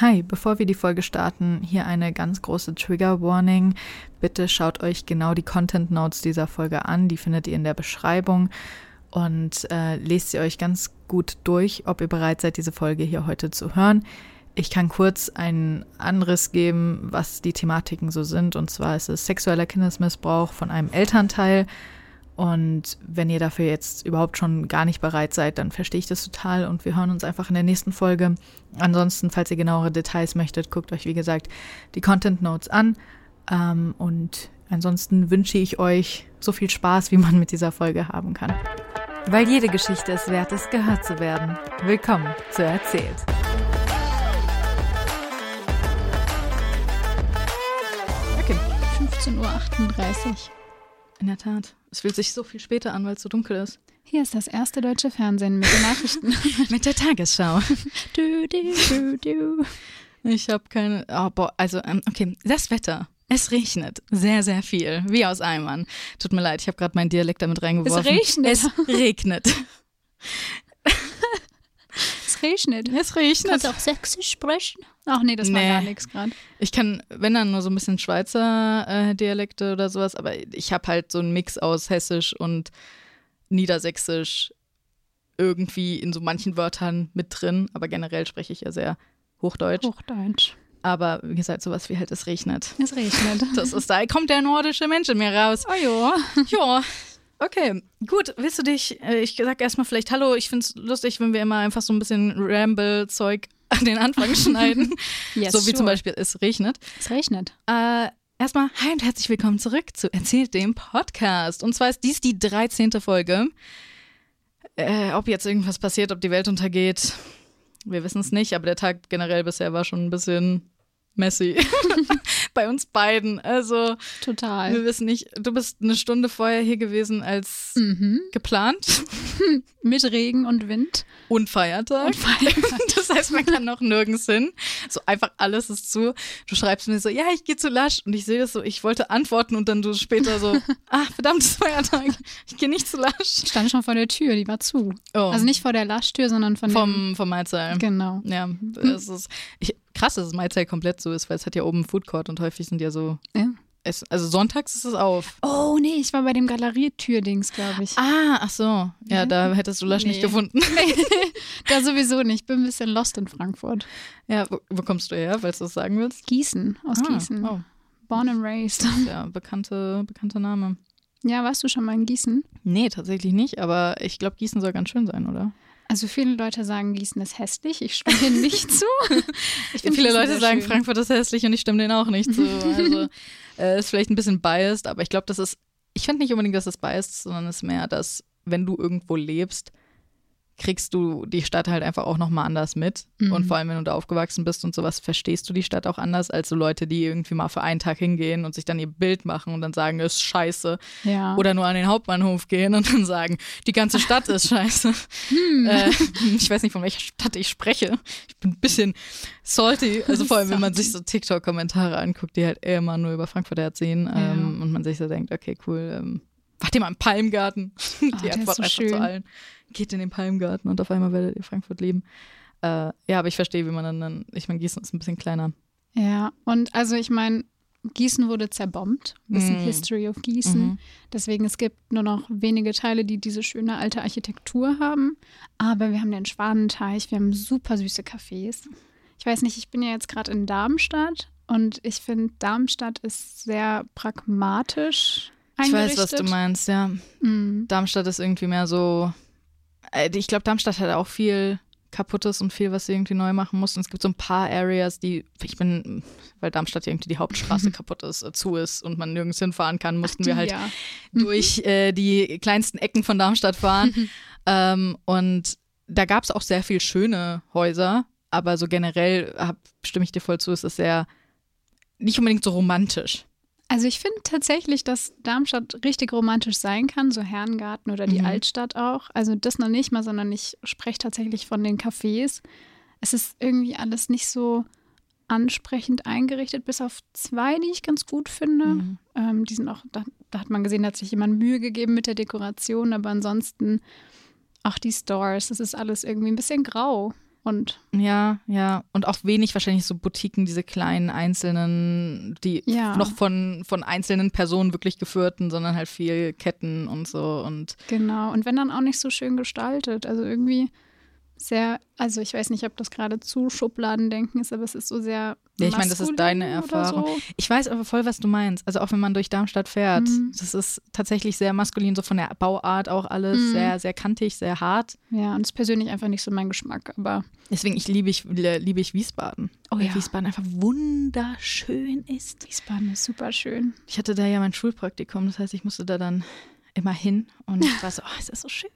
Hi, bevor wir die Folge starten, hier eine ganz große Trigger Warning. Bitte schaut euch genau die Content Notes dieser Folge an, die findet ihr in der Beschreibung und äh, lest sie euch ganz gut durch, ob ihr bereit seid, diese Folge hier heute zu hören. Ich kann kurz einen Anriss geben, was die Thematiken so sind. Und zwar ist es sexueller Kindesmissbrauch von einem Elternteil. Und wenn ihr dafür jetzt überhaupt schon gar nicht bereit seid, dann verstehe ich das total und wir hören uns einfach in der nächsten Folge. Ansonsten, falls ihr genauere Details möchtet, guckt euch, wie gesagt, die Content Notes an. Ähm, und ansonsten wünsche ich euch so viel Spaß, wie man mit dieser Folge haben kann. Weil jede Geschichte es wert ist, gehört zu werden. Willkommen zu Erzählt. Okay, 15.38 Uhr. In der Tat. Es fühlt sich so viel später an, weil es so dunkel ist. Hier ist das erste deutsche Fernsehen mit den Nachrichten. mit der Tagesschau. du, du, du, du. Ich habe keine. Oh, boah, also, ähm, okay, das Wetter. Es regnet sehr, sehr viel, wie aus Eimern. Tut mir leid, ich habe gerade meinen Dialekt damit reingeworfen. Es regnet. Es regnet. Es regnet. Es regnet. Kannst du auch sächsisch sprechen? Ach nee, das nee. war gar nichts gerade. Ich kann, wenn dann nur so ein bisschen Schweizer äh, Dialekte oder sowas, aber ich habe halt so einen Mix aus Hessisch und Niedersächsisch irgendwie in so manchen Wörtern mit drin, aber generell spreche ich ja sehr Hochdeutsch. Hochdeutsch. Aber wie gesagt, sowas wie halt, es regnet. Es regnet. Das ist da, kommt der nordische Mensch in mir raus. Oh ja. Ja. Okay, gut. Willst du dich, äh, ich sag erstmal vielleicht Hallo, ich finde es lustig, wenn wir immer einfach so ein bisschen Ramble-Zeug an den Anfang schneiden. yes, so wie sure. zum Beispiel es regnet. Es regnet. Äh, erstmal, hi und herzlich willkommen zurück zu Erzählt dem Podcast. Und zwar ist dies die 13. Folge. Äh, ob jetzt irgendwas passiert, ob die Welt untergeht, wir wissen es nicht, aber der Tag generell bisher war schon ein bisschen messy. Bei uns beiden. Also. Total. Wir wissen nicht, du bist eine Stunde vorher hier gewesen als mhm. geplant. Mit Regen und Wind. Und Feiertag. Und Feiertag. Das heißt, man kann noch nirgends hin. So einfach alles ist zu. Du schreibst mir so, ja, ich gehe zu Lasch. Und ich sehe das so, ich wollte antworten und dann du später so, ah, verdammt, es Feiertag. Ich gehe nicht zu Lasch. Ich stand schon vor der Tür, die war zu. Oh. Also nicht vor der Lasch-Tür, sondern von vom, dem... Vom Maizal. Genau. Ja, das ist. Ich, krass, dass das Maizal komplett so ist, weil es hat ja oben Food Court und häufig sind ja so. Ja. Es, also sonntags ist es auf. Oh nee, ich war bei dem Galerietür-Dings, glaube ich. Ah, ach so. Ja, ja. da hättest du Lasch nee. nicht gefunden. Nee, da sowieso nicht. Ich bin ein bisschen lost in Frankfurt. Ja, wo, wo kommst du her, falls du das sagen willst? Gießen, aus ah, Gießen. Oh. Born and raised. Ja, bekannte, bekannter Name. Ja, warst du schon mal in Gießen? Nee, tatsächlich nicht, aber ich glaube, Gießen soll ganz schön sein, oder? Also viele Leute sagen, Gießen ist hässlich. Ich stimme denen nicht zu. Ich viele Gießen Leute sagen, schön. Frankfurt ist hässlich und ich stimme denen auch nicht zu. Also äh, ist vielleicht ein bisschen biased, aber ich glaube, das ist, ich finde nicht unbedingt, dass es biased ist, sondern es ist mehr, dass wenn du irgendwo lebst, kriegst du die Stadt halt einfach auch nochmal anders mit. Mhm. Und vor allem, wenn du da aufgewachsen bist und sowas, verstehst du die Stadt auch anders als so Leute, die irgendwie mal für einen Tag hingehen und sich dann ihr Bild machen und dann sagen, das ist scheiße. Ja. Oder nur an den Hauptbahnhof gehen und dann sagen, die ganze Stadt ist scheiße. Hm. Äh, ich weiß nicht, von welcher Stadt ich spreche. Ich bin ein bisschen salty. Also vor allem, wenn man sich so TikTok-Kommentare anguckt, die halt immer nur über Frankfurt erzählen ja. ähm, und man sich so denkt, okay, cool, ähm, wart ihr mal im Palmgarten? die oh, Antwort so einfach schön. zu allen geht in den Palmgarten und auf einmal werdet ihr Frankfurt leben. Äh, ja, aber ich verstehe, wie man dann, dann ich meine, Gießen ist ein bisschen kleiner. Ja, und also ich meine, Gießen wurde zerbombt. Ein bisschen mm. History of Gießen. Mhm. Deswegen, es gibt nur noch wenige Teile, die diese schöne alte Architektur haben. Aber wir haben den Schwanenteich, wir haben super süße Cafés. Ich weiß nicht, ich bin ja jetzt gerade in Darmstadt und ich finde, Darmstadt ist sehr pragmatisch. Ich weiß, was du meinst, ja. Mm. Darmstadt ist irgendwie mehr so ich glaube, Darmstadt hat auch viel kaputtes und viel, was sie irgendwie neu machen muss. Und es gibt so ein paar Areas, die, ich bin, weil Darmstadt irgendwie die Hauptstraße kaputt ist, äh, zu ist und man nirgends hinfahren kann, mussten Ach, wir halt ja. durch äh, die kleinsten Ecken von Darmstadt fahren. ähm, und da gab es auch sehr viel schöne Häuser, aber so generell hab, stimme ich dir voll zu, es ist sehr nicht unbedingt so romantisch. Also ich finde tatsächlich, dass Darmstadt richtig romantisch sein kann, so Herrengarten oder die mhm. Altstadt auch. Also das noch nicht mal, sondern ich spreche tatsächlich von den Cafés. Es ist irgendwie alles nicht so ansprechend eingerichtet, bis auf zwei, die ich ganz gut finde. Mhm. Ähm, die sind auch, da, da, hat man gesehen, da hat sich jemand Mühe gegeben mit der Dekoration, aber ansonsten auch die Stores, das ist alles irgendwie ein bisschen grau. Und. Ja, ja. Und auch wenig wahrscheinlich so Boutiquen, diese kleinen einzelnen, die Ja. noch von, von einzelnen Personen wirklich geführten, sondern halt viel Ketten und so. Und Genau. Und wenn dann auch nicht so schön gestaltet. Also irgendwie sehr, also ich weiß nicht, ob das gerade zu Schubladendenken ist, aber es ist so sehr. Ja, ich meine, das ist deine Erfahrung. So. ich weiß aber voll, was du meinst. Also auch wenn man durch Darmstadt fährt, Mhm. das ist tatsächlich sehr maskulin, so von der Bauart auch alles, Mhm. sehr, sehr kantig, sehr hart. Ja, und es ist persönlich einfach nicht so mein Geschmack, aber Deswegen ich liebe ich, liebe ich Wiesbaden. Oh weil ja. Wiesbaden einfach wunderschön ist. Wiesbaden ist super schön. Ich hatte da ja mein Schulpraktikum, das heißt, ich musste da dann immer hin und ich war so, oh, es ist so schön.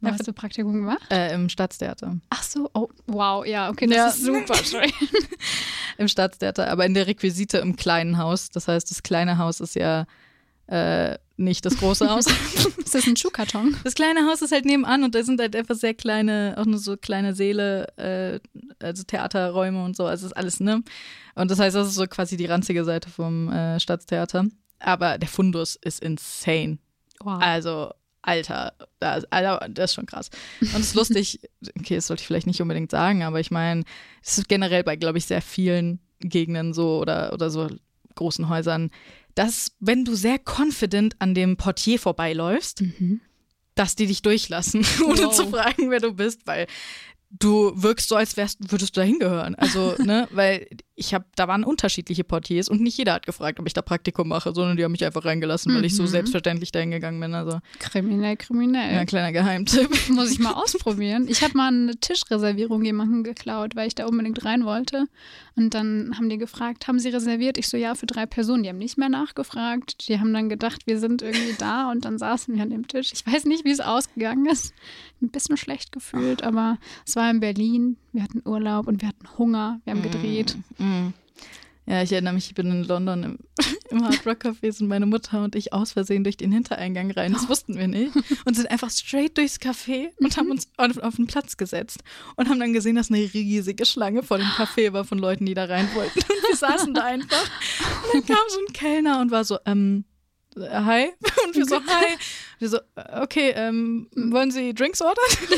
Wo hast du Praktikum gemacht? Äh, Im Staatstheater. Ach so, oh, wow, ja, okay, das Ja. ist super schön. Im Staatstheater, aber in der Requisite im kleinen Haus. Das heißt, das kleine Haus ist ja äh, nicht das große Haus. ist das ein Schuhkarton? Das kleine Haus ist halt nebenan und da sind halt einfach sehr kleine, auch nur so kleine Säle, äh, also Theaterräume und so. Also ist alles, ne? Und das heißt, das ist so quasi die ranzige Seite vom äh, Staatstheater. Aber der Fundus ist insane. Wow. Also, Alter, das, Alter, das ist schon krass. Und es ist lustig, okay, das sollte ich vielleicht nicht unbedingt sagen, aber ich meine, es ist generell bei, glaube ich, sehr vielen Gegenden so oder, oder so großen Häusern, dass, wenn du sehr confident an dem Portier vorbeiläufst, Mhm. dass die dich durchlassen, ohne Wow. zu fragen, wer du bist, weil du wirkst so, als wärst, würdest du da hingehören. Also, ne, weil ich habe, da waren unterschiedliche Portiers und nicht jeder hat gefragt, ob ich da Praktikum mache, sondern die haben mich einfach reingelassen, weil ich so Mhm. selbstverständlich dahin gegangen bin. Also, Kriminell, kriminell. ja, kleiner Geheimtipp. Muss ich mal ausprobieren. Ich habe mal eine Tischreservierung jemandem geklaut, weil ich da unbedingt rein wollte. Und dann haben die gefragt, haben sie reserviert? Ich so, ja, für drei Personen. Die haben nicht mehr nachgefragt. Die haben dann gedacht, wir sind irgendwie da und dann saßen wir an dem Tisch. Ich weiß nicht, wie es ausgegangen ist. Ein bisschen schlecht gefühlt, aber es war in Berlin. Wir hatten Urlaub und wir hatten Hunger. Wir haben gedreht. Ja, ich erinnere mich, ich bin in London im, im Hard Rock Café sind meine Mutter und ich aus Versehen durch den Hintereingang rein. Das wussten wir nicht. Und sind einfach straight durchs Café und haben uns auf, auf den Platz gesetzt und haben dann gesehen, dass eine riesige Schlange vor dem Café war von Leuten, die da rein wollten. Und wir saßen da einfach. Und dann kam so ein Kellner und war so, ähm, äh, hi. Und wir so, hi. Wir so, okay, ähm, wollen Sie Drinks ordern? Nö,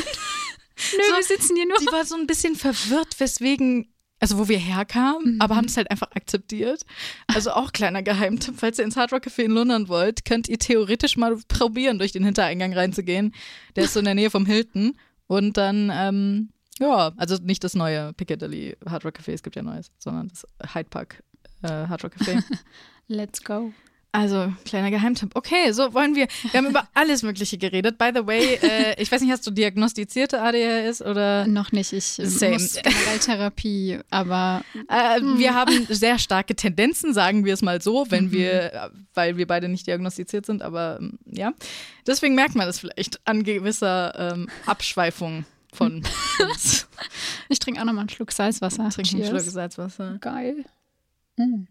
So, wir sitzen hier nur. die war so ein bisschen verwirrt, weswegen, also wo wir herkamen, Mhm. aber haben es halt einfach akzeptiert. Also auch kleiner Geheimtipp, falls ihr ins Hard Rock Café in London wollt, könnt ihr theoretisch mal probieren, durch den Hintereingang reinzugehen. Der ist so in der Nähe vom Hilton. Und dann, ähm, ja, also nicht das neue Piccadilly Hard Rock Café, es gibt ja neues, sondern das Hyde Park äh, Hard Rock Café. Let's go. Also, kleiner Geheimtipp. Okay, so wollen wir. Wir haben über alles Mögliche geredet. By the way, äh, ich weiß nicht, hast du diagnostizierte ADHS oder? Noch nicht. Ich äh, Same. muss generell Therapie, aber Äh, wir haben sehr starke Tendenzen, sagen wir es mal so, wenn wir, äh, weil wir beide nicht diagnostiziert sind, aber ähm, ja. Deswegen merkt man das vielleicht an gewisser ähm, Abschweifung von uns. ich trinke auch noch mal einen Schluck Salzwasser. Trinken einen Cheers. Schluck Salzwasser. Geil. Mm.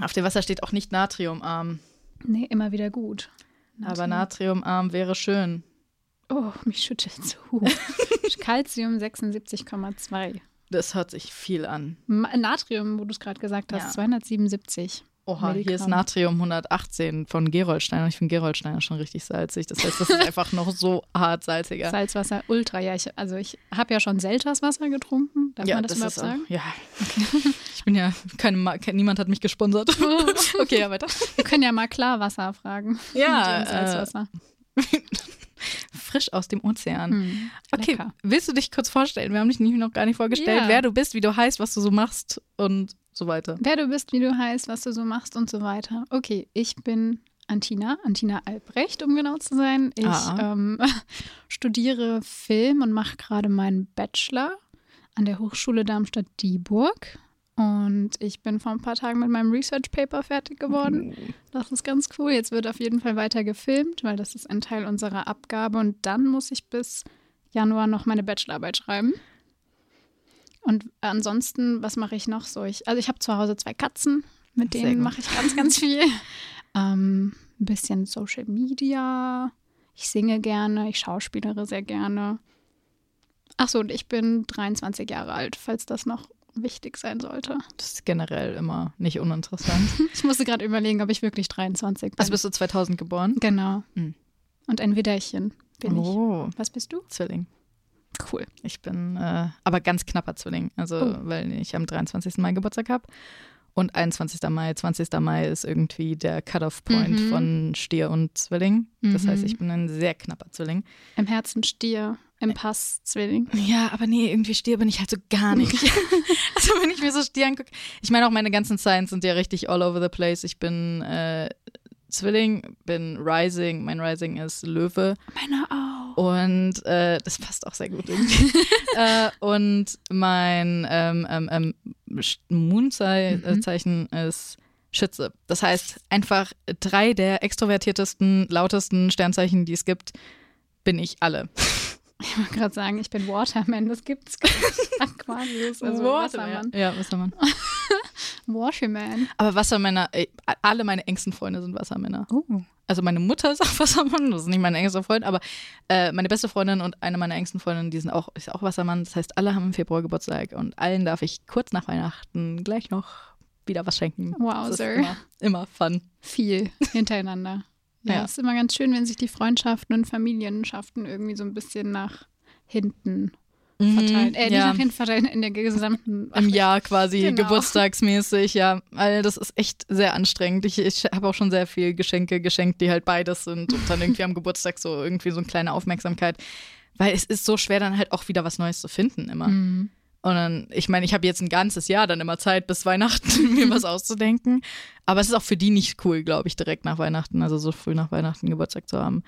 Auf dem Wasser steht auch nicht natriumarm, Nee, immer wieder gut. aber natriumarm wäre schön. Oh, mich schüttelt so. Calcium 76,2. Das hört sich viel an. Natrium, wo du es gerade gesagt hast, Ja. 277. Oha, hier ist Milligramm. Natrium 118 von Gerolsteiner. Ich finde Gerolsteiner schon richtig salzig. Das heißt, das ist einfach noch so hart salziger. Salzwasser ultra. Ja, ich, also ich habe ja schon Selterswasser getrunken. Darf man das, überhaupt ist sagen? Auch, ja. Ich bin ja keine Ma ke- niemand hat mich gesponsert. okay, ja, weiter. Wir können ja mal Klarwasser fragen. Ja, Salzwasser. Frisch aus dem Ozean. Hm, Okay, willst du dich kurz vorstellen? Wir haben dich noch gar nicht vorgestellt, Ja. wer du bist, wie du heißt, was du so machst und so weiter. Wer du bist, wie du heißt, was du so machst und so weiter. Okay, ich bin Antina, Antina Albrecht, um genau zu sein. Ich Ah. ähm, studiere Film und mache gerade meinen Bachelor an der Hochschule Darmstadt-Dieburg. Und ich bin vor ein paar Tagen mit meinem Research Paper fertig geworden. Das ist ganz cool. Jetzt wird auf jeden Fall weiter gefilmt, weil das ist ein Teil unserer Abgabe. Und dann muss ich bis Januar noch meine Bachelorarbeit schreiben. Und ansonsten, was mache ich noch so? Ich, also ich habe zu Hause zwei Katzen, mit Sehr denen mache ich ganz, ganz viel. ähm, ein bisschen Social Media. Ich singe gerne, ich schauspielere sehr gerne. Ach so, und ich bin 23 Jahre alt, falls das noch wichtig sein sollte. Das ist generell immer nicht uninteressant. Ich musste gerade überlegen, ob ich wirklich 23 bin. Also bist du 2000 geboren? genau. Hm. Und ein Widderchen bin oh, ich. Was bist du? Zwilling. Cool. Ich bin äh, aber ganz knapper Zwilling, also Oh. weil ich am 23. Mai Geburtstag habe. Und 21. Mai, 20. Mai ist irgendwie der Cut-off-Point Mhm. von Stier und Zwilling. Das Mhm. heißt, ich bin ein sehr knapper Zwilling. Im Herzen Stier, im Pass Zwilling. Ja, aber nee, irgendwie Stier bin ich halt so gar nicht. also wenn ich mir so Stier angucke. Ich meine auch meine ganzen Signs sind ja richtig all over the place. Ich bin äh, Zwilling, bin Rising, mein Rising ist Löwe Meiner auch. und äh, das passt auch sehr gut irgendwie. äh, und mein ähm, ähm, ähm, Moonzeichen ist Schütze. Das heißt, einfach drei der extrovertiertesten, lautesten Sternzeichen, die es gibt, bin ich alle. Ich wollte gerade sagen, ich bin Waterman, das gibt's gar nicht. Aquarius, also Wassermann. Ja, Wassermann. Washerman. Aber Wassermänner, ey, alle meine engsten Freunde sind Wassermänner. Oh. Also meine Mutter ist auch Wassermann, das ist nicht mein engster Freund, aber äh, meine beste Freundin und eine meiner engsten Freundinnen, die sind auch, ist auch Wassermann. Das heißt, alle haben im Februar Geburtstag und allen darf ich kurz nach Weihnachten gleich noch wieder was schenken. Wow, Sir. immer, immer fun. Viel hintereinander. Ja, Ja. es ist immer ganz schön, wenn sich die Freundschaften und Familienschaften irgendwie so ein bisschen nach hinten verteilen. Äh, nicht Mhm. ja. nach hinten verteilen, in der gesamten. Im Jahr quasi Genau. geburtstagsmäßig, ja. Weil das ist echt sehr anstrengend. Ich, ich habe auch schon sehr viel Geschenke geschenkt, die halt beides sind und dann irgendwie am Geburtstag so irgendwie so eine kleine Aufmerksamkeit. Weil es ist so schwer, dann halt auch wieder was Neues zu finden immer. Mhm. Und dann, ich meine, ich habe jetzt ein ganzes Jahr dann immer Zeit bis Weihnachten, mir was auszudenken. Aber es ist auch für die nicht cool, glaube ich, direkt nach Weihnachten, also so früh nach Weihnachten Geburtstag zu haben.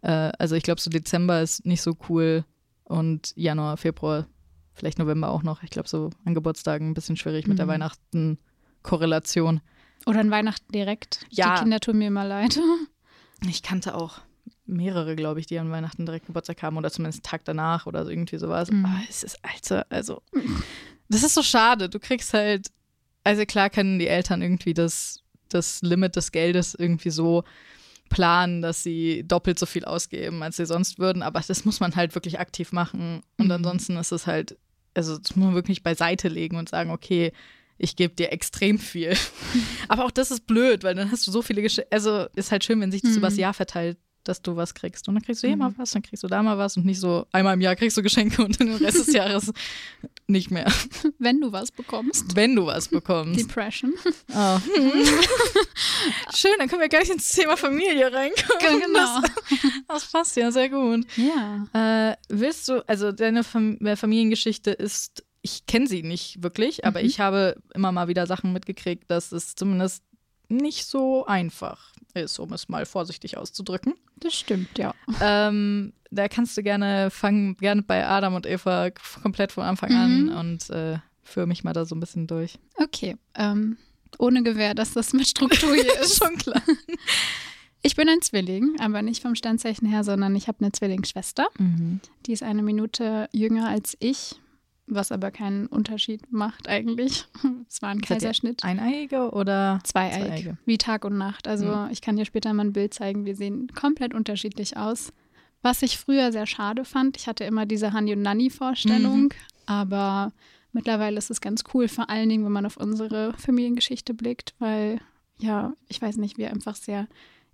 Äh, also ich glaube, so Dezember ist nicht so cool und Januar, Februar, vielleicht November auch noch. Ich glaube, so an Geburtstagen ein bisschen schwierig mit der Mhm. Weihnachten-Korrelation. Oder an Weihnachten direkt. Ja. Die Kinder tun mir immer leid. Ich kannte auch mehrere, glaube ich, die an Weihnachten direkt Geburtstag haben oder zumindest Tag danach oder so irgendwie sowas. Mhm. Aber es ist, Alter, also, das ist so schade. Du kriegst halt, also klar können die Eltern irgendwie das, das Limit des Geldes irgendwie so planen, dass sie doppelt so viel ausgeben, als sie sonst würden, aber das muss man halt wirklich aktiv machen. Und Mhm. ansonsten ist es halt, also das muss man wirklich beiseite legen und sagen, okay, ich gebe dir extrem viel. Aber auch das ist blöd, weil dann hast du so viele Geschenke. Also ist halt schön, wenn sich das Mhm. übers Jahr verteilt, dass du was kriegst. Und dann kriegst du hier Mhm. mal was, dann kriegst du da mal was und nicht so einmal im Jahr kriegst du Geschenke und den Rest des Jahres nicht mehr. Wenn du was bekommst. Wenn du was bekommst. Depression. Oh. Schön, dann können wir gleich ins Thema Familie reinkommen. genau. Das, das passt ja sehr gut. Ja. Äh, willst du, also deine Fam äh, Familiengeschichte ist, ich kenne sie nicht wirklich, aber Mhm. ich habe immer mal wieder Sachen mitgekriegt, dass es zumindest nicht so einfach ist, um es mal vorsichtig auszudrücken. Das stimmt, ja. ähm, da kannst du gerne fangen, gerne bei Adam und Eva komplett von Anfang Mhm. an und äh, führe mich mal da so ein bisschen durch. Okay. Ähm, ohne Gewähr, dass das mit Struktur hier ist. Schon klar. Ich bin ein Zwilling, aber nicht vom Sternzeichen her, sondern ich habe eine Zwillingsschwester. Die ist eine Minute jünger als ich, was aber keinen Unterschied macht eigentlich. Es war ein Seid Kaiserschnitt. Eineige oder Zweieig, Zweieige. wie Tag und Nacht. Also Mhm. ich kann dir später mal ein Bild zeigen. Wir sehen komplett unterschiedlich aus. Was ich früher sehr schade fand, ich hatte immer diese Hani- und Nanny-Vorstellung, Mhm. aber mittlerweile ist es ganz cool, vor allen Dingen, wenn man auf unsere Familiengeschichte blickt, weil, ja, ich weiß nicht, wir einfach sehr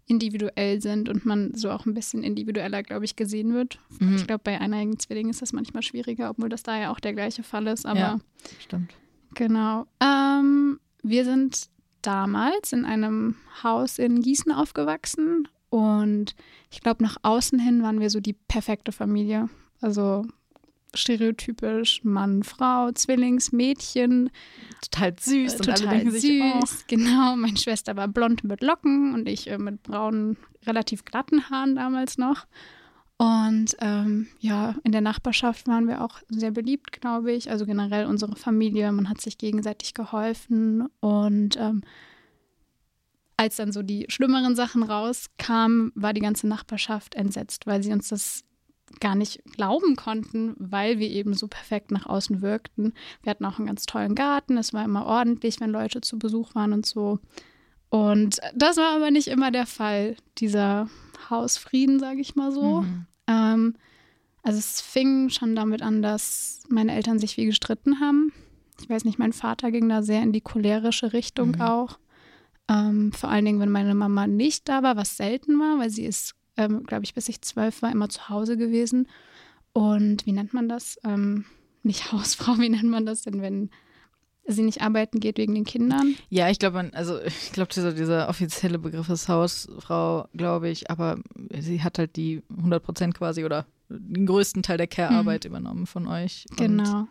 individuell sind und man so auch ein bisschen individueller, glaube ich, gesehen wird. Mhm. Ich glaube, bei eineigen Zwillingen ist das manchmal schwieriger, obwohl das da ja auch der gleiche Fall ist. Aber Ja. Stimmt. Genau. Ähm, wir sind damals in einem Haus in Gießen aufgewachsen und ich glaube, nach außen hin waren wir so die perfekte Familie. Also stereotypisch Mann, Frau, Zwillingsmädchen, Total süß äh, und total süß. sich, oh, Genau, meine Schwester war blond mit Locken und ich äh, mit braunen, relativ glatten Haaren damals noch. Und ähm, ja, in der Nachbarschaft waren wir auch sehr beliebt, glaube ich. Also generell unsere Familie, man hat sich gegenseitig geholfen. Und ähm, als dann so die schlimmeren Sachen rauskamen, war die ganze Nachbarschaft entsetzt, weil sie uns das gar nicht glauben konnten, weil wir eben so perfekt nach außen wirkten. Wir hatten auch einen ganz tollen Garten, es war immer ordentlich, wenn Leute zu Besuch waren und so. Und das war aber nicht immer der Fall, dieser Hausfrieden, sage ich mal so. Mhm. Ähm, also es fing schon damit an, dass meine Eltern sich wie gestritten haben. Ich weiß nicht, mein Vater ging da sehr in die cholerische Richtung Mhm. auch. Ähm, vor allen Dingen, wenn meine Mama nicht da war, was selten war, weil sie ist, ähm, glaube ich, bis ich zwölf war, immer zu Hause gewesen. Und wie nennt man das? Ähm, nicht Hausfrau, wie nennt man das denn, wenn sie nicht arbeiten geht wegen den Kindern? Ja, ich glaube, also ich glaube, dieser, dieser offizielle Begriff ist Hausfrau, glaube ich, aber sie hat halt die 100 Prozent quasi oder den größten Teil der Care-Arbeit mhm. übernommen von euch. Genau.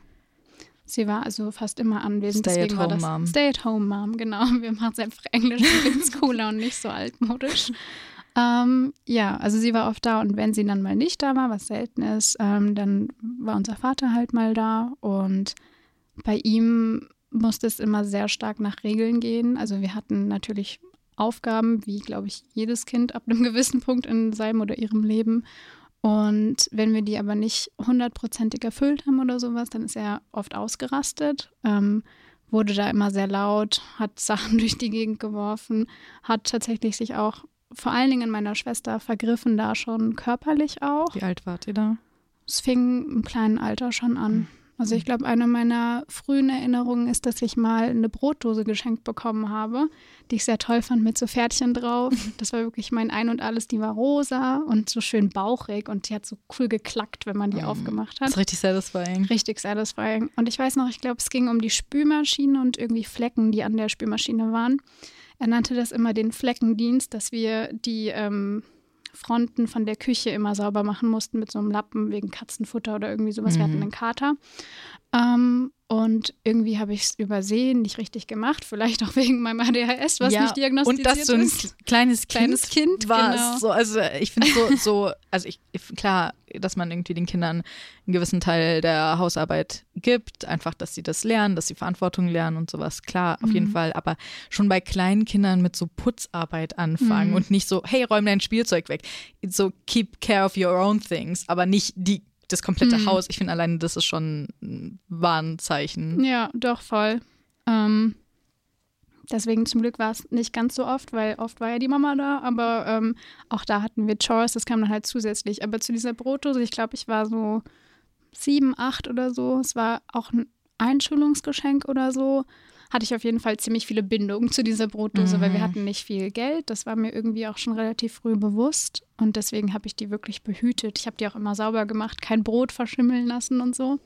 Sie war also fast immer anwesend. Stay at home Mom. Stay at home Mom, genau. Wir machen es einfach Englisch, ins cooler und nicht so altmodisch. Ähm, ja, also sie war oft da und wenn sie dann mal nicht da war, was selten ist, ähm, dann war unser Vater halt mal da und bei ihm musste es immer sehr stark nach Regeln gehen. Also wir hatten natürlich Aufgaben, wie glaube ich jedes Kind ab einem gewissen Punkt in seinem oder ihrem Leben. Und wenn wir die aber nicht hundertprozentig erfüllt haben oder sowas, dann ist er oft ausgerastet, ähm, wurde da immer sehr laut, hat Sachen durch die Gegend geworfen, hat tatsächlich sich auch vor allen Dingen in meiner Schwester vergriffen, da schon körperlich auch. Wie alt wart ihr da? Es fing im kleinen Alter schon an. Also ich glaube, eine meiner frühen Erinnerungen ist, dass ich mal eine Brotdose geschenkt bekommen habe, die ich sehr toll fand mit so Pferdchen drauf. Das war wirklich mein Ein und Alles. Die war rosa und so schön bauchig und die hat so cool geklackt, wenn man die mm. aufgemacht hat. Das ist richtig satisfying. Richtig satisfying. Und ich weiß noch, ich glaube, es ging um die Spülmaschine und irgendwie Flecken, die an der Spülmaschine waren. Er nannte das immer den Fleckendienst, dass wir die ähm, Fronten von der Küche immer sauber machen mussten mit so einem Lappen wegen Katzenfutter oder irgendwie sowas. Mhm. Wir hatten mhm. einen Kater. Ähm, und irgendwie habe ich es übersehen, nicht richtig gemacht, vielleicht auch wegen meinem ADHS, was ja, nicht diagnostiziert ist. Und dass du ein kleines Kind, kleines kind warst. Genau. So, also ich finde so, so, also ich, klar, dass man irgendwie den Kindern einen gewissen Teil der Hausarbeit gibt, einfach, dass sie das lernen, dass sie Verantwortung lernen und sowas, klar, auf mhm. jeden Fall. Aber schon bei kleinen Kindern mit so Putzarbeit anfangen mhm. und nicht so, hey, räum dein Spielzeug weg. So keep care of your own things, aber nicht die das komplette mhm. Haus. Ich finde alleine, das ist schon ein Warnzeichen. Ja, doch, voll. Ähm, deswegen zum Glück war es nicht ganz so oft, weil oft war ja die Mama da, aber ähm, auch da hatten wir Chores, das kam dann halt zusätzlich. Aber zu dieser Brotdose, ich glaube, ich war so sieben, acht oder so. Es war auch ein Einschulungsgeschenk oder so hatte ich auf jeden Fall ziemlich viele Bindungen zu dieser Brotdose, mhm. weil wir mhm. hatten nicht viel Geld. Das war mir irgendwie auch schon relativ früh bewusst. Und deswegen habe ich die wirklich behütet. Ich habe die auch immer sauber gemacht, kein Brot verschimmeln lassen und so.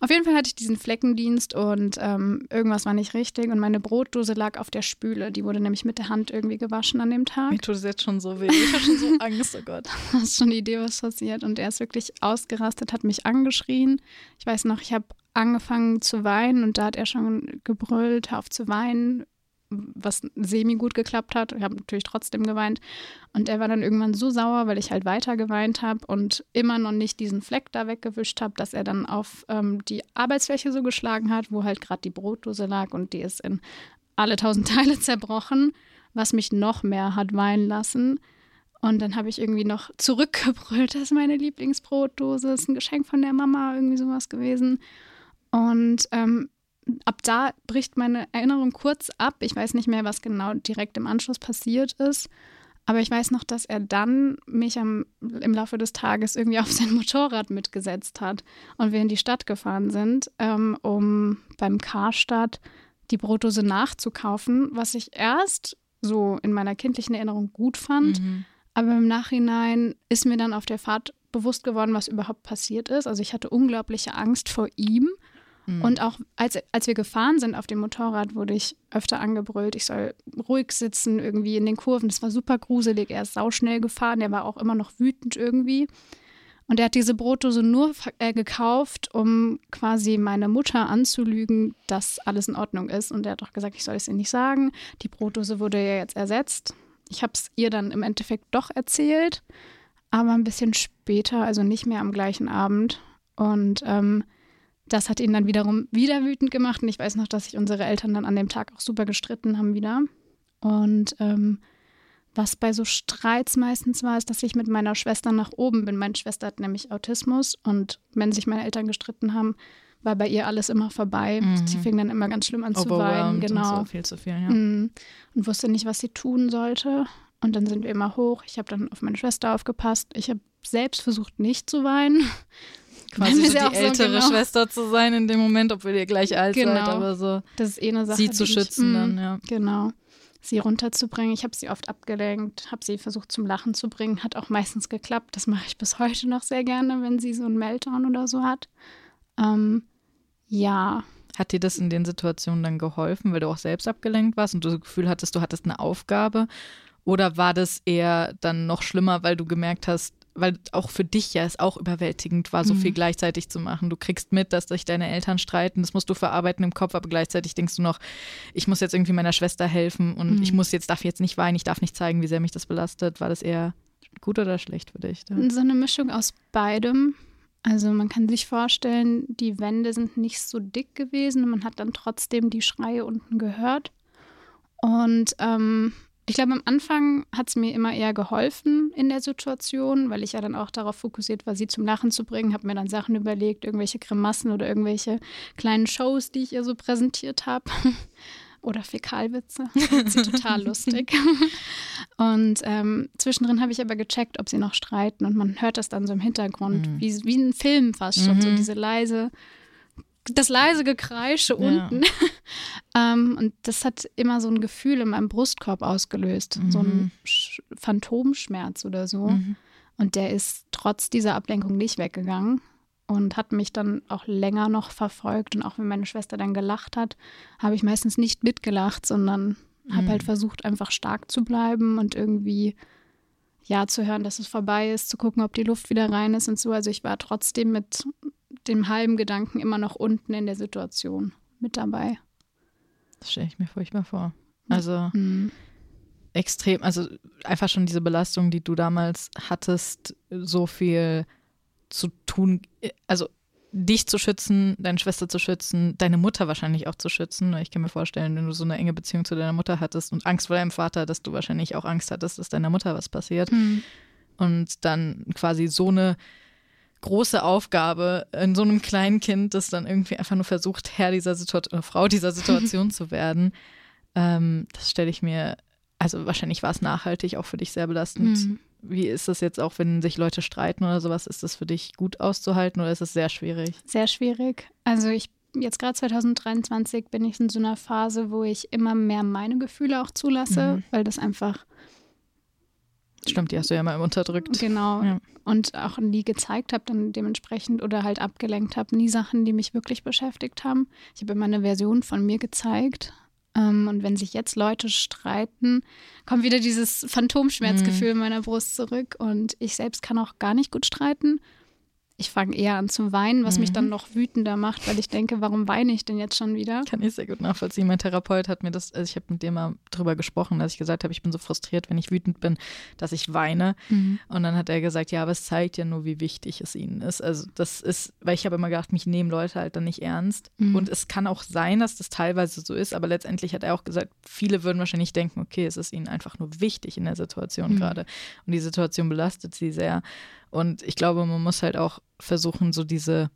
Auf jeden Fall hatte ich diesen Fleckendienst und ähm, irgendwas war nicht richtig und meine Brotdose lag auf der Spüle. Die wurde nämlich mit der Hand irgendwie gewaschen an dem Tag. Mir tut es jetzt schon so weh. Ich habe schon so Angst, oh Gott. Hast schon die Idee, was passiert. Und er ist wirklich ausgerastet, hat mich angeschrien. Ich weiß noch, ich habe angefangen zu weinen und da hat er schon gebrüllt, auf zu weinen, was semi gut geklappt hat. Ich habe natürlich trotzdem geweint. Und er war dann irgendwann so sauer, weil ich halt weiter geweint habe und immer noch nicht diesen Fleck da weggewischt habe, dass er dann auf ähm, die Arbeitsfläche so geschlagen hat, wo halt gerade die Brotdose lag und die ist in alle tausend Teile zerbrochen, was mich noch mehr hat weinen lassen. Und dann habe ich irgendwie noch zurückgebrüllt, das ist meine Lieblingsbrotdose, ist ein Geschenk von der Mama, irgendwie sowas gewesen. Und ähm, ab da bricht meine Erinnerung kurz ab. Ich weiß nicht mehr, was genau direkt im Anschluss passiert ist. Aber ich weiß noch, dass er dann mich am, im Laufe des Tages irgendwie auf sein Motorrad mitgesetzt hat und wir in die Stadt gefahren sind, ähm, um beim Karstadt die Brotdose nachzukaufen, was ich erst so in meiner kindlichen Erinnerung gut fand. Mhm. Aber im Nachhinein ist mir dann auf der Fahrt bewusst geworden, was überhaupt passiert ist. Also ich hatte unglaubliche Angst vor ihm Mhm. Und auch als, als wir gefahren sind auf dem Motorrad, wurde ich öfter angebrüllt, ich soll ruhig sitzen, irgendwie in den Kurven. Das war super gruselig. Er ist sauschnell gefahren, der war auch immer noch wütend irgendwie. Und er hat diese Brotdose nur äh, gekauft, um quasi meine Mutter anzulügen, dass alles in Ordnung ist. Und er hat auch gesagt, ich soll es ihr nicht sagen. Die Brotdose wurde ja jetzt ersetzt. Ich habe es ihr dann im Endeffekt doch erzählt, aber ein bisschen später, also nicht mehr am gleichen Abend. Und ähm, das hat ihn dann wiederum wieder wütend gemacht. Und ich weiß noch, dass sich unsere Eltern dann an dem Tag auch super gestritten haben wieder. Und ähm, was bei so Streits meistens war, ist, dass ich mit meiner Schwester nach oben bin. Meine Schwester hat nämlich Autismus und wenn sich meine Eltern gestritten haben, war bei ihr alles immer vorbei. Mhm. Sie fing dann immer ganz schlimm an zu weinen. Genau. So viel zu viel, ja. Mhm. Und wusste nicht, was sie tun sollte. Und dann sind wir immer hoch. Ich habe dann auf meine Schwester aufgepasst. Ich habe selbst versucht, nicht zu weinen quasi so die ältere so genau. Schwester zu sein in dem Moment, obwohl ihr gleich alt genau. seid, aber so das ist eh eine Sache, sie zu schützen ich, dann, ja. Genau. sie runterzubringen. Ich habe sie oft abgelenkt, habe sie versucht zum Lachen zu bringen. Hat auch meistens geklappt. Das mache ich bis heute noch sehr gerne, wenn sie so einen Meltdown oder so hat. Ähm, ja. Hat dir das in den Situationen dann geholfen, weil du auch selbst abgelenkt warst und du das Gefühl hattest, du hattest eine Aufgabe? Oder war das eher dann noch schlimmer, weil du gemerkt hast, weil auch für dich ja es auch überwältigend war, so mhm. viel gleichzeitig zu machen. Du kriegst mit, dass sich deine Eltern streiten, das musst du verarbeiten im Kopf, aber gleichzeitig denkst du noch, ich muss jetzt irgendwie meiner Schwester helfen und mhm. ich muss jetzt, darf jetzt nicht weinen, ich darf nicht zeigen, wie sehr mich das belastet. War das eher gut oder schlecht für dich? Da? So eine Mischung aus beidem. Also man kann sich vorstellen, die Wände sind nicht so dick gewesen, man hat dann trotzdem die Schreie unten gehört. Und ähm, ich glaube, am Anfang hat es mir immer eher geholfen in der Situation, weil ich ja dann auch darauf fokussiert war, sie zum Lachen zu bringen. Habe mir dann Sachen überlegt, irgendwelche Grimassen oder irgendwelche kleinen Shows, die ich ihr so präsentiert habe. oder Fäkalwitze. sie total lustig. Und ähm, zwischendrin habe ich aber gecheckt, ob sie noch streiten. Und man hört das dann so im Hintergrund, mhm. wie, wie ein Film fast schon, mhm. so diese leise das leise Gekreische unten. Ja. ähm, und das hat immer so ein Gefühl in meinem Brustkorb ausgelöst, mhm. so ein Sch Phantomschmerz oder so. Mhm. Und der ist trotz dieser Ablenkung nicht weggegangen und hat mich dann auch länger noch verfolgt. Und auch wenn meine Schwester dann gelacht hat, habe ich meistens nicht mitgelacht, sondern mhm. habe halt versucht, einfach stark zu bleiben und irgendwie ja zu hören, dass es vorbei ist, zu gucken, ob die Luft wieder rein ist und so. Also ich war trotzdem mit dem halben Gedanken immer noch unten in der Situation mit dabei. Das stelle ich mir furchtbar vor. Also mhm. extrem, also einfach schon diese Belastung, die du damals hattest, so viel zu tun, also dich zu schützen, deine Schwester zu schützen, deine Mutter wahrscheinlich auch zu schützen. Ich kann mir vorstellen, wenn du so eine enge Beziehung zu deiner Mutter hattest und Angst vor deinem Vater, dass du wahrscheinlich auch Angst hattest, dass deiner Mutter was passiert. Mhm. Und dann quasi so eine große Aufgabe in so einem kleinen Kind, das dann irgendwie einfach nur versucht, Herr dieser Situation, Frau dieser Situation zu werden. Ähm, das stelle ich mir, also wahrscheinlich war es nachhaltig auch für dich sehr belastend. Mhm. Wie ist das jetzt auch, wenn sich Leute streiten oder sowas? Ist das für dich gut auszuhalten oder ist es sehr schwierig? Sehr schwierig. Also ich jetzt gerade 2023 bin ich in so einer Phase, wo ich immer mehr meine Gefühle auch zulasse, mhm. weil das einfach Stimmt, die hast du ja mal unterdrückt. Genau. Ja. Und auch nie gezeigt habe, dann dementsprechend oder halt abgelenkt habe. Nie Sachen, die mich wirklich beschäftigt haben. Ich habe immer eine Version von mir gezeigt. Ähm, und wenn sich jetzt Leute streiten, kommt wieder dieses Phantomschmerzgefühl mhm. in meiner Brust zurück. Und ich selbst kann auch gar nicht gut streiten ich fange eher an zu weinen, was mhm. mich dann mhm. noch wütender macht, weil ich denke, warum weine ich denn jetzt schon wieder? Kann ich sehr gut nachvollziehen. Mein Therapeut hat mir das, also ich habe mit dem mal drüber gesprochen, dass ich gesagt habe, ich bin so frustriert, wenn ich wütend bin, dass ich weine. Mhm. Und dann hat er gesagt, ja, aber es zeigt ja nur, wie wichtig es ihnen ist. Also das ist, weil ich habe immer gedacht, mich nehmen Leute halt dann nicht ernst. Mhm. Und es kann auch sein, dass das teilweise so ist, aber letztendlich hat er auch gesagt, viele würden wahrscheinlich denken, okay, es ist ihnen einfach nur wichtig in der Situation mhm. gerade. Und die Situation belastet sie sehr. Und ich glaube, man muss halt auch versuchen, so diese,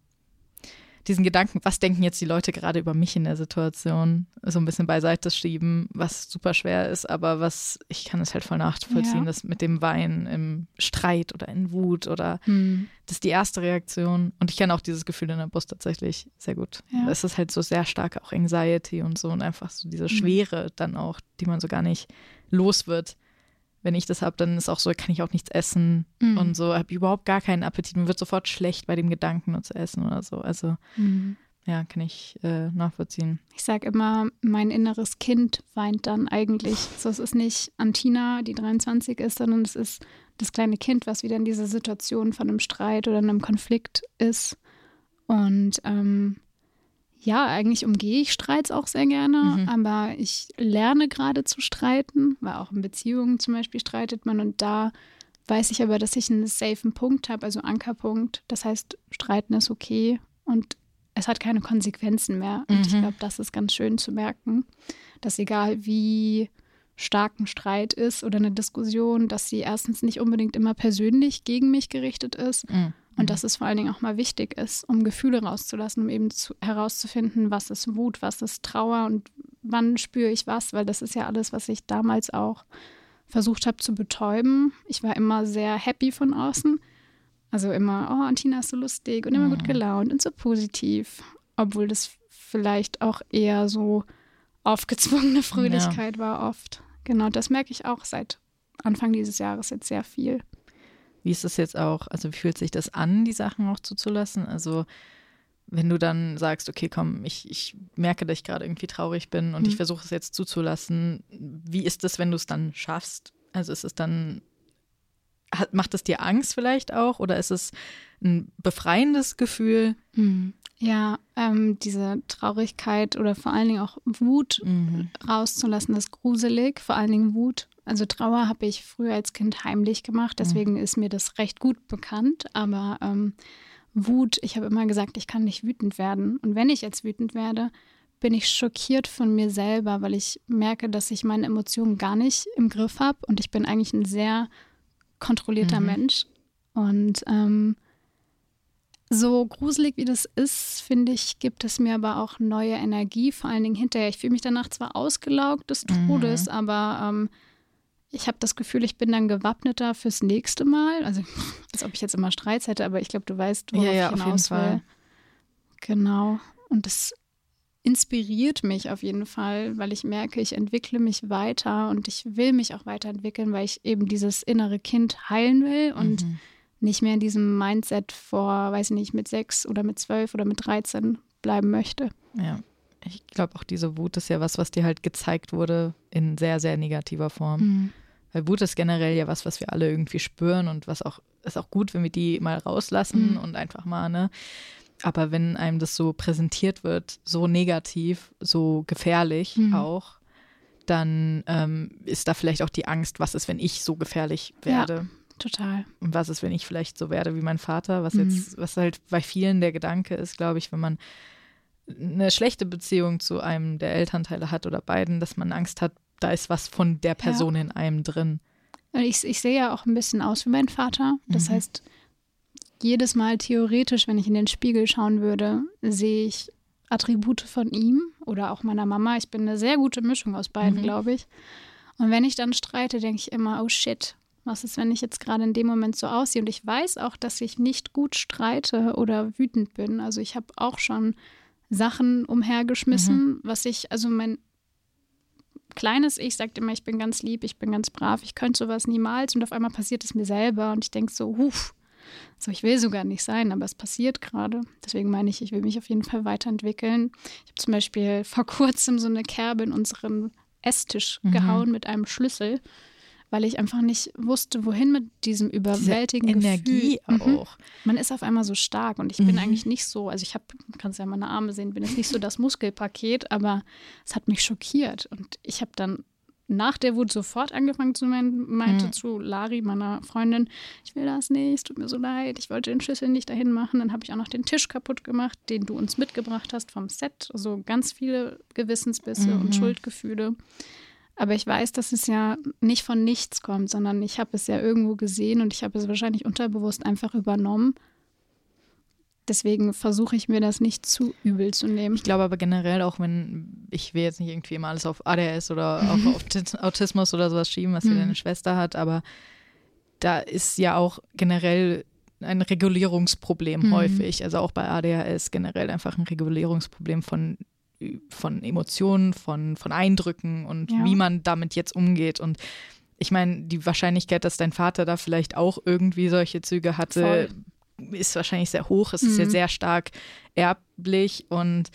diesen Gedanken, was denken jetzt die Leute gerade über mich in der Situation, so ein bisschen beiseite schieben, was super schwer ist, aber was, ich kann es halt voll nachvollziehen, ja. das mit dem Weinen im Streit oder in Wut oder hm. das ist die erste Reaktion. Und ich kenne auch dieses Gefühl in der Brust tatsächlich sehr gut. Ja. Es ist halt so sehr stark auch Anxiety und so und einfach so diese hm. Schwere dann auch, die man so gar nicht los wird wenn ich das habe, dann ist auch so, kann ich auch nichts essen mhm. und so, habe überhaupt gar keinen Appetit. Mir wird sofort schlecht bei dem Gedanken, nur zu essen oder so. Also mhm. ja, kann ich äh, nachvollziehen. Ich sage immer, mein inneres Kind weint dann eigentlich. So, es ist nicht Antina, die 23 ist, sondern es ist das kleine Kind, was wieder in dieser Situation von einem Streit oder einem Konflikt ist. Und ähm, ja, eigentlich umgehe ich Streits auch sehr gerne, mhm. aber ich lerne gerade zu streiten, weil auch in Beziehungen zum Beispiel streitet man und da weiß ich aber, dass ich einen safen Punkt habe, also Ankerpunkt. Das heißt, streiten ist okay und es hat keine Konsequenzen mehr. Und mhm. ich glaube, das ist ganz schön zu merken, dass egal wie stark ein Streit ist oder eine Diskussion, dass sie erstens nicht unbedingt immer persönlich gegen mich gerichtet ist. Mhm und mhm. dass es vor allen Dingen auch mal wichtig ist, um Gefühle rauszulassen, um eben zu, herauszufinden, was ist Wut, was ist Trauer und wann spüre ich was, weil das ist ja alles, was ich damals auch versucht habe zu betäuben. Ich war immer sehr happy von außen. Also immer, oh, Antina ist so lustig und immer mhm. gut gelaunt und so positiv. Obwohl das vielleicht auch eher so aufgezwungene Fröhlichkeit ja. war oft. genau, das merke ich auch seit Anfang dieses Jahres jetzt sehr viel. Wie ist es jetzt auch, also wie fühlt sich das an, die Sachen auch zuzulassen? Also wenn du dann sagst, okay, komm, ich, ich merke, dass ich gerade irgendwie traurig bin und mhm. ich versuche es jetzt zuzulassen, wie ist es, wenn du es dann schaffst? Also ist es dann, hat, macht es dir Angst vielleicht auch oder ist es ein befreiendes Gefühl? Mhm. Ja, ähm, diese Traurigkeit oder vor allen Dingen auch Wut mhm. rauszulassen, ist gruselig, vor allen Dingen Wut. Also Trauer habe ich früher als Kind heimlich gemacht, deswegen mhm. ist mir das recht gut bekannt, aber ähm, Wut, ich habe immer gesagt, ich kann nicht wütend werden. Und wenn ich jetzt wütend werde, bin ich schockiert von mir selber, weil ich merke, dass ich meine Emotionen gar nicht im Griff habe und ich bin eigentlich ein sehr kontrollierter mhm. Mensch. Und ähm, so gruselig wie das ist, finde ich, gibt es mir aber auch neue Energie, vor allen Dingen hinterher. Ich fühle mich danach zwar ausgelaugt des Todes, mhm. aber ähm, ich habe das Gefühl, ich bin dann gewappneter fürs nächste Mal. Also, als ob ich jetzt immer Streits hätte, aber ich glaube, du weißt, worauf ja, ja, ich hinaus will. Fall. Genau. Und das inspiriert mich auf jeden Fall, weil ich merke, ich entwickle mich weiter und ich will mich auch weiterentwickeln, weil ich eben dieses innere Kind heilen will und mhm. nicht mehr in diesem Mindset vor, weiß ich nicht, mit sechs oder mit zwölf oder mit 13 bleiben möchte. Ja. Ich glaube auch diese Wut ist ja was, was dir halt gezeigt wurde in sehr, sehr negativer Form. Mhm. Weil Wut ist generell ja was, was wir alle irgendwie spüren und was auch ist auch gut, wenn wir die mal rauslassen mhm. und einfach mal, ne? Aber wenn einem das so präsentiert wird, so negativ, so gefährlich mhm. auch, dann ähm, ist da vielleicht auch die Angst, was ist, wenn ich so gefährlich werde. Ja, total. Und was ist, wenn ich vielleicht so werde wie mein Vater, was mhm. jetzt, was halt bei vielen der Gedanke ist, glaube ich, wenn man eine schlechte Beziehung zu einem der Elternteile hat oder beiden, dass man Angst hat, da ist was von der Person ja. in einem drin. Ich, ich sehe ja auch ein bisschen aus wie mein Vater. Das mhm. heißt, jedes Mal theoretisch, wenn ich in den Spiegel schauen würde, sehe ich Attribute von ihm oder auch meiner Mama. Ich bin eine sehr gute Mischung aus beiden, mhm. glaube ich. Und wenn ich dann streite, denke ich immer, oh shit, was ist, wenn ich jetzt gerade in dem Moment so aussehe? Und ich weiß auch, dass ich nicht gut streite oder wütend bin. Also ich habe auch schon Sachen umhergeschmissen, mhm. was ich, also mein kleines Ich sagt immer, ich bin ganz lieb, ich bin ganz brav, ich könnte sowas niemals und auf einmal passiert es mir selber und ich denke so, huf, so ich will sogar nicht sein, aber es passiert gerade. Deswegen meine ich, ich will mich auf jeden Fall weiterentwickeln. Ich habe zum Beispiel vor kurzem so eine Kerbe in unseren Esstisch mhm. gehauen mit einem Schlüssel weil ich einfach nicht wusste, wohin mit diesem überwältigenden Diese Energie Gefühl. Mhm. auch. Man ist auf einmal so stark und ich bin mhm. eigentlich nicht so, also ich habe, kannst ja meine Arme sehen, bin jetzt nicht so das Muskelpaket, aber es hat mich schockiert und ich habe dann nach der Wut sofort angefangen zu meinen, meinte mhm. zu Lari, meiner Freundin, ich will das nicht, es tut mir so leid, ich wollte den Schlüssel nicht dahin machen. Dann habe ich auch noch den Tisch kaputt gemacht, den du uns mitgebracht hast vom Set. Also ganz viele Gewissensbisse mhm. und Schuldgefühle. Aber ich weiß, dass es ja nicht von nichts kommt, sondern ich habe es ja irgendwo gesehen und ich habe es wahrscheinlich unterbewusst einfach übernommen. Deswegen versuche ich mir das nicht zu übel zu nehmen. Ich glaube aber generell, auch wenn, ich will jetzt nicht irgendwie immer alles auf ADS oder auch auf Autismus oder sowas schieben, was ja deine mhm. Schwester hat, aber da ist ja auch generell ein Regulierungsproblem mhm. häufig. Also auch bei ADHS generell einfach ein Regulierungsproblem von von Emotionen, von, von Eindrücken und ja. wie man damit jetzt umgeht. Und ich meine, die Wahrscheinlichkeit, dass dein Vater da vielleicht auch irgendwie solche Züge hatte, Voll. ist wahrscheinlich sehr hoch. Es mhm. ist ja mhm. sehr stark erblich und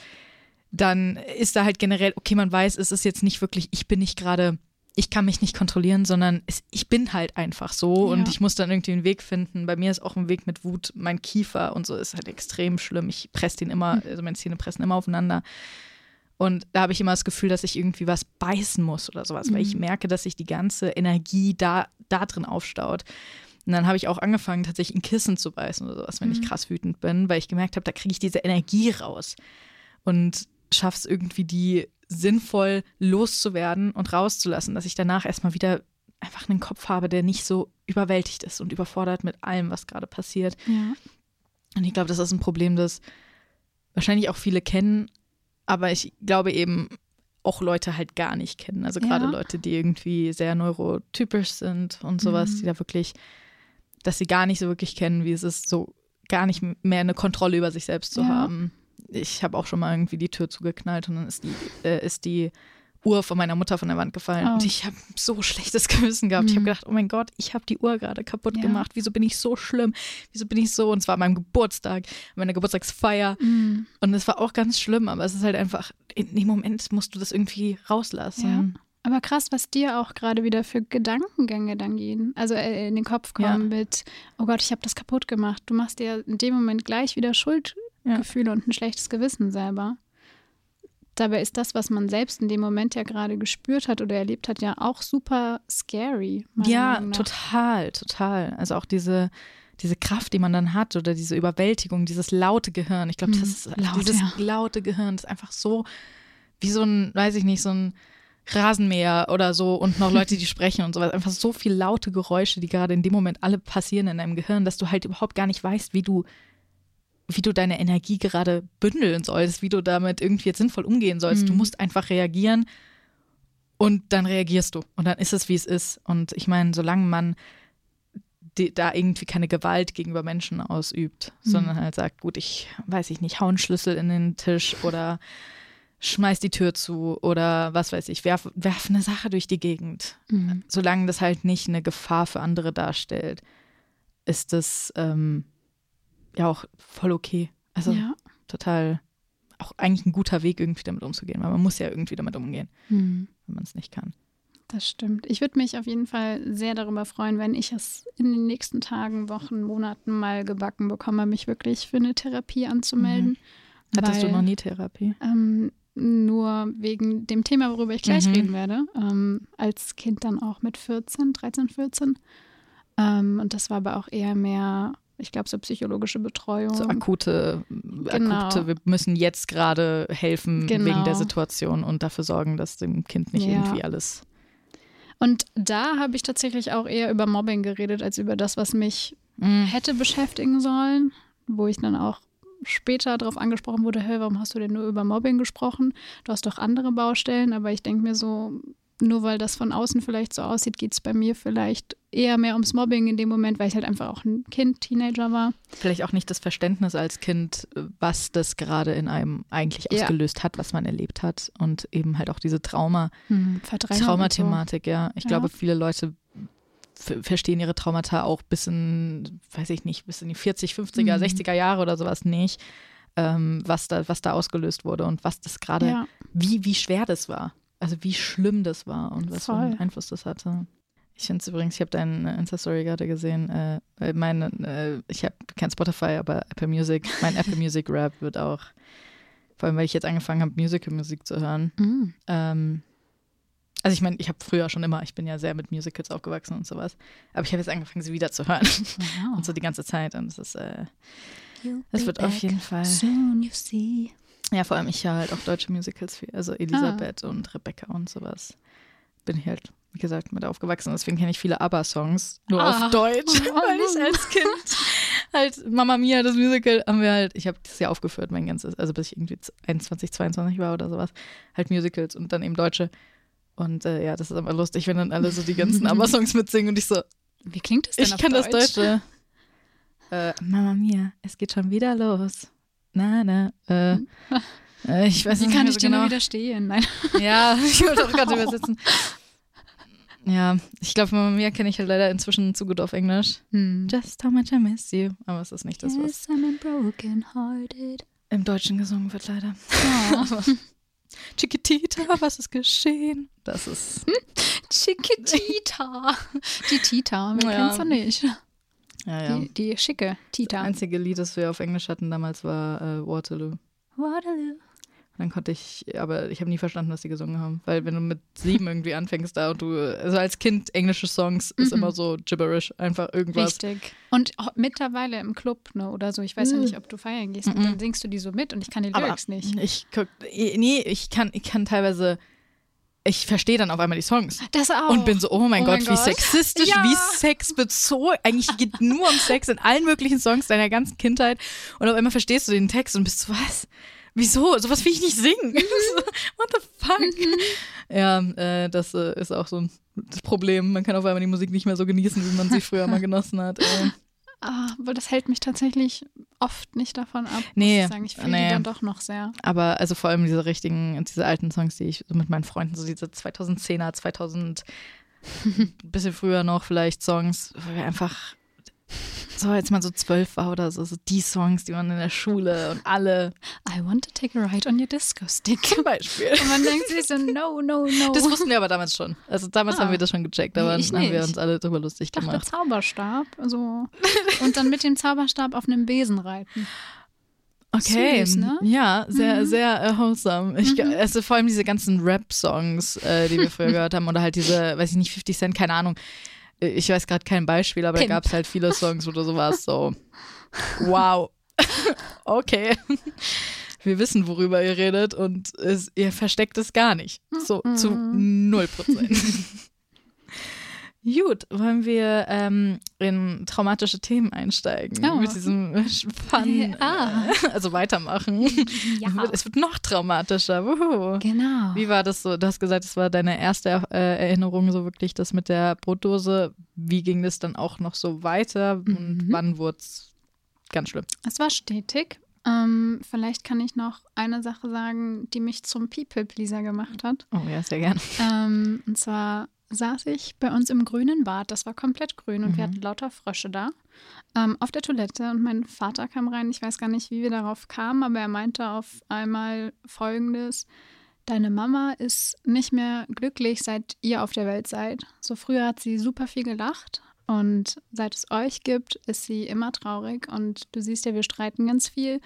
dann ist da halt generell, okay, man weiß, es ist jetzt nicht wirklich, ich bin nicht gerade, ich kann mich nicht kontrollieren, sondern es, ich bin halt einfach so ja. und ich muss dann irgendwie einen Weg finden. Bei mir ist auch ein Weg mit Wut, mein Kiefer und so ist halt extrem schlimm. Ich presse den immer, also meine Zähne pressen immer aufeinander. Und da habe ich immer das Gefühl, dass ich irgendwie was beißen muss oder sowas, mhm. weil ich mhm. merke, dass sich die ganze Energie da, da drin aufstaut. Und dann habe ich auch angefangen, tatsächlich ein Kissen zu beißen oder sowas, wenn mhm. ich krass wütend bin, weil ich gemerkt habe, da kriege ich diese Energie raus und schaffe es irgendwie, die sinnvoll loszuwerden und rauszulassen, dass ich danach erstmal wieder einfach einen Kopf habe, der nicht so überwältigt ist und überfordert mit allem, was gerade passiert. Ja. Und ich glaube, das ist ein Problem, das wahrscheinlich auch viele kennen, aber ich glaube eben auch Leute halt gar nicht kennen. Also gerade ja. Leute, die irgendwie sehr neurotypisch sind und sowas, mhm. die da wirklich, dass sie gar nicht so wirklich kennen, wie es ist, so gar nicht mehr eine Kontrolle über sich selbst zu ja. haben. Ich habe auch schon mal irgendwie die Tür zugeknallt und dann ist die, äh, ist die Uhr von meiner Mutter von der Wand gefallen. Oh. Und ich habe so schlechtes Gewissen gehabt. Ich habe Mhm. gedacht, oh mein Gott, ich habe die Uhr gerade kaputt Ja. gemacht. Wieso bin ich so schlimm? Wieso bin ich so? Und es war an meinem Geburtstag, meiner Geburtstagsfeier. Mhm. Und es war auch ganz schlimm, aber es ist halt einfach, in dem Moment musst du das irgendwie rauslassen. Aber krass, was dir auch gerade wieder für Gedankengänge dann gehen. Also äh, in den Kopf kommen mit, oh Gott, ich habe das kaputt gemacht. Du machst dir in dem Moment gleich wieder Schuldgefühle und ein schlechtes Gewissen selber. Dabei ist das, was man selbst in dem Moment ja gerade gespürt hat oder erlebt hat, ja auch super scary. Ja, total, total. Also auch diese, diese Kraft, die man dann hat oder diese Überwältigung, dieses laute Gehirn. Ich glaube, Mhm. das ist Laut, dieses ja. laute Gehirn ist einfach so wie so ein, weiß ich nicht, so ein Rasenmäher oder so und noch Leute, die sprechen und sowas. Einfach so viel laute Geräusche, die gerade in dem Moment alle passieren in deinem Gehirn, dass du halt überhaupt gar nicht weißt, wie du wie du deine Energie gerade bündeln sollst, wie du damit irgendwie jetzt sinnvoll umgehen sollst. Du Mhm. musst einfach reagieren und dann reagierst du und dann ist es, wie es ist. Und ich meine, solange man die, da irgendwie keine Gewalt gegenüber Menschen ausübt, Mhm. sondern halt sagt, gut, ich weiß ich nicht, hau einen Schlüssel in den Tisch oder schmeiß die Tür zu oder was weiß ich, werf, werf eine Sache durch die Gegend. Mhm. Solange das halt nicht eine Gefahr für andere darstellt, ist das ähm, ja auch voll okay. Also ja. total auch eigentlich ein guter Weg, irgendwie damit umzugehen, weil man muss ja irgendwie damit umgehen, Mhm. wenn man es nicht kann. Das stimmt. Ich würde mich auf jeden Fall sehr darüber freuen, wenn ich es in den nächsten Tagen, Wochen, Monaten mal gebacken bekomme, mich wirklich für eine Therapie anzumelden. Hattest du Weil- noch nie Therapie? Ähm, nur wegen dem Thema, worüber ich gleich Mhm. reden werde. Ähm, als Kind dann auch mit 14, 13, 14. Ähm, und das war aber auch eher mehr, ich glaube, so psychologische Betreuung. So akute, Genau. akute, wir müssen jetzt gerade helfen Genau. wegen der Situation und dafür sorgen, dass dem Kind nicht Ja. irgendwie alles. Und da habe ich tatsächlich auch eher über Mobbing geredet, als über das, was mich hätte beschäftigen sollen, wo ich dann auch später darauf angesprochen wurde, hey, warum hast du denn nur über Mobbing gesprochen? Du hast doch andere Baustellen, aber ich denke mir so, nur weil das von außen vielleicht so aussieht, geht es bei mir vielleicht eher mehr ums Mobbing in dem Moment, weil ich halt einfach auch ein Kind, Teenager war. Vielleicht auch nicht das Verständnis als Kind, was das gerade in einem eigentlich Ja. ausgelöst hat, was man erlebt hat und eben halt auch diese Trauma, Verdrängung. Traumathematik, ja. Ich Ja. glaube, viele Leute verstehen ihre Traumata auch bis in, weiß ich nicht, bis in die 40, 50er, Mhm. 60er Jahre oder sowas nicht, ähm, was, da, was da ausgelöst wurde und was das So. gerade, Ja, wie, wie schwer das war. Also wie schlimm das war und was für einen Voll. Einfluss das hatte. Ich finde es übrigens, ich habe deine Insta-Story gerade gesehen, äh, weil meine, äh, ich habe kein Spotify, aber Apple Music, mein Apple Music Rap wird auch, vor allem weil ich jetzt angefangen habe, Musical-Musik zu hören, Mhm. ähm, also ich meine, ich habe früher schon immer, ich bin ja sehr mit Musicals aufgewachsen und sowas, aber ich habe jetzt angefangen, sie wieder zu hören Wow. und so die ganze Zeit und es ist, äh, es wird auf jeden Fall, Soon you see. Ja vor allem ich höre halt auch deutsche Musicals viel, also Elisabeth und Rebecca und sowas, bin ich halt, wie gesagt, mit aufgewachsen, deswegen kenne ich viele ABBA-Songs, nur Ah. auf Deutsch, weil ich als Kind halt Mama Mia, das Musical, haben wir halt, ich habe das ja aufgeführt, mein ganzes, also bis ich irgendwie 21, 22 war oder sowas, halt Musicals und dann eben Deutsche. Und äh, ja, das ist aber lustig, wenn dann alle so die ganzen ABBA-Songs mitsingen und ich so, Wie klingt das denn ich auf kann Deutsch? das Deutsche. Äh, Mama Mia, es geht schon wieder los. Na, na, äh, äh, ich weiß Wie nicht kann ich so dir genau. nur widerstehen? Nein. Ja, ich wollte auch gerade übersetzen. Ja, ich glaube, Mama Mia kenne ich halt leider inzwischen zu gut auf Englisch. Hm. Just how much I miss you. Aber es ist nicht das, was Yes, I'm broken hearted. im Deutschen gesungen wird, leider. Oh. Chiquitita, was ist geschehen? Das ist. Chiquitita. Die Tita, wer Ja. kennt's doch nicht? Ja, ja. Die, die schicke Das Tita. einzige Lied, das wir auf Englisch hatten damals, war äh, Waterloo. Waterloo. Dann konnte ich, aber ich habe nie verstanden, was die gesungen haben. Weil wenn du mit sieben irgendwie anfängst da und du, also als Kind englische Songs ist Mhm. immer so gibberish, einfach irgendwas. Richtig. Und mittlerweile im Club ne, oder so, ich weiß ja nicht, ob du feiern gehst, und Mhm. dann singst du die so mit und ich kann die Aber Lyrics nicht. ich guck, nee, ich kann, ich kann teilweise, ich verstehe dann auf einmal die Songs. Das auch. Und bin so, oh mein Oh Gott, mein wie Gott. sexistisch, Ja. wie sexbezogen. Eigentlich geht nur um Sex in allen möglichen Songs deiner ganzen Kindheit. Und auf einmal verstehst du den Text und bist so, was? Wieso? Sowas will ich nicht singen. What the fuck? Ja, äh, das äh, ist auch so ein das Problem. Man kann auf einmal die Musik nicht mehr so genießen, wie man sie früher mal genossen hat. Äh. Ah, aber das hält mich tatsächlich oft nicht davon ab. Nee, muss ich sagen. Ich fühle nee. die dann doch noch sehr. Aber also vor allem diese richtigen, diese alten Songs, die ich so mit meinen Freunden, so diese 2010er, 2000, ein bisschen früher noch vielleicht Songs, wo wir einfach so, als man so zwölf war oder so, so die Songs, die man in der Schule und alle I want to take a ride on your disco stick. zum Beispiel. Und man denkt sich so, no, no, no. Das wussten wir aber damals schon. Also damals Ah. haben wir das schon gecheckt, aber Nee, dann haben wir uns alle drüber lustig ich dachte gemacht. Zauberstab. Also, und dann mit dem Zauberstab auf einem Besen reiten. Okay, Süß, ne? ja, sehr, Mhm. sehr äh, wholesome. Ich, Mhm. Also vor allem diese ganzen Rap-Songs, äh, die wir früher gehört haben, oder halt diese, weiß ich nicht, 50 Cent, keine Ahnung. Ich weiß gerade kein Beispiel, aber Pimp. da gab es halt viele Songs, wo du so warst, so, wow, okay. Wir wissen, worüber ihr redet und es, ihr versteckt es gar nicht. So, zu Mhm. null Prozent. Gut, wollen wir ähm, in traumatische Themen einsteigen? Oh. Mit diesem Fun, Ah. also weitermachen. Ja. Es wird- Es wird noch traumatischer. Wuhu. Genau. Wie war das so? Du hast gesagt, es war deine erste äh, Erinnerung, so wirklich das mit der Brotdose. Wie ging das dann auch noch so weiter und Mhm. wann wurde es ganz schlimm? Es war stetig. Ähm, vielleicht kann ich noch eine Sache sagen, die mich zum People-Pleaser gemacht hat. Oh ja, sehr gerne. Ähm, und zwar saß ich bei uns im grünen Bad, das war komplett grün und wir Mhm. hatten lauter Frösche da, ähm, auf der Toilette und mein Vater kam rein. Ich weiß gar nicht, wie wir darauf kamen, aber er meinte auf einmal Folgendes. Deine Mama ist nicht mehr glücklich, seit ihr auf der Welt seid. So früher hat sie super viel gelacht und seit es euch gibt, ist sie immer traurig und du siehst ja, wir streiten ganz viel,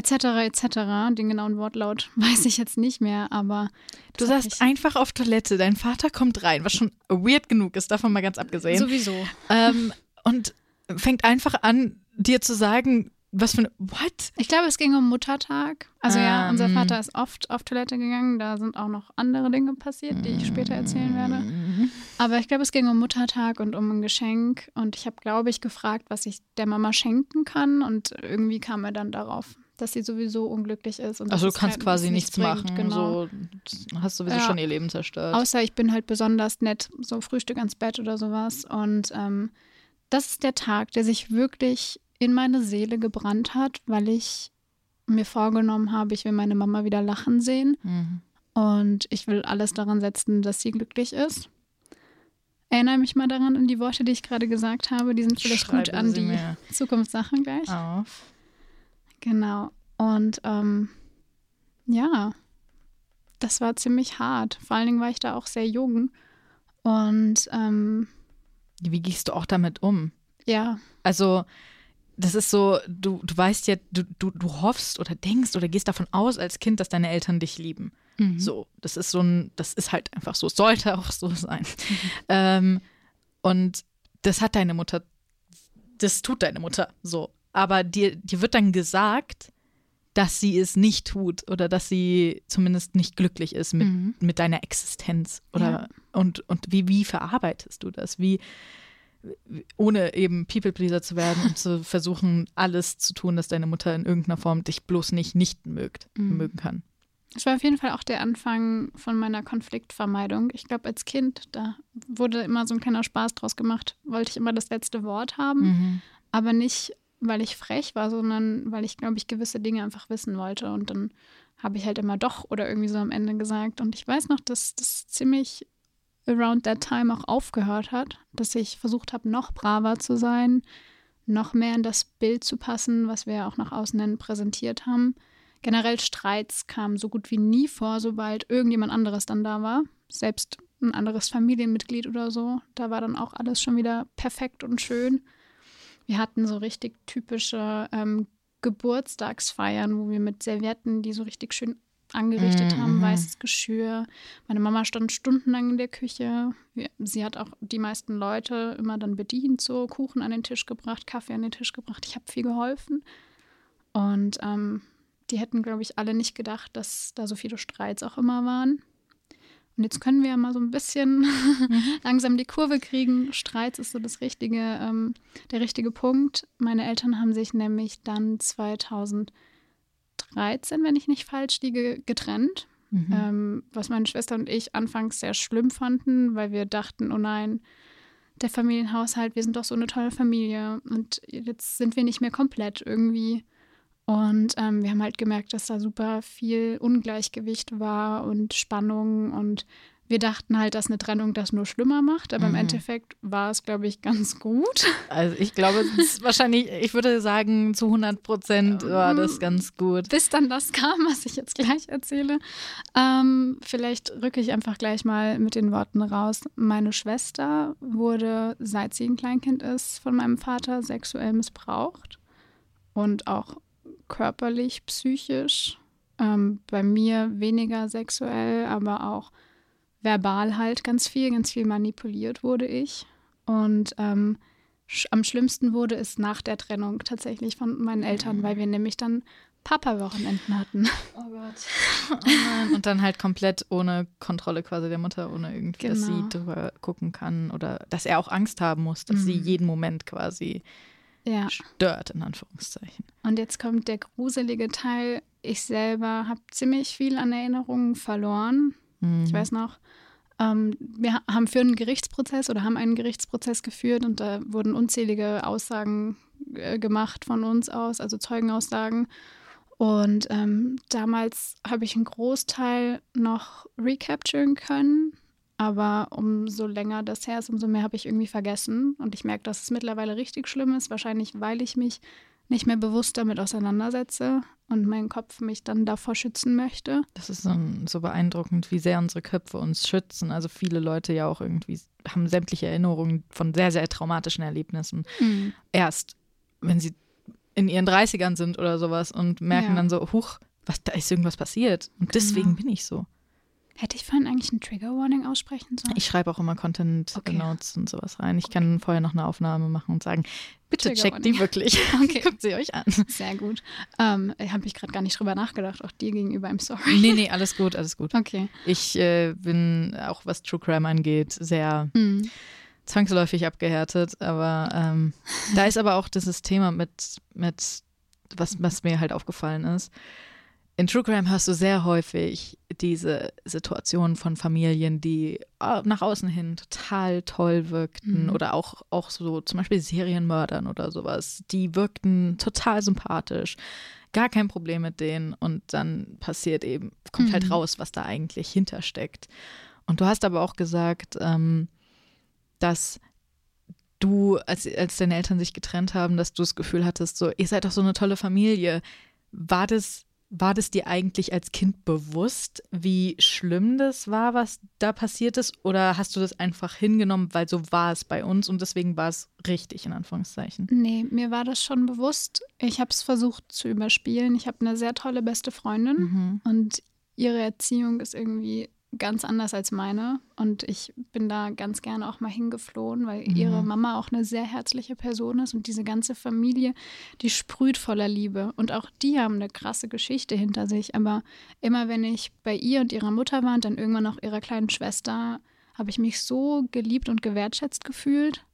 etc., etc. Den genauen Wortlaut weiß ich jetzt nicht mehr, aber Du mich- einfach auf Toilette, dein Vater kommt rein, was schon weird genug ist, davon mal ganz abgesehen. Sowieso. ähm, und fängt einfach an, dir zu sagen, was für eine. What? Ich glaube, es ging um Muttertag. Also ja, Ah, unser. Vater ist oft auf Toilette gegangen. Da sind auch noch andere Dinge passiert, die ich später erzählen werde. Aber ich glaube, es ging um Muttertag und um ein Geschenk. Und ich habe, glaube ich, gefragt, was ich der Mama schenken kann. Und irgendwie kam er dann darauf, dass sie sowieso unglücklich ist. Und Also du kannst halt quasi nichts nichts machen. Genau. So, hast sowieso Ja. schon ihr Leben zerstört. Außer ich bin halt besonders nett, so Frühstück ans Bett oder sowas. Und ähm, das ist der Tag, der sich wirklich in meine Seele gebrannt hat, weil ich mir vorgenommen habe, ich will meine Mama wieder lachen sehen Mhm. und ich will alles daran setzen, dass sie glücklich ist. Erinnere mich mal daran an die Worte, die ich gerade gesagt habe. Die sind vielleicht gut Schreibe an sie die Zukunftssachen gleich. auf. Genau. Und ähm, ja, das war ziemlich hart. Vor allen Dingen war ich da auch sehr jung. Und ähm, Wie gehst du auch damit um? ja, Also, das ist so, du, du weißt ja, du, du, du hoffst oder denkst oder gehst davon aus als Kind, dass deine Eltern dich lieben. Mhm. So, das ist so ein, das ist halt einfach so, sollte auch so sein. Ähm, und das hat deine Mutter, das tut deine Mutter so. Aber dir, dir wird dann gesagt, dass sie es nicht tut oder dass sie zumindest nicht glücklich ist mit, Mhm. mit deiner Existenz. Oder Ja. und, und wie, wie verarbeitest du das? Wie, ohne eben People-Pleaser zu werden und zu versuchen, alles zu tun, dass deine Mutter in irgendeiner Form dich bloß nicht nicht mögt, Mhm. mögen kann. Es war auf jeden Fall auch der Anfang von meiner Konfliktvermeidung. Ich glaube, als Kind, da wurde immer so ein kleiner Spaß draus gemacht, wollte ich immer das letzte Wort haben. Mhm. Aber nicht, weil ich frech war, sondern weil ich, glaube ich, gewisse Dinge einfach wissen wollte. Und dann habe ich halt immer doch oder irgendwie so am Ende gesagt. Und ich weiß noch, dass das ziemlich around that time auch aufgehört hat, dass ich versucht habe, noch braver zu sein, noch mehr in das Bild zu passen, was wir ja auch nach außen hin präsentiert haben. Generell Streits kamen so gut wie nie vor, sobald irgendjemand anderes dann da war. Selbst ein anderes Familienmitglied oder so. Da war dann auch alles schon wieder perfekt und schön. Wir hatten so richtig typische ähm, Geburtstagsfeiern, wo wir mit Servietten, die so richtig schön angerichtet haben, Mhm. weißes Geschirr. Meine Mama stand stundenlang in der Küche. Sie hat auch die meisten Leute immer dann bedient, so Kuchen an den Tisch gebracht, Kaffee an den Tisch gebracht. Ich habe viel geholfen. Und ähm, die hätten, glaube ich, alle nicht gedacht, dass da so viele Streits auch immer waren. Und jetzt können wir ja mal so ein bisschen langsam die Kurve kriegen. Streits ist so das richtige, ähm, der richtige Punkt. Meine Eltern haben sich nämlich dann 2013, wenn ich nicht falsch liege, getrennt. Mhm. Ähm, was meine Schwester und ich anfangs sehr schlimm fanden, weil wir dachten, oh nein, der Familienhaushalt, wir sind doch so eine tolle Familie und jetzt sind wir nicht mehr komplett irgendwie. Und ähm, wir haben halt gemerkt, dass da super viel Ungleichgewicht war und Spannung und wir dachten halt, dass eine Trennung das nur schlimmer macht, aber mhm. im Endeffekt war es, glaube ich, ganz gut. Also ich glaube, es ist wahrscheinlich, ich würde sagen, zu 100 Prozent war das ganz gut. Bis dann das kam, was ich jetzt gleich erzähle. Ähm, vielleicht rücke ich einfach gleich mal mit den Worten raus. Meine Schwester wurde, seit sie ein Kleinkind ist, von meinem Vater sexuell missbraucht und auch körperlich, psychisch. Ähm, bei mir weniger sexuell, aber auch verbal halt ganz viel, ganz viel manipuliert wurde ich. Und ähm, sch am schlimmsten wurde es nach der Trennung tatsächlich von meinen Eltern, weil wir nämlich dann Papa-Wochenenden hatten. Oh Gott. Oh und dann halt komplett ohne Kontrolle quasi der Mutter, ohne irgendwie, genau. dass sie genau. drüber gucken kann oder dass er auch Angst haben muss, dass mhm. sie jeden Moment quasi ja. stört, in Anführungszeichen. Und jetzt kommt der gruselige Teil. Ich selber habe ziemlich viel an Erinnerungen verloren. Mhm. Ich weiß noch, ähm, wir haben für einen Gerichtsprozess oder haben einen Gerichtsprozess geführt und da wurden unzählige Aussagen äh, gemacht von uns aus, also Zeugenaussagen. Und ähm, damals habe ich einen Großteil noch recapturen können, aber umso länger das her ist, umso mehr habe ich irgendwie vergessen. Und ich merke, dass es mittlerweile richtig schlimm ist, wahrscheinlich weil ich mich nicht mehr bewusst damit auseinandersetze und mein Kopf mich dann davor schützen möchte. Das ist so, so, beeindruckend, wie sehr unsere Köpfe uns schützen. Also viele Leute ja auch irgendwie haben sämtliche Erinnerungen von sehr, sehr traumatischen Erlebnissen. Mhm. Erst, wenn sie in ihren 30ern sind oder sowas und merken ja. dann so, huch, was, da ist irgendwas passiert. Und genau. deswegen bin ich so. Hätte ich vorhin eigentlich ein Trigger Warning aussprechen sollen? Ich schreibe auch immer Content okay. Notes und sowas rein. Ich okay. kann vorher noch eine Aufnahme machen und sagen, bitte checkt die wirklich. Okay. Guckt sie euch an. Sehr gut. Ähm, Habe ich gerade gar nicht drüber nachgedacht, auch dir gegenüber, I'm sorry. Nee, nee, alles gut, alles gut. Okay. Ich äh, bin auch, was True Crime angeht, sehr mhm. zwangsläufig abgehärtet. Aber ähm, da ist aber auch dieses Thema mit, mit was, was mir halt aufgefallen ist in True Crime hörst du sehr häufig diese Situation von Familien, die äh, nach außen hin total toll wirkten mhm. oder auch, auch so zum Beispiel Serienmördern oder sowas. Die wirkten total sympathisch, gar kein Problem mit denen und dann passiert eben, kommt halt mhm. halt raus, was da eigentlich hintersteckt. Und du hast aber auch gesagt, ähm, dass du, als, als deine Eltern sich getrennt haben, dass du das Gefühl hattest, so, ihr seid doch so eine tolle Familie. War das war das dir eigentlich als Kind bewusst, wie schlimm das war, was da passiert ist? Oder hast du das einfach hingenommen, weil so war es bei uns und deswegen war es richtig, in Anführungszeichen? Nee, mir war das schon bewusst. Ich habe es versucht zu überspielen. Ich habe eine sehr tolle beste Freundin mhm. und ihre Erziehung ist irgendwie ganz anders als meine. Und ich bin da ganz gerne auch mal hingeflohen, weil mhm. ihre Mama auch eine sehr herzliche Person ist und diese ganze Familie, die sprüht voller Liebe. Und auch die haben eine krasse Geschichte hinter sich. Aber immer wenn ich bei ihr und ihrer Mutter war und dann irgendwann auch ihrer kleinen Schwester, habe ich mich so geliebt und gewertschätzt gefühlt.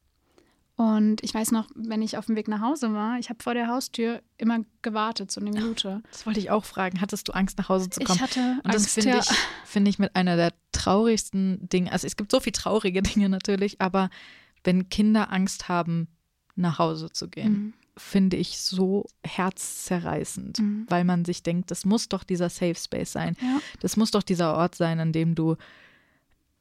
Und ich weiß noch, wenn ich auf dem Weg nach Hause war, ich habe vor der Haustür immer gewartet, so eine Minute. Das wollte ich auch fragen. Hattest du Angst, nach Hause zu kommen? Ich hatte Und das finde ja. ich, find ich mit einer der traurigsten Dinge. Also es gibt so viele traurige Dinge natürlich, aber wenn Kinder Angst haben, nach Hause zu gehen, mhm. finde ich so herzzerreißend, mhm. weil man sich denkt, das muss doch dieser Safe Space sein. Ja. Das muss doch dieser Ort sein, an dem du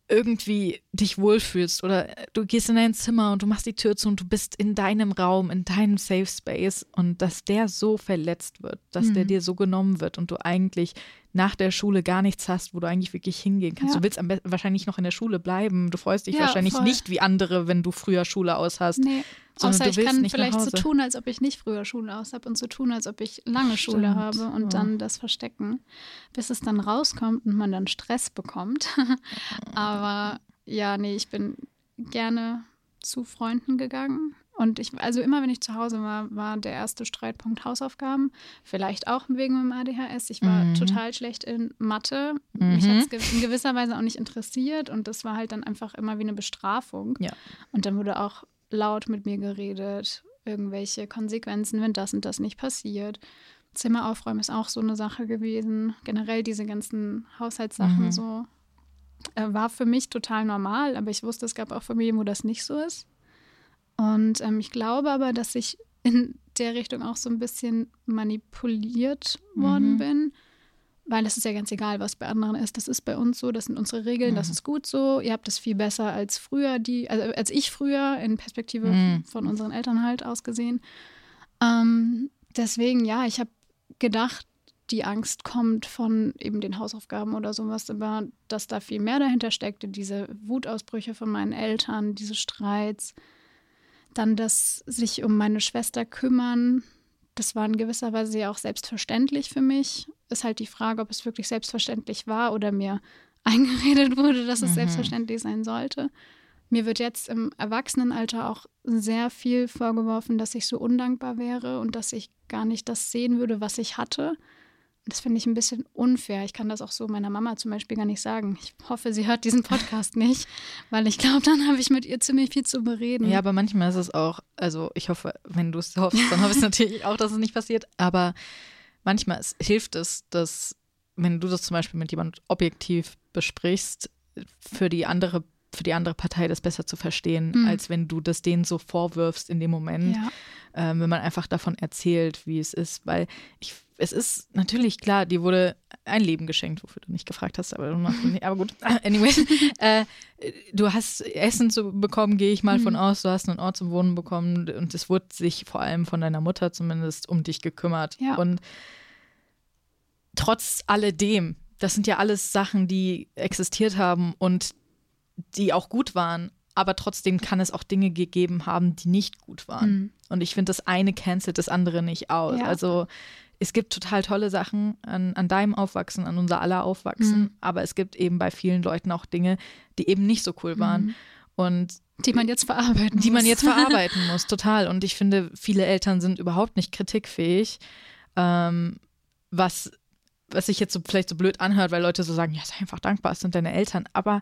irgendwie dich wohlfühlst oder du gehst in dein Zimmer und du machst die Tür zu und du bist in deinem Raum, in deinem Safe Space und dass der so verletzt wird, dass mhm. der dir so genommen wird und du eigentlich nach der Schule gar nichts hast, wo du eigentlich wirklich hingehen kannst. Ja. Du willst am wahrscheinlich noch in der Schule bleiben. Du freust dich ja, wahrscheinlich voll. nicht wie andere, wenn du früher Schule aus hast. Nee. Außer ich kann vielleicht so tun, als ob ich nicht früher Schule aus habe und so tun, als ob ich lange Stimmt. Schule habe und ja. dann das verstecken, bis es dann rauskommt und man dann Stress bekommt. Aber ja, nee, ich bin gerne zu Freunden gegangen und ich, also immer wenn ich zu Hause war, war der erste Streitpunkt Hausaufgaben. Vielleicht auch wegen meinem ADHS. Ich war mhm. total schlecht in Mathe. Mhm. Mich hat es in gewisser Weise auch nicht interessiert und das war halt dann einfach immer wie eine Bestrafung. Ja. Und dann wurde auch laut mit mir geredet, irgendwelche Konsequenzen, wenn das und das nicht passiert. Zimmer aufräumen ist auch so eine Sache gewesen. Generell diese ganzen Haushaltssachen mhm. so. Äh, war für mich total normal, aber ich wusste, es gab auch Familien, wo das nicht so ist. Und ähm, ich glaube aber, dass ich in der Richtung auch so ein bisschen manipuliert worden Mhm. bin. Weil es ist ja ganz egal, was bei anderen ist. Das ist bei uns so, das sind unsere Regeln, das Mhm. ist gut so. Ihr habt es viel besser als früher, die, also als ich früher, in Perspektive Mhm. von unseren Eltern halt ausgesehen. Ähm, deswegen, ja, ich habe gedacht, die Angst kommt von eben den Hausaufgaben oder sowas, aber dass da viel mehr dahinter steckte, diese Wutausbrüche von meinen Eltern, diese Streits, dann das sich um meine Schwester kümmern, das war in gewisser Weise ja auch selbstverständlich für mich. Ist halt die Frage, ob es wirklich selbstverständlich war oder mir eingeredet wurde, dass es Mhm. selbstverständlich sein sollte. Mir wird jetzt im Erwachsenenalter auch sehr viel vorgeworfen, dass ich so undankbar wäre und dass ich gar nicht das sehen würde, was ich hatte. Das finde ich ein bisschen unfair. Ich kann das auch so meiner Mama zum Beispiel gar nicht sagen. Ich hoffe, sie hört diesen Podcast nicht, weil ich glaube, dann habe ich mit ihr ziemlich viel zu bereden. Ja, aber manchmal ist es auch, also ich hoffe, wenn du es hoffst, dann hoffe ich natürlich auch, dass es nicht passiert. Aber manchmal es, hilft es, dass, wenn du das zum Beispiel mit jemand objektiv besprichst, für die andere, für die andere Partei das besser zu verstehen, Mhm. als wenn du das denen so vorwirfst in dem Moment. ja. ähm, wenn man einfach davon erzählt, wie es ist. Weil ich, es ist natürlich klar, dir wurde ein Leben geschenkt, wofür du nicht gefragt hast, aber, du machst nicht, aber gut. Anyway, äh, du hast Essen zu bekommen, gehe ich mal von Mhm. aus. Du hast einen Ort zum Wohnen bekommen und es wurde sich vor allem von deiner Mutter zumindest um dich gekümmert. Ja. Und trotz alledem, das sind ja alles Sachen, die existiert haben und die auch gut waren. Aber trotzdem kann es auch Dinge gegeben haben, die nicht gut waren. Mhm. Und ich finde, das eine cancelt das andere nicht aus. Ja. Also es gibt total tolle Sachen an, an deinem Aufwachsen, an unser aller Aufwachsen, Mhm. aber es gibt eben bei vielen Leuten auch Dinge, die eben nicht so cool waren. Mhm. Und Die man jetzt verarbeiten die man muss. jetzt verarbeiten muss, total. Und ich finde, viele Eltern sind überhaupt nicht kritikfähig, ähm, was, was sich jetzt so vielleicht so blöd anhört, weil Leute so sagen, ja, sei einfach dankbar, es sind deine Eltern. Aber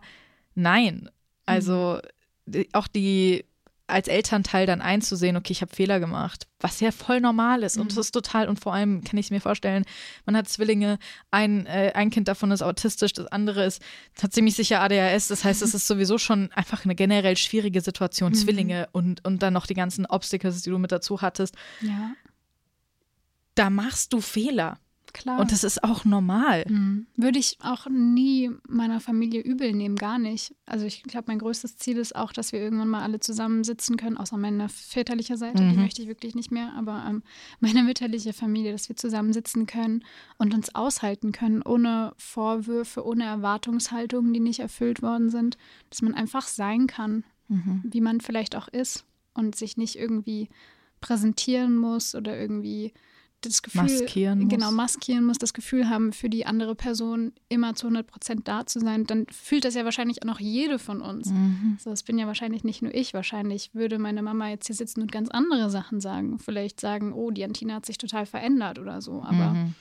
nein, also die- auch die als Elternteil dann einzusehen, okay, ich habe Fehler gemacht, was ja voll normal ist und Mhm. das ist total und vor allem kann ich es mir vorstellen, man hat Zwillinge, ein, äh, ein Kind davon ist autistisch, das andere ist hat ziemlich sicher ADHS, das heißt, es ist sowieso schon einfach eine generell schwierige Situation, Mhm. Zwillinge und, und dann noch die ganzen Obstacles, die du mit dazu hattest, Ja, da machst du Fehler klar. und das ist auch normal. Mhm. Würde ich auch nie meiner Familie übel nehmen, gar nicht. Also ich glaube, mein größtes Ziel ist auch, dass wir irgendwann mal alle zusammensitzen können, außer meiner väterlicher Seite, die Mhm. möchte ich wirklich nicht mehr, aber ähm, meine mütterliche Familie, dass wir zusammensitzen können und uns aushalten können, ohne Vorwürfe, ohne Erwartungshaltungen, die nicht erfüllt worden sind, dass man einfach sein kann, Mhm. wie man vielleicht auch ist und sich nicht irgendwie präsentieren muss oder irgendwie das Gefühl Maskieren muss. genau maskieren muss, das Gefühl haben, für die andere Person immer zu 100 Prozent da zu sein, dann fühlt das ja wahrscheinlich auch noch jede von uns. Mhm. So, das bin ja wahrscheinlich nicht nur ich. Wahrscheinlich würde meine Mama jetzt hier sitzen und ganz andere Sachen sagen. Vielleicht sagen, oh, die Antina hat sich total verändert oder so. Aber Mhm.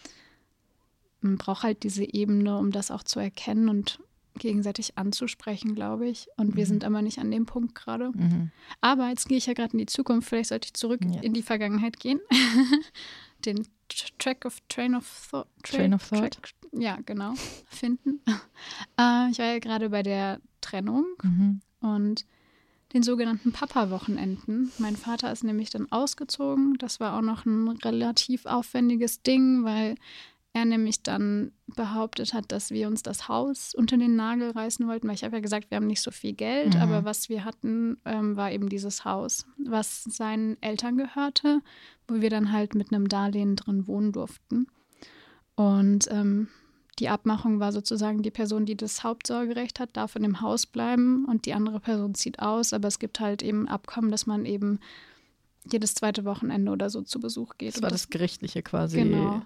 man braucht halt diese Ebene, um das auch zu erkennen und gegenseitig anzusprechen, glaube ich. Und wir Mhm. sind aber nicht an dem Punkt gerade. Mhm. Aber jetzt gehe ich ja gerade in die Zukunft. Vielleicht sollte ich zurück Ja. in die Vergangenheit gehen. Den Track of Train of Thought. Train of Thought. Track, ja, genau. Finden. äh, ich war ja gerade bei der Trennung Mhm. und den sogenannten Papa-Wochenenden. Mein Vater ist nämlich dann ausgezogen. Das war auch noch ein relativ aufwendiges Ding, weil er nämlich dann behauptet hat, dass wir uns das Haus unter den Nagel reißen wollten, weil ich habe ja gesagt, wir haben nicht so viel Geld, Mhm. aber was wir hatten, ähm, war eben dieses Haus, was seinen Eltern gehörte, wo wir dann halt mit einem Darlehen drin wohnen durften. Und ähm, die Abmachung war sozusagen, die Person, die das Hauptsorgerecht hat, darf in dem Haus bleiben und die andere Person zieht aus. Aber es gibt halt eben Abkommen, dass man eben jedes zweite Wochenende oder so zu Besuch geht. Das war das Gerichtliche quasi Genau.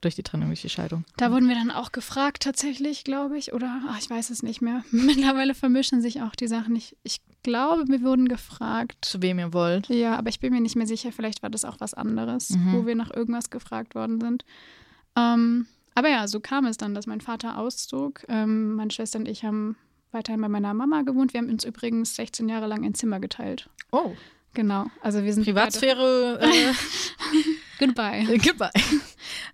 Durch die Trennung, durch die Scheidung. Da wurden wir dann auch gefragt, tatsächlich, glaube ich. Oder ach, ich weiß es nicht mehr. Mittlerweile vermischen sich auch die Sachen. Ich, ich glaube, wir wurden gefragt. Zu wem ihr wollt. Ja, aber ich bin mir nicht mehr sicher. Vielleicht war das auch was anderes, Mhm. wo wir nach irgendwas gefragt worden sind. Ähm, aber ja, so kam es dann, dass mein Vater auszog. Ähm, meine Schwester und ich haben weiterhin bei meiner Mama gewohnt. Wir haben uns übrigens 16 Jahre lang ein Zimmer geteilt. Oh, Genau. Also wir sind Privatsphäre. Äh, Goodbye. goodbye.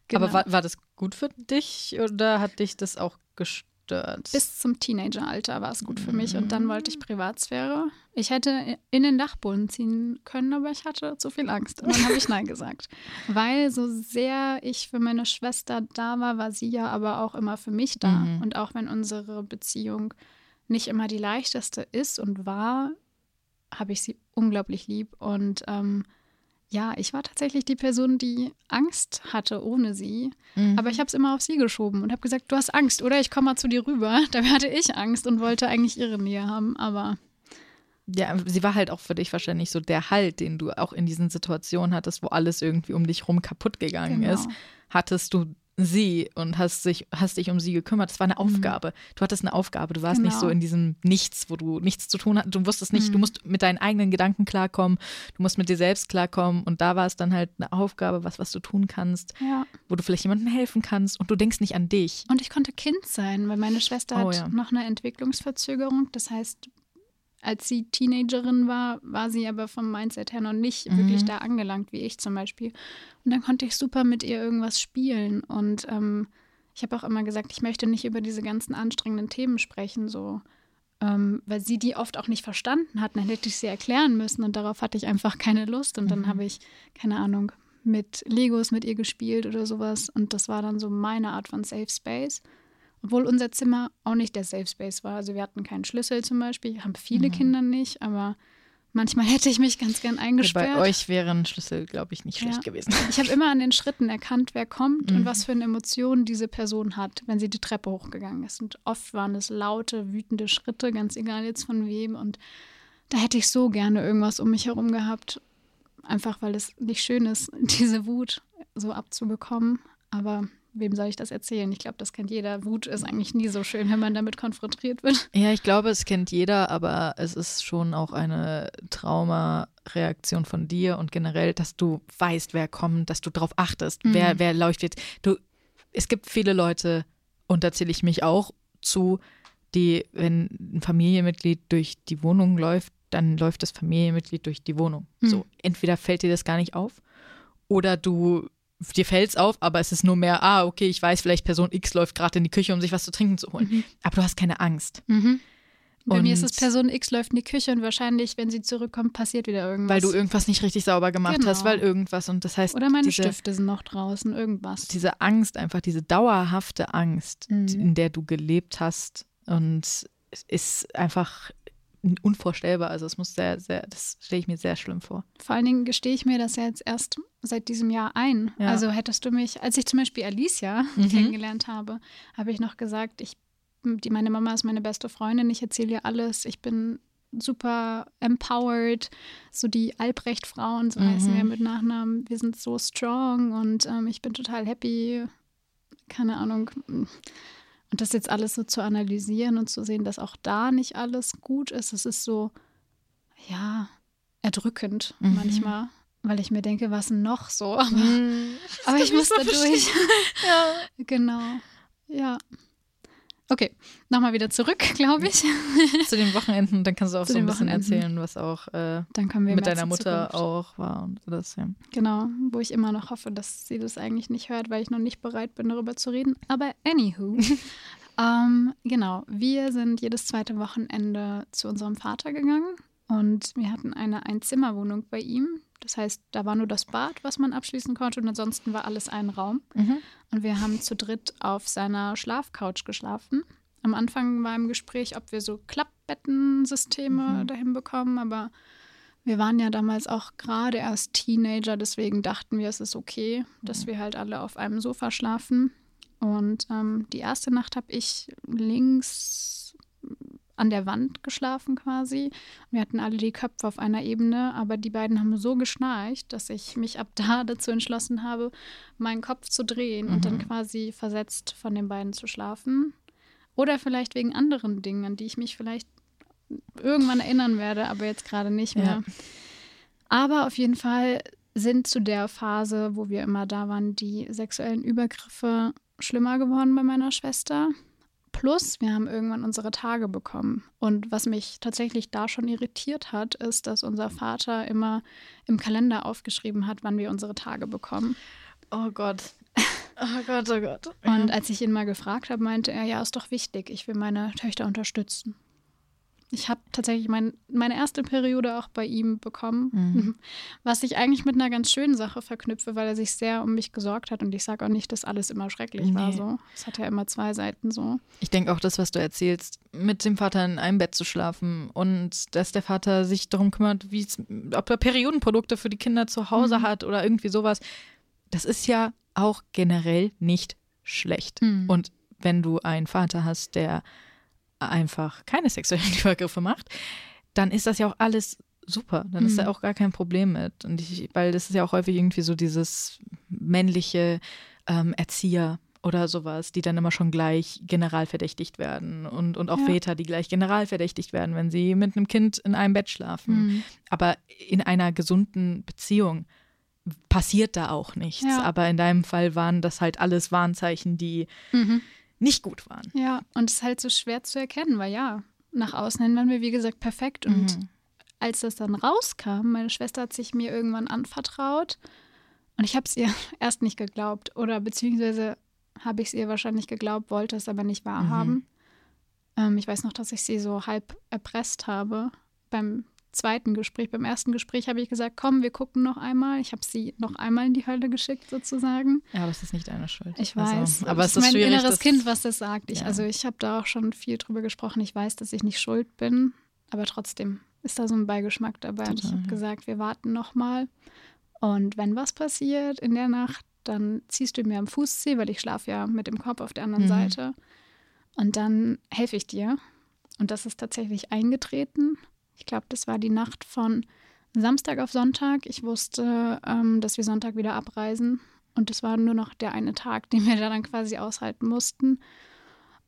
Genau. Aber war, war das gut für dich oder hat dich das auch gestört? Bis zum Teenageralter war es gut für mich und dann wollte ich Privatsphäre. Ich hätte in den Dachboden ziehen können, aber ich hatte zu viel Angst und dann habe ich Nein gesagt. Weil so sehr ich für meine Schwester da war, war sie ja aber auch immer für mich da. Mhm. Und auch wenn unsere Beziehung nicht immer die leichteste ist und war, habe ich sie unglaublich lieb und ähm, ja, ich war tatsächlich die Person, die Angst hatte ohne sie. Mhm. Aber ich habe es immer auf sie geschoben und habe gesagt, du hast Angst, oder? Ich komme mal zu dir rüber. Dabei hatte ich Angst und wollte eigentlich ihre Nähe haben. Aber Ja, sie war halt auch für dich wahrscheinlich so der Halt, den du auch in diesen Situationen hattest, wo alles irgendwie um dich rum kaputt gegangen Genau. ist. Hattest du sie und hast, sich, hast dich um sie gekümmert. Das war eine Aufgabe. Du hattest eine Aufgabe. Du warst nicht Genau. so in diesem Nichts, wo du nichts zu tun hattest. Du wusstest nicht, du Mhm. musst mit deinen eigenen Gedanken klarkommen. Du musst mit dir selbst klarkommen. Und da war es dann halt eine Aufgabe, was, was du tun kannst, ja. wo du vielleicht jemandem helfen kannst und du denkst nicht an dich. Und ich konnte Kind sein, weil meine Schwester Oh, hat ja. noch eine Entwicklungsverzögerung. Das heißt, als sie Teenagerin war, war sie aber vom Mindset her noch nicht Mhm. wirklich da angelangt, wie ich zum Beispiel. Und dann konnte ich super mit ihr irgendwas spielen. Und ähm, ich habe auch immer gesagt, ich möchte nicht über diese ganzen anstrengenden Themen sprechen, so. Ähm, weil sie die oft auch nicht verstanden hat. Dann hätte ich sie erklären müssen und darauf hatte ich einfach keine Lust. Und dann Mhm. habe ich, keine Ahnung, mit Legos mit ihr gespielt oder sowas. Und das war dann so meine Art von Safe Space. Obwohl unser Zimmer auch nicht der Safe Space war. Also wir hatten keinen Schlüssel zum Beispiel, haben viele Mhm. Kinder nicht, aber manchmal hätte ich mich ganz gern eingesperrt. Bei euch wäre ein Schlüssel, glaube ich, nicht schlecht Ja. gewesen. Ich habe immer an den Schritten erkannt, wer kommt Mhm. und was für eine Emotion diese Person hat, wenn sie die Treppe hochgegangen ist. Und oft waren es laute, wütende Schritte, ganz egal jetzt von wem. Und da hätte ich so gerne irgendwas um mich herum gehabt. Einfach weil es nicht schön ist, diese Wut so abzubekommen. Aber wem soll ich das erzählen? Ich glaube, das kennt jeder. Wut ist eigentlich nie so schön, wenn man damit konfrontiert wird. Ja, ich glaube, es kennt jeder, aber es ist schon auch eine Traumareaktion von dir und generell, dass du weißt, wer kommt, dass du darauf achtest, Mhm. wer, wer jetzt. Du, es gibt viele Leute, und da zähle ich mich auch zu, die, wenn ein Familienmitglied durch die Wohnung läuft, dann läuft das Familienmitglied durch die Wohnung. Mhm. So, entweder fällt dir das gar nicht auf oder du dir fällt's auf, aber es ist nur mehr, ah, okay, ich weiß, vielleicht Person X läuft gerade in die Küche, um sich was zu trinken zu holen. Mhm. Aber du hast keine Angst. Bei mir ist Und- es Person X läuft in die Küche und wahrscheinlich, wenn sie zurückkommt, passiert wieder irgendwas. Weil du irgendwas nicht richtig sauber gemacht Genau. hast, weil irgendwas und das heißt, Oder meine diese, Stifte sind noch draußen, irgendwas. diese Angst, einfach diese dauerhafte Angst, Mhm. in der du gelebt hast und es ist einfach unvorstellbar. Also es muss sehr, sehr, das stelle ich mir sehr schlimm vor. Vor allen Dingen gestehe ich mir das ja jetzt erst seit diesem Jahr ein. Ja. Also hättest du mich, als ich zum Beispiel Alicia Mhm. kennengelernt habe, habe ich noch gesagt, ich, die, meine Mama ist meine beste Freundin, ich erzähle ihr alles, ich bin super empowered, so die Albrecht-Frauen, so Mhm. heißen wir mit Nachnamen, wir sind so strong und ähm, ich bin total happy, keine Ahnung. Und das jetzt alles so zu analysieren und zu sehen, dass auch da nicht alles gut ist, es ist so, ja, erdrückend Mhm. manchmal, weil ich mir denke, was noch so? Aber, Mhm. aber ich muss da durch. ja. Genau. Ja. Okay, nochmal wieder zurück, glaube ich. Zu den Wochenenden, dann kannst du auch Zu so ein bisschen Wochenenden. erzählen, was auch äh, mit deiner Mutter Zukunft. auch war und das, ja. Genau, wo ich immer noch hoffe, dass sie das eigentlich nicht hört, weil ich noch nicht bereit bin, darüber zu reden. Aber anywho. ähm, genau, wir sind jedes zweite Wochenende zu unserem Vater gegangen und wir hatten eine Einzimmerwohnung bei ihm. Das heißt, da war nur das Bad, was man abschließen konnte und ansonsten war alles ein Raum. Und wir haben zu dritt auf seiner Schlafcouch geschlafen. Am Anfang war im Gespräch, ob wir so Klappbettensysteme Mhm. dahin bekommen, aber wir waren ja damals auch gerade erst Teenager, deswegen dachten wir, es ist okay, dass wir halt alle auf einem Sofa schlafen. Und ähm, die erste Nacht habe ich links an der Wand geschlafen quasi. Wir hatten alle die Köpfe auf einer Ebene, aber die beiden haben so geschnarcht, dass ich mich ab da dazu entschlossen habe, meinen Kopf zu drehen und dann Mhm. quasi versetzt von den beiden zu schlafen. Oder vielleicht wegen anderen Dingen, an die ich mich vielleicht irgendwann erinnern werde, aber jetzt gerade nicht mehr. Ja. Aber auf jeden Fall sind zu der Phase, wo wir immer da waren, die sexuellen Übergriffe schlimmer geworden bei meiner Schwester. Plus, wir haben irgendwann unsere Tage bekommen. Und was mich tatsächlich da schon irritiert hat, ist, dass unser Vater immer im Kalender aufgeschrieben hat, wann wir unsere Tage bekommen. Oh Gott. Oh Gott, oh Gott. Und als ich ihn mal gefragt habe, meinte er, ja, ist doch wichtig, ich will meine Töchter unterstützen. Ich habe tatsächlich mein, meine erste Periode auch bei ihm bekommen, mhm. was ich eigentlich mit einer ganz schönen Sache verknüpfe, weil er sich sehr um mich gesorgt hat. Und ich sage auch nicht, dass alles immer schrecklich nee. war so. Es hat ja immer zwei Seiten so. Ich denke auch das, was du erzählst, mit dem Vater in einem Bett zu schlafen und dass der Vater sich darum kümmert, ob er Periodenprodukte für die Kinder zu Hause mhm. hat oder irgendwie sowas. Das ist ja auch generell nicht schlecht. Mhm. Und wenn du einen Vater hast, der einfach keine sexuellen Übergriffe macht, dann ist das ja auch alles super. Dann ist da mhm. auch gar kein Problem mit. Und ich, weil das ist ja auch häufig irgendwie so dieses männliche ähm, Erzieher oder sowas, die dann immer schon gleich generalverdächtigt werden. Und, und auch ja. Väter, die gleich generalverdächtigt werden, wenn sie mit einem Kind in einem Bett schlafen. Mhm. Aber in einer gesunden Beziehung passiert da auch nichts. Ja. Aber in deinem Fall waren das halt alles Warnzeichen, die mhm nicht gut waren. Ja, und es ist halt so schwer zu erkennen, weil ja, nach außen hin waren wir, wie gesagt, perfekt. Und mhm. als das dann rauskam, meine Schwester hat sich mir irgendwann anvertraut und ich habe es ihr erst nicht geglaubt. Oder beziehungsweise habe ich es ihr wahrscheinlich geglaubt, wollte es aber nicht wahrhaben. Mhm. Ähm, ich weiß noch, dass ich sie so halb erpresst habe beim zweiten Gespräch. Beim ersten Gespräch habe ich gesagt, komm, wir gucken noch einmal. Ich habe sie noch einmal in die Hölle geschickt, sozusagen. Ja, aber es ist nicht deine Schuld. Ich weiß. Also, aber es ist mein inneres Kind, was das sagt. Ich, ja. Also ich habe da auch schon viel drüber gesprochen. Ich weiß, dass ich nicht schuld bin, aber trotzdem ist da so ein Beigeschmack dabei. Total, und ich habe ja. gesagt, wir warten noch mal. Und wenn was passiert in der Nacht, dann ziehst du mir am Fußzeh, weil ich schlafe ja mit dem Kopf auf der anderen mhm. Seite. Und dann helfe ich dir. Und das ist tatsächlich eingetreten. Ich glaube, das war die Nacht von Samstag auf Sonntag. Ich wusste, ähm, dass wir Sonntag wieder abreisen. Und das war nur noch der eine Tag, den wir da dann quasi aushalten mussten.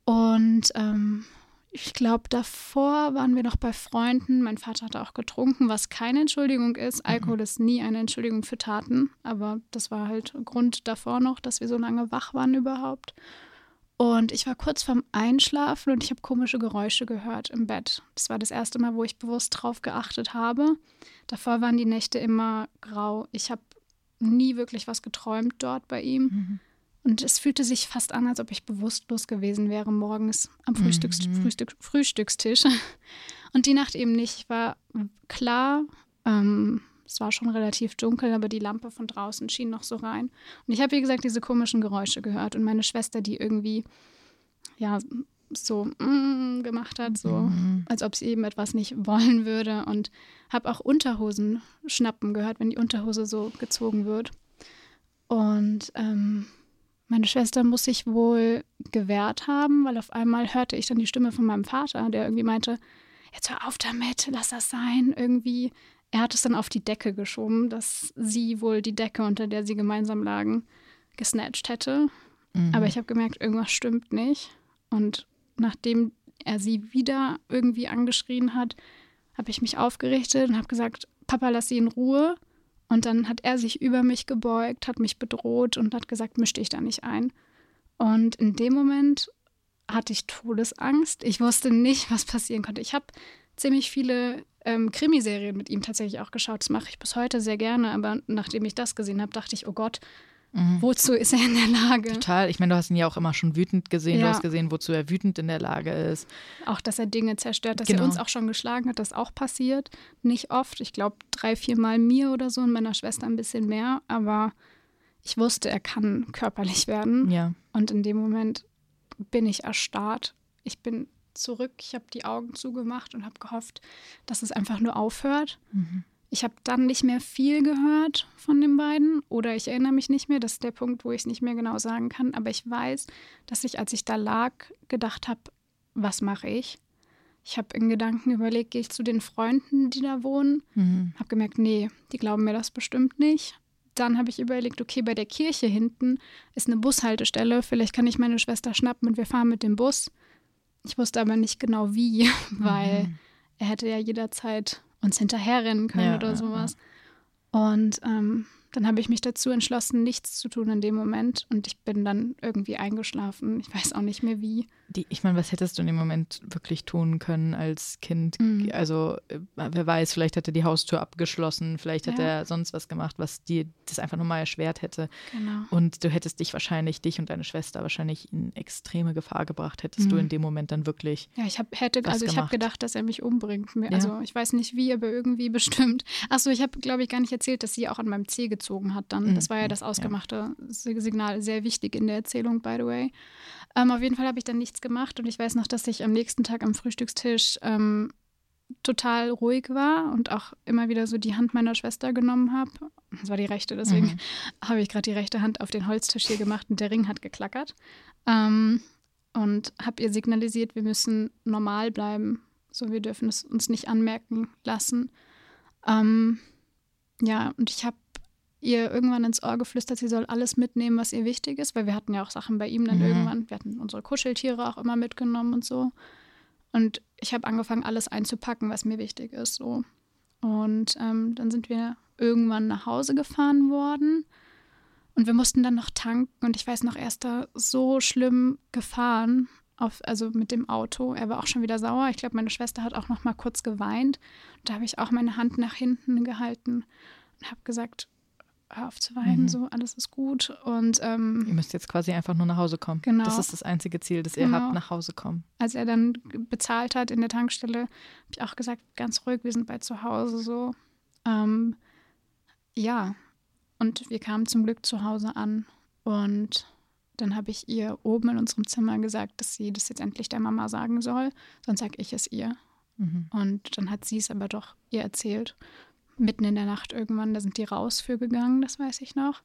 Und ähm, ich glaube, davor waren wir noch bei Freunden. Mein Vater hatte auch getrunken, was keine Entschuldigung ist. Mhm. Alkohol ist nie eine Entschuldigung für Taten. Aber das war halt Grund davor noch, dass wir so lange wach waren überhaupt. Und ich war kurz vorm Einschlafen und ich habe komische Geräusche gehört im Bett. Das war das erste Mal, wo ich bewusst drauf geachtet habe. Davor waren die Nächte immer grau. Ich habe nie wirklich was geträumt dort bei ihm. Mhm. Und es fühlte sich fast an, als ob ich bewusstlos gewesen wäre morgens am Frühstücks mhm. Frühstück Frühstückstisch. Und die Nacht eben nicht. Ich war klar, ähm, es war schon relativ dunkel, aber die Lampe von draußen schien noch so rein. Und ich habe, wie gesagt, diese komischen Geräusche gehört. Und meine Schwester, die irgendwie, ja, so mm, gemacht hat, so mhm. als ob sie eben etwas nicht wollen würde. Und habe auch Unterhosen schnappen gehört, wenn die Unterhose so gezogen wird. Und ähm, meine Schwester muss sich wohl gewehrt haben, weil auf einmal hörte ich dann die Stimme von meinem Vater, der irgendwie meinte, jetzt hör auf damit, lass das sein. Irgendwie er hat es dann auf die Decke geschoben, dass sie wohl die Decke, unter der sie gemeinsam lagen, gesnatcht hätte. Mhm. Aber ich habe gemerkt, irgendwas stimmt nicht. Und nachdem er sie wieder irgendwie angeschrien hat, habe ich mich aufgerichtet und habe gesagt, Papa, lass sie in Ruhe. Und dann hat er sich über mich gebeugt, hat mich bedroht und hat gesagt, misch dich da nicht ein. Und in dem Moment hatte ich Todesangst. Ich wusste nicht, was passieren konnte. Ich habe ziemlich viele ähm, Krimiserien mit ihm tatsächlich auch geschaut. Das mache ich bis heute sehr gerne, aber nachdem ich das gesehen habe, dachte ich, oh Gott, Mhm. Wozu ist er in der Lage? Total. Ich meine, du hast ihn ja auch immer schon wütend gesehen. Ja. Du hast gesehen, wozu er wütend in der Lage ist. Auch, dass er Dinge zerstört, dass genau. er uns auch schon geschlagen hat, das auch passiert. Nicht oft. Ich glaube, drei, vier Mal mir oder so und meiner Schwester ein bisschen mehr. Aber ich wusste, er kann körperlich werden. Ja. Und in dem Moment bin ich erstarrt. Ich bin zurück. Ich habe die Augen zugemacht und habe gehofft, dass es einfach nur aufhört. Mhm. Ich habe dann nicht mehr viel gehört von den beiden oder ich erinnere mich nicht mehr. Das ist der Punkt, wo ich es nicht mehr genau sagen kann. Aber ich weiß, dass ich, als ich da lag, gedacht habe, was mache ich? Ich habe in Gedanken überlegt, gehe ich zu den Freunden, die da wohnen? Mhm. Habe gemerkt, nee, die glauben mir das bestimmt nicht. Dann habe ich überlegt, okay, bei der Kirche hinten ist eine Bushaltestelle. Vielleicht kann ich meine Schwester schnappen und wir fahren mit dem Bus. Ich wusste aber nicht genau wie, weil mhm. er hätte ja jederzeit uns hinterherrennen können ja, oder sowas. Ja, Und ähm, dann habe ich mich dazu entschlossen, nichts zu tun in dem Moment und ich bin dann irgendwie eingeschlafen. Ich weiß auch nicht mehr wie. Die, ich meine, was hättest du in dem Moment wirklich tun können als Kind? Mhm. Also, äh, wer weiß, vielleicht hat er die Haustür abgeschlossen, vielleicht hat ja. er sonst was gemacht, was dir das einfach nochmal erschwert hätte. Genau. Und du hättest dich wahrscheinlich, dich und deine Schwester wahrscheinlich in extreme Gefahr gebracht, hättest mhm. du in dem Moment dann wirklich. Ja, ich hab, hätte, also ich habe gedacht, dass er mich umbringt. Also ja. ich weiß nicht wie, aber irgendwie bestimmt. Achso, ich habe, glaube ich, gar nicht erzählt, dass sie auch an meinem Zeh gezogen hat dann. Mhm. Das war ja das ausgemachte ja. Signal, sehr wichtig in der Erzählung, by the way. Ähm, auf jeden Fall habe ich dann nichts gemacht und ich weiß noch, dass ich am nächsten Tag am Frühstückstisch ähm, total ruhig war und auch immer wieder so die Hand meiner Schwester genommen habe. Das war die rechte, deswegen mhm. habe ich gerade die rechte Hand auf den Holztisch hier gemacht und der Ring hat geklackert. Ähm, und habe ihr signalisiert, wir müssen normal bleiben. So, wir dürfen es uns nicht anmerken lassen. Ähm, ja, und ich habe ihr irgendwann ins Ohr geflüstert, sie soll alles mitnehmen, was ihr wichtig ist, weil wir hatten ja auch Sachen bei ihm dann mhm. irgendwann. Wir hatten unsere Kuscheltiere auch immer mitgenommen und so. Und ich habe angefangen, alles einzupacken, was mir wichtig ist. So. Und ähm, dann sind wir irgendwann nach Hause gefahren worden. Und wir mussten dann noch tanken. Und ich weiß noch, er ist da so schlimm gefahren, auf, also mit dem Auto. Er war auch schon wieder sauer. Ich glaube, meine Schwester hat auch noch mal kurz geweint. Und da habe ich auch meine Hand nach hinten gehalten und habe gesagt, hör auf zu weinen, mhm. so, alles ist gut. Und ähm, ihr müsst jetzt quasi einfach nur nach Hause kommen. Genau. Das ist das einzige Ziel, das ihr genau. habt, nach Hause kommen. Als er dann bezahlt hat in der Tankstelle, habe ich auch gesagt, ganz ruhig, wir sind bei zu Hause so. Ähm, ja. Und wir kamen zum Glück zu Hause an und dann habe ich ihr oben in unserem Zimmer gesagt, dass sie das jetzt endlich der Mama sagen soll, sonst sage ich es ihr. Mhm. Und dann hat sie es aber doch ihr erzählt mitten in der Nacht irgendwann, da sind die raus für gegangen, das weiß ich noch.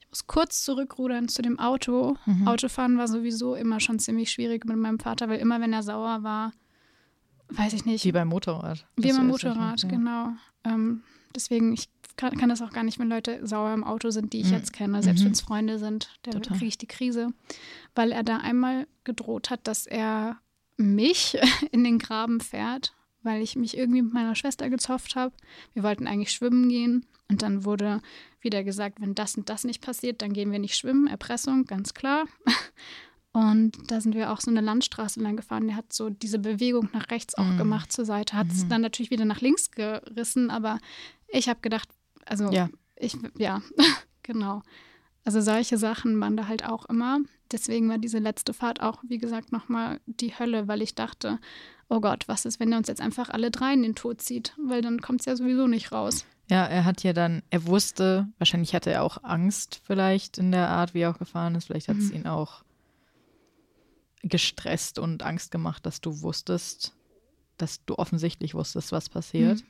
Ich muss kurz zurückrudern zu dem Auto. Mhm. Autofahren war sowieso immer schon ziemlich schwierig mit meinem Vater, weil immer wenn er sauer war, weiß ich nicht. Wie beim Motorrad. Wie beim Motorrad, ja. genau. Ähm, deswegen, ich kann, kann, das auch gar nicht, wenn Leute sauer im Auto sind, die ich mhm. jetzt kenne, selbst mhm. wenn es Freunde sind, da kriege ich die Krise. Weil er da einmal gedroht hat, dass er mich in den Graben fährt weil ich mich irgendwie mit meiner Schwester gezofft habe. Wir wollten eigentlich schwimmen gehen und dann wurde wieder gesagt, wenn das und das nicht passiert, dann gehen wir nicht schwimmen. Erpressung, ganz klar. Und da sind wir auch so eine Landstraße lang gefahren. Der hat so diese Bewegung nach rechts auch mm. gemacht zur Seite, hat es mm. dann natürlich wieder nach links gerissen, aber ich habe gedacht, also ja, ich, ja, genau. Also solche Sachen waren da halt auch immer. Deswegen war diese letzte Fahrt auch, wie gesagt, nochmal die Hölle, weil ich dachte, oh Gott, was ist, wenn er uns jetzt einfach alle drei in den Tod zieht? Weil dann kommt es ja sowieso nicht raus. Ja, er hat ja dann, er wusste, wahrscheinlich hatte er auch Angst vielleicht in der Art, wie er auch gefahren ist. Vielleicht hat es mhm. ihn auch gestresst und Angst gemacht, dass du wusstest, dass du offensichtlich wusstest, was passiert. Mhm.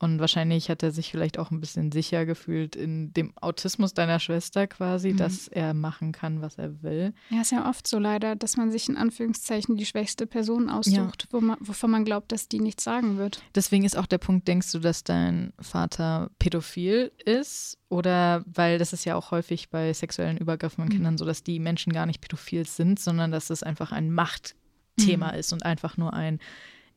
Und wahrscheinlich hat er sich vielleicht auch ein bisschen sicher gefühlt in dem Autismus deiner Schwester quasi, mhm. dass er machen kann, was er will. Ja, ist ja oft so leider, dass man sich in Anführungszeichen die schwächste Person aussucht, ja. wo man, wovon man glaubt, dass die nichts sagen wird. Deswegen ist auch der Punkt, denkst du, dass dein Vater pädophil ist? Oder weil das ist ja auch häufig bei sexuellen Übergriffen an mhm. Kindern so, dass die Menschen gar nicht pädophil sind, sondern dass es einfach ein Machtthema mhm. ist und einfach nur ein,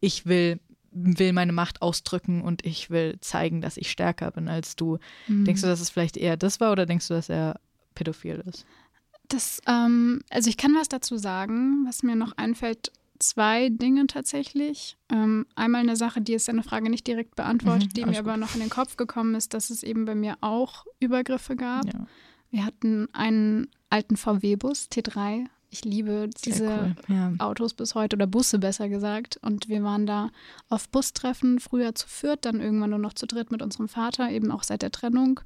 ich will will meine Macht ausdrücken und ich will zeigen, dass ich stärker bin als du. Mhm. Denkst du, dass es vielleicht eher das war oder denkst du, dass er pädophil ist? Das, ähm, also ich kann was dazu sagen, was mir noch einfällt. Zwei Dinge tatsächlich. Ähm, einmal eine Sache, die ist deine Frage nicht direkt beantwortet, mhm, die mir gut. aber noch in den Kopf gekommen ist, dass es eben bei mir auch Übergriffe gab. Ja. Wir hatten einen alten VW-Bus, T3, ich liebe diese cool. ja. Autos bis heute oder Busse besser gesagt. Und wir waren da auf Bustreffen, früher zu viert, dann irgendwann nur noch zu dritt mit unserem Vater, eben auch seit der Trennung.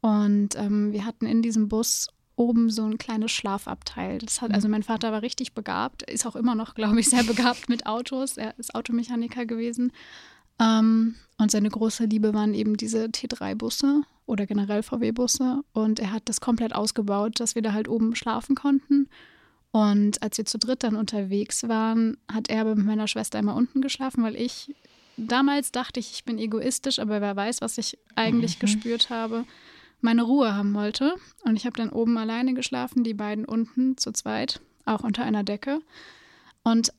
Und ähm, wir hatten in diesem Bus oben so ein kleines Schlafabteil. Das hat, also mein Vater war richtig begabt, ist auch immer noch, glaube ich, sehr begabt mit Autos. Er ist Automechaniker gewesen. Ähm, und seine große Liebe waren eben diese T3-Busse oder generell VW-Busse. Und er hat das komplett ausgebaut, dass wir da halt oben schlafen konnten. Und als wir zu dritt dann unterwegs waren, hat er mit meiner Schwester immer unten geschlafen, weil ich damals dachte ich, ich bin egoistisch, aber wer weiß, was ich eigentlich mhm. gespürt habe, meine Ruhe haben wollte. Und ich habe dann oben alleine geschlafen, die beiden unten zu zweit, auch unter einer Decke. Und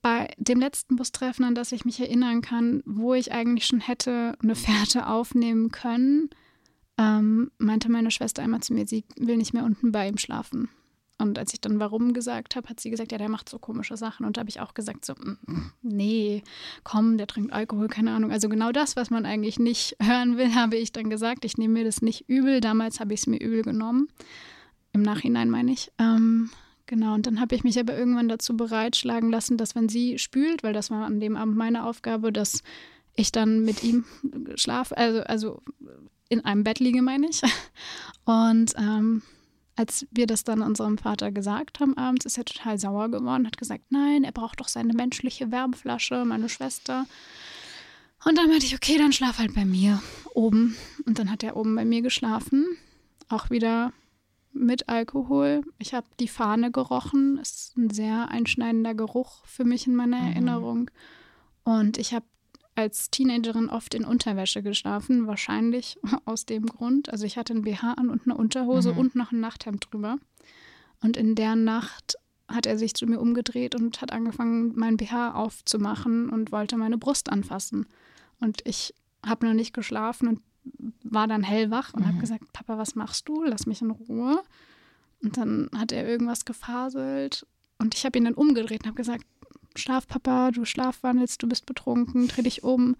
bei dem letzten Bustreffen, an das ich mich erinnern kann, wo ich eigentlich schon hätte eine Fährte aufnehmen können, ähm, meinte meine Schwester einmal zu mir, sie will nicht mehr unten bei ihm schlafen. Und als ich dann warum gesagt habe, hat sie gesagt, ja, der macht so komische Sachen. Und da habe ich auch gesagt, so, mm, nee, komm, der trinkt Alkohol, keine Ahnung. Also genau das, was man eigentlich nicht hören will, habe ich dann gesagt. Ich nehme mir das nicht übel. Damals habe ich es mir übel genommen. Im Nachhinein meine ich. Ähm, genau, und dann habe ich mich aber irgendwann dazu bereitschlagen lassen, dass wenn sie spült, weil das war an dem Abend meine Aufgabe, dass ich dann mit ihm schlafe, also, also in einem Bett liege, meine ich. Und ähm, als wir das dann unserem Vater gesagt haben abends, ist er total sauer geworden, hat gesagt, nein, er braucht doch seine menschliche Wärmflasche, meine Schwester. Und dann meinte ich, okay, dann schlaf halt bei mir oben. Und dann hat er oben bei mir geschlafen, auch wieder mit Alkohol. Ich habe die Fahne gerochen, ist ein sehr einschneidender Geruch für mich in meiner mhm. Erinnerung. Und ich habe als Teenagerin oft in Unterwäsche geschlafen, wahrscheinlich aus dem Grund. Also ich hatte ein BH an und eine Unterhose mhm. und noch ein Nachthemd drüber. Und in der Nacht hat er sich zu mir umgedreht und hat angefangen, mein BH aufzumachen und wollte meine Brust anfassen. Und ich habe noch nicht geschlafen und war dann hellwach und mhm. habe gesagt, Papa, was machst du? Lass mich in Ruhe. Und dann hat er irgendwas gefaselt und ich habe ihn dann umgedreht und habe gesagt, Schlaf, Papa, du schlafwandelst, du bist betrunken, dreh dich um.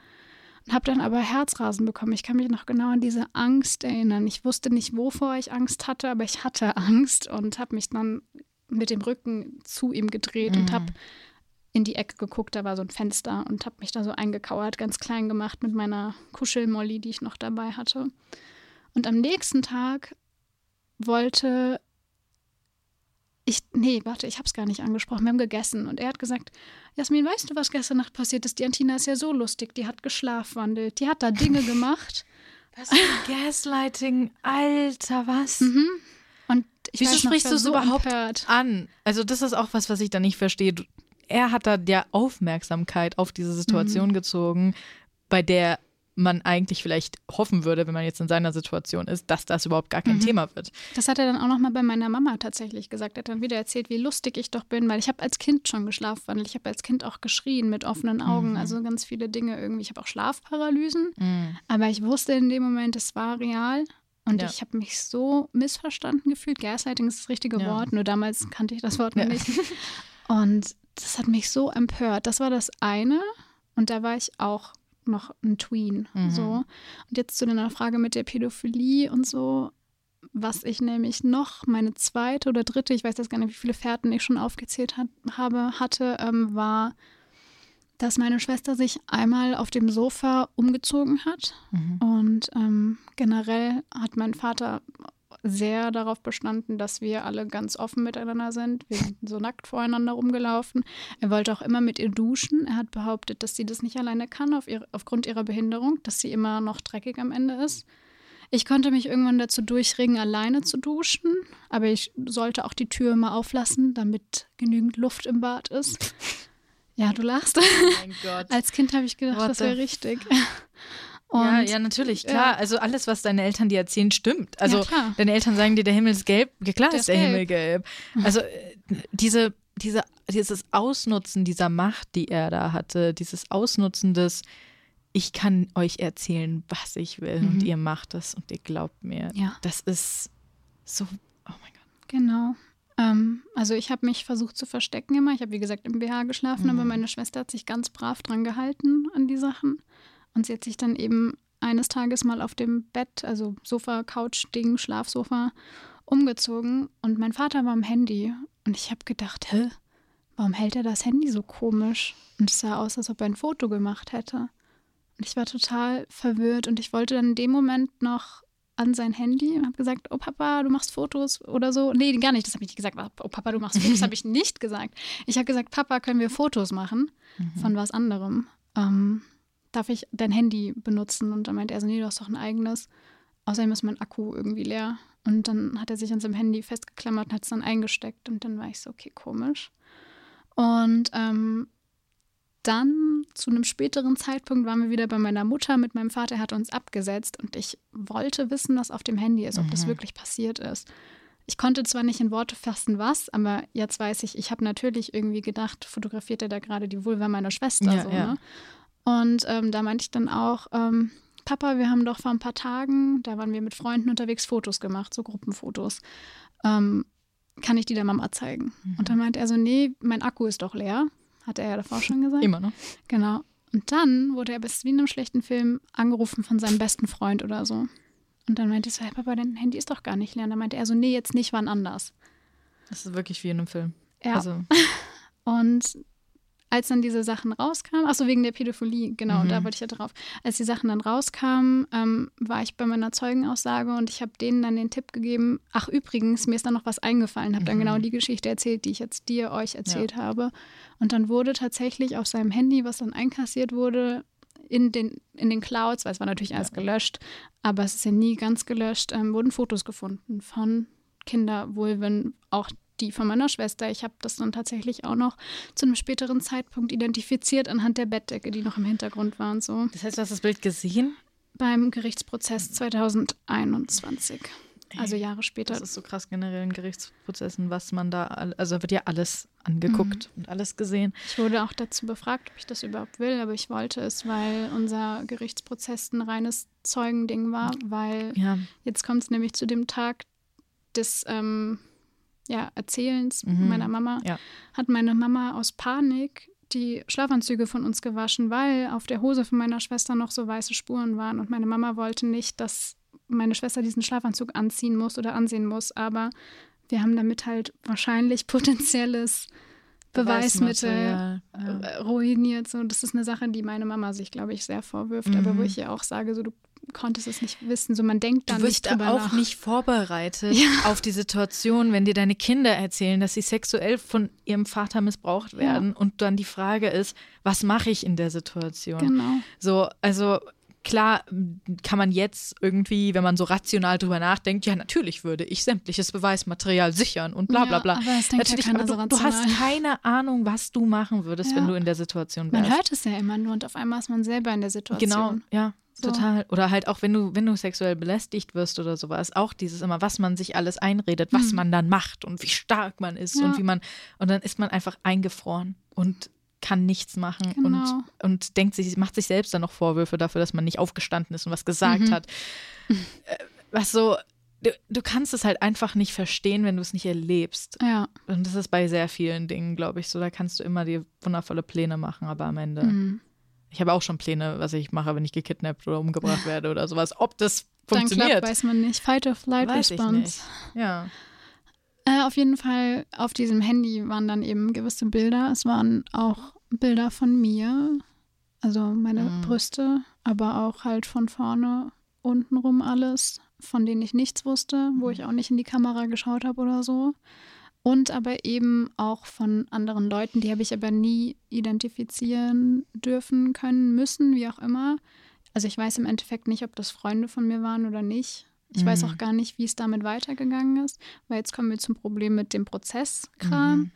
Und habe dann aber Herzrasen bekommen. Ich kann mich noch genau an diese Angst erinnern. Ich wusste nicht, wovor ich Angst hatte, aber ich hatte Angst und habe mich dann mit dem Rücken zu ihm gedreht mhm. und habe in die Ecke geguckt, da war so ein Fenster und habe mich da so eingekauert, ganz klein gemacht mit meiner Kuschelmolly, die ich noch dabei hatte. Und am nächsten Tag wollte ich, nee, warte, ich habe es gar nicht angesprochen. Wir haben gegessen und er hat gesagt, Jasmin, weißt du, was gestern Nacht passiert ist? Die Antina ist ja so lustig, die hat geschlafwandelt, die hat da Dinge gemacht. Was für Gaslighting, Alter, was? Mhm. Und ich Wieso sprichst du es so überhaupt empört. an? Also das ist auch was, was ich da nicht verstehe. Er hat da der Aufmerksamkeit auf diese Situation mhm. gezogen, bei der man eigentlich vielleicht hoffen würde, wenn man jetzt in seiner Situation ist, dass das überhaupt gar kein mhm. Thema wird. Das hat er dann auch noch mal bei meiner Mama tatsächlich gesagt. Er hat dann wieder erzählt, wie lustig ich doch bin, weil ich habe als Kind schon geschlafen, ich habe als Kind auch geschrien mit offenen Augen, mhm. also ganz viele Dinge irgendwie. Ich habe auch Schlafparalysen, mhm. aber ich wusste in dem Moment, es war real. Und ja. ich habe mich so missverstanden gefühlt. Gaslighting ist das richtige ja. Wort, nur damals kannte ich das Wort noch ja. nicht. Und das hat mich so empört. Das war das eine. Und da war ich auch noch ein Tween. Mhm. So. Und jetzt zu deiner Frage mit der Pädophilie und so, was ich nämlich noch, meine zweite oder dritte, ich weiß jetzt gar nicht, wie viele Fährten ich schon aufgezählt hat, habe, hatte, ähm, war, dass meine Schwester sich einmal auf dem Sofa umgezogen hat. Mhm. Und ähm, generell hat mein Vater sehr darauf bestanden, dass wir alle ganz offen miteinander sind. Wir sind so nackt voreinander rumgelaufen. Er wollte auch immer mit ihr duschen. Er hat behauptet, dass sie das nicht alleine kann auf ihre, aufgrund ihrer Behinderung, dass sie immer noch dreckig am Ende ist. Ich konnte mich irgendwann dazu durchringen, alleine zu duschen, aber ich sollte auch die Tür immer auflassen, damit genügend Luft im Bad ist. Ja, du lachst. Oh. Als Kind habe ich gedacht, What das wäre richtig. Ja, ja, natürlich, klar. Ja. Also alles, was deine Eltern dir erzählen, stimmt. Also ja, deine Eltern sagen dir, der Himmel ist gelb. Klar der ist der gelb. Himmel gelb. Also äh, diese, diese, dieses Ausnutzen dieser Macht, die er da hatte, dieses Ausnutzen des, ich kann euch erzählen, was ich will mhm. und ihr macht es und ihr glaubt mir. Ja. Das ist so, oh mein Gott. Genau. Ähm, also ich habe mich versucht zu verstecken immer. Ich habe, wie gesagt, im BH geschlafen, mhm. aber meine Schwester hat sich ganz brav dran gehalten an die Sachen. Und sie hat sich dann eben eines Tages mal auf dem Bett, also Sofa, Couch-Ding, Schlafsofa, umgezogen und mein Vater war am Handy. Und ich habe gedacht, hä, warum hält er das Handy so komisch? Und es sah aus, als ob er ein Foto gemacht hätte. Und ich war total verwirrt und ich wollte dann in dem Moment noch an sein Handy und habe gesagt, oh Papa, du machst Fotos oder so. Nee, gar nicht, das habe ich nicht gesagt. Oh Papa, du machst Fotos, habe ich nicht gesagt. Ich habe gesagt, Papa, können wir Fotos machen mhm. von was anderem. Ähm, darf ich dein Handy benutzen? Und dann meinte er so, nee, du hast doch ein eigenes. Außerdem ist mein Akku irgendwie leer. Und dann hat er sich an seinem Handy festgeklammert und hat es dann eingesteckt. Und dann war ich so, okay, komisch. Und ähm, dann zu einem späteren Zeitpunkt waren wir wieder bei meiner Mutter mit meinem Vater, er hat uns abgesetzt und ich wollte wissen, was auf dem Handy ist, ob mhm. das wirklich passiert ist. Ich konnte zwar nicht in Worte fassen, was, aber jetzt weiß ich, ich habe natürlich irgendwie gedacht, fotografiert er da gerade die Vulva meiner Schwester. Ja, so, ja. Ne? Und ähm, da meinte ich dann auch, ähm, Papa, wir haben doch vor ein paar Tagen, da waren wir mit Freunden unterwegs, Fotos gemacht, so Gruppenfotos. Ähm, kann ich die der Mama zeigen? Mhm. Und dann meint er so, nee, mein Akku ist doch leer. Hat er ja davor schon gesagt. Immer noch. Genau. Und dann wurde er bis wie in einem schlechten Film angerufen von seinem besten Freund oder so. Und dann meinte ich so, hey Papa, dein Handy ist doch gar nicht leer. Und dann meinte er so, nee, jetzt nicht, wann anders. Das ist wirklich wie in einem Film. Ja. Also. Und als dann diese Sachen rauskamen, achso, wegen der Pädophilie, genau, mhm. da wollte ich ja drauf. Als die Sachen dann rauskamen, ähm, war ich bei meiner Zeugenaussage und ich habe denen dann den Tipp gegeben, ach übrigens, mir ist dann noch was eingefallen, habe mhm. dann genau die Geschichte erzählt, die ich jetzt dir, euch erzählt ja. habe. Und dann wurde tatsächlich auf seinem Handy, was dann einkassiert wurde, in den, in den Clouds, weil es war natürlich alles gelöscht, aber es ist ja nie ganz gelöscht, ähm, wurden Fotos gefunden von Kindervulven, auch die von meiner Schwester. Ich habe das dann tatsächlich auch noch zu einem späteren Zeitpunkt identifiziert anhand der Bettdecke, die noch im Hintergrund war und so. Das heißt, du hast das Bild gesehen? Beim Gerichtsprozess 2021. Also Jahre später. Das ist so krass generell in Gerichtsprozessen, was man da, also wird ja alles angeguckt mhm. und alles gesehen. Ich wurde auch dazu befragt, ob ich das überhaupt will, aber ich wollte es, weil unser Gerichtsprozess ein reines Zeugending war, weil ja. jetzt kommt es nämlich zu dem Tag des ähm, ja, Erzählens mhm. meiner Mama, ja. hat meine Mama aus Panik die Schlafanzüge von uns gewaschen, weil auf der Hose von meiner Schwester noch so weiße Spuren waren. Und meine Mama wollte nicht, dass meine Schwester diesen Schlafanzug anziehen muss oder ansehen muss. Aber wir haben damit halt wahrscheinlich potenzielles Beweismittel ja. ruiniert. So, das ist eine Sache, die meine Mama sich, glaube ich, sehr vorwirft. Mhm. Aber wo ich ihr auch sage, so du konntest es nicht wissen. So, man denkt dann du wirst nicht auch nach. nicht vorbereitet ja. auf die Situation, wenn dir deine Kinder erzählen, dass sie sexuell von ihrem Vater missbraucht werden ja. und dann die Frage ist, was mache ich in der Situation? Genau. So, also klar kann man jetzt irgendwie, wenn man so rational drüber nachdenkt, ja, natürlich würde ich sämtliches Beweismaterial sichern und bla bla bla. Ja, aber das denkt natürlich, ja aber du, du, hast keine Ahnung, was du machen würdest, ja. wenn du in der Situation wärst. Man hört es ja immer nur und auf einmal ist man selber in der Situation. Genau, ja. Total. Oder halt auch, wenn du, wenn du sexuell belästigt wirst oder sowas, auch dieses immer, was man sich alles einredet, was mhm. man dann macht und wie stark man ist ja. und wie man, und dann ist man einfach eingefroren und kann nichts machen genau. und, und denkt sich, macht sich selbst dann noch Vorwürfe dafür, dass man nicht aufgestanden ist und was gesagt mhm. hat. Äh, was so, du, du kannst es halt einfach nicht verstehen, wenn du es nicht erlebst. Ja. Und das ist bei sehr vielen Dingen, glaube ich, so. Da kannst du immer die wundervolle Pläne machen, aber am Ende. Mhm ich habe auch schon Pläne, was ich mache, wenn ich gekidnappt oder umgebracht werde oder sowas. Ob das funktioniert. Dann klappt, weiß man nicht. Fight or Flight weiß Response. Ja. Äh, auf jeden Fall auf diesem Handy waren dann eben gewisse Bilder. Es waren auch Bilder von mir, also meine mhm. Brüste, aber auch halt von vorne, untenrum alles, von denen ich nichts wusste, wo ich auch nicht in die Kamera geschaut habe oder so und aber eben auch von anderen Leuten, die habe ich aber nie identifizieren dürfen, können, müssen, wie auch immer. Also ich weiß im Endeffekt nicht, ob das Freunde von mir waren oder nicht. Ich mhm. weiß auch gar nicht, wie es damit weitergegangen ist, weil jetzt kommen wir zum Problem mit dem Prozesskram. Mhm.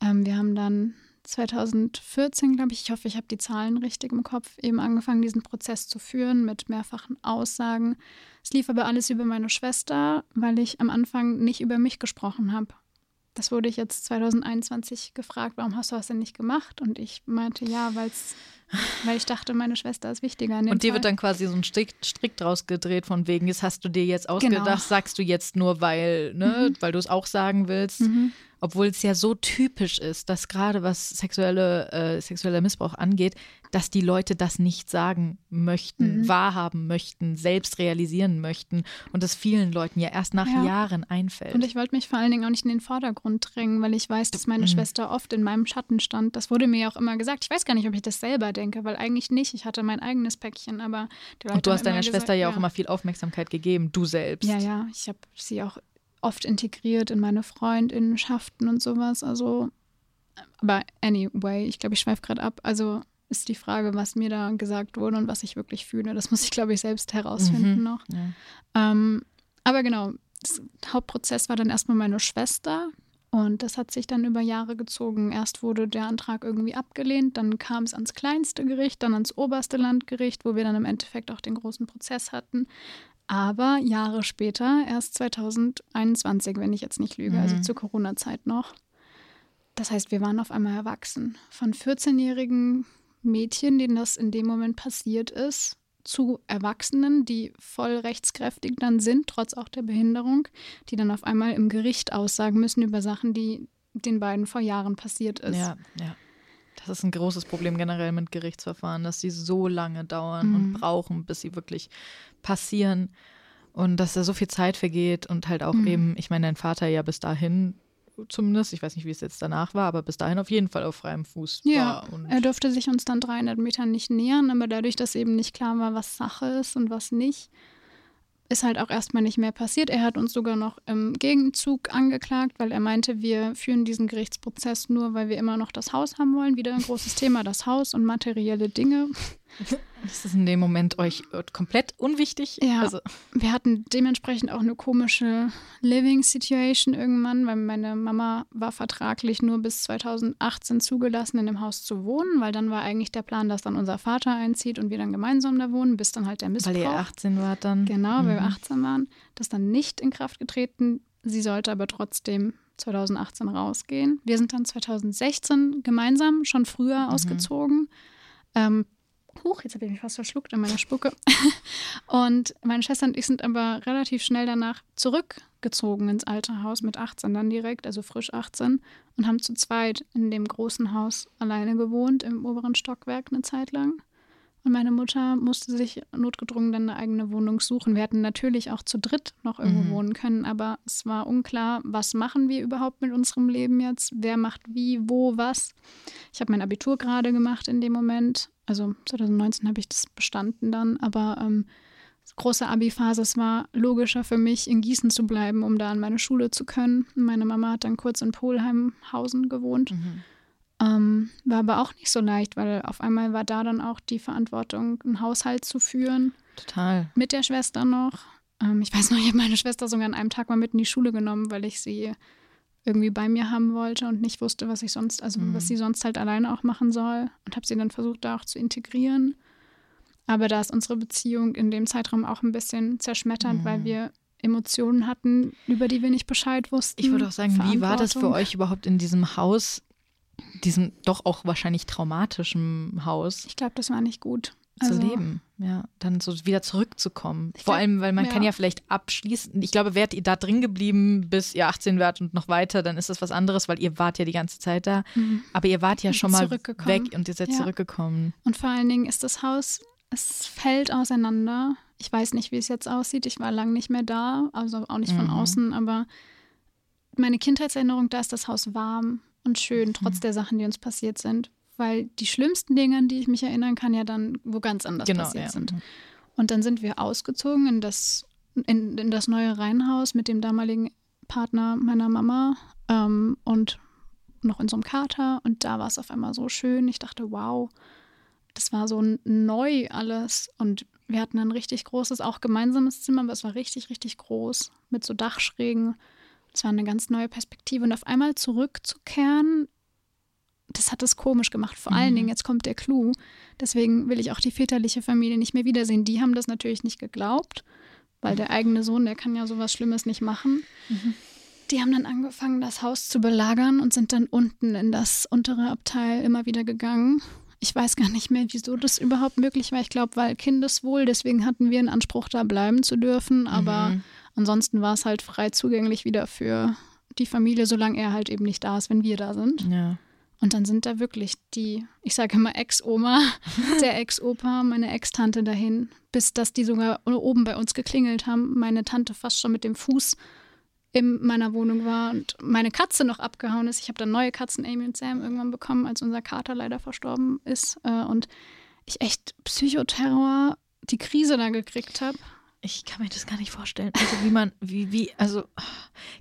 Ähm, wir haben dann 2014, glaube ich, ich hoffe, ich habe die Zahlen richtig im Kopf, eben angefangen, diesen Prozess zu führen mit mehrfachen Aussagen. Es lief aber alles über meine Schwester, weil ich am Anfang nicht über mich gesprochen habe. Das wurde ich jetzt 2021 gefragt, warum hast du das denn nicht gemacht? Und ich meinte, ja, weil's, weil ich dachte, meine Schwester ist wichtiger. Und dir Fall. wird dann quasi so ein Strick, Strick draus gedreht, von wegen, das hast du dir jetzt ausgedacht, genau. sagst du jetzt nur, weil, ne, mhm. weil du es auch sagen willst. Mhm obwohl es ja so typisch ist, dass gerade was sexuelle, äh, sexueller Missbrauch angeht, dass die Leute das nicht sagen möchten, mhm. wahrhaben möchten, selbst realisieren möchten und das vielen Leuten ja erst nach ja. Jahren einfällt. Und ich wollte mich vor allen Dingen auch nicht in den Vordergrund drängen, weil ich weiß, dass meine mhm. Schwester oft in meinem Schatten stand. Das wurde mir ja auch immer gesagt. Ich weiß gar nicht, ob ich das selber denke, weil eigentlich nicht. Ich hatte mein eigenes Päckchen, aber die Leute Und du hast deiner Schwester gesagt, ja auch ja. immer viel Aufmerksamkeit gegeben, du selbst. Ja, ja, ich habe sie auch oft integriert in meine Freundinnenschaften und sowas. Also, aber anyway, ich glaube, ich schweife gerade ab. Also ist die Frage, was mir da gesagt wurde und was ich wirklich fühle. Das muss ich, glaube ich, selbst herausfinden mhm, noch. Ja. Ähm, aber genau, das Hauptprozess war dann erstmal meine Schwester. Und das hat sich dann über Jahre gezogen. Erst wurde der Antrag irgendwie abgelehnt, dann kam es ans kleinste Gericht, dann ans oberste Landgericht, wo wir dann im Endeffekt auch den großen Prozess hatten. Aber Jahre später, erst 2021, wenn ich jetzt nicht lüge, also mhm. also zur Corona-Zeit noch. Das heißt, wir waren auf einmal erwachsen. Von 14-jährigen Mädchen, denen das in dem Moment passiert ist, zu Erwachsenen, die voll rechtskräftig dann sind, trotz auch der Behinderung, die dann auf einmal im Gericht aussagen müssen über Sachen, die den beiden vor Jahren passiert ist. Ja, ja. Das ist ein großes Problem generell mit Gerichtsverfahren, dass sie so lange dauern mhm. und brauchen, bis sie wirklich passieren. Und dass da so viel Zeit vergeht und halt auch mhm. eben, ich meine, dein Vater ja bis dahin zumindest, ich weiß nicht, wie es jetzt danach war, aber bis dahin auf jeden Fall auf freiem Fuß ja, war. er durfte sich uns dann 300 Metern nicht nähern, aber dadurch, dass eben nicht klar war, was Sache ist und was nicht, ist halt auch erstmal nicht mehr passiert. Er hat uns sogar noch im Gegenzug angeklagt, weil er meinte, wir führen diesen Gerichtsprozess nur, weil wir immer noch das Haus haben wollen. Wieder ein großes Thema, das Haus und materielle Dinge. Das ist in dem Moment euch komplett unwichtig. Ja, also. wir hatten dementsprechend auch eine komische Living Situation irgendwann, weil meine Mama war vertraglich nur bis 2018 zugelassen, in dem Haus zu wohnen, weil dann war eigentlich der Plan, dass dann unser Vater einzieht und wir dann gemeinsam da wohnen, bis dann halt der Missbrauch. Weil ihr 18 wart dann. Genau, mhm. weil wir 18 mhm. waren. Das dann nicht in Kraft getreten. Sie sollte aber trotzdem 2018 rausgehen. Wir sind dann 2016 gemeinsam schon früher mhm. ausgezogen. Ähm, Huch, jetzt habe ich mich fast verschluckt in meiner Spucke. Und meine Schwester und ich sind aber relativ schnell danach zurückgezogen ins alte Haus mit 18 dann direkt, also frisch 18, und haben zu zweit in dem großen Haus alleine gewohnt, im oberen Stockwerk eine Zeit lang. Und meine Mutter musste sich notgedrungen dann eine eigene Wohnung suchen. Wir hätten natürlich auch zu dritt noch irgendwo mhm. wohnen können, aber es war unklar, was machen wir überhaupt mit unserem Leben jetzt? Wer macht wie, wo, was? Ich habe mein Abitur gerade gemacht in dem Moment also 2019 habe ich das bestanden dann, aber ähm, große Abi-Phase, es war logischer für mich, in Gießen zu bleiben, um da an meine Schule zu können. Meine Mama hat dann kurz in Polheimhausen gewohnt. Mhm. Ähm, war aber auch nicht so leicht, weil auf einmal war da dann auch die Verantwortung, einen Haushalt zu führen. Total. Mit der Schwester noch. Ähm, ich weiß noch, ich habe meine Schwester sogar an einem Tag mal mit in die Schule genommen, weil ich sie irgendwie bei mir haben wollte und nicht wusste, was ich sonst, also mhm. was sie sonst halt alleine auch machen soll und habe sie dann versucht, da auch zu integrieren. Aber da ist unsere Beziehung in dem Zeitraum auch ein bisschen zerschmettert, mhm. weil wir Emotionen hatten, über die wir nicht Bescheid wussten. Ich würde auch sagen, wie war das für euch überhaupt in diesem Haus, diesem doch auch wahrscheinlich traumatischen Haus? Ich glaube, das war nicht gut also, zu leben. Ja, dann so wieder zurückzukommen. Vor allem, weil man ja. kann ja vielleicht abschließen. Ich glaube, wärt ihr da drin geblieben, bis ihr 18 wart und noch weiter, dann ist das was anderes, weil ihr wart ja die ganze Zeit da. Mhm. Aber ihr wart ja schon mal weg und ihr seid ja. zurückgekommen. Und vor allen Dingen ist das Haus, es fällt auseinander. Ich weiß nicht, wie es jetzt aussieht. Ich war lange nicht mehr da, also auch nicht von mhm. außen, aber meine Kindheitserinnerung, da ist das Haus warm und schön, trotz mhm. der Sachen, die uns passiert sind weil die schlimmsten Dinge, an die ich mich erinnern kann, ja dann wo ganz anders genau, passiert ja. sind. Und dann sind wir ausgezogen in das, in, in das neue Reihenhaus mit dem damaligen Partner meiner Mama ähm, und noch in so einem Kater. Und da war es auf einmal so schön. Ich dachte, wow, das war so neu alles. Und wir hatten ein richtig großes, auch gemeinsames Zimmer, aber es war richtig, richtig groß mit so Dachschrägen. Es war eine ganz neue Perspektive. Und auf einmal zurückzukehren das hat es komisch gemacht. Vor mhm. allen Dingen, jetzt kommt der Clou. Deswegen will ich auch die väterliche Familie nicht mehr wiedersehen. Die haben das natürlich nicht geglaubt, weil der eigene Sohn, der kann ja sowas Schlimmes nicht machen. Mhm. Die haben dann angefangen, das Haus zu belagern und sind dann unten in das untere Abteil immer wieder gegangen. Ich weiß gar nicht mehr, wieso das überhaupt möglich war. Ich glaube, weil Kindeswohl, deswegen hatten wir einen Anspruch, da bleiben zu dürfen. Aber mhm. Ansonsten war es halt frei zugänglich wieder für die Familie, solange er halt eben nicht da ist, wenn wir da sind. Ja. Und dann sind da wirklich die, ich sage immer Ex-Oma, der Ex-Opa, meine Ex-Tante dahin, bis dass die sogar oben bei uns geklingelt haben. Meine Tante fast schon mit dem Fuß in meiner Wohnung war und meine Katze noch abgehauen ist. Ich habe dann neue Katzen, Amy und Sam, irgendwann bekommen, als unser Kater leider verstorben ist. Äh, und ich echt Psychoterror, die Krise da gekriegt habe ich kann mir das gar nicht vorstellen. Also wie man, wie, wie, also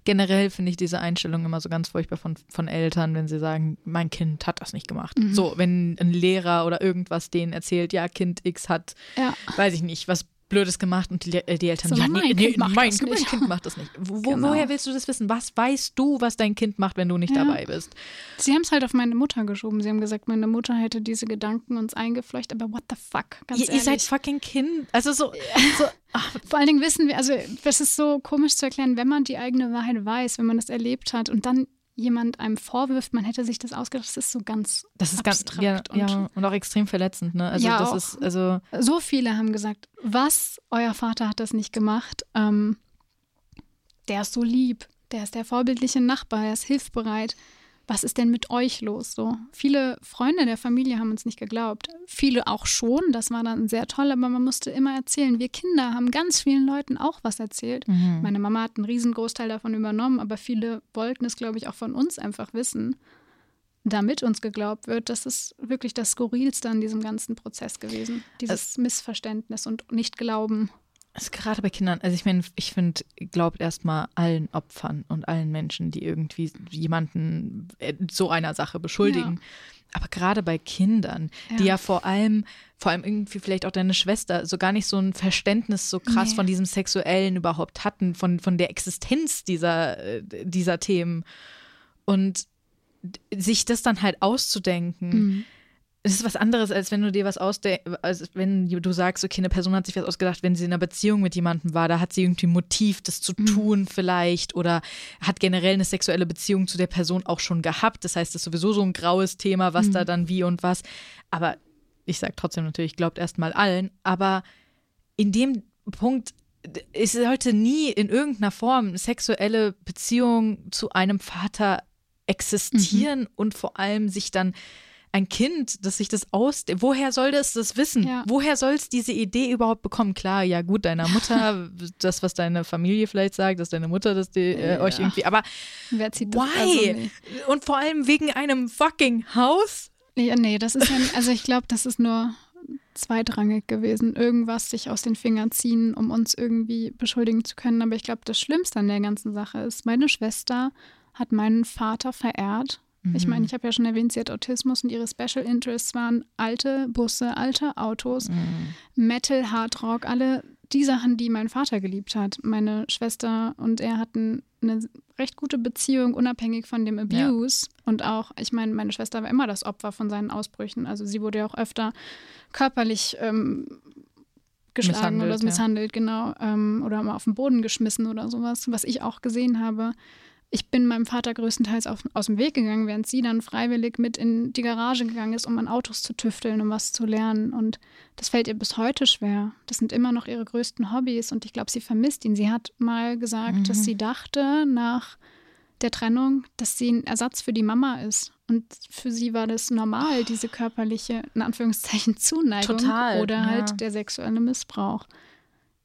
generell finde ich diese Einstellung immer so ganz furchtbar von, von Eltern, wenn sie sagen, mein Kind hat das nicht gemacht. Mhm. So, wenn ein Lehrer oder irgendwas denen erzählt, ja, Kind X hat, ja. weiß ich nicht, was Blödes gemacht und die, äh, die Eltern, so, ja, nee, nee, mein, mein, kind, mein kind macht das nicht. Wo, genau. Woher willst du das wissen? Was weißt du, was dein Kind macht, wenn du nicht ja. dabei bist? Sie haben es halt auf meine Mutter geschoben. Sie haben gesagt, meine Mutter hätte diese Gedanken uns eingefleucht, aber what the fuck? Ganz ihr, ihr seid fucking Kind. Also so, so Vor allen Dingen wissen wir, also das ist so komisch zu erklären, wenn man die eigene Wahrheit weiß, wenn man das erlebt hat und dann jemand einem vorwirft, man hätte sich das ausgedacht, das ist so ganz Das ist abstrakt. ganz, ja, und ja, und auch extrem verletzend, ne? Also Ja, das ist, also, So viele haben gesagt, was, euer Vater hat das nicht gemacht. Ähm, der ist so lieb, der ist der vorbildliche Nachbar, der ist hilfsbereit. Was ist denn mit euch los? So viele Freunde der Familie haben uns nicht geglaubt. Viele auch schon. Das war dann sehr toll, aber man musste immer erzählen. Wir Kinder haben ganz vielen Leuten auch was erzählt. mhm. Meine Mama hat einen riesen Großteil davon übernommen, aber viele wollten es, glaube ich, auch von uns einfach wissen, damit uns geglaubt wird. Das ist wirklich das Skurrilste an diesem ganzen Prozess gewesen. Dieses Missverständnis und Nicht-Glauben. Also gerade bei Kindern, also ich meine, ich finde, glaubt erstmal allen Opfern und allen Menschen, die irgendwie jemanden äh, so einer Sache beschuldigen. Aber gerade bei Kindern, die Ja. ja vor allem, vor allem irgendwie vielleicht auch deine Schwester, so gar nicht so ein Verständnis so krass Nee. von diesem Sexuellen überhaupt hatten, von, von der Existenz dieser, äh, dieser Themen. Und sich das dann halt auszudenken, Mhm. Es ist was anderes, als wenn du dir was ausdenkst, als wenn du sagst, okay, eine Person hat sich was ausgedacht, wenn sie in einer Beziehung mit jemandem war, da hat sie irgendwie ein Motiv, das zu tun vielleicht oder hat generell eine sexuelle Beziehung zu der Person auch schon gehabt. Das heißt, es ist sowieso so ein graues Thema, was da dann wie und was. Aber ich sage trotzdem natürlich, glaubt erstmal allen. Aber in dem Punkt es sollte nie in irgendeiner Form sexuelle Beziehung zu einem Vater existieren und vor allem sich dann ein Kind, das sich das aus, woher soll das das wissen? Ja. Woher soll es diese Idee überhaupt bekommen? Klar, ja gut, deiner Mutter, das, was deine Familie vielleicht sagt, dass deine Mutter das die, äh, euch irgendwie, aber Wer zieht das? why? Also. Und vor allem wegen einem fucking Haus? Ja, nee, das ist ja, also ich glaube, das ist nur zweitrangig gewesen, irgendwas sich aus den Fingern ziehen, um uns irgendwie beschuldigen zu können. Aber ich glaube, das Schlimmste an der ganzen Sache ist, meine Schwester hat meinen Vater verehrt. Ich meine, ich habe ja schon erwähnt, sie hat Autismus und ihre Special Interests waren alte Busse, alte Autos, Metal, Hardrock, alle die Sachen, die mein Vater geliebt hat. Meine Schwester und er hatten eine recht gute Beziehung, unabhängig von dem Abuse. Und auch, ich meine, meine Schwester war immer das Opfer von seinen Ausbrüchen. Also sie wurde ja auch öfter körperlich ähm, geschlagen Misshandelt, oder so ja. misshandelt, genau. Ähm, oder mal auf den Boden geschmissen oder sowas, was ich auch gesehen habe. Ich bin meinem Vater größtenteils auf, aus dem Weg gegangen, während sie dann freiwillig mit in die Garage gegangen ist, um an Autos zu tüfteln, um was zu lernen. Und das fällt ihr bis heute schwer. Das sind immer noch ihre größten Hobbys und ich glaube, sie vermisst ihn. Sie hat mal gesagt, dass sie dachte nach der Trennung, dass sie ein Ersatz für die Mama ist. Und für sie war das normal, diese körperliche, in Anführungszeichen, Zuneigung Total, oder ja. halt der sexuelle Missbrauch.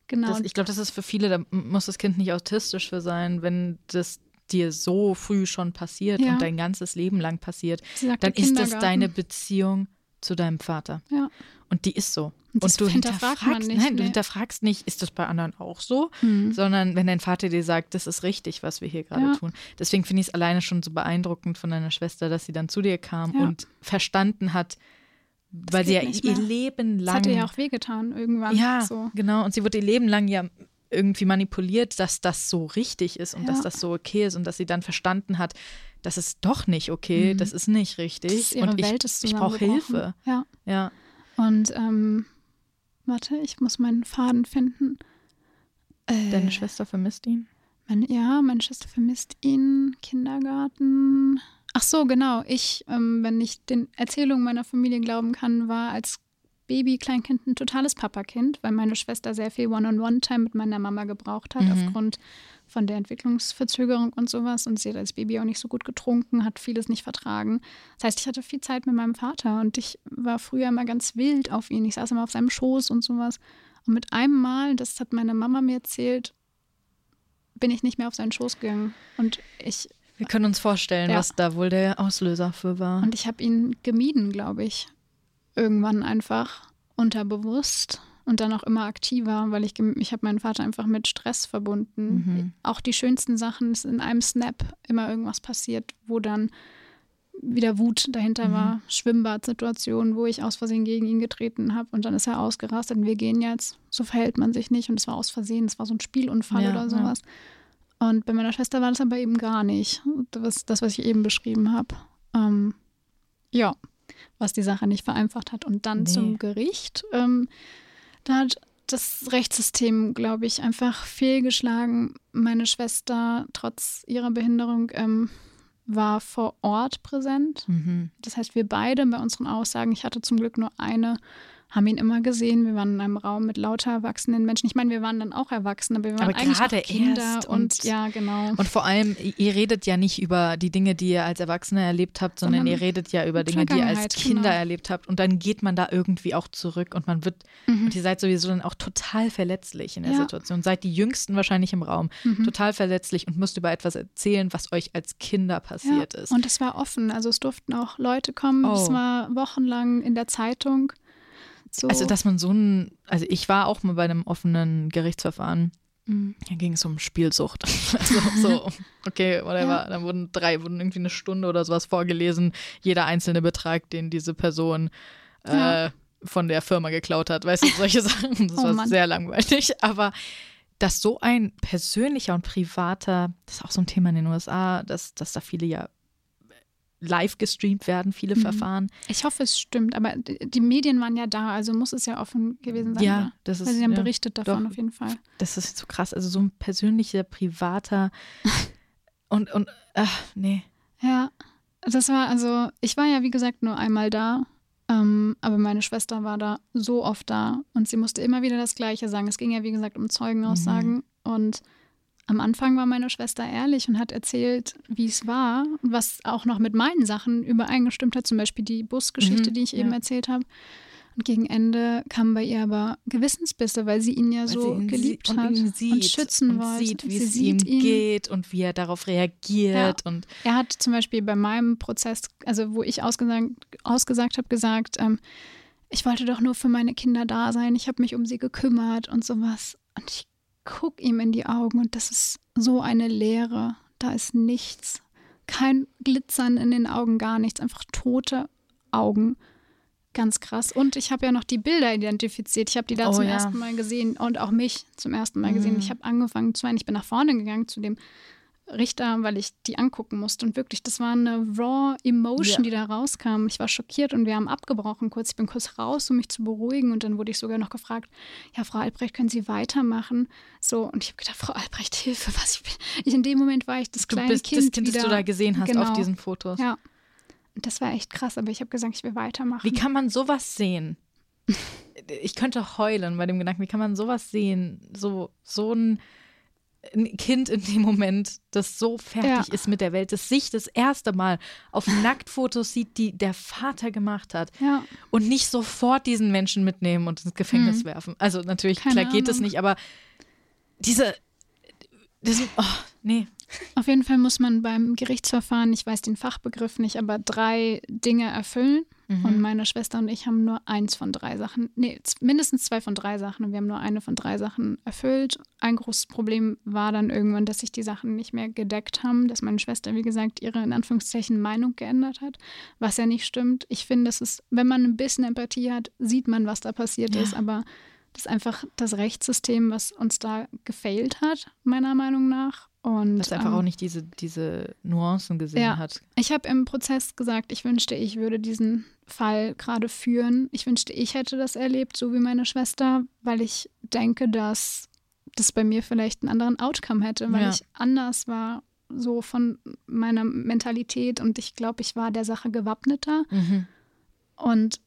Genau. Das, ich glaube, das ist für viele, da muss das Kind nicht autistisch für sein, wenn das dir so früh schon passiert Ja. und dein ganzes Leben lang passiert, dann ist das deine Beziehung zu deinem Vater. ja. Und die ist so. Und das du hinterfragst, nicht, nein, du nee. hinterfragst nicht, ist das bei anderen auch so, Hm. sondern wenn dein Vater dir sagt, das ist richtig, was wir hier gerade Ja. tun. Deswegen finde ich es alleine schon so beeindruckend von deiner Schwester, dass sie dann zu dir kam Ja. und verstanden hat, weil sie ja ihr mehr. Leben Das lang hat ihr ja auch wehgetan irgendwann. ja, So. genau. Und sie wurde ihr Leben lang ja irgendwie manipuliert, dass das so richtig ist und Ja. dass das so okay ist und dass sie dann verstanden hat, das ist doch nicht okay, das ist nicht richtig. Ist und ich, ich brauche. Hilfe. Ja. Ja. Und ähm, warte, ich muss meinen Faden finden. Äh, Deine Schwester vermisst ihn. Meine, ja, meine Schwester vermisst ihn, Kindergarten. Ach so, genau. Ich, ähm, wenn ich den Erzählungen meiner Familie glauben kann, war als Baby, Kleinkind ein totales Papakind, weil meine Schwester sehr viel One-on-One-Time mit meiner Mama gebraucht hat, Mhm. aufgrund von der Entwicklungsverzögerung und sowas. Und sie hat als Baby auch nicht so gut getrunken, hat vieles nicht vertragen. Das heißt, ich hatte viel Zeit mit meinem Vater und ich war früher immer ganz wild auf ihn. Ich saß immer auf seinem Schoß und sowas. Und mit einem Mal, das hat meine Mama mir erzählt, bin ich nicht mehr auf seinen Schoß gegangen. Und ich, Wir können uns vorstellen, Ja. was da wohl der Auslöser für war. und ich habe ihn gemieden, glaube ich. Irgendwann einfach unterbewusst und dann auch immer aktiver, weil ich, ich habe meinen Vater einfach mit Stress verbunden. Mhm. Auch die schönsten Sachen, ist in einem Snap immer irgendwas passiert, wo dann wieder Wut dahinter Mhm. war. Schwimmbadsituationen, wo ich aus Versehen gegen ihn getreten habe und dann ist er ausgerastet und wir gehen jetzt. So verhält man sich nicht und es war aus Versehen, es war so ein Spielunfall Ja, oder ja. sowas. Und bei meiner Schwester war das aber eben gar nicht. Das, das was ich eben beschrieben habe. Ähm, ja, was die Sache nicht vereinfacht hat. Und dann Nee. zum Gericht. Ähm, da hat das Rechtssystem, glaube ich, einfach fehlgeschlagen. Meine Schwester, trotz ihrer Behinderung, ähm, war vor Ort präsent. Mhm. Das heißt, wir beide bei unseren Aussagen, ich hatte zum Glück nur eine, haben ihn immer gesehen. Wir waren in einem Raum mit lauter erwachsenen Menschen. Ich meine, wir waren dann auch erwachsen, aber wir waren Aber eigentlich gerade auch Kinder und, und- ja, genau. Und vor allem, ihr redet ja nicht über die Dinge, die ihr als Erwachsene erlebt habt, sondern Sondern ihr redet ja über Dinge, die ihr als Vergangenheit, Kinder genau. erlebt habt. Und dann geht man da irgendwie auch zurück und man wird, Mhm. und ihr seid sowieso dann auch total verletzlich in der Ja. Situation. Seid die Jüngsten wahrscheinlich im Raum, Mhm. total verletzlich und müsst über etwas erzählen, was euch als Kinder passiert ja. ist. Und es war offen. Also es durften auch Leute kommen. Es Oh. war wochenlang in der Zeitung. So. Also, dass man so ein, also ich war auch mal bei einem offenen Gerichtsverfahren. Mhm. Da ging es um Spielsucht. Also so, okay, whatever. Ja. Dann wurden drei, wurden irgendwie eine Stunde oder sowas vorgelesen. Jeder einzelne Betrag, den diese Person Ja. äh, von der Firma geklaut hat. Weißt du, solche Sachen. Das Oh war Mann. sehr langweilig. Aber dass so ein persönlicher und privater, das ist auch so ein Thema in den USA, dass, dass da viele ja live gestreamt werden, viele Mhm. Verfahren. Ich hoffe, es stimmt. Aber die die Medien waren ja da, also muss es ja offen gewesen sein. Ja, das ist Weil sie haben ja, berichtet davon doch. auf jeden Fall. das ist so krass. Also so ein persönlicher, privater und, und ach, nee. Ja, das war also, ich war ja wie gesagt nur einmal da, ähm, aber meine Schwester war da so oft da und sie musste immer wieder das Gleiche sagen. Es ging ja wie gesagt um Zeugenaussagen und am Anfang war meine Schwester ehrlich und hat erzählt, wie es war, was auch noch mit meinen Sachen übereingestimmt hat, zum Beispiel die Busgeschichte, Mhm, die ich eben ja. erzählt habe. Und gegen Ende kamen bei ihr aber Gewissensbisse, weil sie ihn ja so sie ihn geliebt sieht hat und ihn sieht schützen und wollte. sieht, wie Sie es ihm sieht ihn. geht und wie er darauf reagiert und Er hat zum Beispiel bei meinem Prozess, also wo ich ausgesagt, ausgesagt habe, gesagt, ähm, ich wollte doch nur für meine Kinder da sein, ich habe mich um sie gekümmert und sowas. Und ich gucke ihm in die Augen und das ist so eine Leere. Da ist nichts. Kein Glitzern in den Augen, gar nichts. Einfach tote Augen. Ganz krass. Und ich habe ja noch die Bilder identifiziert. Ich habe die da Oh zum ja. ersten Mal gesehen und auch mich zum ersten Mal gesehen. Mhm. Ich habe angefangen zu weinen. Ich bin nach vorne gegangen zu dem Richter, weil ich die angucken musste. Und wirklich, das war eine raw Emotion, Ja. die da rauskam. Ich war schockiert und wir haben abgebrochen kurz. Ich bin kurz raus, um mich zu beruhigen. Und dann wurde ich sogar noch gefragt, ja, Frau Albrecht, können Sie weitermachen? So, und ich habe gedacht, Frau Albrecht, Hilfe, was ich bin. Ich, in dem Moment war ich das du kleine bist Kind das Kind, wieder. das du da gesehen hast Genau. auf diesen Fotos. Ja. Und das war echt krass, aber ich habe gesagt, ich will weitermachen. Wie kann man sowas sehen? Ich könnte heulen bei dem Gedanken, wie kann man sowas sehen? So, so ein, ein Kind in dem Moment, das so fertig Ja. ist mit der Welt, das sich das erste Mal auf Nacktfotos sieht, die der Vater gemacht hat. ja. und nicht sofort diesen Menschen mitnehmen und ins Gefängnis werfen. Also natürlich, Keine klar geht es Ahnung. nicht, aber diese, diese oh, nee. Auf jeden Fall muss man beim Gerichtsverfahren, ich weiß den Fachbegriff nicht, aber drei Dinge erfüllen. Mhm. Und meine Schwester und ich haben nur eins von drei Sachen, nee, mindestens zwei von drei Sachen. Und wir haben nur eine von drei Sachen erfüllt. Ein großes Problem war dann irgendwann, dass sich die Sachen nicht mehr gedeckt haben, dass meine Schwester, wie gesagt, ihre in Anführungszeichen Meinung geändert hat, was ja nicht stimmt. Ich finde, es ist, wenn man ein bisschen Empathie hat, sieht man, was da passiert Ja. ist. Aber das ist einfach das Rechtssystem, was uns da gefailt hat, meiner Meinung nach. Und, Dass er einfach ähm, auch nicht diese, diese Nuancen gesehen Ja. hat. ich habe im Prozess gesagt, ich wünschte, ich würde diesen Fall gerade führen. Ich wünschte, ich hätte das erlebt, so wie meine Schwester, weil ich denke, dass das bei mir vielleicht einen anderen Outcome hätte, weil Ja. ich anders war, so von meiner Mentalität und ich glaube, ich war der Sache gewappneter. Und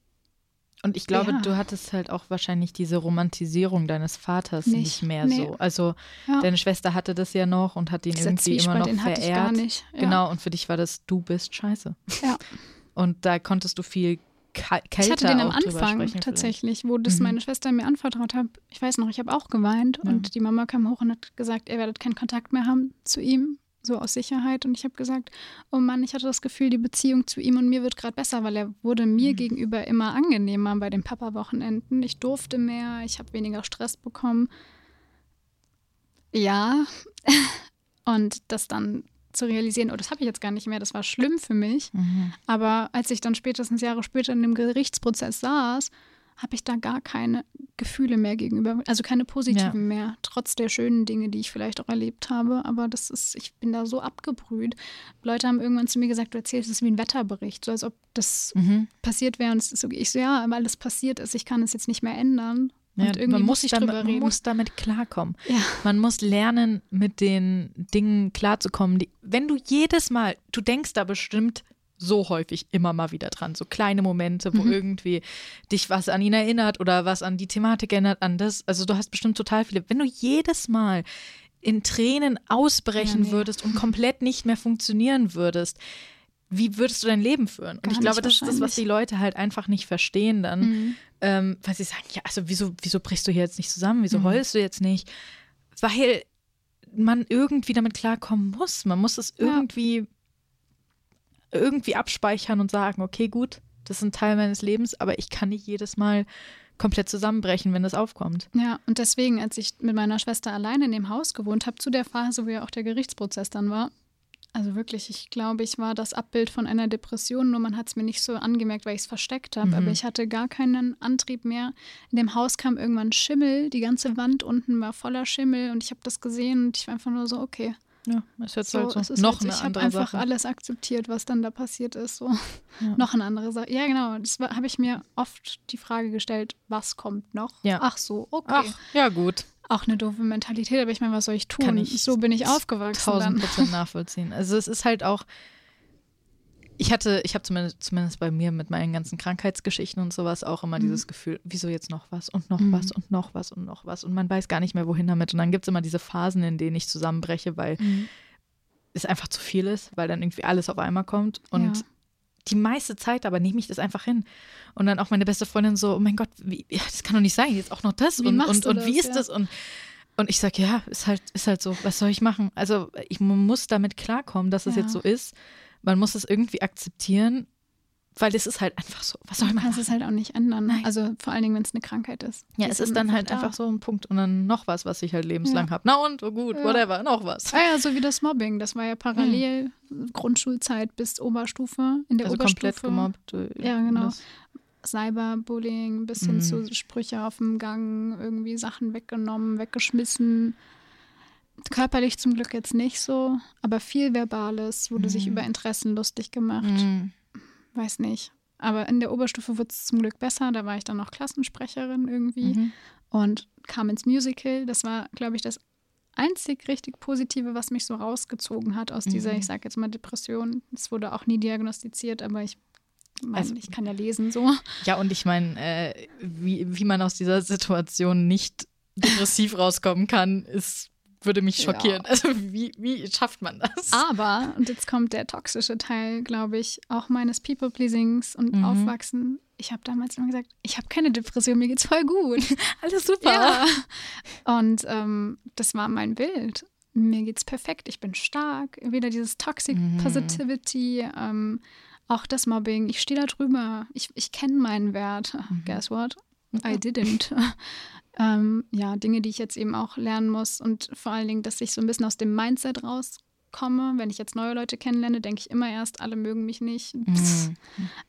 Und ich glaube, Ja. du hattest halt auch wahrscheinlich diese Romantisierung deines Vaters nicht, Nicht. mehr Nee. so. Also ja, deine Schwester hatte das ja noch und hat ihn dieser irgendwie immer noch den hatte ich gar verehrt. nicht. Ja. Genau, und für dich war das, du bist scheiße. Ja. Und da konntest du viel kälter Ich hatte den am Anfang tatsächlich, wo das Mhm. meine Schwester mir anvertraut hat. Ich weiß noch, ich habe auch geweint und die Mama kam hoch und hat gesagt, ihr werdet keinen Kontakt mehr haben zu ihm, so aus Sicherheit. Und ich habe gesagt, oh Mann, ich hatte das Gefühl, die Beziehung zu ihm und mir wird gerade besser, weil er wurde mir Mhm. gegenüber immer angenehmer bei den Papa-Wochenenden. Ich durfte mehr, ich habe weniger Stress bekommen. Ja, und das dann zu realisieren, oh, das habe ich jetzt gar nicht mehr, das war schlimm für mich. Mhm. Aber als ich dann spätestens Jahre später in dem Gerichtsprozess saß, habe ich da gar keine Gefühle mehr gegenüber, also keine positiven mehr, trotz der schönen Dinge, die ich vielleicht auch erlebt habe. Aber das ist, ich bin da so abgebrüht. Leute haben irgendwann zu mir gesagt, du erzählst es wie ein Wetterbericht, so als ob das Mhm. passiert wäre. Und es ist so, ich so, ja, weil es passiert ist, ich kann es jetzt nicht mehr ändern. Ja, und irgendwie man muss ich damit, man muss damit klarkommen. Ja. Man muss lernen, mit den Dingen klarzukommen. Die, wenn du jedes Mal, du denkst da bestimmt so häufig immer mal wieder dran, so kleine Momente, wo Mhm. irgendwie dich was an ihn erinnert oder was an die Thematik erinnert, an das. Also du hast bestimmt total viele. Wenn du jedes Mal in Tränen ausbrechen Ja, nee. würdest und komplett nicht mehr funktionieren würdest, wie würdest du dein Leben führen? Und Gar ich glaube, das ist das, was die Leute halt einfach nicht verstehen dann, Mhm. ähm, weil sie sagen, ja, also wieso, wieso brichst du hier jetzt nicht zusammen? Wieso Mhm. heulst du jetzt nicht? Weil man irgendwie damit klarkommen muss. Man muss es Ja. Irgendwie, abspeichern und sagen, okay, gut, das ist ein Teil meines Lebens, aber ich kann nicht jedes Mal komplett zusammenbrechen, wenn das aufkommt. Ja, und deswegen, als ich mit meiner Schwester alleine in dem Haus gewohnt habe, zu der Phase, wo ja auch der Gerichtsprozess dann war, also wirklich, ich glaube, ich war das Abbild von einer Depression, nur man hat es mir nicht so angemerkt, weil ich es versteckt habe. Mhm. Aber ich hatte gar keinen Antrieb mehr. In dem Haus kam irgendwann Schimmel, die ganze Wand unten war voller Schimmel und ich habe das gesehen und ich war einfach nur so, okay. Ja, ist jetzt So, halt so. es ist Noch halt, eine ich habe einfach Sache. alles akzeptiert, was dann da passiert ist. So. Ja. Noch eine andere Sache. Ja, genau. Das habe ich mir oft die Frage gestellt, was kommt noch? Ja. Ach so, okay. Ach, ja gut. Auch eine doofe Mentalität, aber ich meine, was soll ich tun? Kann ich so bin ich aufgewachsen. Tausend. Prozent nachvollziehen. Also es ist halt auch, ich hatte, ich habe zumindest, zumindest bei mir mit meinen ganzen Krankheitsgeschichten und sowas auch immer Mhm. dieses Gefühl, wieso jetzt noch was und noch Mhm. was und noch was und noch was und man weiß gar nicht mehr, wohin damit. Und dann gibt es immer diese Phasen, in denen ich zusammenbreche, weil Mhm. es einfach zu viel ist, weil dann irgendwie alles auf einmal kommt. Und Ja. die meiste Zeit aber nehme ich das einfach hin. Und dann auch meine beste Freundin so, oh mein Gott, wie, ja, das kann doch nicht sein, jetzt auch noch das Wie und, und, und das, wie ist ja? das? Und, und ich sage, ja, ist halt, ist halt so, was soll ich machen? Also ich muss damit klarkommen, dass es Ja. jetzt so ist. Man muss es irgendwie akzeptieren, weil es ist halt einfach so. Was soll Du man kannst machen? es halt auch nicht ändern. Nein. Also vor allen Dingen, wenn es eine Krankheit ist. ja, es ist dann halt da. einfach so ein Punkt und dann noch was, was ich halt lebenslang habe. Na und, oh gut, Ja. whatever, noch was. Ah ja, so wie das Mobbing. Das war ja parallel Grundschulzeit bis Oberstufe. In der Also Oberstufe. komplett gemobbt. äh, Ja, genau. Cyberbullying bis hin Mhm. zu Sprüche auf dem Gang, irgendwie Sachen weggenommen, weggeschmissen. Körperlich zum Glück jetzt nicht so, aber viel Verbales, wurde sich Mhm. über Interessen lustig gemacht. Mhm. Weiß nicht. Aber in der Oberstufe wurde es zum Glück besser. Da war ich dann noch Klassensprecherin irgendwie Mhm. und kam ins Musical. Das war, glaube ich, das einzig richtig Positive, was mich so rausgezogen hat aus dieser, Mhm. ich sage jetzt mal, Depression. Es wurde auch nie diagnostiziert, aber ich meine, Also- ich kann ja lesen so. Ja, und ich meine, äh, wie, wie man aus dieser Situation nicht depressiv rauskommen kann, ist, würde mich Ja. schockieren. Also wie, wie schafft man das? Aber, und jetzt kommt der toxische Teil, glaube ich, auch meines People-Pleasings und Mhm. Aufwachsen. Ich habe damals immer gesagt, ich habe keine Depression, mir geht's voll gut. Alles super. Ja. Und ähm, das war mein Bild. Mir geht's perfekt, ich bin stark. Wieder dieses Toxic Mhm. Positivity, ähm, auch das Mobbing. Ich stehe da drüber. Ich, ich kenne meinen Wert. Mhm. Guess what? I didn't. Ähm, ja, Dinge, die ich jetzt eben auch lernen muss. Und vor allen Dingen, dass ich so ein bisschen aus dem Mindset rauskomme. Wenn ich jetzt neue Leute kennenlerne, denke ich immer erst, alle mögen mich nicht. Mhm.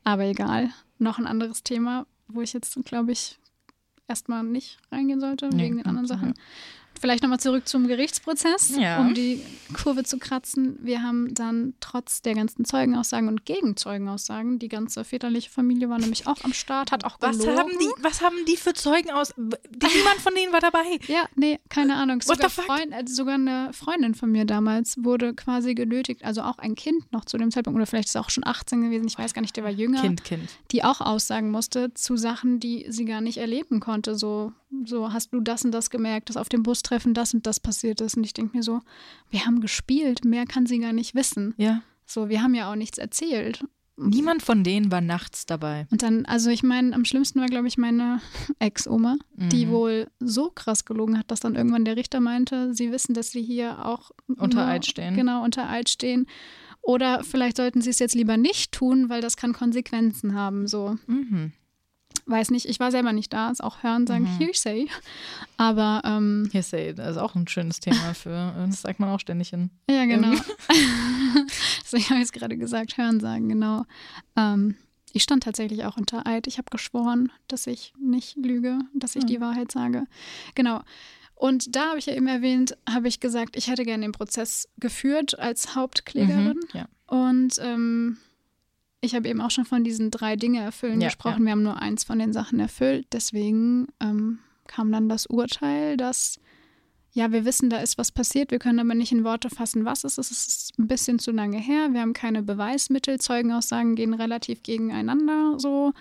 Aber egal. Noch ein anderes Thema, wo ich jetzt, glaube ich, erstmal nicht reingehen sollte, Nee, wegen den anderen ja. Vielleicht nochmal zurück zum Gerichtsprozess, Ja. um die Kurve zu kratzen. Wir haben dann trotz der ganzen Zeugenaussagen und Gegenzeugenaussagen, die ganze väterliche Familie war nämlich auch am Start, hat auch Was gelogen. haben, die, was haben die für Zeugen aus? Niemand von denen war dabei. Ja, nee, keine Ahnung. Sogar? Freund, äh, sogar eine Freundin von mir damals wurde quasi genötigt, also auch ein Kind noch zu dem Zeitpunkt, oder vielleicht ist er auch schon 18 gewesen, ich weiß gar nicht, der war jünger, Kind, Kind. die auch aussagen musste zu Sachen, die sie gar nicht erleben konnte. So, so hast du das und das gemerkt, dass auf dem Bustreffen das und das passiert ist. Und ich denke mir so, wir haben gespielt, mehr kann sie gar nicht wissen. Ja. So, wir haben ja auch nichts erzählt. Niemand von denen war nachts dabei. Und dann, also ich meine, am schlimmsten war, glaube ich, meine Ex-Oma, die Mhm. wohl so krass gelogen hat, dass dann irgendwann der Richter meinte, sie wissen, dass sie hier auch Unter Eid stehen. Genau, unter Eid stehen. Oder vielleicht sollten sie es jetzt lieber nicht tun, weil das kann Konsequenzen haben. So, Mhm. Weiß nicht, ich war selber nicht da, ist auch Hören sagen Mhm. Hearsay. Aber ähm, Hearsay, das ist auch ein schönes Thema für, das sagt man auch ständig in. ja, genau. Ähm. so, ich habe jetzt gerade gesagt, Hören sagen, genau. Ähm, ich stand tatsächlich auch unter Eid. Ich habe geschworen, dass ich nicht lüge, dass ich Mhm. die Wahrheit sage. Genau. Und da habe ich ja eben erwähnt, habe ich gesagt, ich hätte gerne den Prozess geführt als Hauptklägerin. Mhm. Ja. Und ähm, ich habe eben auch schon von diesen drei Dinge erfüllen Ja, gesprochen. Wir haben nur eins von den Sachen erfüllt. Deswegen ähm, kam dann das Urteil, dass ja, wir wissen, da ist was passiert, wir können aber nicht in Worte fassen, was es ist. Es ist ein bisschen zu lange her, wir haben keine Beweismittel, Zeugenaussagen gehen relativ gegeneinander so.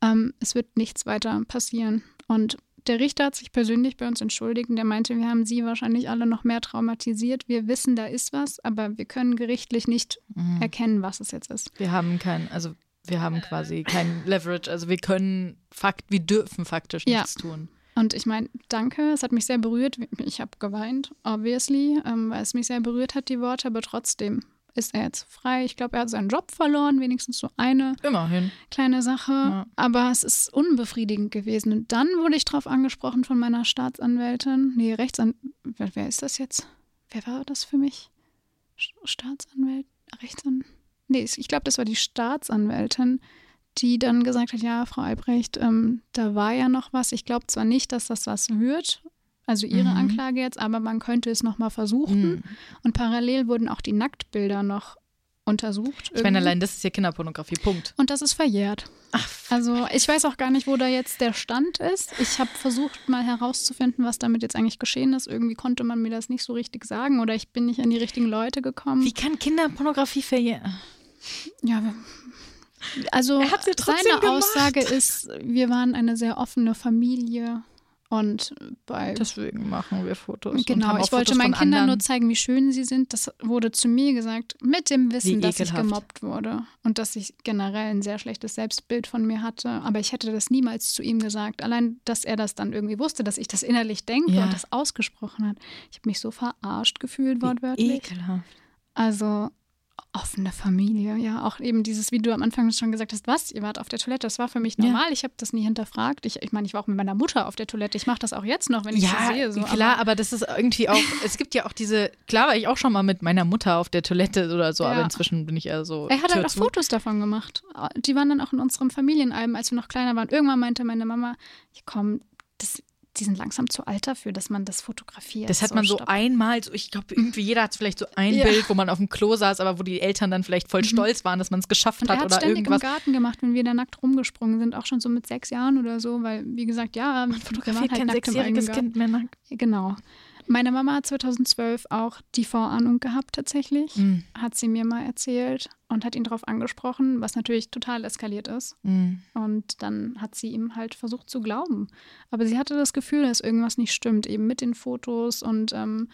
Ähm, es wird nichts weiter passieren. Und der Richter hat sich persönlich bei uns entschuldigt und der meinte, wir haben sie wahrscheinlich alle noch mehr traumatisiert. Wir wissen, da ist was, aber wir können gerichtlich nicht mhm. erkennen, was es jetzt ist. Wir haben kein, also wir haben quasi kein Leverage, also wir können fakt, wir dürfen faktisch nichts ja. tun. Und ich meine, danke, es hat mich sehr berührt. Ich habe geweint, obviously, ähm, weil es mich sehr berührt hat, die Worte, aber trotzdem ist er jetzt frei. Ich glaube, er hat seinen Job verloren, wenigstens so eine Immerhin. kleine Sache. Ja. Aber es ist unbefriedigend gewesen. Und dann wurde ich darauf angesprochen von meiner Staatsanwältin. Nee, Rechtsanwältin. Wer, ist das jetzt? Wer war das für mich? Staatsanwältin? Rechtsanwältin? Nee, ich glaube, das war die Staatsanwältin, die dann gesagt hat, ja, Frau Albrecht, ähm, da war ja noch was. Ich glaube zwar nicht, dass das was wird, also ihre mhm. Anklage jetzt, aber man könnte es nochmal versuchen. Mhm. Und parallel wurden auch die Nacktbilder noch untersucht. Ich meine, allein das ist ja Kinderpornografie, Punkt. Und das ist verjährt. Ach, also ich weiß auch gar nicht, wo da jetzt der Stand ist. Ich habe versucht mal herauszufinden, was damit jetzt eigentlich geschehen ist. Irgendwie konnte man mir das nicht so richtig sagen oder ich bin nicht an die richtigen Leute gekommen. Wie kann Kinderpornografie verjähren? Ja, also seine gemacht. Aussage ist, wir waren eine sehr offene Familie. Und bei. Deswegen machen wir Fotos. Genau, ich wollte meinen Kindern anderen. nur zeigen, wie schön sie sind. Das wurde zu mir gesagt, mit dem Wissen, dass ich gemobbt wurde und dass ich generell ein sehr schlechtes Selbstbild von mir hatte. Aber ich hätte das niemals zu ihm gesagt. Allein, dass er das dann irgendwie wusste, dass ich das innerlich denke ja. und das ausgesprochen hat. Ich habe mich so verarscht gefühlt, wortwörtlich. Wie ekelhaft. Also, offene Familie, ja, auch eben dieses, wie du am Anfang schon gesagt hast, was, ihr wart auf der Toilette, das war für mich normal, ja. ich habe das nie hinterfragt. Ich, ich meine, ich war auch mit meiner Mutter auf der Toilette, ich mache das auch jetzt noch, wenn ich ja, sie sehe. So, klar, aber, aber, das ist irgendwie auch, es gibt ja auch diese, klar war ich auch schon mal mit meiner Mutter auf der Toilette oder so, ja. aber inzwischen bin ich eher so. Er hat halt auch Fotos davon gemacht. Die waren dann auch in unserem Familienalbum, als wir noch kleiner waren. Irgendwann meinte meine Mama, komm, das die sind langsam zu alt dafür, dass man das fotografiert. Das hat so man so einmal, so, ich glaube, irgendwie jeder hat vielleicht so ein ja. Bild, wo man auf dem Klo saß, aber wo die Eltern dann vielleicht voll mhm. stolz waren, dass man es geschafft und hat er hat oder ständig irgendwas. im Garten gemacht, wenn wir da nackt rumgesprungen sind, auch schon so mit sechs Jahren oder so, weil, wie gesagt, ja, man fotografiert halt kein sechsjähriges Kind mehr nackt. Genau. Meine Mama hat 2012 auch die Vorahnung gehabt tatsächlich, mhm. hat sie mir mal erzählt und hat ihn darauf angesprochen, was natürlich total eskaliert ist. Mhm. Und dann hat sie ihm halt versucht zu glauben. Aber sie hatte das Gefühl, dass irgendwas nicht stimmt, eben mit den Fotos und ähm,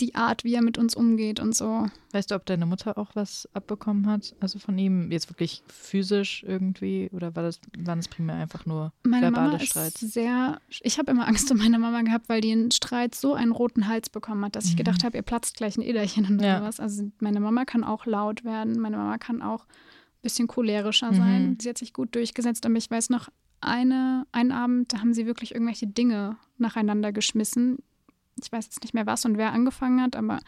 die Art, wie er mit uns umgeht und so. Weißt du, ob deine Mutter auch was abbekommen hat? Also von ihm jetzt wirklich physisch irgendwie? Oder war das, waren es primär einfach nur meine verbale Mama Streits? Ist sehr, ich habe immer Angst um meine Mama gehabt, weil die einen Streit so einen roten Hals bekommen hat, dass ich mhm. gedacht habe, ihr platzt gleich ein Äderchen oder ja. sowas. Also meine Mama kann auch laut werden, meine Mama kann auch ein bisschen cholerischer sein. Mhm. Sie hat sich gut durchgesetzt, aber ich weiß noch, eine, einen Abend, da haben sie wirklich irgendwelche Dinge nacheinander geschmissen ich weiß jetzt nicht mehr was und wer angefangen hat, aber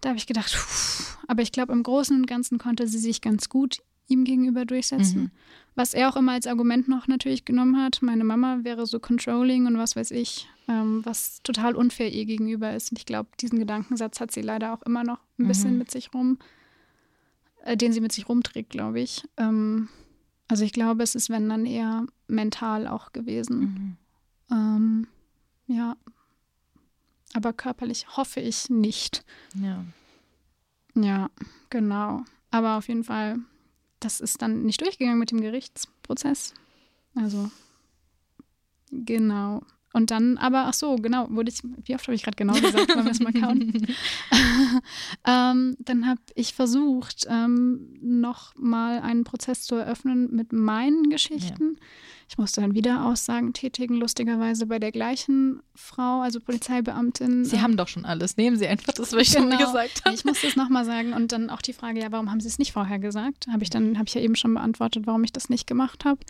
da habe ich gedacht, pff, aber ich glaube, im Großen und Ganzen konnte sie sich ganz gut ihm gegenüber durchsetzen. Mhm. Was er auch immer als Argument noch natürlich genommen hat, meine Mama wäre so controlling und was weiß ich, ähm, was total unfair ihr gegenüber ist. Und ich glaube, diesen Gedankensatz hat sie leider auch immer noch ein bisschen mhm. mit sich rum, äh, den sie mit sich rumträgt, glaube ich. Ähm, also ich glaube, es ist, wenn dann eher mental auch gewesen. Mhm. Ähm, ja, aber körperlich hoffe ich nicht. Ja. Ja, genau. Aber auf jeden Fall, das ist dann nicht durchgegangen mit dem Gerichtsprozess. Also, genau. Und dann, aber ach so, genau, wurde ich, wie oft habe ich gerade genau gesagt, wollen wir es mal kauen? ähm, dann habe ich versucht, ähm, noch mal einen Prozess zu eröffnen mit meinen Geschichten. Ja. Ich musste dann wieder Aussagen tätigen, lustigerweise bei der gleichen Frau, also Polizeibeamtin. Sie haben doch schon alles. Nehmen Sie einfach das, was ich genau. schon gesagt habe. Ich musste es nochmal sagen. Und dann auch die Frage, ja, warum haben Sie es nicht vorher gesagt? Habe ich dann, habe ich ja eben schon beantwortet, warum ich das nicht gemacht habe.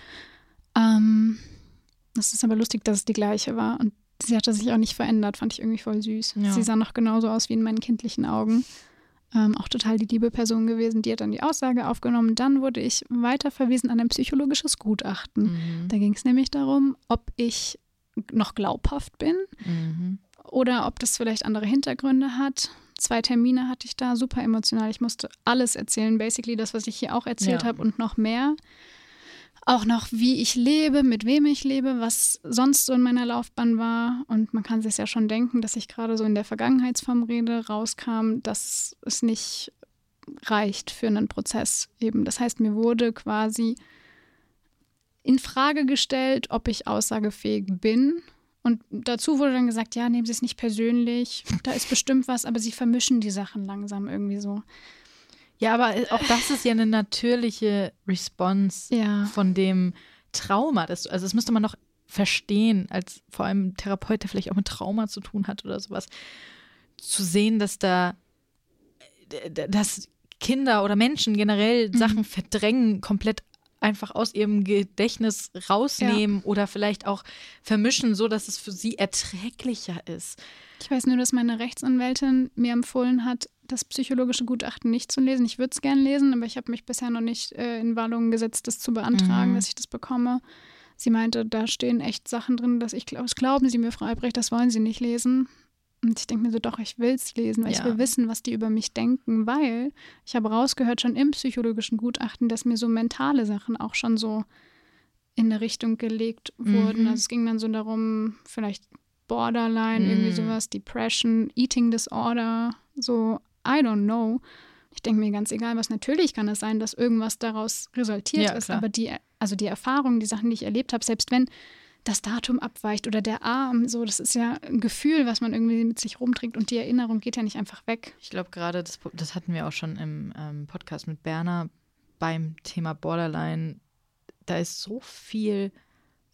Ähm, das ist aber lustig, dass es die gleiche war. Und sie hatte sich auch nicht verändert, fand ich irgendwie voll süß. Ja. Sie sah noch genauso aus wie in meinen kindlichen Augen. Ähm, auch total die liebe Person gewesen. Die hat dann die Aussage aufgenommen. Dann wurde ich weiterverwiesen an ein psychologisches Gutachten. Mhm. Da ging es nämlich darum, ob ich noch glaubhaft bin mhm. oder ob das vielleicht andere Hintergründe hat. Zwei Termine hatte ich da, super emotional. Ich musste alles erzählen, basically das, was ich hier auch erzählt ja. habe und noch mehr. Auch noch, wie ich lebe, mit wem ich lebe, was sonst so in meiner Laufbahn war. Und man kann sich ja schon denken, dass ich gerade so in der Vergangenheitsform rede, rauskam, dass es nicht reicht für einen Prozess eben. Das heißt, mir wurde quasi in Frage gestellt, ob ich aussagefähig bin. Und dazu wurde dann gesagt, ja, nehmen Sie es nicht persönlich, da ist bestimmt was, aber Sie vermischen die Sachen langsam irgendwie so. Ja, aber auch das ist ja eine natürliche Response Ja. von dem Trauma. Das, also das müsste man noch verstehen, als vor allem Therapeut, der vielleicht auch mit Trauma zu tun hat oder sowas, zu sehen, dass da, äh, dass Kinder oder Menschen generell Mhm. Sachen verdrängen, komplett einfach aus ihrem Gedächtnis rausnehmen oder vielleicht auch vermischen, so dass es für sie erträglicher ist. Ich weiß nur, dass meine Rechtsanwältin mir empfohlen hat, das psychologische Gutachten nicht zu lesen. Ich würde es gern lesen, aber ich habe mich bisher noch nicht äh, in Wallung gesetzt, das zu beantragen, Mhm. dass ich das bekomme. Sie meinte, da stehen echt Sachen drin, dass ich glaube, das glauben Sie mir, Frau Albrecht, das wollen Sie nicht lesen. Und ich denke mir so, doch, ich will es lesen, weil ich Ja. will wissen, was die über mich denken, weil ich habe rausgehört schon im psychologischen Gutachten, dass mir so mentale Sachen auch schon so in eine Richtung gelegt wurden. Mhm. Also es ging dann so darum, vielleicht Borderline, irgendwie Mhm. sowas, Depression, Eating Disorder, so, I don't know. Ich denke mir ganz egal, was natürlich kann es sein, dass irgendwas daraus resultiert Ja, ist, klar. aber die, also die Erfahrungen, die Sachen, die ich erlebt habe, selbst wenn das Datum abweicht oder der Arm, so, das ist ja ein Gefühl, was man irgendwie mit sich rumträgt und die Erinnerung geht ja nicht einfach weg. Ich glaube gerade, das, das hatten wir auch schon im ähm, Podcast mit Berner beim Thema Borderline. Da ist so viel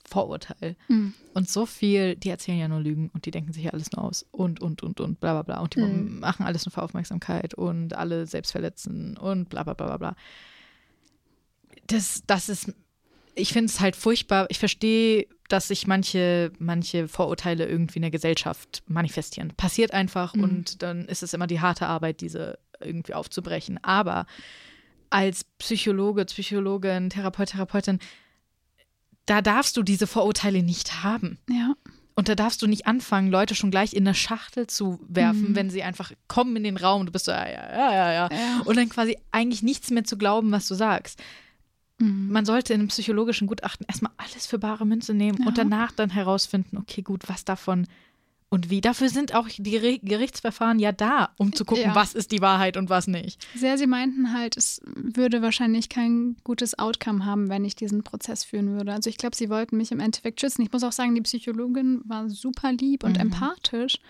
Vorurteil Mhm. und so viel, die erzählen ja nur Lügen und die denken sich ja alles nur aus und, und, und, und, bla, bla, bla. Und die Mhm. machen alles nur für Aufmerksamkeit und alle selbst verletzen und bla, bla, bla, bla, bla. Das, das ist, ich finde es halt furchtbar. Ich verstehe, dass sich manche, manche Vorurteile irgendwie in der Gesellschaft manifestieren. Passiert einfach Mhm. und dann ist es immer die harte Arbeit, diese irgendwie aufzubrechen. Aber als Psychologe, Psychologin, Therapeut, Therapeutin, da darfst du diese Vorurteile nicht haben. Ja. Und da darfst du nicht anfangen, Leute schon gleich in eine Schachtel zu werfen, Mhm. wenn sie einfach kommen in den Raum und du bist so, ja, ja, ja, ja, ja. Ja. Und dann quasi eigentlich nichts mehr zu glauben, was du sagst. Mhm. Man sollte in einem psychologischen Gutachten erstmal alles für bare Münze nehmen Ja. und danach dann herausfinden, okay, gut, was davon und wie. Dafür sind auch die Geri- Gerichtsverfahren ja da, um zu gucken, Ja. was ist die Wahrheit und was nicht. Sehr, sie meinten halt, es würde wahrscheinlich kein gutes Outcome haben, wenn ich diesen Prozess führen würde. Also ich glaube, sie wollten mich im Endeffekt schützen. Ich muss auch sagen, die Psychologin war super lieb und Mhm. empathisch,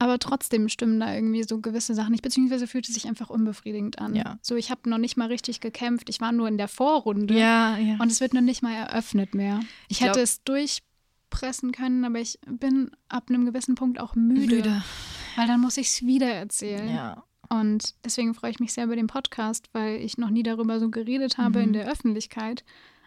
aber trotzdem stimmen da irgendwie so gewisse Sachen nicht, beziehungsweise fühlte sich einfach unbefriedigend an. Ja. So, ich habe noch nicht mal richtig gekämpft. Ich war nur in der Vorrunde Ja, ja. und es wird noch nicht mal eröffnet mehr. Ich, Ich glaub- hätte es durchpressen können, aber ich bin ab einem gewissen Punkt auch müde, weil dann muss ich es wieder erzählen. Ja. Und deswegen freue ich mich sehr über den Podcast, weil ich noch nie darüber so geredet habe in Mhm. der Öffentlichkeit.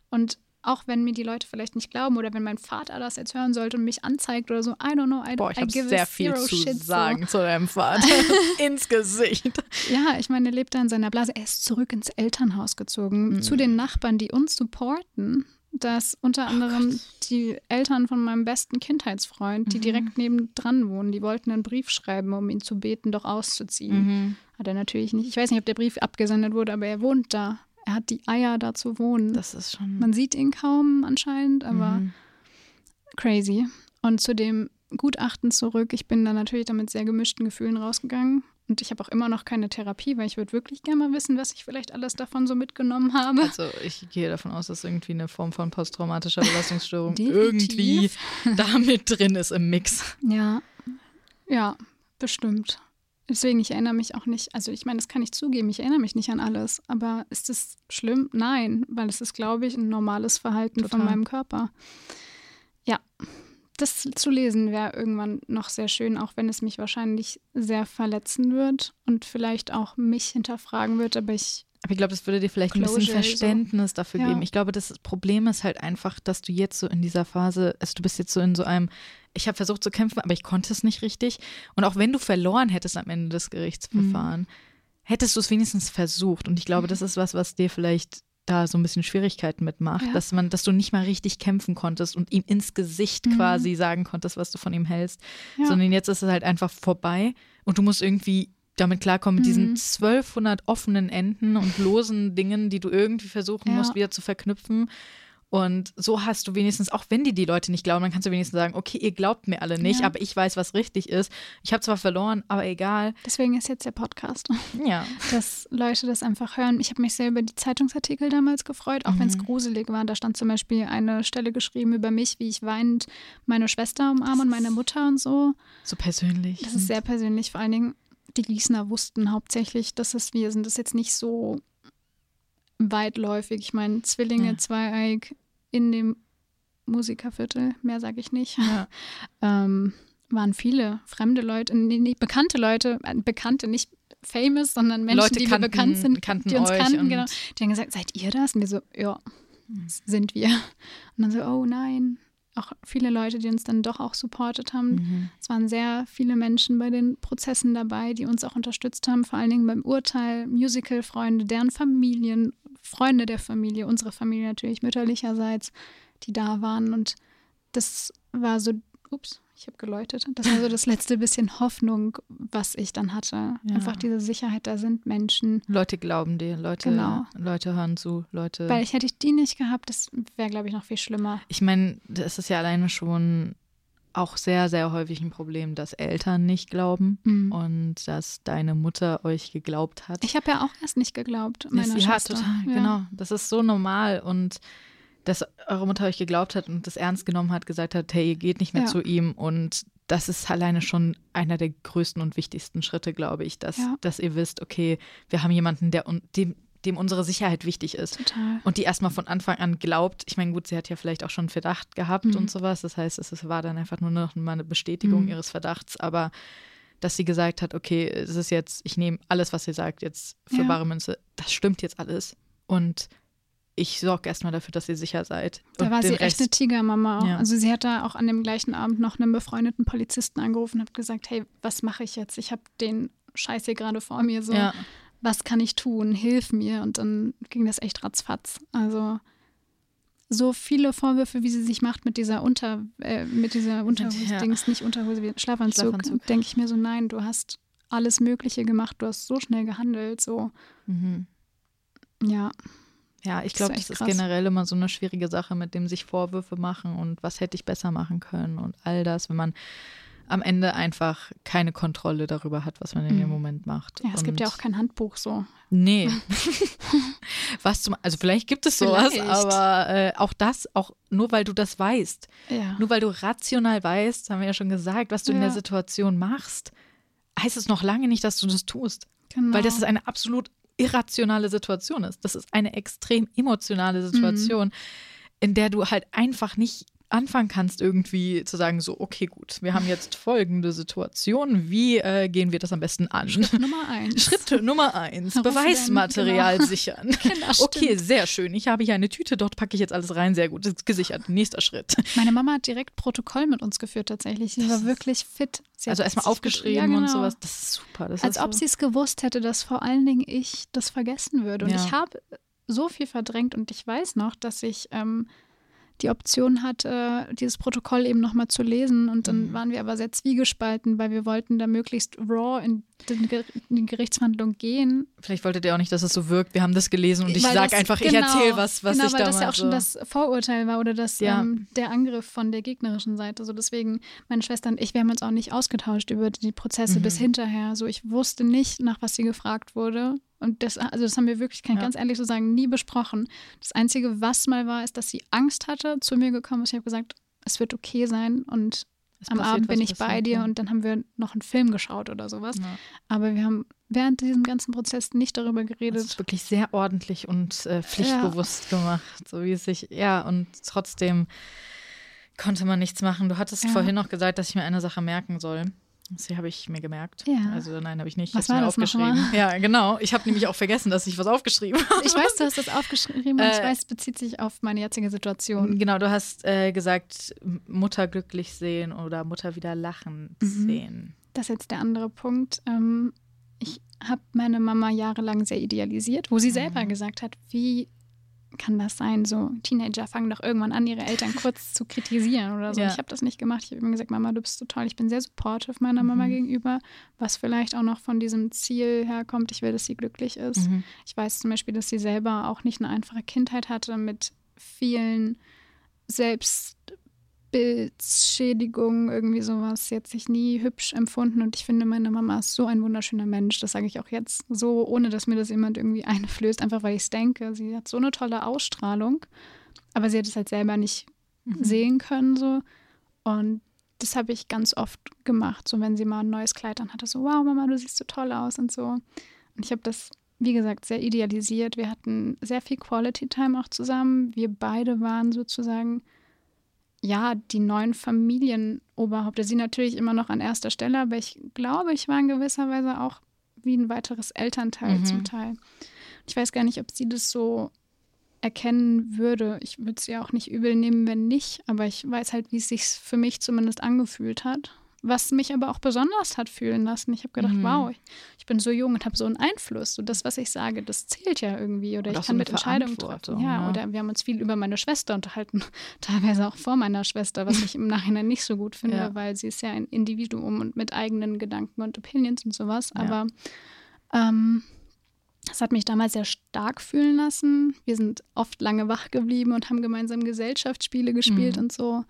Und auch wenn mir die Leute vielleicht nicht glauben oder wenn mein Vater das jetzt hören sollte und mich anzeigt oder so, I don't know, I, Boah, ich I give sehr a viel zero zu shit sagen zu deinem Vater. Ins Gesicht. So. Ja, ich meine, er lebt da in seiner Blase. Er ist zurück ins Elternhaus gezogen, Mhm. zu den Nachbarn, die uns supporten. Dass Oh unter anderem die Eltern von meinem besten Kindheitsfreund, die Mhm. direkt nebendran wohnen, die wollten einen Brief schreiben, um ihn zu beten, doch auszuziehen. Mhm. Hat er natürlich nicht. Ich weiß nicht, ob der Brief abgesendet wurde, aber er wohnt da. Er hat die Eier, da zu wohnen. Das ist schon. Man sieht ihn kaum anscheinend, aber Mhm. crazy. Und zu dem Gutachten zurück. Ich bin da natürlich damit sehr gemischten Gefühlen rausgegangen. Und ich habe auch immer noch keine Therapie, weil ich würde wirklich gerne mal wissen, was ich vielleicht alles davon so mitgenommen habe. Also ich gehe davon aus, dass irgendwie eine Form von posttraumatischer Belastungsstörung irgendwie damit drin ist im Mix. Ja, ja, bestimmt. Deswegen, ich erinnere mich auch nicht, also ich meine, das kann ich zugeben, ich erinnere mich nicht an alles. Aber ist es schlimm? Nein, weil es ist, glaube ich, ein normales Verhalten Total. von meinem Körper. Ja, das zu lesen wäre irgendwann noch sehr schön, auch wenn es mich wahrscheinlich sehr verletzen wird und vielleicht auch mich hinterfragen wird, aber ich, Aber ich glaube, das würde dir vielleicht ein bisschen Closure, so. Verständnis dafür Ja. geben. Ich glaube, das Problem ist halt einfach, dass du jetzt so in dieser Phase, also du bist jetzt so in so einem, ich habe versucht zu kämpfen, aber ich konnte es nicht richtig. Und auch wenn du verloren hättest am Ende des Gerichtsverfahrens, Mhm. hättest du es wenigstens versucht. Und ich glaube, das ist was, was dir vielleicht da so ein bisschen Schwierigkeiten mitmacht, Ja. dass man, dass du nicht mal richtig kämpfen konntest und ihm ins Gesicht Mhm. quasi sagen konntest, was du von ihm hältst, Ja. sondern jetzt ist es halt einfach vorbei und du musst irgendwie damit klarkommen mit diesen Mhm. 1200 offenen Enden und losen Dingen, die du irgendwie versuchen Ja. musst, wieder zu verknüpfen. Und so hast du wenigstens, auch wenn die die Leute nicht glauben, dann kannst du wenigstens sagen, okay, ihr glaubt mir alle nicht, Ja. aber ich weiß, was richtig ist. Ich habe zwar verloren, aber egal. Deswegen ist jetzt der Podcast, Ja. dass Leute das einfach hören. Ich habe mich sehr über die Zeitungsartikel damals gefreut, auch wenn es Mhm. gruselig war. Da stand zum Beispiel eine Stelle geschrieben über mich, wie ich weinend meine Schwester umarme und meine Mutter und so. So persönlich. Das ist sehr persönlich. Vor allen Dingen, die Gießener wussten hauptsächlich, dass es wir sind. Das ist jetzt nicht so weitläufig. Ich meine, Zwillinge, Ja. Zweieig in dem Musikerviertel, mehr sage ich nicht. ja. ähm, waren viele fremde Leute, nee, nee, bekannte Leute, äh, bekannte, nicht famous, sondern Menschen, Leute die kannten- bekannt sind, kannten die uns euch kannten, genau. Die haben gesagt, seid ihr das? Und wir so, ja, sind wir. Und dann so, oh nein. Auch viele Leute, die uns dann doch auch supportet haben. Mhm. Es waren sehr viele Menschen bei den Prozessen dabei, die uns auch unterstützt haben, vor allen Dingen beim Urteil, Musical-Freunde, deren Familien, Freunde der Familie, unsere Familie natürlich mütterlicherseits, die da waren. Und das war so, ups, ich habe geläutet. Das war so das letzte bisschen Hoffnung, was ich dann hatte. Ja. Einfach diese Sicherheit, da sind Menschen. Leute glauben dir, Leute, Genau. Leute hören zu, Leute. Weil ich hätte ich die nicht gehabt, das wäre, glaube ich, noch viel schlimmer. ich meine, das ist ja alleine schon auch sehr, sehr häufig ein Problem, dass Eltern nicht glauben Mhm. und dass deine Mutter euch geglaubt hat. Ich habe ja auch erst nicht geglaubt, meiner ja, Schwester. total, Ja. genau. Das ist so normal und dass eure Mutter euch geglaubt hat und das ernst genommen hat, gesagt hat, hey, ihr geht nicht mehr Ja. zu ihm und das ist alleine schon einer der größten und wichtigsten Schritte, glaube ich, dass, Ja. dass ihr wisst, okay, wir haben jemanden, der dem, dem unsere Sicherheit wichtig ist. Total. Und die erstmal von Anfang an glaubt, ich meine, gut, sie hat ja vielleicht auch schon Verdacht gehabt Mhm. und sowas. Das heißt, es war dann einfach nur noch mal eine Bestätigung Mhm. ihres Verdachts, aber dass sie gesagt hat, okay, es ist jetzt, ich nehme alles, was ihr sagt, jetzt für Ja. bare Münze, das stimmt jetzt alles. Und ich sorge erstmal dafür, dass ihr sicher seid. Da war sie echt eine Tigermama. Ja. Also sie hat da auch an dem gleichen Abend noch einen befreundeten Polizisten angerufen und hat gesagt, hey, was mache ich jetzt? Ich habe den Scheiß hier gerade vor mir. So, Ja. was kann ich tun? Hilf mir. Und dann ging das echt ratzfatz. Also so viele Vorwürfe, wie sie sich macht mit dieser Unter, äh, mit dieser Unterhose, Ja. Nicht Unterhose, wie Schlafanzug, Schlafanzug. denke ich mir so, nein, du hast alles Mögliche gemacht, du hast so schnell gehandelt, so, Mhm. ja. Ja, ich Das glaube, das ist krass. generell immer so eine schwierige Sache, mit dem sich Vorwürfe machen und was hätte ich besser machen können und all das, wenn man am Ende einfach keine Kontrolle darüber hat, was man in dem Mhm. Moment macht. Ja, es gibt ja Und- auch kein Handbuch so. Nee. was zum, also vielleicht gibt es sowas, Vielleicht. aber äh, auch das, auch nur weil du das weißt, Ja. nur weil du rational weißt, haben wir ja schon gesagt, was du in der Ja. Situation machst, heißt es noch lange nicht, dass du das tust. genau. Weil das ist eine absolut irrationale Situation ist. Das ist eine extrem emotionale Situation, in der du halt einfach nicht anfangen kannst, irgendwie zu sagen, so, okay, gut, wir haben jetzt folgende Situation, wie äh, gehen wir das am besten an? Nummer eins. Schritt Nummer eins, Beweismaterial genau. sichern. Genau, okay, sehr schön. Ich habe hier eine Tüte, dort packe ich jetzt alles rein. Sehr gut, das ist gesichert. Nächster Schritt. Meine Mama hat direkt Protokoll mit uns geführt tatsächlich. Sie war wirklich fit. Sie Also erstmal aufgeschrieben ja, genau. und sowas. Das ist super. Das Als ist ob so. sie es gewusst hätte, dass vor allen Dingen ich das vergessen würde. Und Ja. ich habe so viel verdrängt und ich weiß noch, dass ich ähm, die Option hatte, dieses Protokoll eben nochmal zu lesen. Und dann Mhm. waren wir aber sehr zwiegespalten, weil wir wollten da möglichst raw in, den in die Gerichtsverhandlung gehen. Vielleicht wolltet ihr auch nicht, dass es so wirkt. Wir haben das gelesen und ich Weil sag das- einfach, ich genau, erzähle was, was genau, ich weil damals das ja auch schon das Vorurteil war oder das, Ja. ähm, der Angriff von der gegnerischen Seite. So deswegen, meine Schwester und ich, wir haben uns auch nicht ausgetauscht über die Prozesse Mhm. bis hinterher. So ich wusste nicht, nach was sie gefragt wurde. Und das, also das haben wir wirklich, kann ich Ja. ganz ehrlich so sagen, nie besprochen. Das Einzige, was mal war, ist, dass sie Angst hatte, zu mir gekommen ist. Ich habe gesagt, es wird okay sein und Es am Abend bin ich bei dir ja. und dann haben wir noch einen Film geschaut oder sowas. Ja. Aber wir haben während diesem ganzen Prozess nicht darüber Das geredet. ist wirklich sehr ordentlich und äh, pflichtbewusst gemacht, so wie es sich, ja, und trotzdem konnte man nichts machen. Du hattest vorhin noch gesagt, dass ich mir eine Sache merken soll. Das habe ich mir gemerkt. Ja. Also nein, habe ich nicht. Was ich hab's mir war das aufgeschrieben. Ja, genau. Ich habe nämlich auch vergessen, dass ich was aufgeschrieben habe. Ich weiß, du hast das aufgeschrieben und ich Äh, weiß, es bezieht sich auf meine jetzige Situation. Genau, du hast äh, gesagt, Mutter glücklich sehen oder Mutter wieder lachen Mhm. sehen. Das ist jetzt der andere Punkt. Ähm, ich habe meine Mama jahrelang sehr idealisiert, wo sie selber Mhm. gesagt hat, wie kann das sein? So Teenager fangen doch irgendwann an, ihre Eltern kurz zu kritisieren oder so. Ja. Ich habe das nicht gemacht. Ich habe immer gesagt, Mama, du bist so toll. Ich bin sehr supportive meiner Mama Mhm. gegenüber, was vielleicht auch noch von diesem Ziel herkommt. Ich will, dass sie glücklich ist. Mhm. Ich weiß zum Beispiel, dass sie selber auch nicht eine einfache Kindheit hatte mit vielen Selbstbildschädigungen, irgendwie sowas. Sie hat sich nie hübsch empfunden und ich finde, meine Mama ist so ein wunderschöner Mensch. Das sage ich auch jetzt so, ohne dass mir das jemand irgendwie einflößt, einfach weil ich es denke. Sie hat so eine tolle Ausstrahlung, aber sie hat es halt selber nicht mhm. sehen können so. Und das habe ich ganz oft gemacht, so wenn sie mal ein neues Kleid an hatte, so wow Mama, du siehst so toll aus und so. Und ich habe das wie gesagt, sehr idealisiert. Wir hatten sehr viel Quality Time auch zusammen. Wir beide waren sozusagen, ja, die neuen Familienoberhaupte. Sie natürlich immer noch an erster Stelle, aber ich glaube, ich war in gewisser Weise auch wie ein weiteres Elternteil mhm. zum Teil. Ich weiß gar nicht, ob sie das so erkennen würde. Ich würde es ja auch nicht übel nehmen, wenn nicht, aber ich weiß halt, wie es sich für mich zumindest angefühlt hat was mich aber auch besonders hat fühlen lassen. Ich habe gedacht, mhm. wow, ich, ich, bin so jung und habe so einen Einfluss. Und das, was ich sage, das zählt ja irgendwie. Oder, oder ich kann mit Entscheidungen treffen. Ja, ja, oder wir haben uns viel über meine Schwester unterhalten, teilweise auch vor meiner Schwester, was ich im Nachhinein nicht so gut finde, ja. weil sie ist ja ein Individuum und mit eigenen Gedanken und Opinions und sowas. Aber ja. ähm, das hat mich damals sehr stark fühlen lassen. Wir sind oft lange wach geblieben und haben gemeinsam Gesellschaftsspiele gespielt mhm. und so.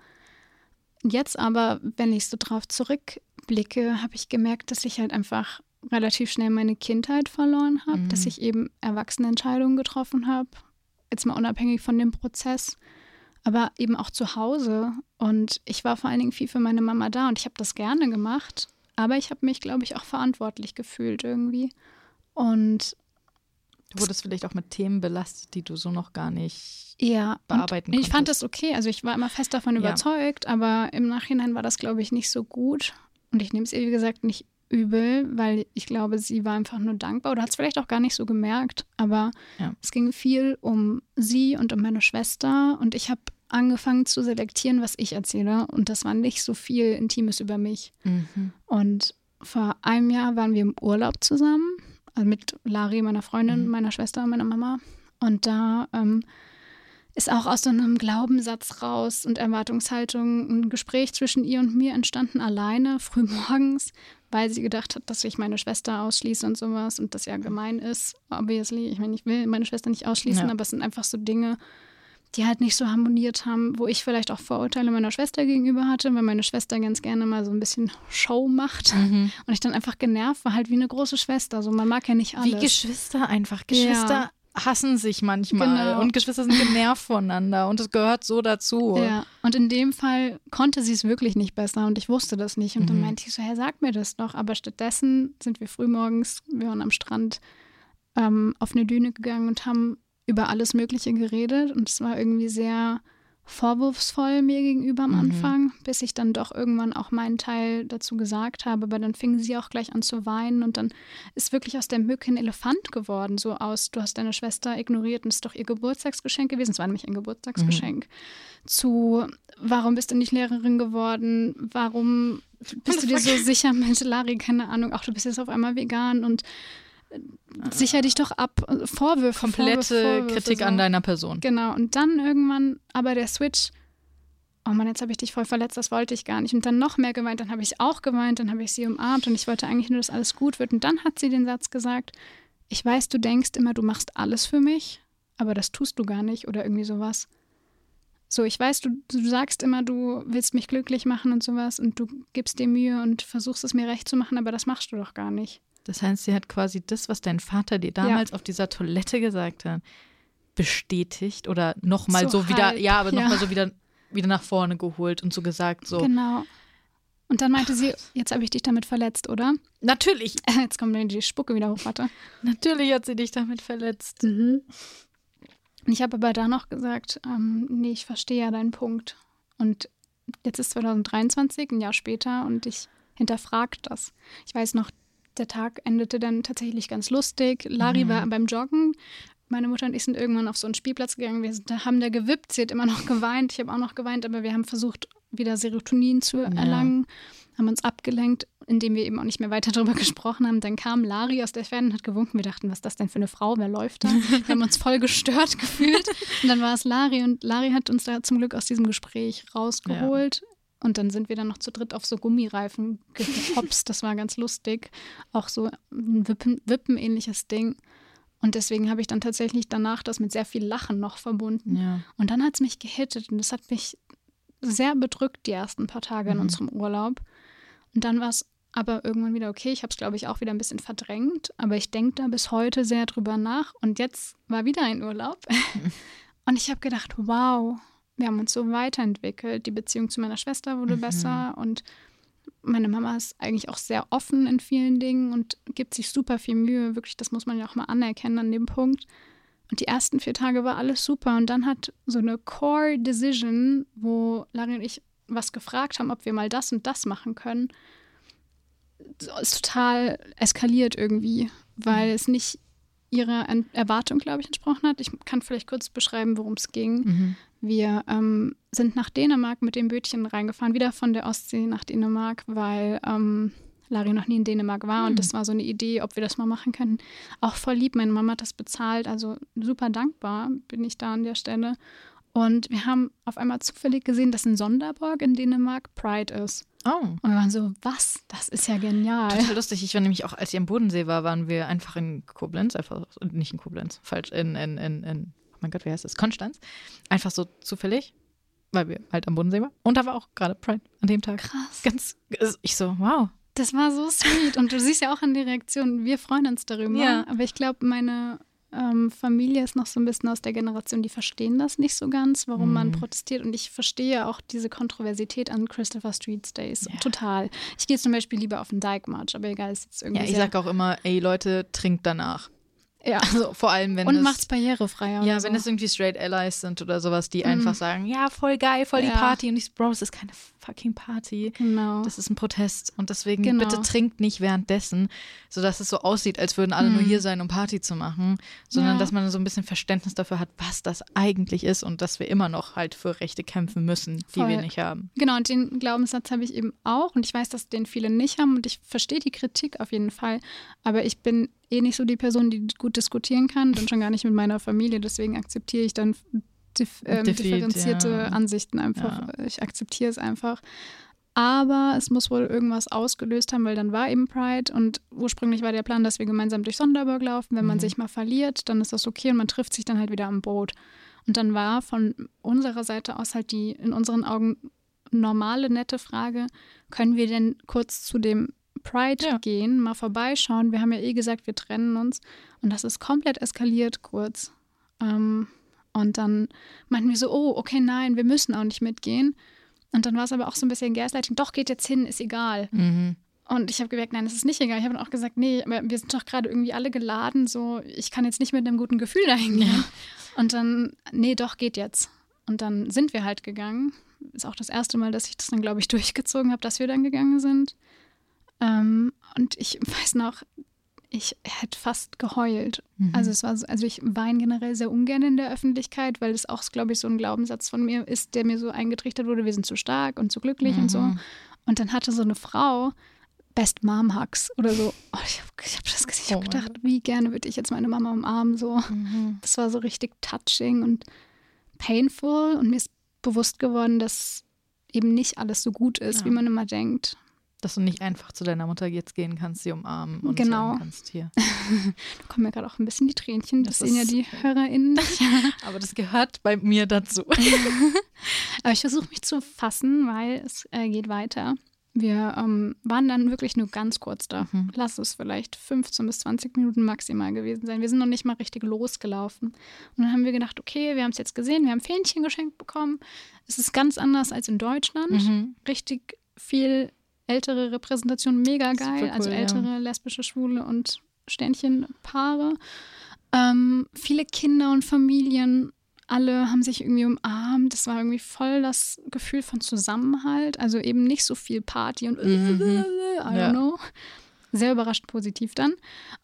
Jetzt aber, wenn ich so drauf zurückblicke, habe ich gemerkt, dass ich halt einfach relativ schnell meine Kindheit verloren habe, mhm. dass ich eben erwachsene Entscheidungen getroffen habe, jetzt mal unabhängig von dem Prozess, aber eben auch zu Hause. Und ich war vor allen Dingen viel für meine Mama da und ich habe das gerne gemacht, aber ich habe mich, glaube ich, auch verantwortlich gefühlt irgendwie. Und Du wurdest vielleicht auch mit Themen belastet, die du so noch gar nicht ja, bearbeiten konntest. Ich fand das okay. Also ich war immer fest davon überzeugt, ja. aber im Nachhinein war das, glaube ich, nicht so gut. Und ich nehme es ihr, wie gesagt, nicht übel, weil ich glaube, sie war einfach nur dankbar oder hat es vielleicht auch gar nicht so gemerkt. Aber ja. es ging viel um sie und um meine Schwester. Und ich habe angefangen zu selektieren, was ich erzähle. Und das war nicht so viel Intimes über mich. Mhm. Und vor einem Jahr waren wir im Urlaub zusammen also mit Lari, meiner Freundin, mhm. meiner Schwester, meiner Mama. Und da ähm, ist auch aus so einem Glaubenssatz raus und Erwartungshaltung ein Gespräch zwischen ihr und mir entstanden, alleine, frühmorgens, weil sie gedacht hat, dass ich meine Schwester ausschließe und sowas und das ja gemein ist, obviously. Ich meine, ich will meine Schwester nicht ausschließen, ja. aber es sind einfach so Dinge, die halt nicht so harmoniert haben, wo ich vielleicht auch Vorurteile meiner Schwester gegenüber hatte, weil meine Schwester ganz gerne mal so ein bisschen Show macht mhm. und ich dann einfach genervt war, halt wie eine große Schwester. So, man mag ja nicht alles. Wie Geschwister einfach. Geschwister ja. hassen sich manchmal genau. und Geschwister sind genervt voneinander und es gehört so dazu. Ja, und in dem Fall konnte sie es wirklich nicht besser und ich wusste das nicht und mhm. dann meinte ich so, Herr, sag mir das doch. Aber stattdessen sind wir frühmorgens, wir waren am Strand, ähm, auf eine Düne gegangen und haben über alles Mögliche geredet und es war irgendwie sehr vorwurfsvoll mir gegenüber am mhm. Anfang, bis ich dann doch irgendwann auch meinen Teil dazu gesagt habe. Aber dann fing sie auch gleich an zu weinen und dann ist wirklich aus der Mücke ein Elefant geworden. So aus, du hast deine Schwester ignoriert und es ist doch ihr Geburtstagsgeschenk gewesen. Es war nämlich ein Geburtstagsgeschenk. Mhm. Zu, warum bist du nicht Lehrerin geworden? Warum bist du dir so sicher mit Larry? Keine Ahnung. Auch du bist jetzt auf einmal vegan und sicher dich doch ab. Vorwürfe. Komplette Vorwürfe, Vorwürfe, Kritik so. an deiner Person. Genau. Und dann irgendwann aber der Switch. Oh Mann, jetzt habe ich dich voll verletzt, das wollte ich gar nicht. Und dann noch mehr geweint, dann habe ich auch geweint, dann habe ich sie umarmt und ich wollte eigentlich nur, dass alles gut wird. Und dann hat sie den Satz gesagt, ich weiß, du denkst immer, du machst alles für mich, aber das tust du gar nicht oder irgendwie sowas. So, ich weiß, du, du sagst immer, du willst mich glücklich machen und sowas und du gibst dir Mühe und versuchst es mir recht zu machen, aber das machst du doch gar nicht. Das heißt, sie hat quasi das, was dein Vater dir damals ja. auf dieser Toilette gesagt hat, bestätigt oder nochmal so, so wieder, halb, ja, aber nochmal ja. so wieder, wieder nach vorne geholt und so gesagt, so. Genau. Und dann meinte sie, jetzt habe ich dich damit verletzt, oder? Natürlich. Jetzt kommt mir die Spucke wieder hoch, warte. Natürlich hat sie dich damit verletzt. Mhm. Ich habe aber da noch gesagt, ähm, nee, ich verstehe ja deinen Punkt. Und jetzt ist 2023, ein Jahr später, und ich hinterfrage das. Ich weiß noch, der Tag endete dann tatsächlich ganz lustig. Lari mhm. war beim Joggen. Meine Mutter und ich sind irgendwann auf so einen Spielplatz gegangen. Wir sind, haben da gewippt. Sie hat immer noch geweint. Ich habe auch noch geweint, aber wir haben versucht, wieder Serotonin zu erlangen. Ja. Haben uns abgelenkt, indem wir eben auch nicht mehr weiter darüber gesprochen haben. Dann kam Lari aus der Ferne und hat gewunken. Wir dachten, was ist das denn für eine Frau? Wer läuft da? wir haben uns voll gestört gefühlt. Und dann war es Lari und Lari hat uns da zum Glück aus diesem Gespräch rausgeholt. Und dann sind wir dann noch zu dritt auf so Gummireifen gehopst. Das war ganz lustig. Auch so ein Wippen, Wippen-ähnliches Ding. Und deswegen habe ich dann tatsächlich danach das mit sehr viel Lachen noch verbunden. Ja. Und dann hat es mich gehittet und das hat mich sehr bedrückt die ersten paar Tage in Mhm. unserem Urlaub. Und dann war es aber irgendwann wieder okay. Ich habe es, glaube ich, auch wieder ein bisschen verdrängt. Aber ich denke da bis heute sehr drüber nach. Und jetzt war wieder ein Urlaub. und ich habe gedacht, wow, wir haben uns so weiterentwickelt. Die Beziehung zu meiner Schwester wurde Mhm. besser. Und meine Mama ist eigentlich auch sehr offen in vielen Dingen und gibt sich super viel Mühe. Wirklich, das muss man ja auch mal anerkennen an dem Punkt. Und die ersten vier Tage war alles super. Und dann hat so eine Core Decision, wo Larry und ich was gefragt haben, ob wir mal das und das machen können, ist total eskaliert irgendwie, weil es nicht ihrer Erwartung, glaube ich, entsprochen hat. Ich kann vielleicht kurz beschreiben, worum es ging. Mhm. Wir ähm, sind nach Dänemark mit dem Bötchen reingefahren, wieder von der Ostsee nach Dänemark, weil ähm, Larry noch nie in Dänemark war Hm. und das war so eine Idee, ob wir das mal machen können. Auch voll lieb, meine Mama hat das bezahlt, also super dankbar bin ich da an der Stelle. Und wir haben auf einmal zufällig gesehen, dass in Sonderborg in Dänemark Pride ist. Oh. Und wir waren so, was? Das ist ja genial. Total lustig. Ich war nämlich auch, als ich am Bodensee war, waren wir einfach in Koblenz, einfach nicht in Koblenz, falsch, in, in, in, in oh mein Gott, wie heißt das? Konstanz. Einfach so zufällig, weil wir halt am Bodensee waren. Und da war auch gerade Pride an dem Tag. Krass. Ganz, ich so, wow. Das war so sweet. Und du siehst ja auch an der Reaktion, wir freuen uns darüber. Ja. Aber ich glaube, meine ähm, Familie ist noch so ein bisschen aus der Generation, die verstehen das nicht so ganz, warum man Mhm. protestiert. Und ich verstehe auch diese Kontroversität an Christopher Street Days Ja. total. Ich gehe zum Beispiel lieber auf den Dyke March, aber egal, ist jetzt irgendwie. Ja, ich sehr, sag auch immer, ey Leute, trinkt danach. Ja. Also vor allem, wenn Und es, macht's barrierefreier. ja, wenn so. es irgendwie Straight Allies sind oder sowas, die Mhm. einfach sagen, ja, voll geil, voll die Ja. Party. Und ich so, Bro, es ist keine fucking Party. Genau. Das ist ein Protest und deswegen Genau. bitte trinkt nicht währenddessen, sodass es so aussieht, als würden alle nur Hm. hier sein, um Party zu machen, sondern Ja. dass man so ein bisschen Verständnis dafür hat, was das eigentlich ist und dass wir immer noch halt für Rechte kämpfen müssen, die Voll. wir nicht haben. Genau, und den Glaubenssatz habe ich eben auch. Und ich weiß, dass den viele nicht haben. Und ich verstehe die Kritik auf jeden Fall. Aber ich bin eh nicht so die Person, die gut diskutieren kann. Und schon gar nicht mit meiner Familie. Deswegen akzeptiere ich dann dif ähm, Defeat, differenzierte ja. Ansichten einfach. Ich akzeptiere es einfach. Aber es muss wohl irgendwas ausgelöst haben, weil dann war eben Pride und ursprünglich war der Plan, dass wir gemeinsam durch Sonderburg laufen. Wenn man Mhm. sich mal verliert, dann ist das okay und man trifft sich dann halt wieder am Boot. Und dann war von unserer Seite aus halt die in unseren Augen normale, nette Frage, können wir denn kurz zu dem Pride Ja. gehen, mal vorbeischauen? Wir haben ja eh gesagt, wir trennen uns. Und das ist komplett eskaliert kurz. Ähm, und dann meinten wir so, oh, okay, nein, wir müssen auch nicht mitgehen. Und dann war es aber auch so ein bisschen Gaslighting, doch, geht jetzt hin, ist egal. Mhm. Und ich habe gemerkt, nein, das ist nicht egal. Ich habe dann auch gesagt, nee, aber wir sind doch gerade irgendwie alle geladen, so, ich kann jetzt nicht mit einem guten Gefühl dahin gehen. Ja. Und dann, nee, doch, geht jetzt. Und dann sind wir halt gegangen. Ist auch das erste Mal, dass ich das dann, glaube ich, durchgezogen habe, dass wir dann gegangen sind. Ähm, und ich weiß noch, ich hätte fast geheult. Mhm. Also es war so, also ich weine generell sehr ungern in der Öffentlichkeit, weil das auch, glaube ich, so ein Glaubenssatz von mir ist, der mir so eingetrichtert wurde, wir sind zu stark und zu glücklich und so. Mhm. Und dann hatte so eine Frau Best Mom Hugs oder so. Oh, ich habe hab das gesehen. Ich Oh habe mein gedacht, wie gerne würde ich jetzt meine Mama umarmen. So. Mhm. Das war so richtig touching und painful. Und mir ist bewusst geworden, dass eben nicht alles so gut ist, Ja. wie man immer denkt. Dass du nicht einfach zu deiner Mutter jetzt gehen kannst, sie umarmen und Genau. sagen kannst, hier. Da kommen mir gerade auch ein bisschen die Tränchen. Das, Das sehen ja die HörerInnen. Aber das gehört bei mir dazu. Aber ich versuche mich zu fassen, weil es äh, geht weiter. Wir ähm, waren dann wirklich nur ganz kurz da. Mhm. Lass es vielleicht 15 bis 20 Minuten maximal gewesen sein. Wir sind noch nicht mal richtig losgelaufen. Und dann haben wir gedacht, okay, wir haben es jetzt gesehen, wir haben Fähnchen geschenkt bekommen. Es ist ganz anders als in Deutschland. Mhm. Richtig viel ältere Repräsentation, mega geil. cool, also ja. ältere lesbische, schwule und Sternchenpaare. Ähm, viele Kinder und Familien, alle haben sich irgendwie umarmt. Das war irgendwie voll das Gefühl von Zusammenhalt. Also eben nicht so viel Party und Mhm. I don't Ja. know. Sehr überrascht positiv dann.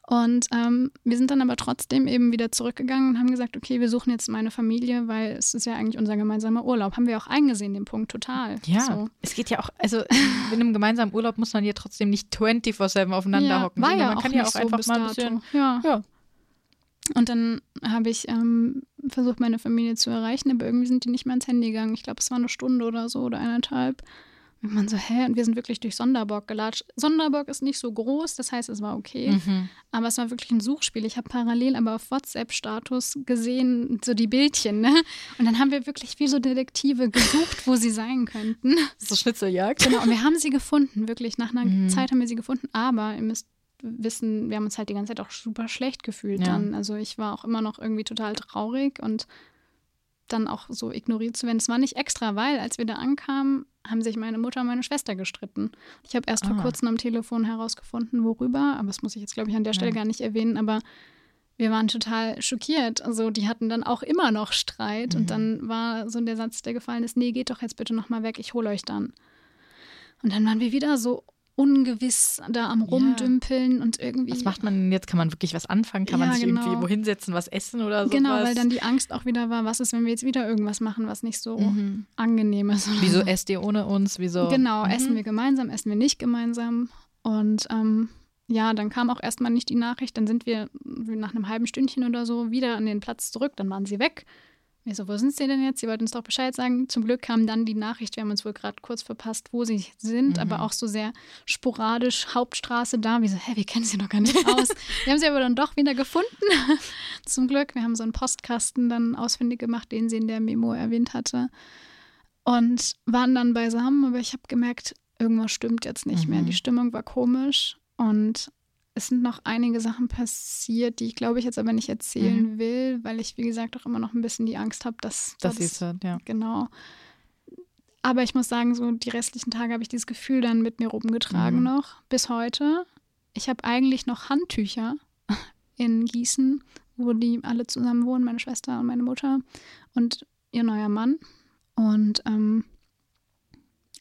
Und ähm, wir sind dann aber trotzdem eben wieder zurückgegangen und haben gesagt, okay, wir suchen jetzt meine Familie, weil es ist ja eigentlich unser gemeinsamer Urlaub. Haben wir auch eingesehen, den Punkt total. Ja, So. es geht ja auch, also in einem gemeinsamen Urlaub muss man ja trotzdem nicht 24-7 aufeinander ja, hocken. War ja man auch kann ja auch so einfach mal ein bisschen. Ja. Ja. Und dann habe ich ähm, versucht, meine Familie zu erreichen, aber irgendwie sind die nicht mehr ans Handy gegangen. Ich glaube, es war eine Stunde oder so oder eineinhalb. Und man so, hä? Und wir sind wirklich durch Sonderbock gelatscht. Sonderbock ist nicht so groß, das heißt, es war okay. Mhm. Aber es war wirklich ein Suchspiel. Ich habe parallel aber auf WhatsApp-Status gesehen, so die Bildchen, ne? Und dann haben wir wirklich wie so Detektive gesucht, wo sie sein könnten. So Schnitzeljagd. Genau, und wir haben sie gefunden, wirklich. Nach einer mhm. Zeit haben wir sie gefunden. Aber ihr müsst wissen, wir haben uns halt die ganze Zeit auch super schlecht gefühlt ja. dann. Also ich war auch immer noch irgendwie total traurig und dann auch so ignoriert zu werden. Es war nicht extra, weil als wir da ankamen, haben sich meine Mutter und meine Schwester gestritten. Ich habe erst ah. vor kurzem am Telefon herausgefunden, worüber, aber das muss ich jetzt, glaube ich, an der Stelle ja. gar nicht erwähnen, aber wir waren total schockiert. Also die hatten dann auch immer noch Streit mhm. und dann war so der Satz, der gefallen ist, nee, geht doch jetzt bitte nochmal weg, ich hole euch dann. Und dann waren wir wieder so ungewiss da am Rumdümpeln ja. und irgendwie. Was macht man denn jetzt? Kann man wirklich was anfangen? Kann ja, man sich genau. irgendwie wohin setzen, was essen oder so? Genau, weil dann die Angst auch wieder war, was ist, wenn wir jetzt wieder irgendwas machen, was nicht so mhm. angenehm ist. Wieso esst ihr ohne uns? Wieso? Genau, mhm. essen wir gemeinsam, essen wir nicht gemeinsam. Und ähm, ja, dann kam auch erstmal nicht die Nachricht, dann sind wir nach einem halben Stündchen oder so wieder an den Platz zurück, dann waren sie weg. Wir so, wo sind sie denn jetzt? Sie wollten uns doch Bescheid sagen. Zum Glück kam dann die Nachricht, wir haben uns wohl gerade kurz verpasst, wo sie sind, mhm. aber auch so sehr sporadisch, Hauptstraße da. Wir so, hä, wir kennen sie noch gar nicht aus. wir haben sie aber dann doch wieder gefunden. Zum Glück, wir haben so einen Postkasten dann ausfindig gemacht, den sie in der Memo erwähnt hatte. Und waren dann beisammen, aber ich habe gemerkt, irgendwas stimmt jetzt nicht mhm. mehr. Die Stimmung war komisch und es sind noch einige Sachen passiert, die ich glaube ich jetzt aber nicht erzählen mhm. will, weil ich, wie gesagt, auch immer noch ein bisschen die Angst habe, dass. Sie es hört, ja. Genau. Aber ich muss sagen, so die restlichen Tage habe ich dieses Gefühl dann mit mir rumgetragen mhm. noch, bis heute. Ich habe eigentlich noch Handtücher in Gießen, wo die alle zusammen wohnen, meine Schwester und meine Mutter und ihr neuer Mann. Und ähm,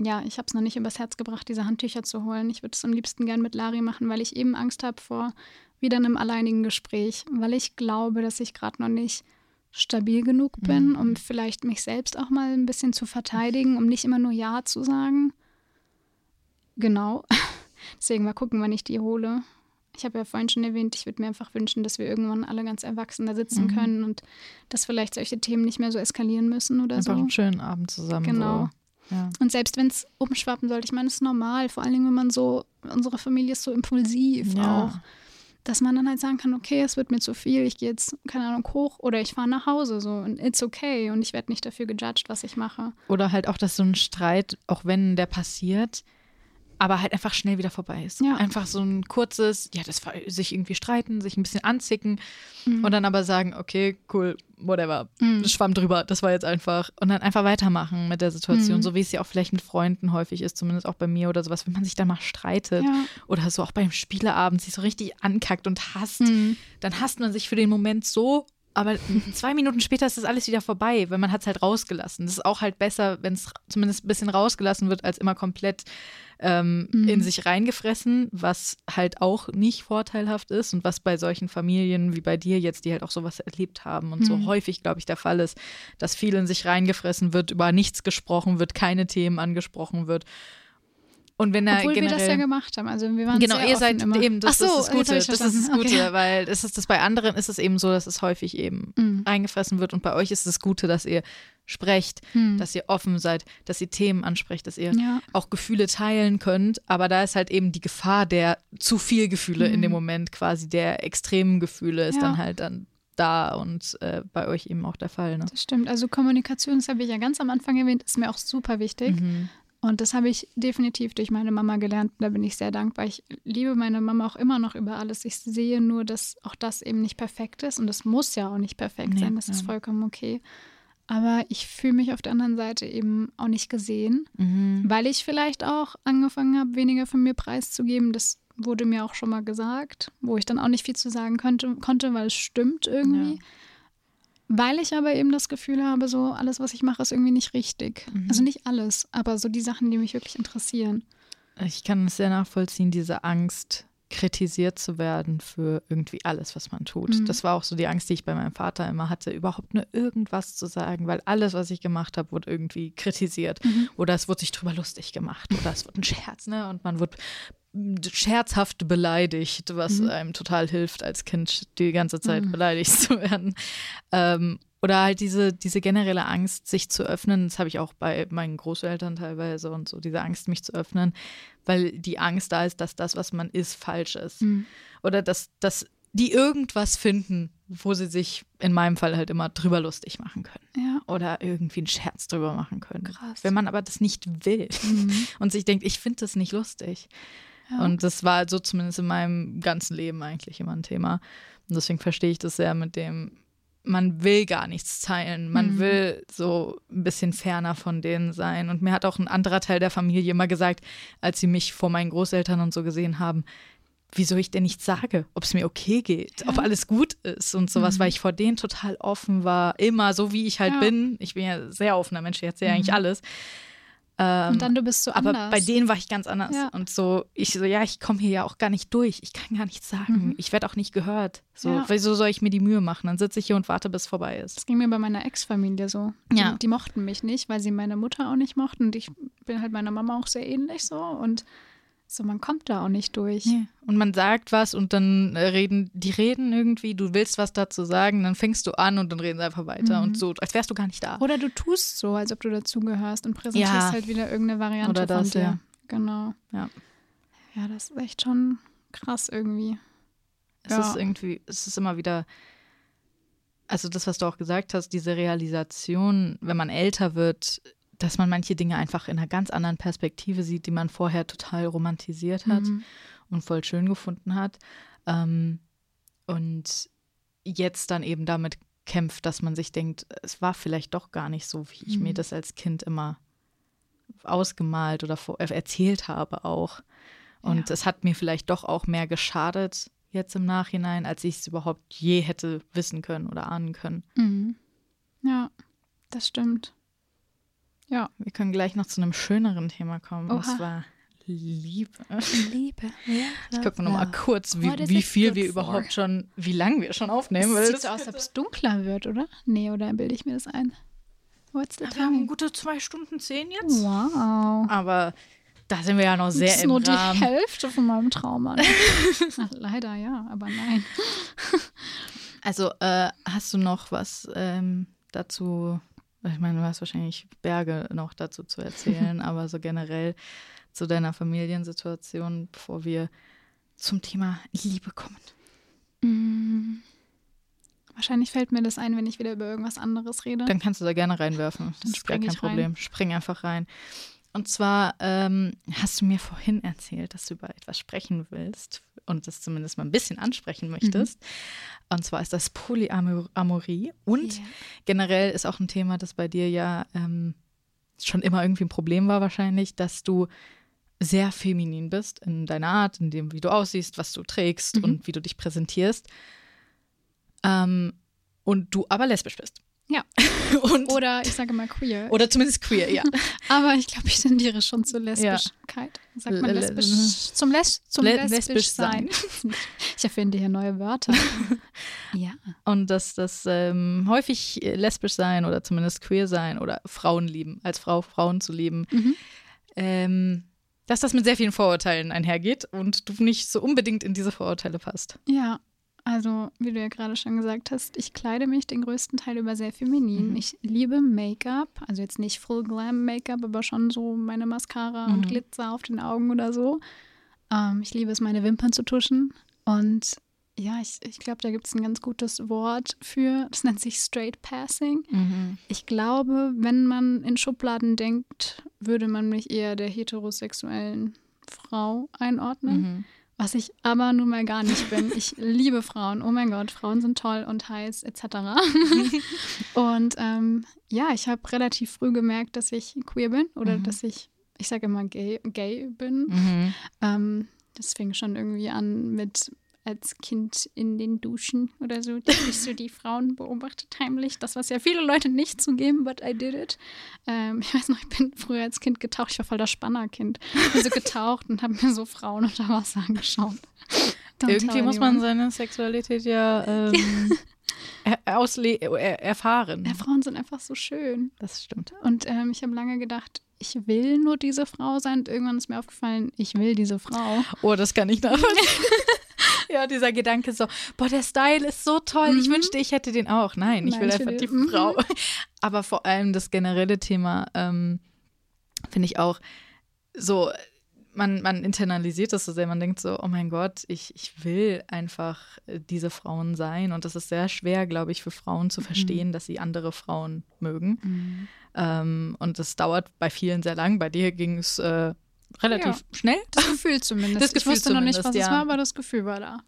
ja, ich habe es noch nicht übers Herz gebracht, diese Handtücher zu holen. Ich würde es am liebsten gern mit Lari machen, weil ich eben Angst habe vor wieder einem alleinigen Gespräch, weil ich glaube, dass ich gerade noch nicht stabil genug bin, mhm. um vielleicht mich selbst auch mal ein bisschen zu verteidigen, um nicht immer nur Ja zu sagen. Genau. Deswegen mal gucken, wann ich die hole. Ich habe ja vorhin schon erwähnt, ich würde mir einfach wünschen, dass wir irgendwann alle ganz erwachsen da sitzen mhm. können und dass vielleicht solche Themen nicht mehr so eskalieren müssen oder einfach so. Einfach einen schönen Abend zusammen. Genau. So. Ja. Und selbst wenn es umschwappen sollte, ich meine, es ist normal, vor allen Dingen, wenn man so, unsere Familie ist so impulsiv ja. auch, dass man dann halt sagen kann, okay, es wird mir zu viel, ich gehe jetzt, keine Ahnung, hoch oder ich fahre nach Hause so und it's okay und ich werde nicht dafür gejudged, was ich mache. Oder halt auch, dass so ein Streit, auch wenn der passiert, aber halt einfach schnell wieder vorbei ist. Ja. Einfach so ein kurzes, ja, das sich irgendwie streiten, sich ein bisschen anzicken mhm. und dann aber sagen, okay, cool, whatever, mhm. schwamm drüber, das war jetzt einfach und dann einfach weitermachen mit der Situation, mhm. so wie es ja auch vielleicht mit Freunden häufig ist, zumindest auch bei mir oder sowas, wenn man sich da mal streitet ja. oder so auch beim Spieleabend sich so richtig ankackt und hasst, mhm. dann hasst man sich für den Moment so aber zwei Minuten später ist das alles wieder vorbei, weil man hat es halt rausgelassen. Das ist auch halt besser, wenn es zumindest ein bisschen rausgelassen wird, als immer komplett ähm, mhm. in sich reingefressen, was halt auch nicht vorteilhaft ist und was bei solchen Familien wie bei dir jetzt, die halt auch sowas erlebt haben und mhm. so häufig, glaube ich, der Fall ist, dass viel in sich reingefressen wird, über nichts gesprochen wird, keine Themen angesprochen wird. Und wenn er Obwohl generell, wir das ja gemacht haben. Also wir waren genau, ihr seid immer. eben, das, so, das ist das Gute. Das ist das Gute, okay. weil das ist das bei anderen ist es eben so, dass es häufig eben mhm. eingefressen wird. Und bei euch ist es das Gute, dass ihr sprecht, mhm. dass ihr offen seid, dass ihr Themen ansprecht, dass ihr ja. auch Gefühle teilen könnt. Aber da ist halt eben die Gefahr der zu viel Gefühle mhm. in dem Moment, quasi der extremen Gefühle ist ja. dann halt dann da und äh, bei euch eben auch der Fall. Ne? Das stimmt. Also Kommunikation, das habe ich ja ganz am Anfang erwähnt, ist mir auch super wichtig. Mhm. Und das habe ich definitiv durch meine Mama gelernt. Da bin ich sehr dankbar. Ich liebe meine Mama auch immer noch über alles. Ich sehe nur, dass auch das eben nicht perfekt ist. Und das muss ja auch nicht perfekt nee, sein. Das ja. ist vollkommen okay. Aber ich fühle mich auf der anderen Seite eben auch nicht gesehen, mhm. weil ich vielleicht auch angefangen habe, weniger von mir preiszugeben. Das wurde mir auch schon mal gesagt, wo ich dann auch nicht viel zu sagen könnte, konnte, weil es stimmt irgendwie. Ja. Weil ich aber eben das Gefühl habe, so alles, was ich mache, ist irgendwie nicht richtig. Mhm. Also nicht alles, aber so die Sachen, die mich wirklich interessieren. Ich kann es sehr nachvollziehen, diese Angst, kritisiert zu werden für irgendwie alles, was man tut. Mhm. Das war auch so die Angst, die ich bei meinem Vater immer hatte, überhaupt nur irgendwas zu sagen, weil alles, was ich gemacht habe, wurde irgendwie kritisiert. Mhm. Oder es wurde sich drüber lustig gemacht oder es wurde ein Scherz, ne? Und man wird scherzhaft beleidigt, was mhm. einem total hilft, als Kind die ganze Zeit mhm. beleidigt zu werden. Ähm, oder halt diese, diese generelle Angst, sich zu öffnen, das habe ich auch bei meinen Großeltern teilweise und so, diese Angst, mich zu öffnen, weil die Angst da ist, dass das, was man ist, falsch ist. Mhm. Oder dass, dass die irgendwas finden, wo sie sich in meinem Fall halt immer drüber lustig machen können. Ja. Oder irgendwie einen Scherz drüber machen können. Krass. Wenn man aber das nicht will mhm. und sich denkt, ich finde das nicht lustig. Ja. Und das war so zumindest in meinem ganzen Leben eigentlich immer ein Thema. Und deswegen verstehe ich das sehr mit dem, man will gar nichts teilen. Man mhm. will so ein bisschen ferner von denen sein. Und mir hat auch ein anderer Teil der Familie immer gesagt, als sie mich vor meinen Großeltern und so gesehen haben, wieso ich denn nicht sage, ob es mir okay geht, ja. ob alles gut ist und sowas, mhm. weil ich vor denen total offen war, immer so wie ich halt ja. bin. Ich bin ja sehr offener Mensch, ich erzähle mhm. eigentlich alles. Ähm, und dann du bist so anders. Aber bei denen war ich ganz anders. Ja. Und so, ich so, ja, ich komme hier ja auch gar nicht durch. Ich kann gar nichts sagen. Mhm. Ich werde auch nicht gehört. So, ja. wieso soll ich mir die Mühe machen? Dann sitze ich hier und warte, bis es vorbei ist. Das ging mir bei meiner Ex-Familie so. Ja. Die, die, mochten mich nicht, weil sie meine Mutter auch nicht mochten. Und ich bin halt meiner Mama auch sehr ähnlich so. Und so, man kommt da auch nicht durch. Ja. Und man sagt was und dann äh, reden, die reden irgendwie, du willst was dazu sagen, dann fängst du an und dann reden sie einfach weiter mhm. und so, als wärst du gar nicht da. Oder du tust so, als ob du dazugehörst und präsentierst ja. halt wieder irgendeine Variante Oder das, von dir. Ja. Genau. Ja. Ja, das ist echt schon krass irgendwie. Es ja. ist irgendwie, es ist immer wieder, also das, was du auch gesagt hast, diese Realisation, wenn man älter wird, dass man manche Dinge einfach in einer ganz anderen Perspektive sieht, die man vorher total romantisiert hat mhm. und voll schön gefunden hat. Ähm, und jetzt dann eben damit kämpft, dass man sich denkt, es war vielleicht doch gar nicht so, wie ich mhm. mir das als Kind immer ausgemalt oder erzählt habe auch. Und es hat mir vielleicht doch auch mehr geschadet jetzt im Nachhinein, als ich es überhaupt je hätte wissen können oder ahnen können. Mhm. Ja, das stimmt. Ja. Wir können gleich noch zu einem schöneren Thema kommen. Oha. Und zwar Liebe. Liebe. Ja, ich gucke noch mal kurz, wie, wie viel wir überhaupt schon, wie lange wir schon aufnehmen. Es sieht so aus, als ob es dunkler wird, oder? Nee, oder bilde ich mir das ein? What's the wir haben gute zwei Stunden zehn jetzt. Wow. Aber da sind wir ja noch sehr das ist im nur Rahmen. die Hälfte von meinem Traum an. Ach, leider ja, aber nein. Also äh, hast du noch was ähm, dazu ich meine, du hast wahrscheinlich Berge noch dazu zu erzählen, aber so generell zu deiner Familiensituation, bevor wir zum Thema Liebe kommen. Mm. Wahrscheinlich fällt mir das ein, wenn ich wieder über irgendwas anderes rede. Dann kannst du da gerne reinwerfen. Das ist gar kein Problem. Spring einfach rein. Und zwar ähm, hast du mir vorhin erzählt, dass du über etwas sprechen willst und das zumindest mal ein bisschen ansprechen möchtest. Mhm. Und zwar ist das Polyamorie. Und yeah. generell ist auch ein Thema, das bei dir ja ähm, schon immer irgendwie ein Problem war, wahrscheinlich, dass du sehr feminin bist in deiner Art, in dem, wie du aussiehst, was du trägst mhm. und wie du dich präsentierst. Ähm, und du aber lesbisch bist. Ja. Und oder ich sage mal queer. Oder zumindest queer, ja. Aber ich glaube, ich tendiere schon zur Lesbischkeit. Sagt man lesbisch? Zum, Les zum Le lesbisch, lesbisch sein. sein. ich erfinde hier neue Wörter. ja. Und dass das ähm, häufig lesbisch sein oder zumindest queer sein oder Frauen lieben, als Frau Frauen zu lieben, mhm. ähm, dass das mit sehr vielen Vorurteilen einhergeht und du nicht so unbedingt in diese Vorurteile passt. Ja, also, wie du ja gerade schon gesagt hast, ich kleide mich den größten Teil über sehr feminin. Mhm. Ich liebe Make-up, also jetzt nicht Full Glam Make-up, aber schon so meine Mascara mhm. und Glitzer auf den Augen oder so. Ähm, ich liebe es, meine Wimpern zu tuschen. Und ja, ich, ich glaube, da gibt es ein ganz gutes Wort für. Das nennt sich Straight Passing. Mhm. Ich glaube, wenn man in Schubladen denkt, würde man mich eher der heterosexuellen Frau einordnen. Was ich aber nun mal gar nicht bin. Ich liebe Frauen. Oh mein Gott, Frauen sind toll und heiß etc. und ähm, ja, ich habe relativ früh gemerkt, dass ich queer bin oder mhm. dass ich, ich sage immer gay, gay bin. Mhm. Ähm, das fing schon irgendwie an mit als Kind in den Duschen oder so, dass ich so die Frauen beobachtet heimlich. Das, was ja viele Leute nicht zugeben, but I did it. Ähm, ich weiß noch, ich bin früher als Kind getaucht. Ich war voll das Spannerkind. Ich bin so getaucht und habe mir so Frauen unter Wasser angeschaut. Don't Irgendwie muss man seine Sexualität ja ähm, er er erfahren. Ja, Frauen sind einfach so schön. Das stimmt. Und ähm, ich habe lange gedacht, ich will nur diese Frau sein. Und irgendwann ist mir aufgefallen, ich will diese Frau. Oh, das kann ich nachvollziehen. ja, dieser Gedanke so, boah, der Style ist so toll, mhm. ich wünschte, ich hätte den auch. Nein, ich Nein, will ich einfach die mhm. Frau. Aber vor allem das generelle Thema ähm, finde ich auch so, man, man internalisiert das so sehr, man denkt so, oh mein Gott, ich, ich will einfach äh, diese Frauen sein. Und das ist sehr schwer, glaube ich, für Frauen zu mhm. verstehen, mhm. dass sie andere Frauen mögen. Mhm. Ähm, und das dauert bei vielen sehr lang. Bei dir ging es äh, relativ ja. schnell. Das Gefühl zumindest. Das Gefühl ich wusste noch nicht, was ja. es war, aber das Gefühl war da.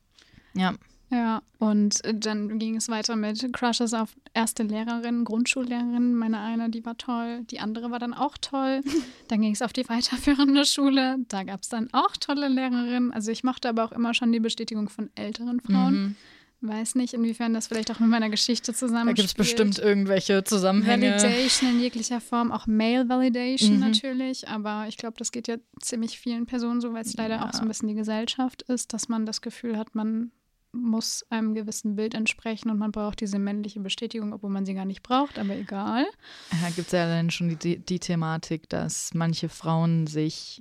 Ja. Ja, und äh, dann ging es weiter mit Crushes auf erste Lehrerin, Grundschullehrerin. Meine eine, die war toll, die andere war dann auch toll. Dann ging es auf die weiterführende Schule, da gab es dann auch tolle Lehrerinnen. Also ich mochte aber auch immer schon die Bestätigung von älteren Frauen. Mhm. Weiß nicht, inwiefern das vielleicht auch mit meiner Geschichte zusammenspielt. Da gibt es bestimmt irgendwelche Zusammenhänge. Validation in jeglicher Form, auch Male Validation mhm. natürlich. Aber ich glaube, das geht ja ziemlich vielen Personen so, weil es leider ja. auch so ein bisschen die Gesellschaft ist, dass man das Gefühl hat, man muss einem gewissen Bild entsprechen und man braucht diese männliche Bestätigung, obwohl man sie gar nicht braucht, aber egal. Da gibt es ja dann schon die, die Thematik, dass manche Frauen sich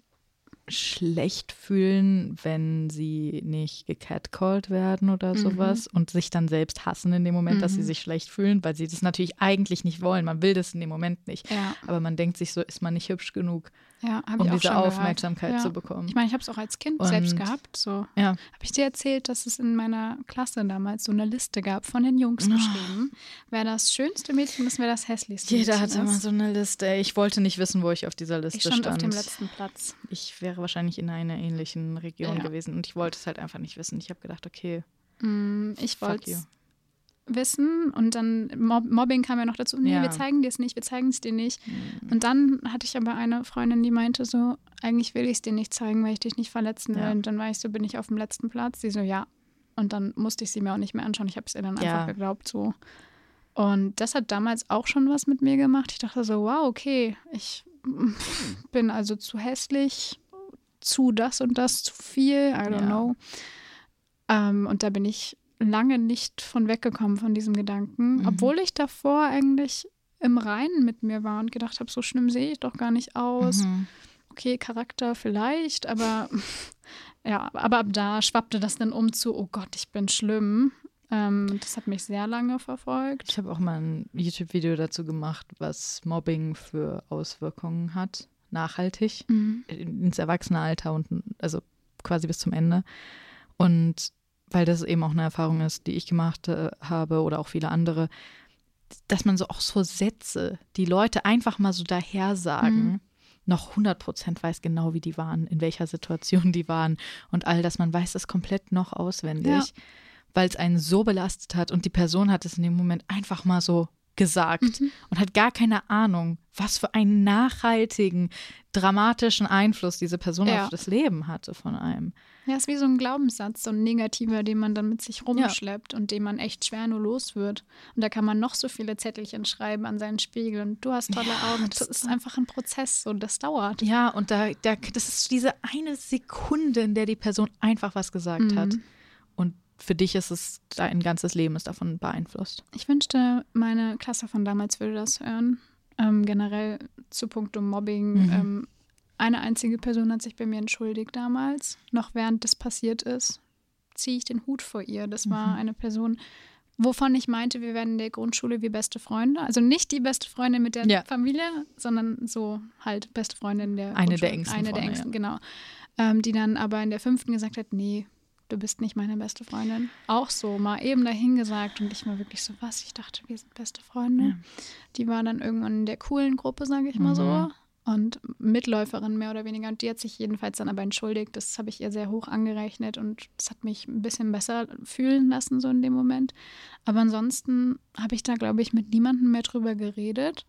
schlecht fühlen, wenn sie nicht gecatcalled werden oder mhm. sowas und sich dann selbst hassen in dem Moment, mhm. dass sie mhm. sich schlecht fühlen, weil sie das natürlich eigentlich nicht wollen. Man will das in dem Moment nicht. Ja. Aber man denkt sich so, ist man nicht hübsch genug, ja, um diese Aufmerksamkeit ja. zu bekommen. Ich meine, ich habe es auch als Kind und, selbst gehabt. So. Ja. Habe ich dir erzählt, dass es in meiner Klasse damals so eine Liste gab von den Jungs oh. geschrieben, wer das schönste Mädchen ist, wer das hässlichste Jeder Mädchen hatte immer so eine Liste. Ich wollte nicht wissen, wo ich auf dieser Liste ich stand. stand. auf dem letzten Platz. Ich wäre wahrscheinlich in einer ähnlichen Region ja. gewesen und ich wollte es halt einfach nicht wissen. Ich habe gedacht, okay. Mm, ich wollte wissen und dann Mob Mobbing kam ja noch dazu. Nee, ja. wir zeigen dir es nicht, wir zeigen es dir nicht. Mhm. Und dann hatte ich aber eine Freundin, die meinte so, eigentlich will ich es dir nicht zeigen, weil ich dich nicht verletzen will. Ja. Und dann war ich so, bin ich auf dem letzten Platz? Sie so, ja. Und dann musste ich sie mir auch nicht mehr anschauen. Ich habe es ihr dann ja. einfach geglaubt so. Und das hat damals auch schon was mit mir gemacht. Ich dachte so, wow, okay, ich bin also zu hässlich, zu das und das, zu viel, I don't know. Ähm, und da bin ich lange nicht von weggekommen von diesem Gedanken, mhm. obwohl ich davor eigentlich im Reinen mit mir war und gedacht habe, so schlimm sehe ich doch gar nicht aus. Mhm. Okay, Charakter vielleicht, aber ja, aber ab da schwappte das dann um zu, oh Gott, ich bin schlimm. Ähm, das hat mich sehr lange verfolgt. Ich habe auch mal ein YouTube-Video dazu gemacht, was Mobbing für Auswirkungen hat, nachhaltig, mhm. ins Erwachsenealter und also quasi bis zum Ende. Und weil das eben auch eine Erfahrung ist, die ich gemacht äh, habe oder auch viele andere, dass man so auch so Sätze, die Leute einfach mal so daher sagen, mhm. noch 100 Prozent weiß genau, wie die waren, in welcher Situation die waren und all das, man weiß das komplett noch auswendig, ja. weil es einen so belastet hat und die Person hat es in dem Moment einfach mal so gesagt mhm. und hat gar keine Ahnung, was für einen nachhaltigen, dramatischen Einfluss diese Person ja. auf das Leben hatte von einem. Ja, ist wie so ein Glaubenssatz, so ein negativer, den man dann mit sich rumschleppt ja. und den man echt schwer nur los wird. Und da kann man noch so viele Zettelchen schreiben an seinen Spiegel und du hast tolle ja, Augen. Das, ist einfach ein Prozess und das dauert. Ja, und da, da, das ist diese eine Sekunde, in der die Person einfach was gesagt mhm. hat. Und für dich ist es, dein ganzes Leben ist davon beeinflusst. Ich wünschte, meine Klasse von damals würde das hören. Ähm, generell zu puncto Mobbing. Mhm. Ähm, eine einzige Person hat sich bei mir entschuldigt damals, noch während das passiert ist. Ziehe ich den Hut vor ihr. Das war mhm. eine Person, wovon ich meinte, wir werden in der Grundschule wie beste Freunde. Also nicht die beste Freundin mit der ja. Familie, sondern so halt beste Freundin der Eine der engsten. Eine der engsten, ja. genau. Ähm, die dann aber in der fünften gesagt hat, nee, du bist nicht meine beste Freundin. Auch so, mal eben dahin gesagt und ich war wirklich so, was? Ich dachte, wir sind beste Freunde. Ja. Die war dann irgendwann in der coolen Gruppe, sage ich mal mhm. so. Und Mitläuferin mehr oder weniger. Und die hat sich jedenfalls dann aber entschuldigt. Das habe ich ihr sehr hoch angerechnet und das hat mich ein bisschen besser fühlen lassen, so in dem Moment. Aber ansonsten habe ich da, glaube ich, mit niemandem mehr drüber geredet.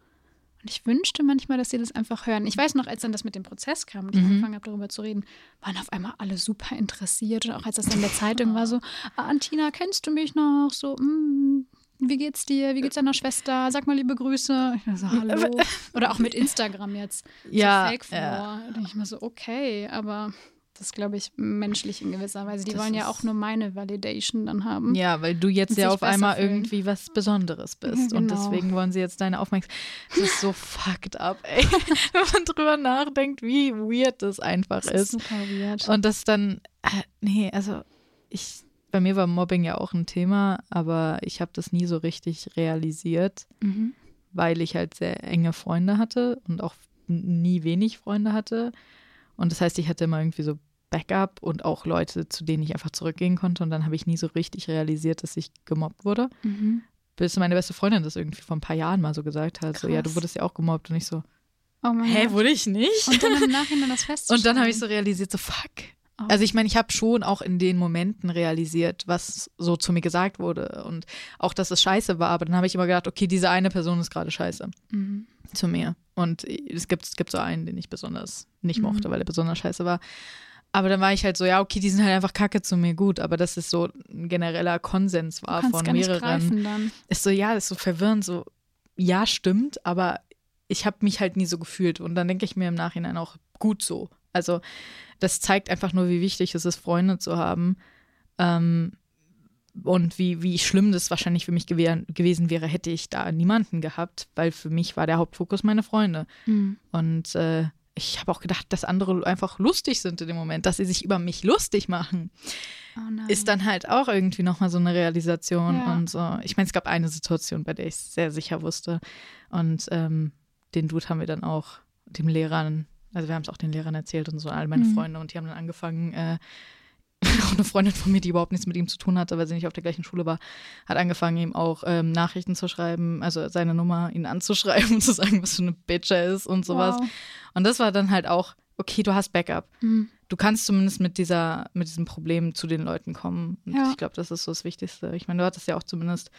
Und ich wünschte manchmal, dass sie das einfach hören. Ich weiß noch, als dann das mit dem Prozess kam und ich mhm. angefangen habe, darüber zu reden, waren auf einmal alle super interessiert. Und auch als das in der Zeitung war, so, ah, Antina, kennst du mich noch? So, mm, wie geht's dir? Wie geht's deiner Schwester? Sag mal liebe Grüße. Ich so, hallo. Oder auch mit Instagram jetzt. Ja. So Fake ja. Da denke ich mir so, okay, aber das ist, glaube ich, menschlich in gewisser Weise. Die das wollen ja auch nur meine Validation dann haben. Ja, weil du jetzt ja auf einmal fühlen. irgendwie was Besonderes bist. Ja, genau. Und deswegen wollen sie jetzt deine Aufmerksamkeit. Das ist so fucked up, ey. Wenn man drüber nachdenkt, wie weird das einfach das ist. ist. Super weird. Und das dann, äh, nee, also ich bei mir war Mobbing ja auch ein Thema, aber ich habe das nie so richtig realisiert, Mhm. weil ich halt sehr enge Freunde hatte und auch nie wenig Freunde hatte. Und das heißt, ich hatte immer irgendwie so Backup und auch Leute, zu denen ich einfach zurückgehen konnte. Und dann habe ich nie so richtig realisiert, dass ich gemobbt wurde. Mhm. Bis meine beste Freundin das irgendwie vor ein paar Jahren mal so gesagt hat. So, ja, du Krass. wurdest ja auch gemobbt. Und ich so, Oh mein hä, Gott. wurde ich nicht? Und dann im Nachhinein das festzustellen. Und dann habe ich so realisiert, so fuck. Also ich meine, ich habe schon auch in den Momenten realisiert, was so zu mir gesagt wurde und auch, dass es scheiße war. Aber dann habe ich immer gedacht, okay, diese eine Person ist gerade scheiße Mhm. zu mir. Und es gibt, es gibt so einen, den ich besonders nicht Mhm. mochte, weil er besonders scheiße war. Aber dann war ich halt so, ja, okay, die sind halt einfach kacke zu mir, gut. Aber dass es so ein genereller Konsens war von mehreren. Ist so, ja, ist so verwirrend, so, ja, stimmt, aber ich habe mich halt nie so gefühlt. Und dann denke ich mir im Nachhinein auch, gut so. Also, das zeigt einfach nur, wie wichtig es ist, Freunde zu haben. Ähm, und wie, wie schlimm das wahrscheinlich für mich gewer- gewesen wäre, hätte ich da niemanden gehabt, weil für mich war der Hauptfokus meine Freunde. Mhm. Und äh, ich habe auch gedacht, dass andere einfach lustig sind in dem Moment, dass sie sich über mich lustig machen Oh ist dann halt auch irgendwie nochmal so eine Realisation Ja. und so. Ich meine, es gab eine Situation, bei der ich sehr sicher wusste. Und ähm, den Dude haben wir dann auch dem Lehrern, also wir haben es auch den Lehrern erzählt und so, all meine Mhm. Freunde. Und die haben dann angefangen, äh, auch eine Freundin von mir, die überhaupt nichts mit ihm zu tun hatte, weil sie nicht auf der gleichen Schule war, hat angefangen, ihm auch ähm, Nachrichten zu schreiben, also seine Nummer, ihn anzuschreiben und zu sagen, was für eine Bitch er ist und sowas. Wow. Und das war dann halt auch, okay, du hast Backup Mhm. du kannst zumindest mit dieser, mit diesem Problem zu den Leuten kommen. Und Ja. ich glaube, das ist so das Wichtigste. Ich meine, du hattest ja auch zumindest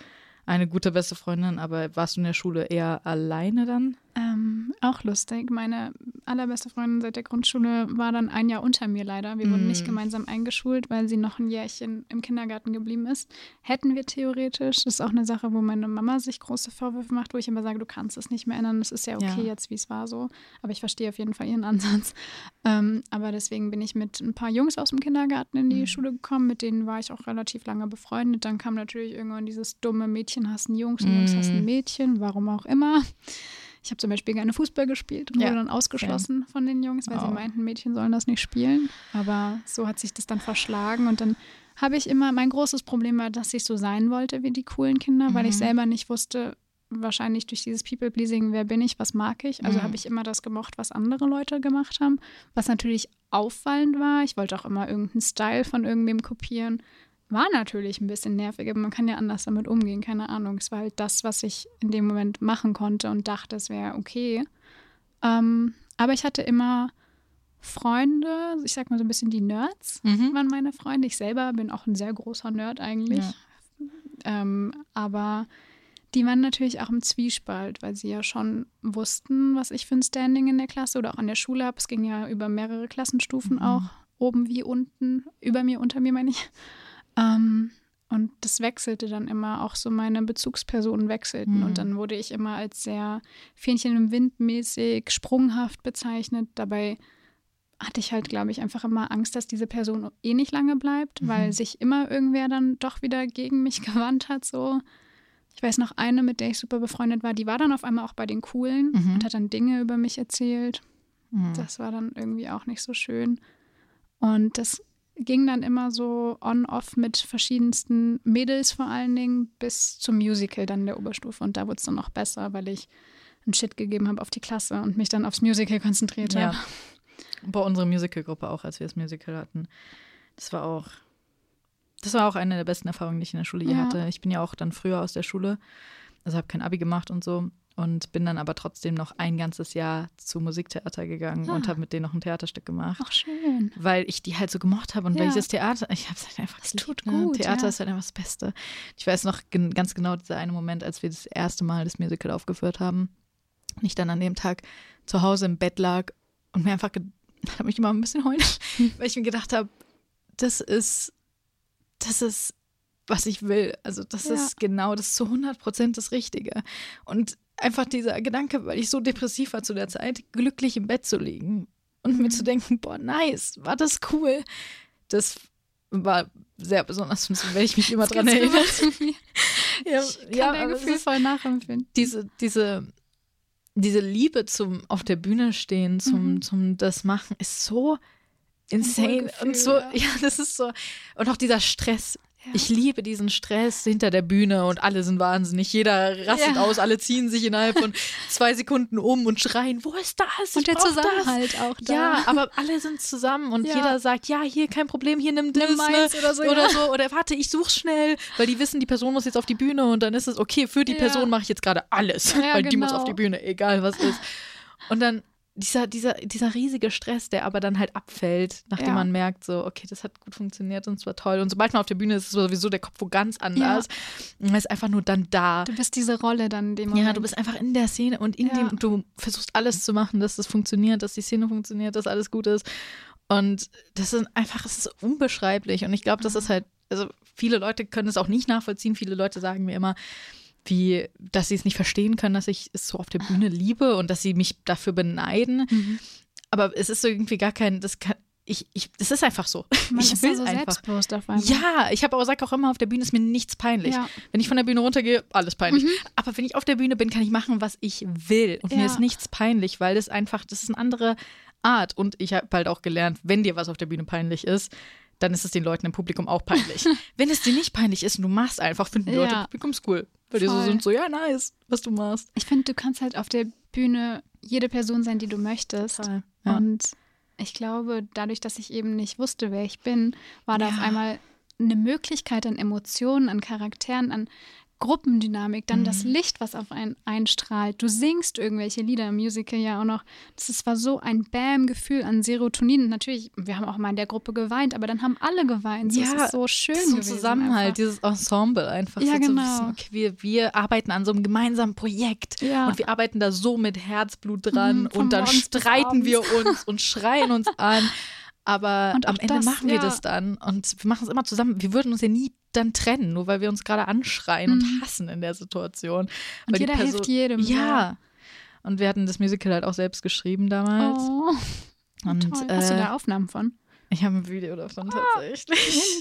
eine gute beste Freundin, aber warst du in der Schule eher alleine dann? Ähm, auch lustig. Meine allerbeste Freundin seit der Grundschule war dann ein Jahr unter mir leider. Wir wurden Mm. nicht gemeinsam eingeschult, weil sie noch ein Jährchen im Kindergarten geblieben ist. Hätten wir theoretisch. Das ist auch eine Sache, wo meine Mama sich große Vorwürfe macht, wo ich immer sage, du kannst es nicht mehr ändern. Das ist ja okay Ja. jetzt, wie es war so. Aber ich verstehe auf jeden Fall ihren Ansatz. Ähm, aber deswegen bin ich mit ein paar Jungs aus dem Kindergarten in die Mhm. Schule gekommen. Mit denen war ich auch relativ lange befreundet. Dann kam natürlich irgendwann dieses dumme Mädchen hassen Jungs und Jungs Mhm. hassen Mädchen. Warum auch immer. Ich habe zum Beispiel gerne Fußball gespielt und Ja, wurde dann ausgeschlossen von den Jungs, weil Oh. sie meinten, Mädchen sollen das nicht spielen. Aber so hat sich das dann verschlagen und dann habe ich immer, mein großes Problem war, dass ich so sein wollte wie die coolen Kinder, weil ich Mhm. selber nicht wusste, wahrscheinlich durch dieses People-Pleasing, wer bin ich, was mag ich. Also Mhm. habe ich immer das gemocht, was andere Leute gemacht haben, was natürlich auffallend war. Ich wollte auch immer irgendeinen Style von irgendwem kopieren. War natürlich ein bisschen nervig, aber man kann ja anders damit umgehen, keine Ahnung. Es war halt das, was ich in dem Moment machen konnte und dachte, es wäre okay. Ähm, aber ich hatte immer Freunde, ich sag mal so ein bisschen die Nerds Mhm. waren meine Freunde. Ich selber bin auch ein sehr großer Nerd eigentlich. Ja. Ähm, aber die waren natürlich auch im Zwiespalt, weil sie ja schon wussten, was ich für ein Standing in der Klasse oder auch an der Schule habe. Es ging ja über mehrere Klassenstufen Mhm. auch, oben wie unten, über mir, unter mir meine ich. Ähm, und das wechselte dann immer, auch so meine Bezugspersonen wechselten. Mhm. Und dann wurde ich immer als sehr Fähnchen im Wind mäßig, sprunghaft bezeichnet. Dabei hatte ich halt, glaube ich, einfach immer Angst, dass diese Person eh nicht lange bleibt, weil Mhm. sich immer irgendwer dann doch wieder gegen mich gewandt hat. So. Ich weiß noch eine, mit der ich super befreundet war, die war dann auf einmal auch bei den Coolen Mhm. und hat dann Dinge über mich erzählt. Mhm. Das war dann irgendwie auch nicht so schön. Und das ging dann immer so on-off mit verschiedensten Mädels vor allen Dingen bis zum Musical dann der Oberstufe. Und da wurde es dann noch besser, weil ich einen Shit gegeben habe auf die Klasse und mich dann aufs Musical konzentriert Ja. habe. Bei unserer Musical-Gruppe auch, als wir das Musical hatten. Das war auch, das war auch eine der besten Erfahrungen, die ich in der Schule je Ja. hatte. Ich bin ja auch dann früher aus der Schule, also habe kein Abi gemacht und so und bin dann aber trotzdem noch ein ganzes Jahr zu Musiktheater gegangen und Ah. habe mit denen noch ein Theaterstück gemacht. Ach, schön. Weil ich die halt so gemocht habe und weil Ja. ich das Theater, ich habe es halt einfach geliebt, tut ne? gut, Theater ja. ist halt einfach das Beste. Ich weiß noch gen ganz genau dieser eine Moment, als wir das erste Mal das Musical aufgeführt haben. Und ich dann an dem Tag zu Hause im Bett lag und mir einfach, habe mich immer ein bisschen heulen, weil ich mir gedacht habe, das ist, das ist, was ich will. Also das Ja. ist genau, das zu 100 Prozent das Richtige. Und einfach dieser Gedanke, weil ich so depressiv war zu der Zeit, glücklich im Bett zu liegen und mir Mhm. zu denken, boah, nice, war das cool. Das war sehr besonders werde ich mich immer Das dran erinnern. mir. Ja, Ich kann ja, dein Gefühl voll nachempfinden. diese, diese, diese Liebe zum auf der Bühne stehen, zum, Mhm. zum das machen, ist so insane Wohlgefühl, und so, ja. ja, das ist so, und auch dieser Stress. Ja. Ich liebe diesen Stress hinter der Bühne und alle sind wahnsinnig. Jeder rastet ja. aus, alle ziehen sich innerhalb von zwei Sekunden um und schreien, wo ist das? und der Zusammenhalt das. auch da. Ja, aber alle sind zusammen und ja. jeder sagt, ja, hier kein Problem, hier nimm das. Meins oder so. Oder so. Oder warte, ich such's schnell, weil die wissen, die Person muss jetzt auf die Bühne und dann ist es, okay, für die Person mache ich jetzt gerade alles. weil genau. die muss auf die Bühne, egal was ist. Und dann dieser, dieser, dieser riesige Stress, der aber dann halt abfällt, nachdem ja. man merkt, so, okay, das hat gut funktioniert und es war toll. Und sobald man auf der Bühne ist, ist sowieso der Kopf wo ganz anders. Ja. Man ist einfach nur dann da. Du bist diese Rolle dann in dem Moment. Ja, du bist einfach in der Szene und in ja. dem, du versuchst alles zu machen, dass das funktioniert, dass die Szene funktioniert, dass alles gut ist. Und das ist einfach, es ist unbeschreiblich. Und ich glaube, das ist halt, also viele Leute können es auch nicht nachvollziehen. Viele Leute sagen mir immer, wie, dass sie es nicht verstehen können, dass ich es so auf der Bühne liebe und dass sie mich dafür beneiden. Mhm. Aber es ist so irgendwie gar kein, das kann, ich, ich, das ist einfach so. Man ich ist will so einfach. selbstbewusst auf einmal. Ja, ich habe aber sage auch immer, auf der Bühne ist mir nichts peinlich. Ja. Wenn ich von der Bühne runtergehe, alles peinlich. Mhm. Aber wenn ich auf der Bühne bin, kann ich machen, was ich will. Und ja. mir ist nichts peinlich, weil das einfach, das ist eine andere Art. Und ich habe halt auch gelernt, wenn dir was auf der Bühne peinlich ist, dann ist es den Leuten im Publikum auch peinlich. Wenn es dir nicht peinlich ist und du machst einfach, finden die ja. Leute im Publikum cool. Weil die so sind so, ja, nice, was du machst. Ich finde, du kannst halt auf der Bühne jede Person sein, die du möchtest. Ja. Und ich glaube, dadurch, dass ich eben nicht wusste, wer ich bin, war da auf einmal eine Möglichkeit an Emotionen, an Charakteren, an Gruppendynamik, dann mhm. das Licht, was auf einen einstrahlt. Du singst irgendwelche Lieder im Musical ja auch noch. Das war so ein Bam-Gefühl an Serotonin. natürlich, wir haben auch mal in der Gruppe geweint, aber dann haben alle geweint. So, ja, es ist so schön. Gewesen Zusammenhalt, einfach. dieses Ensemble einfach. Ja, so genau. Wissen, okay, wir, wir arbeiten an so einem gemeinsamen Projekt ja. und wir arbeiten da so mit Herzblut dran mhm, und dann streiten wir uns und schreien uns an. Aber am Ende das, machen wir ja. das dann und wir machen es immer zusammen. Wir würden uns ja nie dann trennen, nur weil wir uns gerade anschreien mhm. und hassen in der Situation. Und weil jeder Person, hilft jedem. Ja. ja. Und wir hatten das Musical halt auch selbst geschrieben damals. Oh. Und, Toll. Hast du da äh, Aufnahmen von? Ich habe ein Video davon oh, tatsächlich.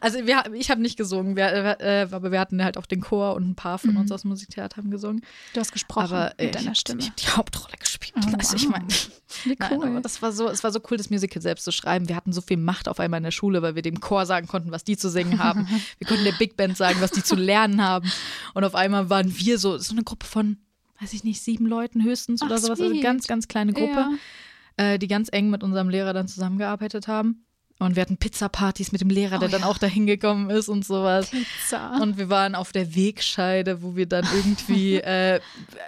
Also wir, ich habe nicht gesungen, wir, äh, aber wir hatten halt auch den Chor und ein paar von mhm. uns aus dem Musiktheater haben gesungen. Du hast gesprochen aber, äh, mit deiner Stimme. Ich habe die Hauptrolle gespielt. Oh, also wow. ich meine, cool. Nein, aber das war so, es war so cool, das Musical selbst zu schreiben. Wir hatten so viel Macht auf einmal in der Schule, weil wir dem Chor sagen konnten, was die zu singen haben. wir konnten der Big Band sagen, was die zu lernen haben. Und auf einmal waren wir so, so eine Gruppe von, weiß ich nicht, sieben Leuten höchstens Ach, oder sowas. Also ganz, ganz kleine Gruppe. Ja äh, die ganz eng mit unserem Lehrer dann zusammengearbeitet haben. Und wir hatten Pizza-Partys mit dem Lehrer, der oh, dann ja. auch dahin gekommen ist und sowas. Pizza. Und wir waren auf der Wegscheide, wo wir dann irgendwie äh,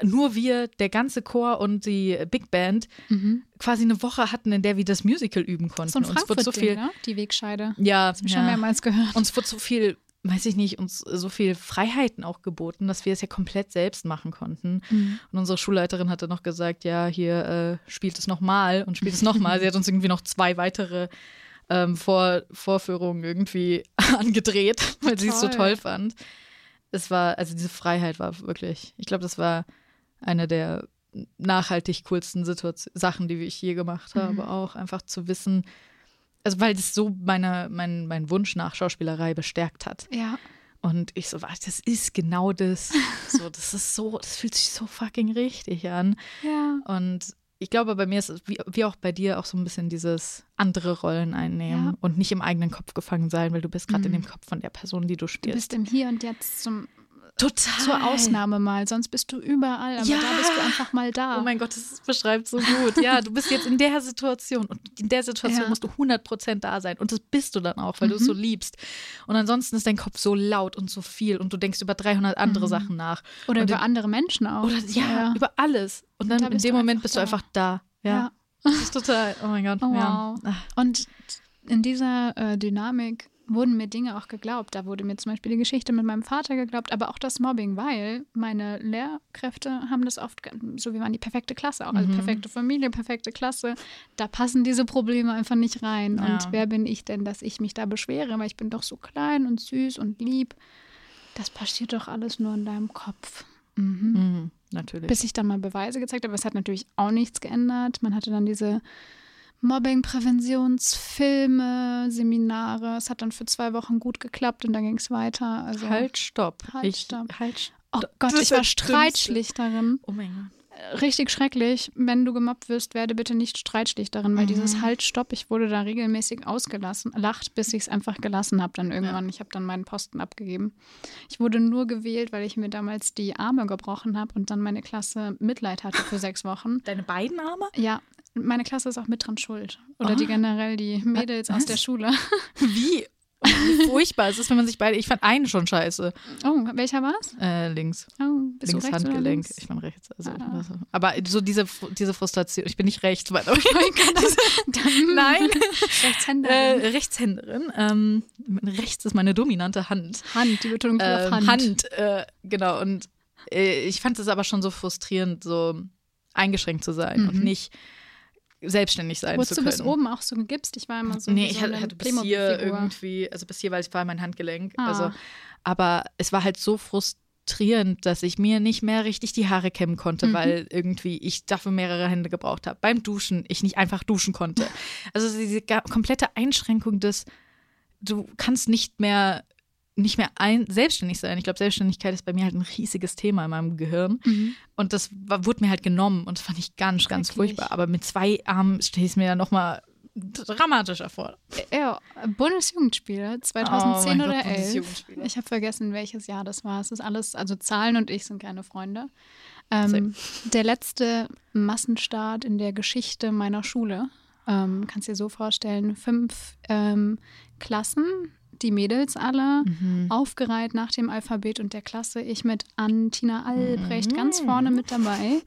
nur wir, der ganze Chor und die Big Band mhm. quasi eine Woche hatten, in der wir das Musical üben konnten. So ein Frankfurt so viel, ne? Die Wegscheide. Ja, das ja. schon mehrmals gehört. Uns wurde so viel weiß ich nicht, uns so viel Freiheiten auch geboten, dass wir es ja komplett selbst machen konnten. Mhm. Und unsere Schulleiterin hatte noch gesagt, ja, hier äh, spielt es nochmal und spielt es nochmal. Sie hat uns irgendwie noch zwei weitere ähm, Vor Vorführungen irgendwie angedreht, weil sie es so toll fand. Es war, also diese Freiheit war wirklich, ich glaube, das war eine der nachhaltig coolsten Situation, Sachen, die ich je gemacht habe, mhm. auch einfach zu wissen, also weil das so meine, mein, mein Wunsch nach Schauspielerei bestärkt hat. Ja. Und ich so, was, das ist genau das. so, das ist so, das fühlt sich so fucking richtig an. Ja. Und ich glaube, bei mir ist es wie, wie auch bei dir auch so ein bisschen dieses andere Rollen einnehmen ja. und nicht im eigenen Kopf gefangen sein, weil du bist gerade mhm. in dem Kopf von der Person, die du spielst. Du bist im Hier und Jetzt zum Total. Zur Ausnahme mal, sonst bist du überall, aber ja. da bist du einfach mal da. Oh mein Gott, das beschreibt so gut. Ja, du bist jetzt in der Situation und in der Situation ja. musst du 100% da sein und das bist du dann auch, weil mhm. du es so liebst. Und ansonsten ist dein Kopf so laut und so viel und du denkst über 300 andere mhm. Sachen nach. Oder und über andere Menschen auch. Oder ja, ja. über alles. Und dann da in dem Moment bist du einfach da. Ja. Das ist total, oh mein Gott. Oh, wow. Und in dieser äh, Dynamik wurden mir Dinge auch geglaubt. Da wurde mir zum Beispiel die Geschichte mit meinem Vater geglaubt, aber auch das Mobbing, weil meine Lehrkräfte haben das oft, so wie waren die perfekte Klasse auch, also mhm. perfekte Familie, perfekte Klasse. Da passen diese Probleme einfach nicht rein. Ja. Und wer bin ich denn, dass ich mich da beschwere? Weil ich bin doch so klein und süß und lieb. Das passiert doch alles nur in deinem Kopf. Mhm. Mhm, natürlich. Bis ich dann mal Beweise gezeigt habe. Es hat natürlich auch nichts geändert. Man hatte dann diese Mobbing-Präventionsfilme, Seminare. Es hat dann für zwei Wochen gut geklappt und dann ging es weiter. Also, halt, stopp. Halt, ich, stopp. Halt, Oh Gott, ich war Streitschlichterin. Oh mein Gott. richtig schrecklich. Wenn du gemobbt wirst, werde bitte nicht Streitschlichterin, weil mhm. dieses Halt, Stopp, ich wurde da regelmäßig ausgelassen, lacht, bis ich es einfach gelassen habe dann irgendwann. Ja. Ich habe dann meinen Posten abgegeben. Ich wurde nur gewählt, weil ich mir damals die Arme gebrochen habe und dann meine Klasse Mitleid hatte für sechs Wochen. Deine beiden Arme? Ja. Meine Klasse ist auch mit dran schuld. Oder oh. die generell die Mädels Was? aus der Schule. Wie? Wie furchtbar es ist, wenn man sich beide. Ich fand einen schon scheiße. Oh, welcher war's? Äh, links. Oh, bist links du rechts Handgelenk. Links? Ich meine rechts. Also, ah. Aber so diese, diese Frustration. Ich bin nicht rechts, weil. Oh Nein. Rechtshänderin. Äh, Rechtshänderin. Ähm, rechts ist meine dominante Hand. Hand, die Betonung äh, auf Hand. Hand, äh, genau. Und äh, ich fand es aber schon so frustrierend, so eingeschränkt zu sein mhm. und nicht selbstständig sein Wurdest zu können. du bis oben auch so gegipst? Ich war immer so. Nee, ich so hatte bis hier irgendwie, also bis hier, weil es war mein Handgelenk. Ah. Also, aber es war halt so frustrierend, dass ich mir nicht mehr richtig die Haare kämmen konnte, mhm. weil irgendwie ich dafür mehrere Hände gebraucht habe. Beim Duschen ich nicht einfach duschen konnte. Also diese komplette Einschränkung des, du kannst nicht mehr nicht mehr ein, selbstständig sein. Ich glaube, Selbstständigkeit ist bei mir halt ein riesiges Thema in meinem Gehirn. Mhm. Und das war, wurde mir halt genommen und das fand ich ganz, ganz furchtbar. Aber mit zwei Armen stelle ich es mir ja nochmal dramatischer vor. Ja, Bundesjugendspiele 2010 oh oder 11. Ich habe vergessen, welches Jahr das war. Es ist alles, also Zahlen und ich sind keine Freunde. Ähm, der letzte Massenstart in der Geschichte meiner Schule. Ähm, kannst dir so vorstellen, fünf ähm, Klassen die Mädels alle, mhm. aufgereiht nach dem Alphabet und der Klasse. Ich mit Antina Albrecht mhm. ganz vorne mit dabei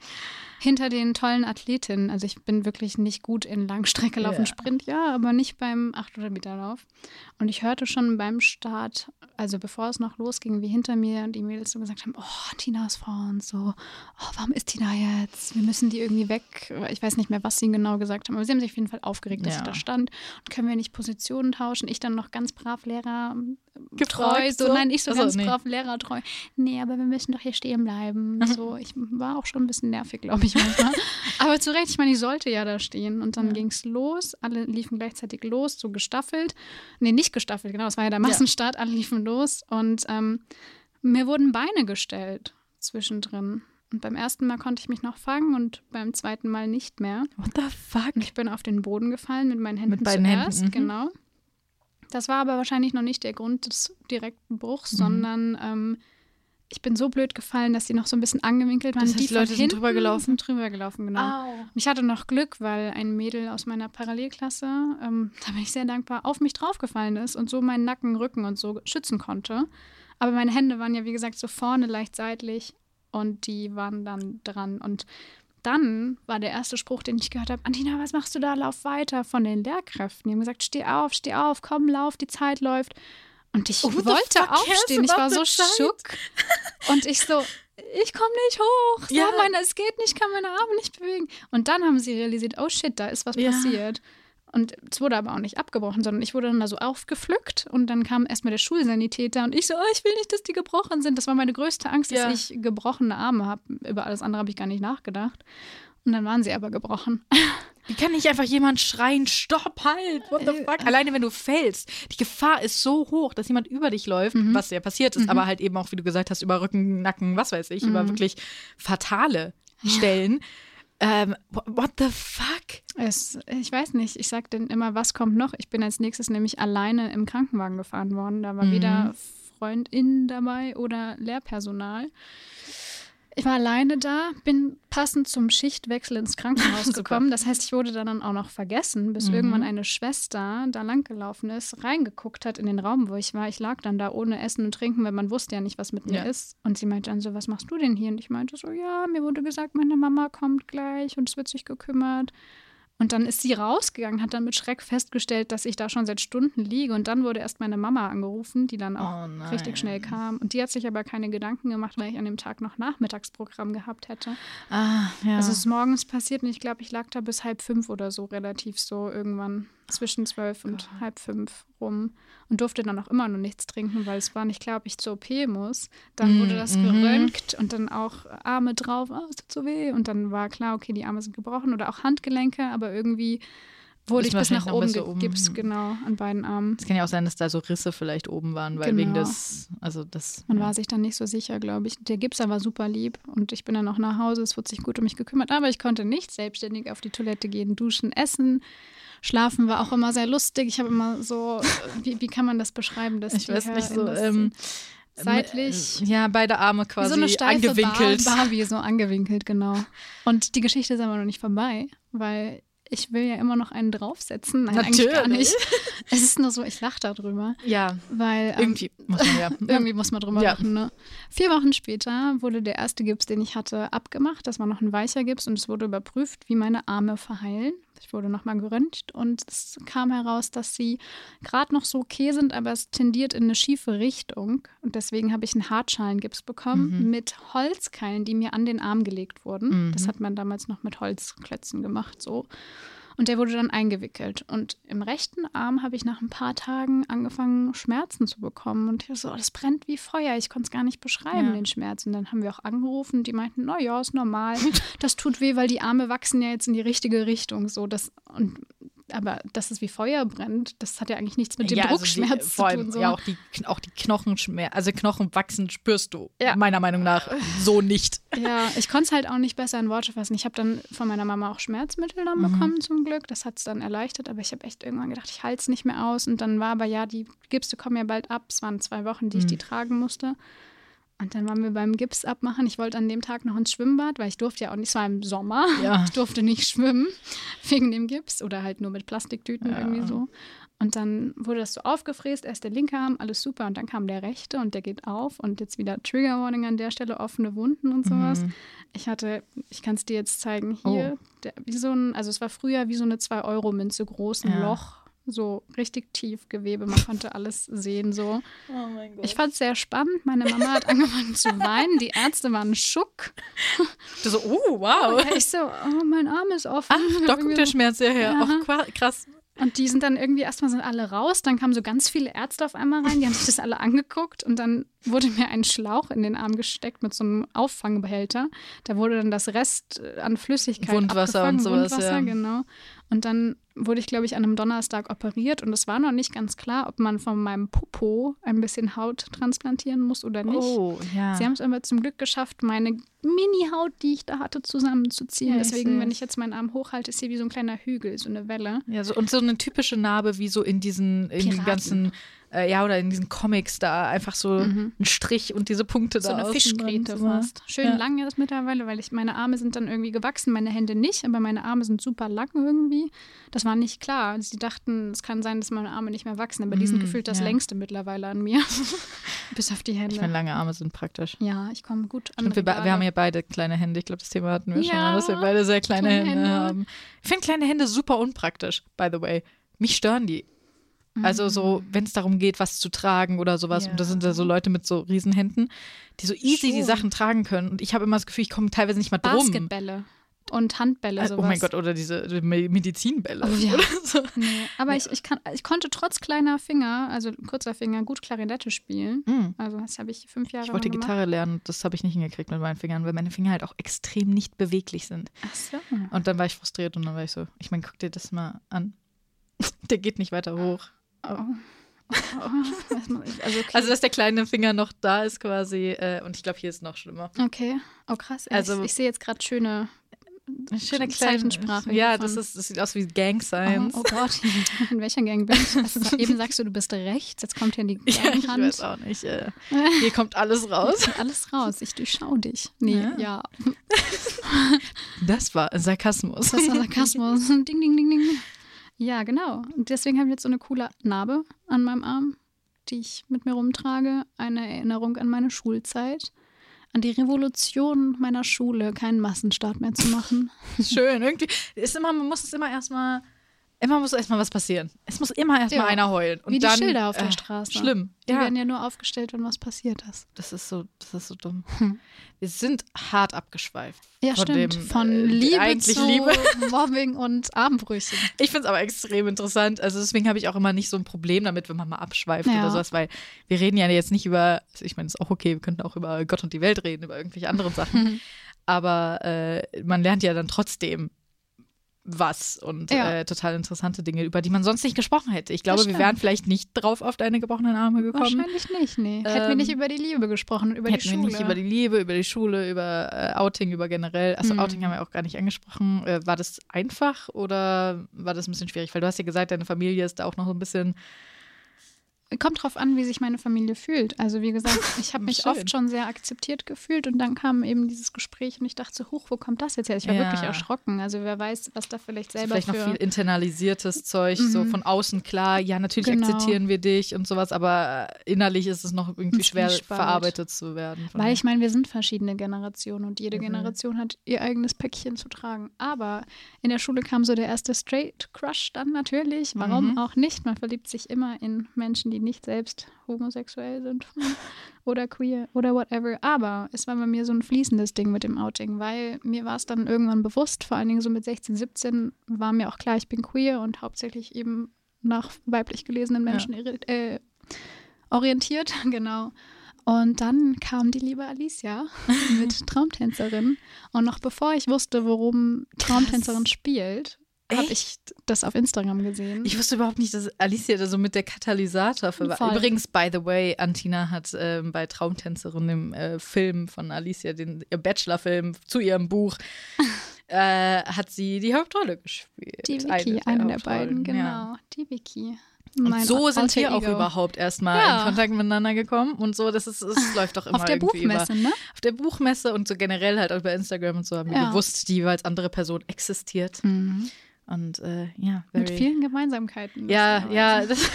hinter den tollen Athletinnen. Also ich bin wirklich nicht gut in Langstrecke laufen, yeah. Sprint, ja, aber nicht beim 800 Meter Lauf. Und ich hörte schon beim Start, also bevor es noch losging, wie hinter mir die Mädels so gesagt haben, oh, Tina ist vor uns, so, oh, warum ist Tina jetzt? Wir müssen die irgendwie weg. Ich weiß nicht mehr, was sie genau gesagt haben, aber sie haben sich auf jeden Fall aufgeregt, dass ja. ich da stand. Und können wir nicht Positionen tauschen? Ich dann noch ganz brav Lehrer treu, so, so, nein, ich so Achso, ganz nee. brav Lehrer treu. Nee, aber wir müssen doch hier stehen bleiben. So, ich war auch schon ein bisschen nervig, glaube ich manchmal. aber zu Recht, ich meine, ich sollte ja da stehen. Und dann ja. ging es los, alle liefen gleichzeitig los, so gestaffelt. Nee, nicht gestaffelt, genau, es war ja der Massenstart, ja. alle liefen los. Und ähm, mir wurden Beine gestellt zwischendrin. Und beim ersten Mal konnte ich mich noch fangen und beim zweiten Mal nicht mehr. What the fuck? Ich bin auf den Boden gefallen mit meinen Händen mit beiden zuerst, Händen. Mhm. genau. Das war aber wahrscheinlich noch nicht der Grund des direkten Bruchs, mhm. sondern ähm, ich bin so blöd gefallen, dass sie noch so ein bisschen angewinkelt waren. Das heißt, die Leute sind drüber gelaufen? Drüber gelaufen, genau. Au. Ich hatte noch Glück, weil ein Mädel aus meiner Parallelklasse, ähm, da bin ich sehr dankbar, auf mich draufgefallen ist und so meinen Nacken, Rücken und so schützen konnte. Aber meine Hände waren ja, wie gesagt, so vorne leicht seitlich und die waren dann dran. Und dann war der erste Spruch, den ich gehört habe, Antina, was machst du da? Lauf weiter von den Lehrkräften. Die haben gesagt, steh auf, steh auf, komm, lauf, die Zeit läuft. Und ich oh, wollte aufstehen. Ich war so schock. Und ich so, ich komme nicht hoch. Ja, meine, es geht nicht, ich kann meine Arme nicht bewegen. Und dann haben sie realisiert, oh shit, da ist was ja. passiert. Und es wurde aber auch nicht abgebrochen, sondern ich wurde dann da so aufgepflückt und dann kam erstmal der Schulsanitäter und ich so, oh, ich will nicht, dass die gebrochen sind. Das war meine größte Angst, dass ja. ich gebrochene Arme habe. Über alles andere habe ich gar nicht nachgedacht. Und dann waren sie aber gebrochen. Wie kann nicht einfach jemand schreien, stopp, halt, what the fuck? Alleine wenn du fällst. Die Gefahr ist so hoch, dass jemand über dich läuft, mhm. was ja passiert ist, mhm. aber halt eben auch, wie du gesagt hast, über Rücken, Nacken, was weiß ich, mhm. über wirklich fatale Stellen. Ähm, what the fuck? Es, ich weiß nicht. Ich sag denn immer, was kommt noch? Ich bin als nächstes nämlich alleine im Krankenwagen gefahren worden. Da war mhm. weder Freundin dabei oder Lehrpersonal. Ich war alleine da, bin passend zum Schichtwechsel ins Krankenhaus gekommen. Das heißt, ich wurde dann auch noch vergessen, bis mhm. irgendwann eine Schwester da langgelaufen ist, reingeguckt hat in den Raum, wo ich war. Ich lag dann da ohne Essen und Trinken, weil man wusste ja nicht, was mit mir ja. ist. Und sie meinte dann so, was machst du denn hier? Und ich meinte so, ja, mir wurde gesagt, meine Mama kommt gleich und es wird sich gekümmert. Und dann ist sie rausgegangen, hat dann mit Schreck festgestellt, dass ich da schon seit Stunden liege. Und dann wurde erst meine Mama angerufen, die dann auch oh richtig schnell kam. Und die hat sich aber keine Gedanken gemacht, weil ich an dem Tag noch Nachmittagsprogramm gehabt hätte. Ah, ja. Also es ist morgens passiert und ich glaube, ich lag da bis halb fünf oder so relativ so irgendwann zwischen zwölf und oh. halb fünf rum und durfte dann auch immer noch nichts trinken, weil es war nicht klar, ob ich zur OP muss. Dann mm, wurde das mm -hmm. geröntgt und dann auch Arme drauf, oh, es tut so weh. Und dann war klar, okay, die Arme sind gebrochen oder auch Handgelenke, aber irgendwie Wurde ich bis nach wahrscheinlich noch oben gegipst, genau, an beiden Armen. Es kann ja auch sein, dass da so Risse vielleicht oben waren, weil Genau. wegen des, also das. Man ja. war sich dann nicht so sicher, glaube ich. Der Gipser war super lieb und ich bin dann auch nach Hause. Es wurde sich gut um mich gekümmert, aber ich konnte nicht selbstständig auf die Toilette gehen, duschen, essen. Schlafen war auch immer sehr lustig. Ich habe immer so, äh, wie, wie kann man das beschreiben? Dass Ich weiß nicht, so, ähm, seitlich. Ja, beide Arme Wie quasi so eine steife angewinkelt. Bar Barbie, so angewinkelt, genau. Und die Geschichte ist aber noch nicht vorbei, weil ich will ja immer noch einen draufsetzen. Nein, eigentlich gar Natürlich. nicht. Es ist nur so, ich lache darüber, Ja, weil ähm, irgendwie muss man ja. irgendwie muss man drüber Ja. lachen. Ne? Vier Wochen später wurde der erste Gips, den ich hatte, abgemacht. Das war noch ein weicher Gips und es wurde überprüft, wie meine Arme verheilen. Ich wurde nochmal geröntgt und es kam heraus, dass sie gerade noch so okay sind, aber es tendiert in eine schiefe Richtung. Und deswegen habe ich einen Hartschalengips bekommen Mhm. mit Holzkeilen, die mir an den Arm gelegt wurden. Mhm. Das hat man damals noch mit Holzklötzen gemacht, so. Und der wurde dann eingewickelt. Und im rechten Arm habe ich nach ein paar Tagen angefangen, Schmerzen zu bekommen. Und ich so, oh, das brennt wie Feuer. Ich konnte es gar nicht beschreiben, Ja. den Schmerz. Und dann haben wir auch angerufen und die meinten, na ja, ist normal. Das tut weh, weil die Arme wachsen ja jetzt in die richtige Richtung. So, das, und, aber dass es wie Feuer brennt, das hat ja eigentlich nichts mit dem ja, also die- Druckschmerz vor zu allem, tun. So. Ja, auch die, auch die Knochenschmerzen, also Knochen wachsen spürst du, Ja. meiner Meinung nach, so nicht. Ja, ich konnte es halt auch nicht besser in Worte fassen. Ich habe dann von meiner Mama auch Schmerzmittel dann Mhm. bekommen, zum Glück. Das hat es dann erleichtert, aber ich habe echt irgendwann gedacht, ich halte es nicht mehr aus. Und dann war aber ja, die Gipse kommen ja bald ab. Es waren zwei Wochen, die ich Mhm. die tragen musste. Und dann waren wir beim Gips abmachen. Ich wollte an dem Tag noch ins Schwimmbad, weil ich durfte ja auch nicht, es war im Sommer. Ja. Ich durfte nicht schwimmen wegen dem Gips oder halt nur mit Plastiktüten Ja. irgendwie so. Und dann wurde das so aufgefräst, erst der linke Arm, alles super. Und dann kam der rechte und der geht auf. Und jetzt wieder Trigger Warning an der Stelle, offene Wunden und sowas. Mhm. Ich hatte, ich kann es dir jetzt zeigen, Oh. hier, der, wie so ein, also es war früher wie so eine 2-Euro-Münze groß, ein Ja. Loch, so richtig tief Gewebe, man konnte alles sehen so. Oh mein Gott. Ich fand es sehr spannend, meine Mama hat angefangen zu weinen, die Ärzte waren schock. du so, oh, wow. Ich so, oh, mein Arm ist offen. Ach, da kommt der Schmerz ja her. Ja. Ach, qua- krass. Und die sind dann irgendwie, erstmal sind alle raus, dann kamen so ganz viele Ärzte auf einmal rein, die haben sich das alle angeguckt und dann wurde mir ein Schlauch in den Arm gesteckt mit so einem Auffangbehälter. Da wurde dann das Rest äh, an Flüssigkeit Wundwasser abgefangen, und sowas, Wundwasser, ja. genau. Und dann wurde ich, glaube ich, an einem Donnerstag operiert und es war noch nicht ganz klar, ob man von meinem Popo ein bisschen Haut transplantieren muss oder nicht. Oh, ja. Sie haben es aber zum Glück geschafft, meine Mini-Haut, die ich da hatte, zusammenzuziehen. Ja, ich Deswegen, wenn ich jetzt meinen Arm hochhalte, ist hier wie so ein kleiner Hügel, so eine Welle. Ja, so, und so eine typische Narbe wie so in diesen, in den Piraten. ganzen, äh, ja, oder in diesen Comics da einfach so ein Strich und diese Punkte So da eine außen Fischgräte fast. Schön Ja. lang ist mittlerweile, weil ich meine Arme sind dann irgendwie gewachsen, meine Hände nicht, aber meine Arme sind super lang irgendwie. Das war nicht klar. Sie dachten, es kann sein, dass meine Arme nicht mehr wachsen, aber die sind Mm, gefühlt das ja. längste mittlerweile an mir. Bis auf die Hände. Ich meine, lange Arme sind praktisch. ja, ich komme gut an. Und wir, wir haben ja beide kleine Hände. Ich glaube, das Thema hatten wir schon Ja, mal, dass wir beide sehr kleine, kleine Hände, Hände. haben. Ich finde kleine Hände super unpraktisch, by the way. Mich stören die. Also so, wenn es darum geht, was zu tragen oder sowas. Ja. Und da sind da so Leute mit so Riesenhänden, die so easy die Schon. Sachen tragen können. Und ich habe immer das Gefühl, ich komme teilweise nicht mal drum. Basketbälle und Handbälle Äh, sowas. Oh mein Gott, oder diese diese Me- Medizinbälle. Oh ja. so. Nee, aber Ich, ich, kann, ich konnte trotz kleiner Finger, also kurzer Finger, gut Klarinette spielen. Mm. Also das habe ich fünf Jahre Ich wollte. Gitarre lernen, das habe ich nicht hingekriegt mit meinen Fingern, weil meine Finger halt auch extrem nicht beweglich sind. Ach so. Und dann war ich frustriert und dann war ich so, ich meine, guck dir das mal an. Der geht nicht weiter hoch. Oh. Oh, also, okay. Also, dass der kleine Finger noch da ist quasi. Äh, und ich glaube, hier ist noch schlimmer. okay. Oh, krass. Also- ich, ich sehe jetzt gerade schöne schöne Zeichensprache Ja, das, ist, das sieht aus wie Gang Science. Oh, oh Gott, in welcher Gang bin ich? Also, eben sagst du, du bist rechts, jetzt kommt hier die ja, ich Hand. weiß auch nicht. Äh, hier kommt alles raus. Alles raus, ich durchschau dich. Nee, Ja. ja. Das war Sarkasmus. Das war Sarkasmus. ding, ding, ding, ding. Ja, genau. Und deswegen habe ich jetzt so eine coole Narbe an meinem Arm, die ich mit mir rumtrage. Eine Erinnerung an meine Schulzeit. An die Revolution meiner Schule, keinen Massenstart mehr zu machen. Schön. Irgendwie ist immer, man muss es immer erstmal. Immer muss erstmal was passieren. Es muss immer erstmal Ja. einer heulen. Und Wie die dann, Schilder auf der äh, Straße. Schlimm. Die ja. werden ja nur aufgestellt, wenn was passiert ist. Das ist so, das ist so dumm. Hm. Wir sind hart abgeschweift. Ja, von stimmt. Dem, Von äh, Liebe eigentlich zu Liebe. Mobbing und Armbrüchen. Ich finde es aber extrem interessant. Also deswegen habe ich auch immer nicht so ein Problem damit, wenn man mal abschweift Ja. oder sowas, weil wir reden ja jetzt nicht über, also ich meine, es ist auch okay, wir könnten auch über Gott und die Welt reden, über irgendwelche anderen Sachen. aber äh, man lernt ja dann trotzdem was und Ja. äh, total interessante Dinge, über die man sonst nicht gesprochen hätte. Ich glaube, wir wären vielleicht nicht drauf auf deine gebrochenen Arme gekommen. Wahrscheinlich nicht, nee. Hätten wir Ähm, nicht über die Liebe gesprochen über Hätten die wir Schule. nicht über die Liebe, über die Schule, über äh, Outing, über generell. Also Mhm. Outing haben wir auch gar nicht angesprochen. Äh, war das einfach oder war das ein bisschen schwierig? Weil du hast ja gesagt, deine Familie ist da auch noch so ein bisschen. Kommt drauf an, wie sich meine Familie fühlt. Also wie gesagt, ich habe mich oft schon sehr akzeptiert gefühlt und dann kam eben dieses Gespräch und ich dachte so, huch, wo kommt das jetzt her? Ich war Ja. wirklich erschrocken. Also wer weiß, was da vielleicht selber Vielleicht noch viel internalisiertes Zeug, so Mhm. von außen klar, ja, natürlich Genau. akzeptieren wir dich und sowas, aber äh, innerlich ist es noch irgendwie schwer verarbeitet zu werden. Weil ich meine, wir sind verschiedene Generationen und jede Mhm. Generation hat ihr eigenes Päckchen zu tragen. Aber in der Schule kam so der erste Straight Crush dann natürlich. Warum Mhm. auch nicht? Man verliebt sich immer in Menschen, die nicht selbst homosexuell sind oder queer oder whatever. Aber es war bei mir so ein fließendes Ding mit dem Outing, weil mir war es dann irgendwann bewusst, vor allen Dingen so mit 16, 17 war mir auch klar, ich bin queer und hauptsächlich eben nach weiblich gelesenen Ja. Menschen irri- äh, orientiert, genau. Und dann kam die liebe Alicia mit Traumtänzerin. Und noch bevor ich wusste, worum Traumtänzerin spielt, habe ich das auf Instagram gesehen. Ich wusste überhaupt nicht, dass Alicia da so mit der Katalysator für war. Übrigens, by the way, Antina hat ähm, bei Traumtänzerin im äh, Film von Alicia, den ihr Bachelor-Film zu ihrem Buch, äh, hat sie die Hauptrolle gespielt. die Vicky, eine, der beiden, genau. ja. Die Vicky. Und so sind wir auch überhaupt erstmal Ja. in Kontakt miteinander gekommen und so. Das ist, es läuft doch immer Auf der irgendwie Buchmesse, über. ne? Auf der Buchmesse und so generell halt auch über Instagram und so haben wir Ja. gewusst, die jeweils andere Person existiert. Und äh, ja, Mit very- vielen Gemeinsamkeiten. Ja, ja, das,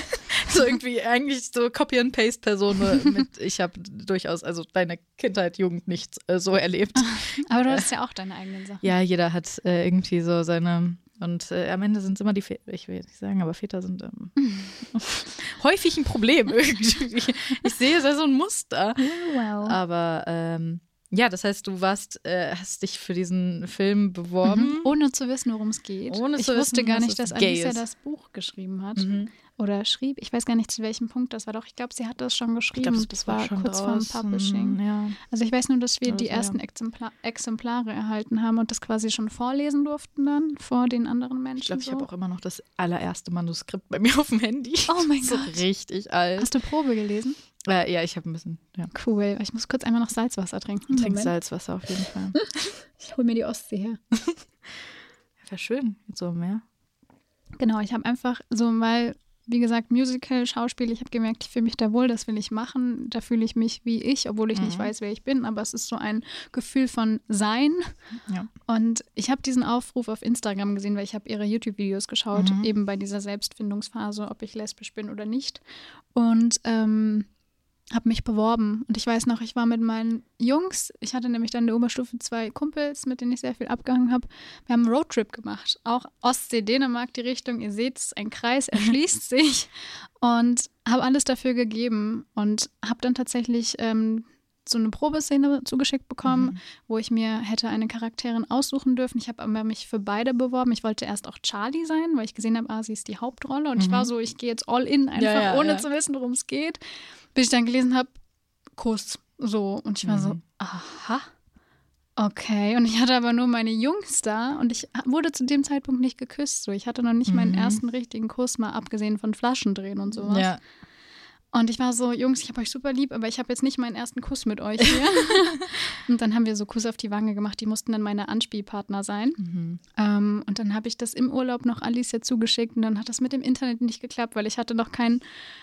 so irgendwie eigentlich so Copy and Paste Person mit ich habe durchaus also deine Kindheit, Jugend nicht äh, so erlebt. Aber du hast ja auch deine eigenen Sachen. Ja, jeder hat äh, irgendwie so seine und äh, am Ende sind es immer die Väter, ich will jetzt nicht sagen, aber Väter sind ähm, häufig ein Problem irgendwie. Ich sehe da so ein Muster. Wow. Aber ähm, ja, das heißt, du warst, äh, hast dich für diesen Film beworben. Mhm. Ohne zu wissen, worum es geht. Ohne ich zu wusste wissen, gar nicht, dass Alicia ist. das Buch geschrieben hat. Mhm. Oder schrieb. Ich weiß gar nicht, zu welchem Punkt das war. Doch, ich glaube, sie hat das schon Ich geschrieben. glaube, das das war kurz vorm draußen. Publishing. Ja. Also ich weiß nur, dass wir Also, die ja. ersten Exempla Exemplare erhalten haben und das quasi schon vorlesen durften dann vor den anderen Menschen. Ich glaube, ich so. habe auch immer noch das allererste Manuskript bei mir auf dem Handy. Oh mein so Gott. richtig alt. Hast du Probe gelesen? Äh, ja, ich habe ein bisschen ja. Cool. Ich muss kurz einmal noch Salzwasser trinken. Trink. Salzwasser auf jeden Fall. Ich hole mir die Ostsee her. Wäre schön, so mehr. Genau, ich habe einfach so, weil, wie gesagt, Musical, Schauspiel, ich habe gemerkt, ich fühle mich da wohl, das will ich machen. Da fühle ich mich wie ich, obwohl ich nicht Mhm. weiß, wer ich bin, aber es ist so ein Gefühl von Sein. Ja. Und ich habe diesen Aufruf auf Instagram gesehen, weil ich habe ihre YouTube-Videos geschaut, Mhm. eben bei dieser Selbstfindungsphase, ob ich lesbisch bin oder nicht. Und ähm, habe mich beworben. Und ich weiß noch, ich war mit meinen Jungs, ich hatte nämlich dann in der Oberstufe zwei Kumpels, mit denen ich sehr viel abgehangen habe. Wir haben einen Roadtrip gemacht. Auch Ostsee, Dänemark, die Richtung. Ihr seht, es ist ein Kreis, er schließt sich. Und habe alles dafür gegeben und habe dann tatsächlich ähm, so eine Probeszene zugeschickt bekommen, Mhm. wo ich mir hätte eine Charakterin aussuchen dürfen. Ich habe aber mich für beide beworben. Ich wollte erst auch Charlie sein, weil ich gesehen habe, ah, sie ist die Hauptrolle. Und ich Mhm. war so, ich gehe jetzt all in, einfach Ja, ja, ohne ja. zu wissen, worum es geht. Bis ich dann gelesen habe, Kuss. So. Und ich war so, Mhm. aha. Okay, und ich hatte aber nur meine Jungs da und ich wurde zu dem Zeitpunkt nicht geküsst. So, ich hatte noch nicht meinen Mhm. ersten richtigen Kuss, mal abgesehen von Flaschendrehen und sowas. Ja. Und ich war so, Jungs, ich habe euch super lieb, aber ich habe jetzt nicht meinen ersten Kuss mit euch hier. und dann haben wir so Kuss auf die Wange gemacht. Die mussten dann meine Anspielpartner sein. Mhm. Ähm, und dann habe ich das im Urlaub noch Alicia zugeschickt und dann hat das mit dem Internet nicht geklappt, weil ich hatte noch keinen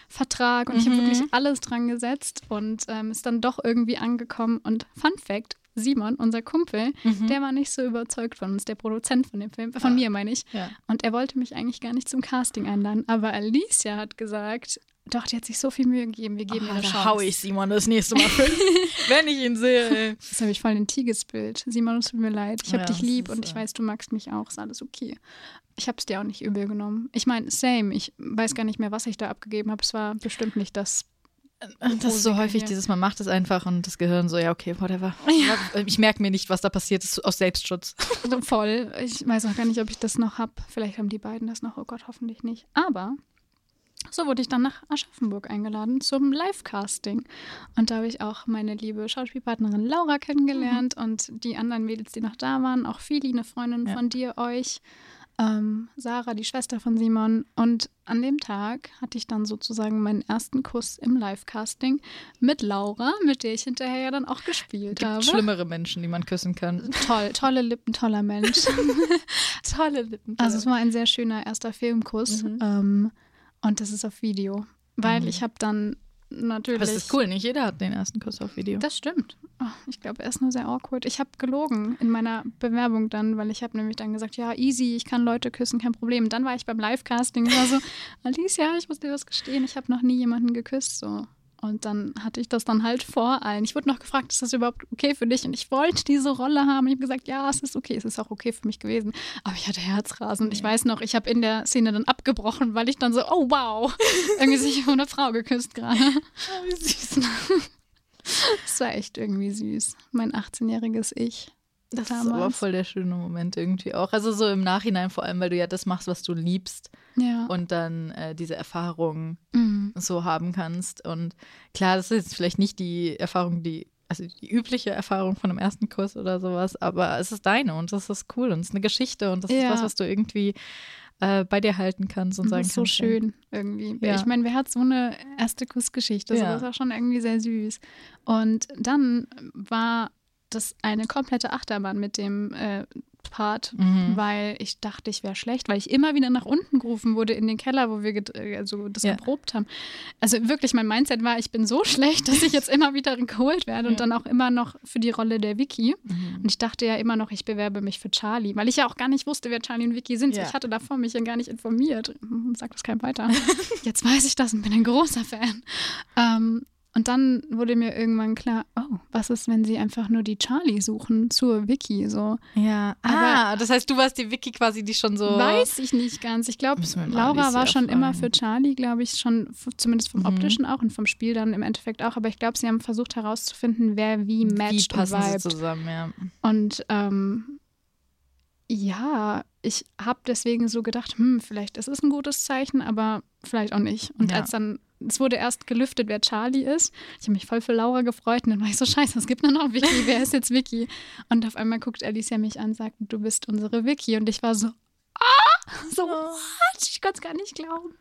Vertrag und ich habe Mhm. wirklich alles dran gesetzt und ähm, ist dann doch irgendwie angekommen. Und Fun Fact, Simon, unser Kumpel, Mhm. der war nicht so überzeugt von uns, der Produzent von dem Film, von Ah. mir meine ich. Ja. Und er wollte mich eigentlich gar nicht zum Casting einladen. Aber Alicia hat gesagt, doch, die hat sich so viel Mühe gegeben, wir geben Oh, ihr eine da Chance. hau ich Simon das nächste Mal für, wenn ich ihn sehe. Das habe ich voll in Tee gespillt. Simon, es tut mir leid. Ich habe Ja, dich lieb und ich äh, weiß, du magst mich auch. Ist alles okay. Ich habe es dir auch nicht übel genommen. Ich meine, same. Ich weiß gar nicht mehr, was ich da abgegeben habe. Es war bestimmt nicht das. Das ist so häufig, dieses, man macht es einfach und das Gehirn so, ja, okay, whatever. Ich merke mir nicht, was da passiert ist, aus Selbstschutz. So voll. Ich weiß auch gar nicht, ob ich das noch habe. Vielleicht haben die beiden das noch. Oh Gott, hoffentlich nicht. Aber so wurde ich dann nach Aschaffenburg eingeladen zum Live-Casting. Und da habe ich auch meine liebe Schauspielpartnerin Laura kennengelernt und die anderen Mädels, die noch da waren. Auch Fili, eine Freundin Ja. von dir, euch. Ähm, Sarah, die Schwester von Simon. Und an dem Tag hatte ich dann sozusagen meinen ersten Kuss im Live-Casting mit Laura, mit der ich hinterher ja dann auch gespielt Gibt habe. Schlimmere Menschen, die man küssen kann. Toll, tolle Lippen, toller Mensch. Tolle Lippen. Also es war ein sehr schöner erster Filmkuss. Mhm. Ähm, und das ist auf Video. Weil Mhm. ich habe dann natürlich. Aber es ist cool, nicht jeder hat den ersten Kuss auf Video. Das stimmt. Oh, ich glaube, er ist nur sehr awkward. Ich habe gelogen in meiner Bewerbung dann, weil ich habe nämlich dann gesagt, ja, easy, ich kann Leute küssen, kein Problem. Dann war ich beim Live-Casting und war so, Alicia, ich muss dir was gestehen, ich habe noch nie jemanden geküsst. So. Und dann hatte ich das dann halt vor allen. Ich wurde noch gefragt, ist das überhaupt okay für dich? Und ich wollte diese Rolle haben. Ich habe gesagt, ja, es ist okay, es ist auch okay für mich gewesen. Aber ich hatte Herzrasen. Und ich weiß noch, ich habe in der Szene dann abgebrochen, weil ich dann so, oh wow, irgendwie sich von einer Frau geküsst gerade. Oh, wie süß. Das war echt irgendwie süß. Mein 18-jähriges Ich. Das ist damals. aber voll der schöne Moment irgendwie auch. Also so im Nachhinein vor allem, weil du ja das machst, was du liebst Ja. und dann äh, diese Erfahrung Mhm. so haben kannst. Und klar, das ist jetzt vielleicht nicht die Erfahrung, die, also die übliche Erfahrung von einem ersten Kurs oder sowas, aber es ist deine und das ist cool und es ist eine Geschichte und das ist Ja. was, was du irgendwie äh, bei dir halten kannst und Das sagen ist so kannst. ja. schön irgendwie. Ja. Ich meine, wer hat so eine erste Kussgeschichte? So, Ja. Das war schon irgendwie sehr süß. Und dann war das eine komplette Achterbahn mit dem äh, Part, Mhm. weil ich dachte, ich wäre schlecht, weil ich immer wieder nach unten gerufen wurde in den Keller, wo wir also das Ja. geprobt haben. Also wirklich, mein Mindset war, ich bin so schlecht, dass ich jetzt immer wieder geholt werde und Ja. dann auch immer noch für die Rolle der Vicky. Mhm. Und ich dachte ja immer noch, ich bewerbe mich für Charlie, weil ich ja auch gar nicht wusste, wer Charlie und Vicky sind. Ja. Ich hatte davor mich ja gar nicht informiert. Sag das keinem weiter. Jetzt weiß ich das und bin ein großer Fan. Ähm, und dann wurde mir irgendwann klar, oh, was ist, wenn sie einfach nur die Charlie suchen zur Vicky? So Ja, Aber- ah, das heißt, du warst die Vicky quasi, die schon so. weiß ich nicht ganz. Ich glaube, Laura war schon immer fragen. für Charlie, glaube ich, schon zumindest vom Mhm. optischen auch und vom Spiel dann im Endeffekt auch. Aber ich glaube, sie haben versucht herauszufinden, wer wie Wie matcht und passen sie vibet. zusammen, ja. Und ähm, ja, ich habe deswegen so gedacht, hm, vielleicht ist es ein gutes Zeichen, aber vielleicht auch nicht. Und Ja. als dann, es wurde erst gelüftet, wer Charlie ist, ich habe mich voll für Laura gefreut und dann war ich so, scheiße, es gibt nur noch Vicky, wer ist jetzt Vicky? Und auf einmal guckt Alicia mich an und sagt, du bist unsere Vicky. Und ich war so, ah, so, what? Ich konnte es gar nicht glauben.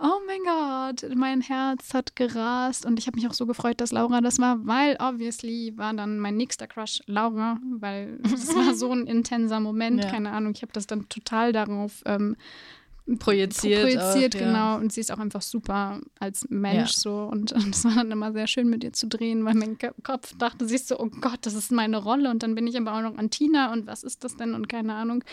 Oh mein Gott, mein Herz hat gerast und ich habe mich auch so gefreut, dass Laura das war, weil obviously war dann mein nächster Crush Laura, weil es war so ein intenser Moment, Ja. keine Ahnung, ich habe das dann total darauf ähm, Projiziert. projiziert, auch, ja. genau. Und sie ist auch einfach super als Mensch Ja. so. Und es war dann immer sehr schön, mit ihr zu drehen, weil mein Ko- Kopf dachte sich so, oh Gott, das ist meine Rolle. Und dann bin ich aber auch noch an Tina und was ist das denn und keine Ahnung.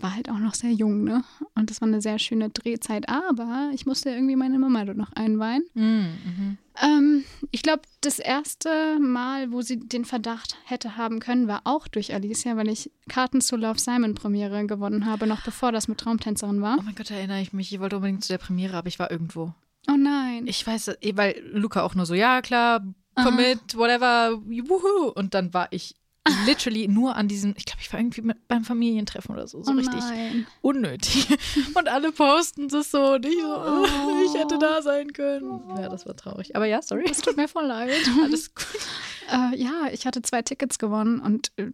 War halt auch noch sehr jung, ne? Und das war eine sehr schöne Drehzeit. Aber ich musste irgendwie meine Mama dort noch einweihen. Mhm, mhm. Ähm, ich glaube, das erste Mal, wo sie den Verdacht hätte haben können, war auch durch Alicia, weil ich Karten zur Love Simon Premiere gewonnen habe, noch bevor das mit Traumtänzerin war. Oh mein Gott, erinnere ich mich. Ich wollte unbedingt zu der Premiere, aber ich war irgendwo. Oh nein. Ich weiß, eh, weil Luca auch nur so, ja klar, Aha. commit, whatever, wuhu. Und dann war ich literally nur an diesem, ich glaube, ich war irgendwie mit, beim Familientreffen oder so, so oh richtig nein. unnötig. Und alle posten das so und ich so, Oh. ich hätte da sein können. Ja, das war traurig. Aber ja, sorry. Es tut mir voll leid. Alles gut. Äh, ja, ich hatte zwei Tickets gewonnen und äh,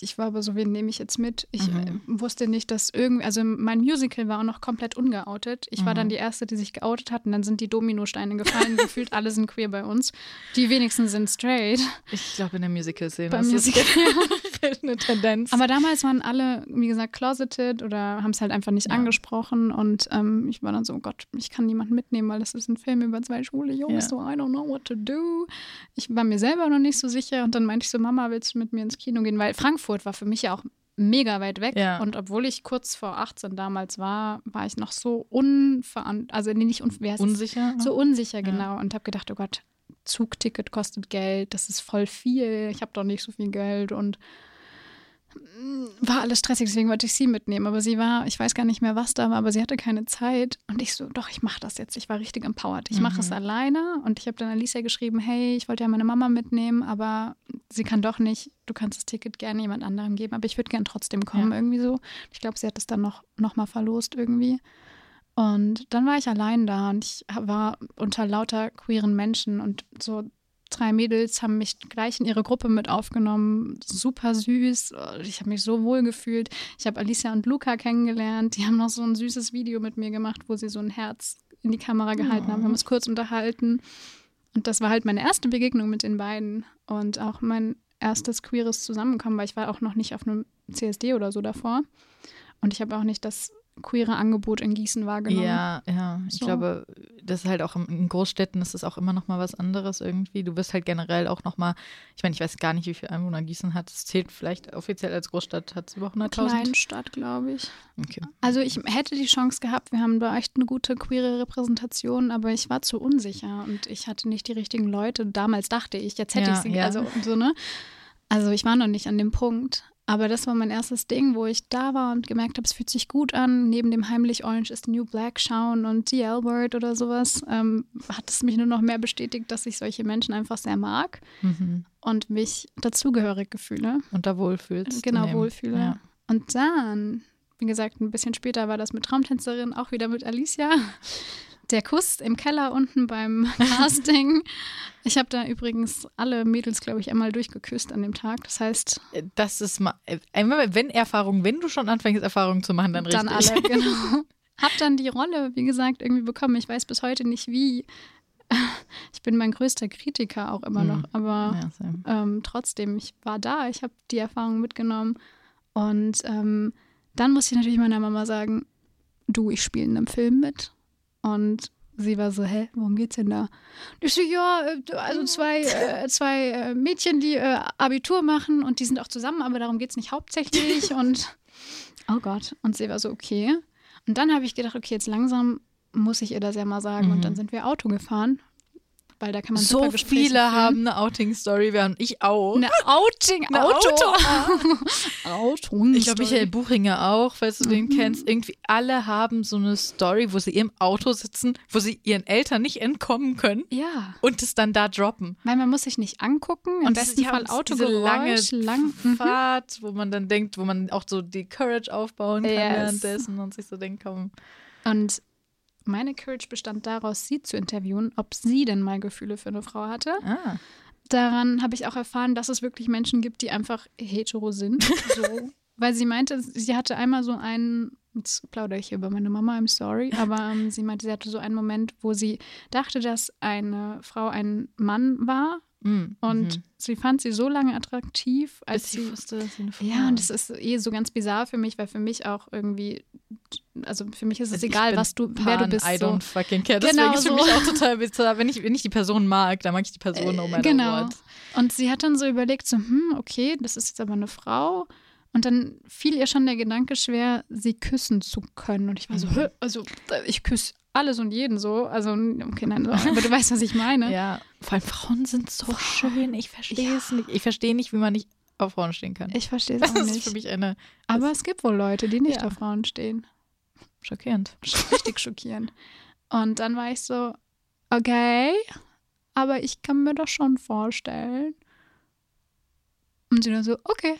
ich war aber so, wen nehme ich jetzt mit? Ich Mhm. äh, wusste nicht, dass irgendwie, also mein Musical war auch noch komplett ungeoutet. Ich war Mhm. dann die Erste, die sich geoutet hat und dann sind die Dominosteine gefallen. Gefühlt alle sind queer bei uns. Die wenigsten sind straight. Ich glaube, in der Musical-Szene Beim Musical. eine Tendenz. Aber damals waren alle, wie gesagt, closeted oder haben es halt einfach nicht Ja. angesprochen. Und ähm, ich war dann so, oh Gott, ich kann niemanden mitnehmen, weil das ist ein Film über zwei schwule Jungs. Ja. So, I don't know what to do. Ich war mir selber noch nicht so sicher. Und dann meinte ich so, Mama, willst du mit mir ins Kino gehen? Weil Frankfurt war für mich ja auch mega weit weg. Ja. Und obwohl ich kurz vor 18 damals war, war ich noch so unverantwortlich, also nee, nicht un? Unsicher? So unsicher, genau. Und habe gedacht, oh Gott, Zugticket kostet Geld, das ist voll viel, ich habe doch nicht so viel Geld und war alles stressig, deswegen wollte ich sie mitnehmen. Aber sie war, ich weiß gar nicht mehr, was da war, aber sie hatte keine Zeit. Und ich so, doch, ich mache das jetzt. Ich war richtig empowered. Ich mache es Mhm. alleine. Und ich habe dann Alicia geschrieben, hey, ich wollte ja meine Mama mitnehmen, aber sie kann doch nicht. Du kannst das Ticket gerne jemand anderem geben, aber ich würde gern trotzdem kommen, Ja. irgendwie so. Ich glaube, sie hat es dann noch, noch mal verlost irgendwie. Und dann war ich allein da und ich war unter lauter queeren Menschen und so drei Mädels haben mich gleich in ihre Gruppe mit aufgenommen. Super süß. Ich habe mich so wohl gefühlt. Ich habe Alicia und Luca kennengelernt. Die haben noch so ein süßes Video mit mir gemacht, wo sie so ein Herz in die Kamera gehalten oh. haben. Wir haben uns kurz unterhalten. Und das war halt meine erste Begegnung mit den beiden und auch mein erstes queeres Zusammenkommen, weil ich war auch noch nicht auf einem CSD oder so davor. Und ich habe auch nicht das queere Angebot in Gießen wahrgenommen. Ja, ja. Ich so. glaube, das ist halt auch in Großstädten ist das auch immer noch mal was anderes irgendwie. Du bist halt generell auch noch mal, ich meine, ich weiß gar nicht, wie viele Einwohner Gießen hat. Es zählt vielleicht offiziell als Großstadt, hat es über 100.000? Kleinstadt, glaube ich. Okay. Also ich hätte die Chance gehabt, wir haben da echt eine gute queere Repräsentation, aber ich war zu unsicher und ich hatte nicht die richtigen Leute. Damals dachte ich, jetzt hätte ja, ich sie, ja. also so, ne? Also ich war noch nicht an dem Punkt. Aber das war mein erstes Ding, wo ich da war und gemerkt habe, es fühlt sich gut an. Neben dem heimlich Orange is the New Black schauen und The L-Word oder sowas, ähm, hat es mich nur noch mehr bestätigt, dass ich solche Menschen einfach sehr mag mhm. und mich dazugehörig gefühle. Und da wohlfühlst. Genau, wohlfühle. Ja. Und dann, wie gesagt, ein bisschen später war das mit Traumtänzerin, auch wieder mit Alicia der Kuss im Keller unten beim Casting. ich habe da übrigens alle Mädels, glaube ich, einmal durchgeküsst an dem Tag. Das heißt. Das ist mal, äh, wenn Erfahrung, wenn du schon anfängst, Erfahrungen zu machen, dann richtig. Dann alle, genau. Hab dann die Rolle, wie gesagt, irgendwie bekommen. Ich weiß bis heute nicht wie. Ich bin mein größter Kritiker auch immer noch, mhm. aber ja, ähm, trotzdem, ich war da, ich habe die Erfahrung mitgenommen. Und ähm, dann muss ich natürlich meiner Mama sagen, du, ich spiele in einem Film mit. Und sie war so, hä, worum geht's denn da? Ich so, ja, äh, also zwei, äh, zwei äh, Mädchen, die äh, Abitur machen und die sind auch zusammen, aber darum geht's nicht hauptsächlich. und oh Gott. Und sie war so, okay. Und dann habe ich gedacht, okay, jetzt langsam muss ich ihr das ja mal sagen. Mhm. Und dann sind wir Auto gefahren weil da kann man so viele führen. haben eine Outing-Story, während ich auch. Eine Outing, eine Auto. Auto. ich glaube, Michael Buchinger auch, falls du mhm. den kennst. Irgendwie alle haben so eine Story, wo sie im Auto sitzen, wo sie ihren Eltern nicht entkommen können. Ja. Und es dann da droppen. Weil man muss sich nicht angucken. Im und besten Fall Autogeräusch, lange lang. Mhm. Fahrt, wo man dann denkt, wo man auch so die Courage aufbauen kann yes. währenddessen und sich so denkt, komm. Und meine Courage bestand daraus, sie zu interviewen, ob sie denn mal Gefühle für eine Frau hatte. Ah. Daran habe ich auch erfahren, dass es wirklich Menschen gibt, die einfach hetero sind. So. Weil sie meinte, sie hatte einmal so einen, jetzt plaudere ich hier über meine Mama, I'm sorry, aber ähm, sie meinte, sie hatte so einen Moment, wo sie dachte, dass eine Frau ein Mann war Mm, und mhm. sie fand sie so lange attraktiv, als Bis sie, wusste, dass sie eine Frau Ja, und das ist eh so ganz bizarr für mich, weil für mich auch irgendwie, also für mich ist es also egal, was du, Pan, wer du bist. I don't so. fucking care. Deswegen genau ist für so. mich auch total bizarr. Wenn ich, wenn ich die Person mag, dann mag ich die Person no matter genau. what. Und sie hat dann so überlegt, so, hm, okay, das ist jetzt aber eine Frau. Und dann fiel ihr schon der Gedanke schwer, sie küssen zu können. Und ich war so, mhm. also ich küsse alles und jeden so. Also, okay, nein, so, aber du weißt, was ich meine. Ja, vor allem Frauen sind so Frauen. schön. Ich verstehe ja. es nicht. Ich verstehe nicht, wie man nicht auf Frauen stehen kann. Ich verstehe es auch nicht. Das ist für mich eine. Aber es gibt wohl Leute, die nicht ja. auf Frauen stehen. Schockierend. Richtig schockierend. Und dann war ich so, okay, aber ich kann mir das schon vorstellen. Und sie dann so, okay.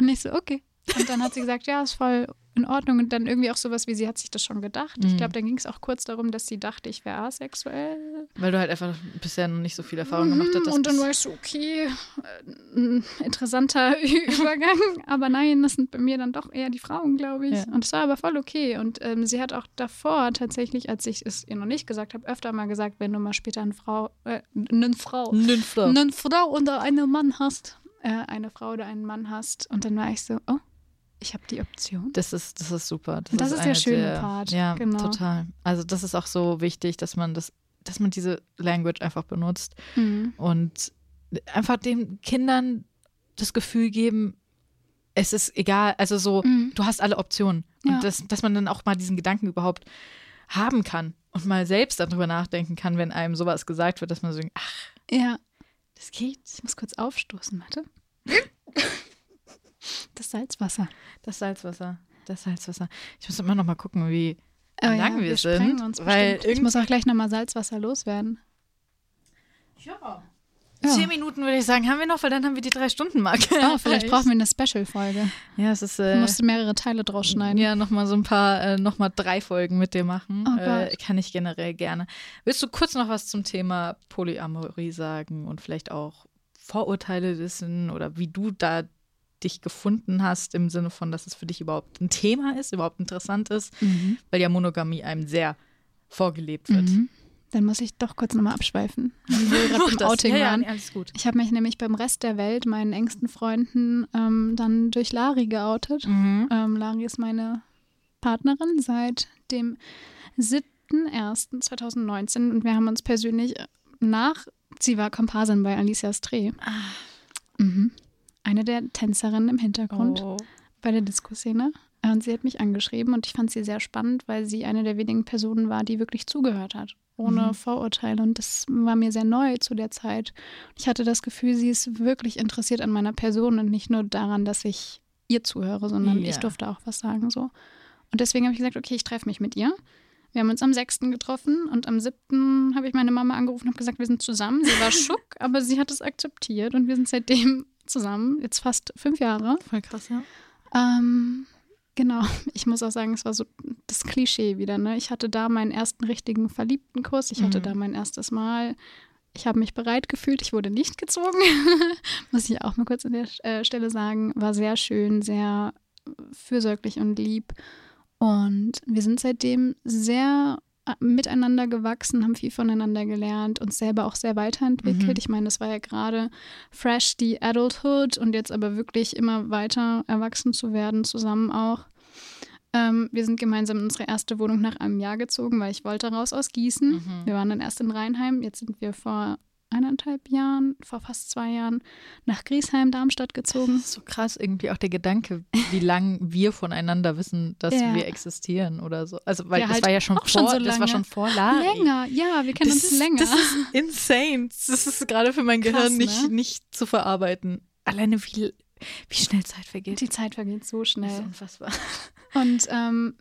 Und ich so, okay. Und dann hat sie gesagt, ja, ist voll in Ordnung. Und dann irgendwie auch sowas wie, sie hat sich das schon gedacht. Mhm. Ich glaube, dann ging es auch kurz darum, dass sie dachte, ich wäre asexuell. Weil du halt einfach bisher noch nicht so viel Erfahrung mhm, gemacht hast. Und dann war ich so, okay, äh, ein interessanter Übergang. Aber nein, das sind bei mir dann doch eher die Frauen, glaube ich. Ja. Und es war aber voll okay. Und ähm, sie hat auch davor tatsächlich, als ich es ihr noch nicht gesagt habe, öfter mal gesagt, wenn du mal später eine Frau, äh, eine Frau, eine Frau, eine Frau oder einen Mann hast, äh, eine Frau oder einen Mann hast. Und dann war ich so, oh, ich habe die Option. Das ist, das ist super. Das, das ist, ist der schöne der, Part. Ja, genau. total. Also das ist auch so wichtig, dass man das, dass man diese Language einfach benutzt mhm. und einfach den Kindern das Gefühl geben, es ist egal, also so, mhm. du hast alle Optionen. Ja. Und das, dass man dann auch mal diesen Gedanken überhaupt haben kann und mal selbst darüber nachdenken kann, wenn einem sowas gesagt wird, dass man so denkt, ach, ja, das geht. Ich muss kurz aufstoßen, warte. Das Salzwasser. Das Salzwasser. Das Salzwasser. Ich muss immer noch mal gucken, wie oh, lang ja, wir, wir sind. Uns weil ich muss auch gleich noch mal Salzwasser loswerden. Ja. Ja. Zehn Minuten würde ich sagen, haben wir noch, weil dann haben wir die drei Stunden Marke. Oh, vielleicht brauchen wir eine Special-Folge. Ja, es ist. Äh, du musst mehrere Teile draus schneiden. Ja, nochmal so ein paar, äh, nochmal drei Folgen mit dir machen. Oh äh, kann ich generell gerne. Willst du kurz noch was zum Thema Polyamorie sagen und vielleicht auch Vorurteile wissen oder wie du da dich gefunden hast, im Sinne von, dass es für dich überhaupt ein Thema ist, überhaupt interessant ist, mhm. weil ja Monogamie einem sehr vorgelebt wird. Mhm. Dann muss ich doch kurz nochmal abschweifen. Wir gerade beim Outing ja, waren. Ja, alles gut. Ich habe mich nämlich beim Rest der Welt, meinen engsten Freunden, ähm, dann durch Lari geoutet. Mhm. Ähm, Lari ist meine Partnerin seit dem 7.1.2019 und wir haben uns persönlich nach, sie war Komparsin bei Alicia's Dreh. Ah. Mhm. Eine der Tänzerinnen im Hintergrund oh. bei der Disco-Szene. Und sie hat mich angeschrieben und ich fand sie sehr spannend, weil sie eine der wenigen Personen war, die wirklich zugehört hat, ohne mhm. Vorurteile. Und das war mir sehr neu zu der Zeit. Ich hatte das Gefühl, sie ist wirklich interessiert an meiner Person und nicht nur daran, dass ich ihr zuhöre, sondern ja. ich durfte auch was sagen. so. Und deswegen habe ich gesagt, okay, ich treffe mich mit ihr. Wir haben uns am 6. getroffen und am 7. habe ich meine Mama angerufen und habe gesagt, wir sind zusammen. Sie war schock, aber sie hat es akzeptiert und wir sind seitdem zusammen, jetzt fast fünf Jahre. Voll krass, ja. Ähm, Genau, ich muss auch sagen, es war so das Klischee wieder. Ne? Ich hatte da meinen ersten richtigen verliebten Kurs, ich hatte mhm. da mein erstes Mal. Ich habe mich bereit gefühlt, ich wurde nicht gezogen. muss ich auch mal kurz an der äh, Stelle sagen. War sehr schön, sehr fürsorglich und lieb. Und wir sind seitdem sehr miteinander gewachsen, haben viel voneinander gelernt, uns selber auch sehr weiterentwickelt. Mhm. Ich meine, das war ja gerade fresh die Adulthood und jetzt aber wirklich immer weiter erwachsen zu werden, zusammen auch. Ähm, wir sind gemeinsam in unsere erste Wohnung nach einem Jahr gezogen, weil ich wollte raus aus Gießen. Mhm. Wir waren dann erst in Rheinheim, jetzt sind wir vor eineinhalb Jahren, vor fast zwei Jahren, nach Griesheim, Darmstadt gezogen. so krass irgendwie auch der Gedanke, wie lange wir voneinander wissen, dass ja. wir existieren oder so. Also weil ja, das halt war ja schon vor, schon so das war schon vor Lari. Länger, ja, wir kennen das uns ist, länger. Das ist insane. Das ist gerade für mein Krass, Gehirn nicht, ne? nicht zu verarbeiten. Alleine wie, wie schnell Zeit vergeht. Die Zeit vergeht so schnell. Das ist unfassbar. Und ähm,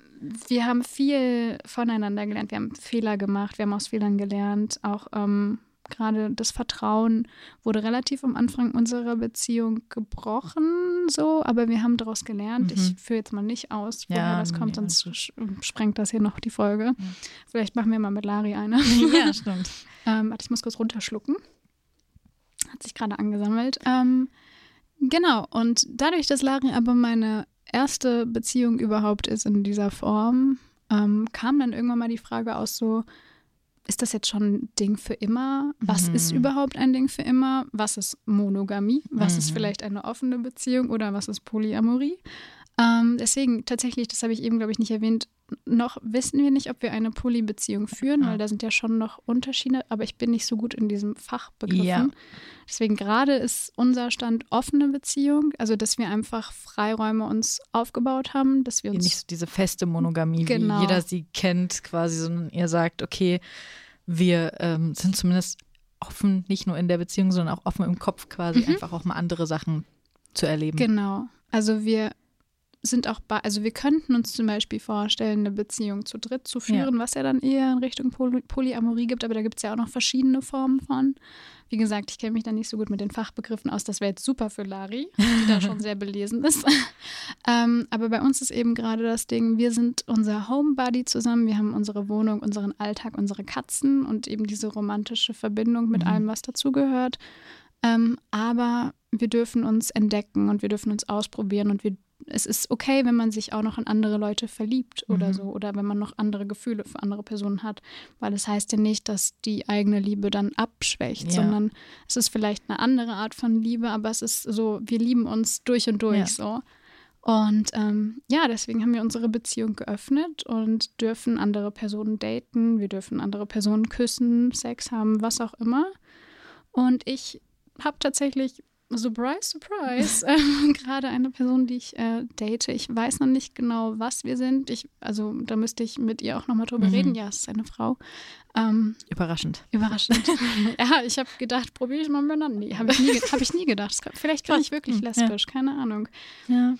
wir haben viel voneinander gelernt. Wir haben Fehler gemacht, wir haben aus Fehlern gelernt, auch ähm, gerade das Vertrauen wurde relativ am Anfang unserer Beziehung gebrochen, so, aber wir haben daraus gelernt. Mhm. Ich führe jetzt mal nicht aus, woher ja, das kommt, nee, sonst sprengt das hier noch die Folge. Ja. Vielleicht machen wir mal mit Lari eine. Ja, stimmt. ähm, warte, ich muss kurz runterschlucken. Hat sich gerade angesammelt. Ähm, genau, und dadurch, dass Lari aber meine erste Beziehung überhaupt ist in dieser Form, ähm, kam dann irgendwann mal die Frage aus so, ist das jetzt schon ein Ding für immer? Was mhm. ist überhaupt ein Ding für immer? Was ist Monogamie? Was mhm. ist vielleicht eine offene Beziehung oder was ist Polyamorie? Ähm, deswegen tatsächlich, das habe ich eben, glaube ich, nicht erwähnt, noch wissen wir nicht, ob wir eine Polybeziehung führen, weil da sind ja schon noch Unterschiede, aber ich bin nicht so gut in diesem Fachbegriffen. Ja. Deswegen gerade ist unser Stand offene Beziehung, also dass wir einfach Freiräume uns aufgebaut haben, dass wir uns nicht so diese feste Monogamie, genau. wie jeder sie kennt, quasi, sondern ihr sagt, okay, wir ähm, sind zumindest offen, nicht nur in der Beziehung, sondern auch offen im Kopf quasi, mhm. einfach auch mal andere Sachen zu erleben. Genau. Also wir sind auch bei, also wir könnten uns zum Beispiel vorstellen, eine Beziehung zu dritt zu führen, ja. was ja dann eher in Richtung Poly Polyamorie gibt, aber da gibt es ja auch noch verschiedene Formen von. Wie gesagt, ich kenne mich da nicht so gut mit den Fachbegriffen aus. Das wäre jetzt super für Lari, die da schon sehr belesen ist. ähm, aber bei uns ist eben gerade das Ding, wir sind unser Homebody zusammen, wir haben unsere Wohnung, unseren Alltag, unsere Katzen und eben diese romantische Verbindung mit mhm. allem, was dazugehört. Ähm, aber wir dürfen uns entdecken und wir dürfen uns ausprobieren und wir es ist okay, wenn man sich auch noch in andere Leute verliebt oder mhm. so oder wenn man noch andere Gefühle für andere Personen hat, weil es das heißt ja nicht, dass die eigene Liebe dann abschwächt, ja. sondern es ist vielleicht eine andere Art von Liebe, aber es ist so, wir lieben uns durch und durch ja. so. Und ähm, ja, deswegen haben wir unsere Beziehung geöffnet und dürfen andere Personen daten, wir dürfen andere Personen küssen, Sex haben, was auch immer. Und ich habe tatsächlich Surprise, surprise. Ähm, gerade eine Person, die ich äh, date. Ich weiß noch nicht genau, was wir sind. Ich, also da müsste ich mit ihr auch nochmal drüber mhm. reden. Ja, es ist eine Frau. Ähm, überraschend. Überraschend. ja, ich habe gedacht, probiere ich mal Männer. Nee, habe ich, nie, hab ich nie gedacht. Vielleicht kann ich wirklich lesbisch, ja. keine Ahnung. Ja.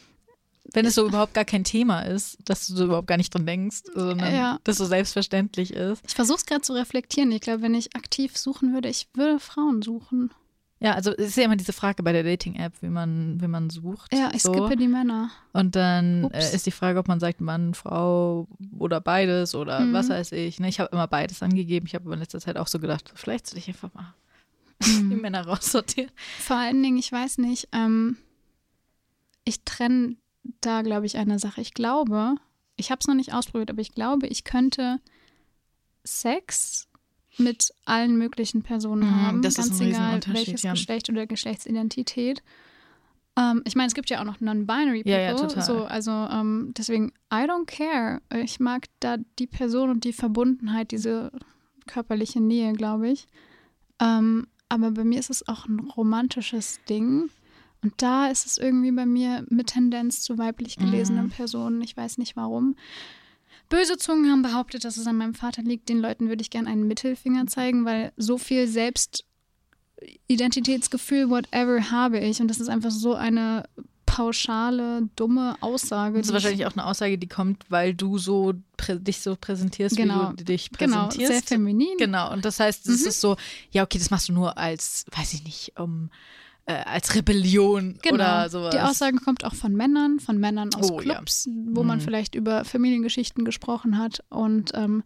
Wenn es so überhaupt gar kein Thema ist, dass du so überhaupt gar nicht dran denkst, sondern ja. dass so selbstverständlich ist. Ich versuche es gerade zu reflektieren. Ich glaube, wenn ich aktiv suchen würde, ich würde Frauen suchen. Ja, also es ist ja immer diese Frage bei der Dating-App, wie man, wie man sucht. Ja, ich so. skippe die Männer. Und dann Ups. äh, ist die Frage, ob man sagt Mann, Frau oder beides oder Mhm. was weiß ich. Ne? Ich habe immer beides angegeben. Ich habe aber in letzter Zeit auch so gedacht, vielleicht soll ich einfach mal die Mhm. Männer raussortieren. Vor allen Dingen, ich weiß nicht, ähm, ich trenne da, glaube ich, eine Sache. Ich glaube, ich habe es noch nicht ausprobiert, aber ich glaube, ich könnte Sex mit allen möglichen Personen Mhm, haben, das ist ganz ein egal welches ja. Geschlecht oder Geschlechtsidentität. Ähm, ich meine, es gibt ja auch noch non-binary people, Ja, ja, total. so also ähm, deswegen I don't care. Ich mag da die Person und die Verbundenheit, diese körperliche Nähe, glaube ich. Ähm, aber bei mir ist es auch ein romantisches Ding. Und da ist es irgendwie bei mir mit Tendenz zu weiblich gelesenen Mhm. Personen. Ich weiß nicht warum. Böse Zungen haben behauptet, dass es an meinem Vater liegt. Den Leuten würde ich gerne einen Mittelfinger zeigen, weil so viel Selbstidentitätsgefühl, whatever, habe ich. Und das ist einfach so eine pauschale, dumme Aussage. Das ist wahrscheinlich auch eine Aussage, die kommt, weil du so dich so präsentierst, Genau. wie du dich genau, präsentierst. sehr feminin. Genau, und das heißt, es Mhm. ist so, ja, okay, das machst du nur als, weiß ich nicht, um, äh, als Rebellion Genau. oder sowas. Die Aussage kommt auch von Männern, von Männern aus Oh, ja. Clubs, wo man Mhm. vielleicht über Familiengeschichten gesprochen hat. Und ähm,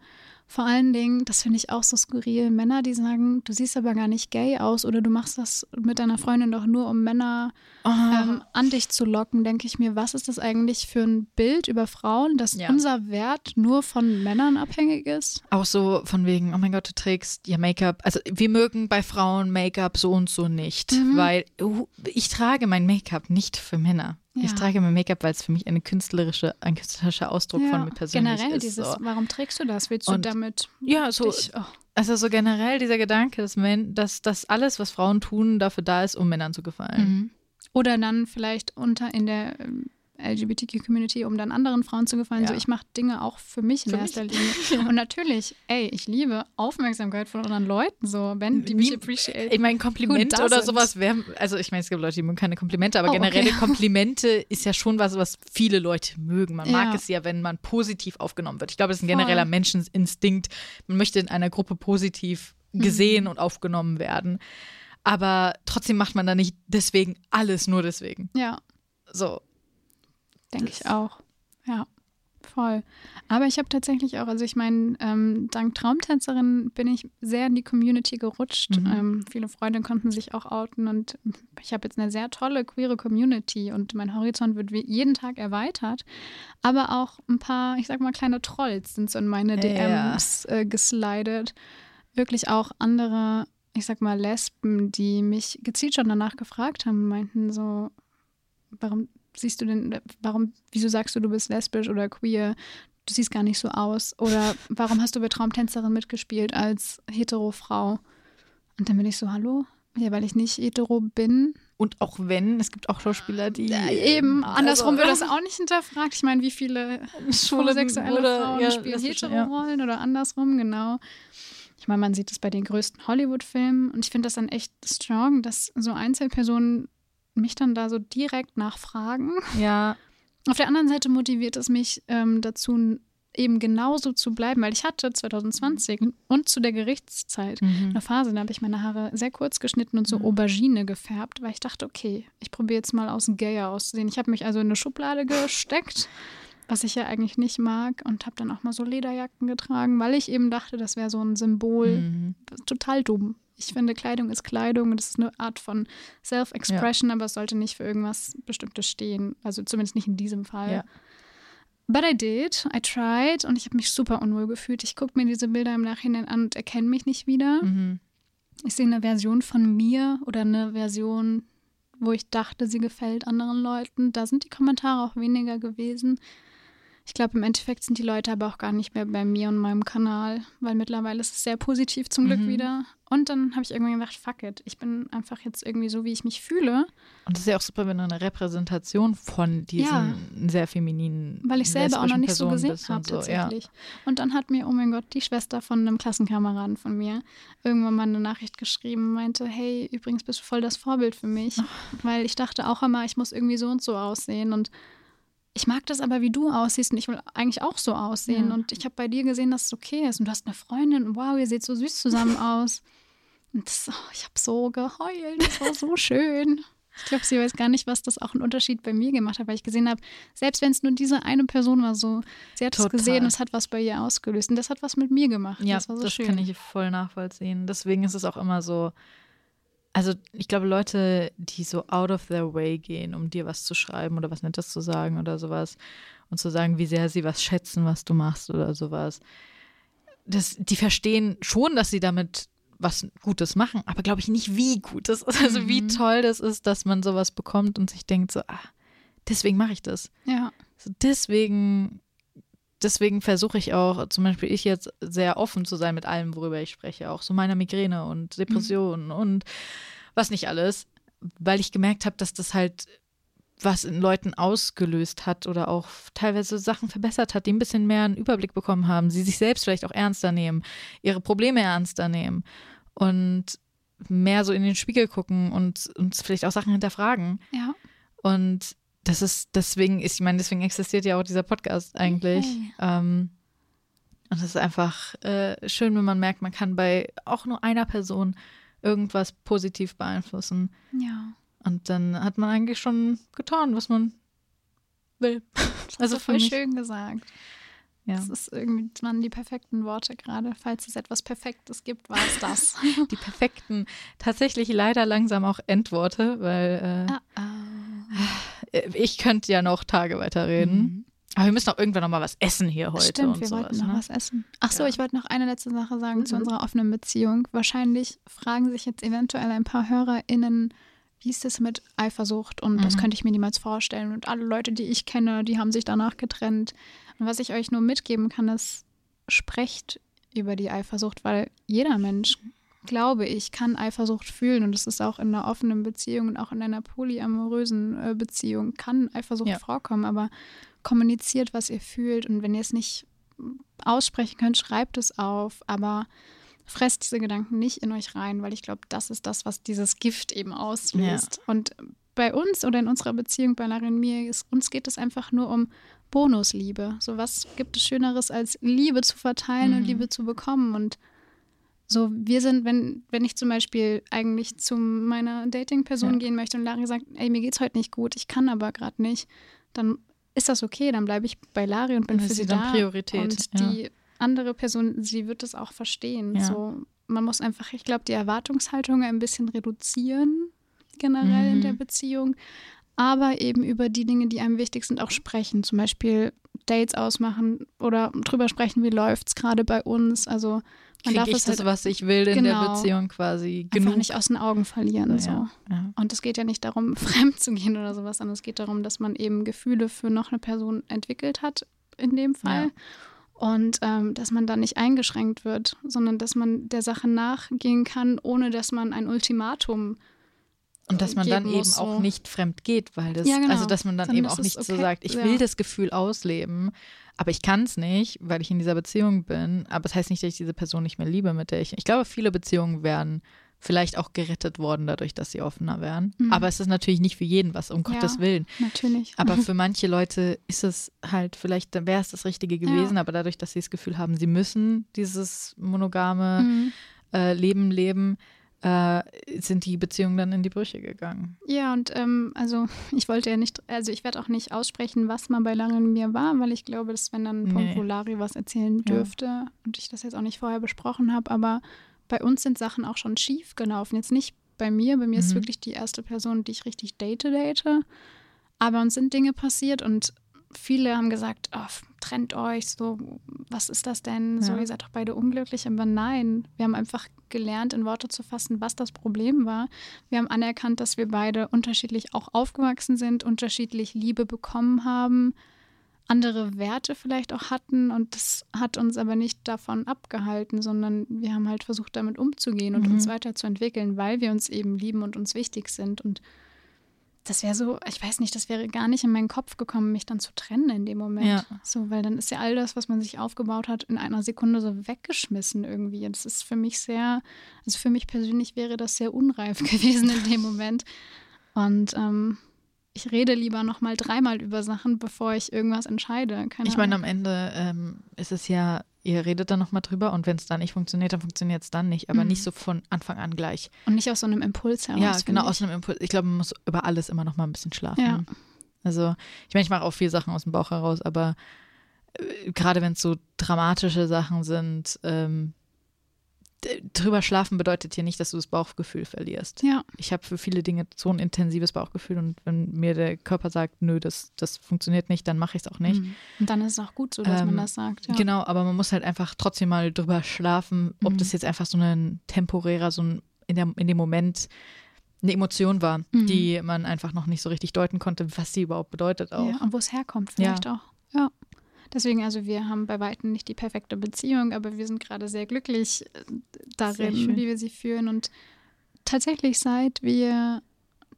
vor allen Dingen, das finde ich auch so skurril, Männer, die sagen, du siehst aber gar nicht gay aus oder du machst das mit deiner Freundin doch nur, um Männer oh, ähm, an dich zu locken, denke ich mir, was ist das eigentlich für ein Bild über Frauen, dass Ja. unser Wert nur von Männern abhängig ist? auch so von wegen, oh mein Gott, du trägst ja Make-up. Also wir mögen bei Frauen Make-up so und so nicht, Mhm. weil uh, ich trage mein Make-up nicht für Männer. Ich Ja. trage mein Make-up, weil es für mich eine künstlerische, ein künstlerischer Ausdruck von mir persönlich generell ist. dieses, so. warum trägst du das? Willst du Und damit Ja, so, dich, oh, also so generell dieser Gedanke, dass, Men dass, dass alles, was Frauen tun, dafür da ist, um Männern zu gefallen. Mhm. Oder dann vielleicht unter in der ähm, LGBTQ-Community, um dann anderen Frauen zu gefallen. Ja. So, ich mache Dinge auch für mich in Für erster mich. Linie. Und natürlich, ey, ich liebe Aufmerksamkeit von anderen Leuten, so, wenn die mich appreciate. Ich meine, Kompliment Who oder doesn't? sowas wäre, also ich meine, es gibt Leute, die mögen keine Komplimente, aber Oh, okay. generelle Komplimente ist ja schon was, was viele Leute mögen. Man mag Ja. es ja, wenn man positiv aufgenommen wird. Ich glaube, das ist ein Voll. genereller Menscheninstinkt. Man möchte in einer Gruppe positiv gesehen Mhm. und aufgenommen werden. Aber trotzdem macht man da nicht deswegen alles nur deswegen. Ja, So. Denke ich auch. Ja, voll. Aber ich habe tatsächlich auch, also ich meine, ähm, dank Traumtänzerin bin ich sehr in die Community gerutscht. Mhm. Ähm, viele Freunde konnten sich auch outen und ich habe jetzt eine sehr tolle queere Community und mein Horizont wird wie- jeden Tag erweitert. Aber auch ein paar, ich sag mal, kleine Trolls sind so in meine Ja. DMs äh, geslidet. Wirklich auch andere, ich sag mal, Lesben, die mich gezielt schon danach gefragt haben, meinten so, warum siehst du denn, warum, wieso sagst du, du bist lesbisch oder queer? Du siehst gar nicht so aus. Oder warum hast du bei Traumtänzerin mitgespielt als hetero Frau? Und dann bin ich so, hallo? Ja, weil ich nicht hetero bin. Und auch wenn, es gibt auch Schauspieler, die. Äh, eben, andersrum also, wird das auch nicht hinterfragt. Ich meine, wie viele Schwule homosexuelle oder- Frauen ja, spielen hetero-Rollen oder andersrum, genau. Ich meine, man sieht es bei den größten Hollywood-Filmen und ich finde das dann echt strong, dass so Einzelpersonen mich dann da so direkt nachfragen. Ja, Auf der anderen Seite motiviert es mich ähm, dazu, eben genauso zu bleiben, weil ich hatte 2020 und zu der Gerichtszeit Mhm. eine Phase, da habe ich meine Haare sehr kurz geschnitten und so Mhm. Aubergine gefärbt, weil ich dachte, okay, ich probiere jetzt mal aus gayer auszusehen. Ich habe mich also in eine Schublade gesteckt, was ich ja eigentlich nicht mag und habe dann auch mal so Lederjacken getragen, weil ich eben dachte, das wäre so ein Symbol. Mhm. Total dumm. Ich finde, Kleidung ist Kleidung und das ist eine Art von Self-Expression, aber es sollte nicht für irgendwas Bestimmtes stehen. Also zumindest nicht in diesem Fall. Ja. But I did, I tried und ich habe mich super unwohl gefühlt. Ich gucke mir diese Bilder im Nachhinein an und erkenne mich nicht wieder. Mhm. Ich sehe eine Version von mir oder eine Version, wo ich dachte, sie gefällt anderen Leuten. Da sind die Kommentare auch weniger gewesen. Ich glaube, im Endeffekt sind die Leute aber auch gar nicht mehr bei mir und meinem Kanal, weil mittlerweile ist es sehr positiv zum Glück Mhm. wieder. Und dann habe ich irgendwann gedacht, fuck it, ich bin einfach jetzt irgendwie so, wie ich mich fühle, Und das ist ja auch super, wenn du eine Repräsentation von diesen sehr femininen. weil ich selber auch noch nicht so Personen gesehen bist und habe so, ja. tatsächlich. Und dann hat mir, oh mein Gott, die Schwester von einem Klassenkameraden von mir irgendwann mal eine Nachricht geschrieben, meinte, hey, übrigens bist du voll das Vorbild für mich, weil ich dachte auch immer, ich muss irgendwie so und so aussehen und ich mag das aber, wie du aussiehst und ich will eigentlich auch so aussehen. Ja. Und ich habe bei dir gesehen, dass es okay ist. Und du hast eine Freundin und wow, ihr seht so süß zusammen aus. Und das, oh, ich habe so geheult, das war so schön. Ich glaube, sie weiß gar nicht, was das auch einen Unterschied bei mir gemacht hat, weil ich gesehen habe, selbst wenn es nur diese eine Person war, so, sie hat es gesehen und es hat was bei ihr ausgelöst. Und das hat was mit mir gemacht. Ja, das so das kann ich voll nachvollziehen. Deswegen ist es auch immer so, also ich glaube, Leute, die so out of their way gehen, um dir was zu schreiben oder was Nettes zu sagen oder sowas und zu sagen, wie sehr sie was schätzen, was du machst oder sowas, das, die verstehen schon, dass sie damit was Gutes machen, aber glaube ich nicht, wie gut das ist. Also wie Mhm. toll das ist, dass man sowas bekommt und sich denkt so, ah, deswegen mache ich das. Ja. So, deswegen, deswegen versuche ich auch, zum Beispiel ich jetzt sehr offen zu sein mit allem, worüber ich spreche, auch so meiner Migräne und Depressionen und was nicht alles, weil ich gemerkt habe, dass das halt was in Leuten ausgelöst hat oder auch teilweise Sachen verbessert hat, die ein bisschen mehr einen Überblick bekommen haben, sie sich selbst vielleicht auch ernster nehmen, ihre Probleme ernster nehmen und mehr so in den Spiegel gucken und uns vielleicht auch Sachen hinterfragen. Ja. Und das ist deswegen, ich meine, deswegen existiert ja auch dieser Podcast eigentlich. Yay. Ähm, und es ist einfach äh, schön, wenn man merkt, man kann bei auch nur einer Person irgendwas positiv beeinflussen. Ja. Und dann hat man eigentlich schon getan, was man will. Das Also voll mich- schön gesagt. Ja. Das ist irgendwie waren die perfekten Worte gerade. Falls es etwas Perfektes gibt, war es das. Die perfekten, tatsächlich leider langsam auch Endworte, weil ah, ah. äh, ich könnte ja noch Tage weiterreden. Mhm. Aber wir müssen auch irgendwann noch mal was essen hier heute Stimmt, und wir sowas. wollten noch ne? was essen. Ach so, Ja. ich wollte noch eine letzte Sache sagen zu Mhm. unserer offenen Beziehung. Wahrscheinlich fragen sich jetzt eventuell ein paar HörerInnen, wie ist es mit Eifersucht? Und das Mhm. könnte ich mir niemals vorstellen. Und alle Leute, die ich kenne, die haben sich danach getrennt. Und was ich euch nur mitgeben kann, ist, sprecht über die Eifersucht, weil jeder Mensch, glaube ich, kann Eifersucht fühlen. Und es ist auch in einer offenen Beziehung und auch in einer polyamorösen äh, Beziehung kann Eifersucht Ja. vorkommen. Aber kommuniziert, was ihr fühlt. Und wenn ihr es nicht aussprechen könnt, schreibt es auf. Aber fresst diese Gedanken nicht in euch rein, weil ich glaube, das ist das, was dieses Gift eben auslöst. Und bei uns oder in unserer Beziehung bei Larry und mir, ist, uns geht es einfach nur um Bonusliebe. So was gibt es Schöneres als Liebe zu verteilen und Mhm. Liebe zu bekommen. Und so, wir sind, wenn, wenn ich zum Beispiel eigentlich zu meiner Dating-Person Ja. gehen möchte und Larry sagt, ey, mir geht's heute nicht gut, ich kann aber gerade nicht, dann ist das okay, dann bleibe ich bei Larry und bin Dann für sie da. Priorität, Und ja. die andere Person, sie wird es auch verstehen. Ja. So, man muss einfach, ich glaube, die Erwartungshaltung ein bisschen reduzieren, generell in Mhm. der Beziehung. Aber eben über die Dinge, die einem wichtig sind, auch sprechen. Zum Beispiel Dates ausmachen oder drüber sprechen, wie läuft es gerade bei uns. Also Kriege darf ich das, halt was ich will in der Genau. Beziehung quasi einfach genug? nicht aus den Augen verlieren. So. ja, ja. Und es geht ja nicht darum, fremd zu gehen oder sowas, sondern es geht darum, dass man eben Gefühle für noch eine Person entwickelt hat, in dem Fall. Ja. Und ähm, dass man dann nicht eingeschränkt wird, sondern dass man der Sache nachgehen kann, ohne dass man ein Ultimatum. Und dass man dann eben muss, auch so. nicht fremd geht, weil das, Ja, genau. also dass man dann Dann eben auch nicht so okay, sagt, ich ja. will das Gefühl ausleben, aber ich kann es nicht, weil ich in dieser Beziehung bin. Aber das heißt nicht, dass ich diese Person nicht mehr liebe, mit der ich. Ich glaube, viele Beziehungen wären vielleicht auch gerettet worden, dadurch, dass sie offener wären. Mhm. Aber es ist natürlich nicht für jeden was, um Ja. Gottes Willen. Natürlich. Aber für manche Leute ist es halt, vielleicht wäre es das Richtige gewesen, aber dadurch, dass sie das Gefühl haben, sie müssen dieses monogame Mhm. äh, Leben leben, äh, sind die Beziehungen dann in die Brüche gegangen. Ja, und ähm, also ich wollte ja nicht, also ich werde auch nicht aussprechen, was mal bei und mir war, weil ich glaube, dass wenn dann Punkt, Nee. was erzählen Ja. dürfte und ich das jetzt auch nicht vorher besprochen habe, aber bei uns sind Sachen auch schon schief gelaufen. Jetzt nicht bei mir, bei mir ist Mhm. wirklich die erste Person, die ich richtig date, date. Aber uns sind Dinge passiert und viele haben gesagt, oh, trennt euch, so, was ist das denn? So, Ja. ihr seid doch beide unglücklich. Aber nein, wir haben einfach gelernt, in Worte zu fassen, was das Problem war. Wir haben anerkannt, dass wir beide unterschiedlich auch aufgewachsen sind, unterschiedlich Liebe bekommen haben, andere Werte vielleicht auch hatten und das hat uns aber nicht davon abgehalten, sondern wir haben halt versucht, damit umzugehen und Mhm. uns weiterzuentwickeln, weil wir uns eben lieben und uns wichtig sind und das wäre so, ich weiß nicht, das wäre gar nicht in meinen Kopf gekommen, mich dann zu trennen in dem Moment. Ja. So, weil dann ist ja all das, was man sich aufgebaut hat, in einer Sekunde so weggeschmissen irgendwie. Das ist für mich sehr, also für mich persönlich wäre das sehr unreif gewesen in dem Moment. Und ähm, ich rede lieber noch mal dreimal über Sachen, bevor ich irgendwas entscheide. Keine ich meine, am Ende ähm, ist es ja, ihr redet dann nochmal drüber und wenn es dann nicht funktioniert, dann funktioniert es dann nicht, aber Mhm. nicht so von Anfang an gleich. Und nicht aus so einem Impuls heraus. ja, genau, aus einem Impuls. Ich glaube, man muss über alles immer noch mal ein bisschen schlafen. Ja. Also, ich meine, ich mache auch viel Sachen aus dem Bauch heraus, aber äh, gerade wenn es so dramatische Sachen sind, ähm, drüber schlafen bedeutet hier nicht, dass du das Bauchgefühl verlierst. Ja, Ich habe für viele Dinge so ein intensives Bauchgefühl und wenn mir der Körper sagt, nö, das, das funktioniert nicht, dann mache ich es auch nicht. Mhm. Und dann ist es auch gut so, dass Ähm, man das sagt. Ja. Genau, aber man muss halt einfach trotzdem mal drüber schlafen, ob Mhm. das jetzt einfach so ein temporärer, so ein in, der, in dem Moment eine Emotion war, Mhm. die man einfach noch nicht so richtig deuten konnte, was sie überhaupt bedeutet auch. Ja, und wo es herkommt vielleicht auch. Ja. Deswegen, also wir haben bei Weitem nicht die perfekte Beziehung, aber wir sind gerade sehr glücklich äh, darin, schön. wie wir sie führen. Und tatsächlich, seit wir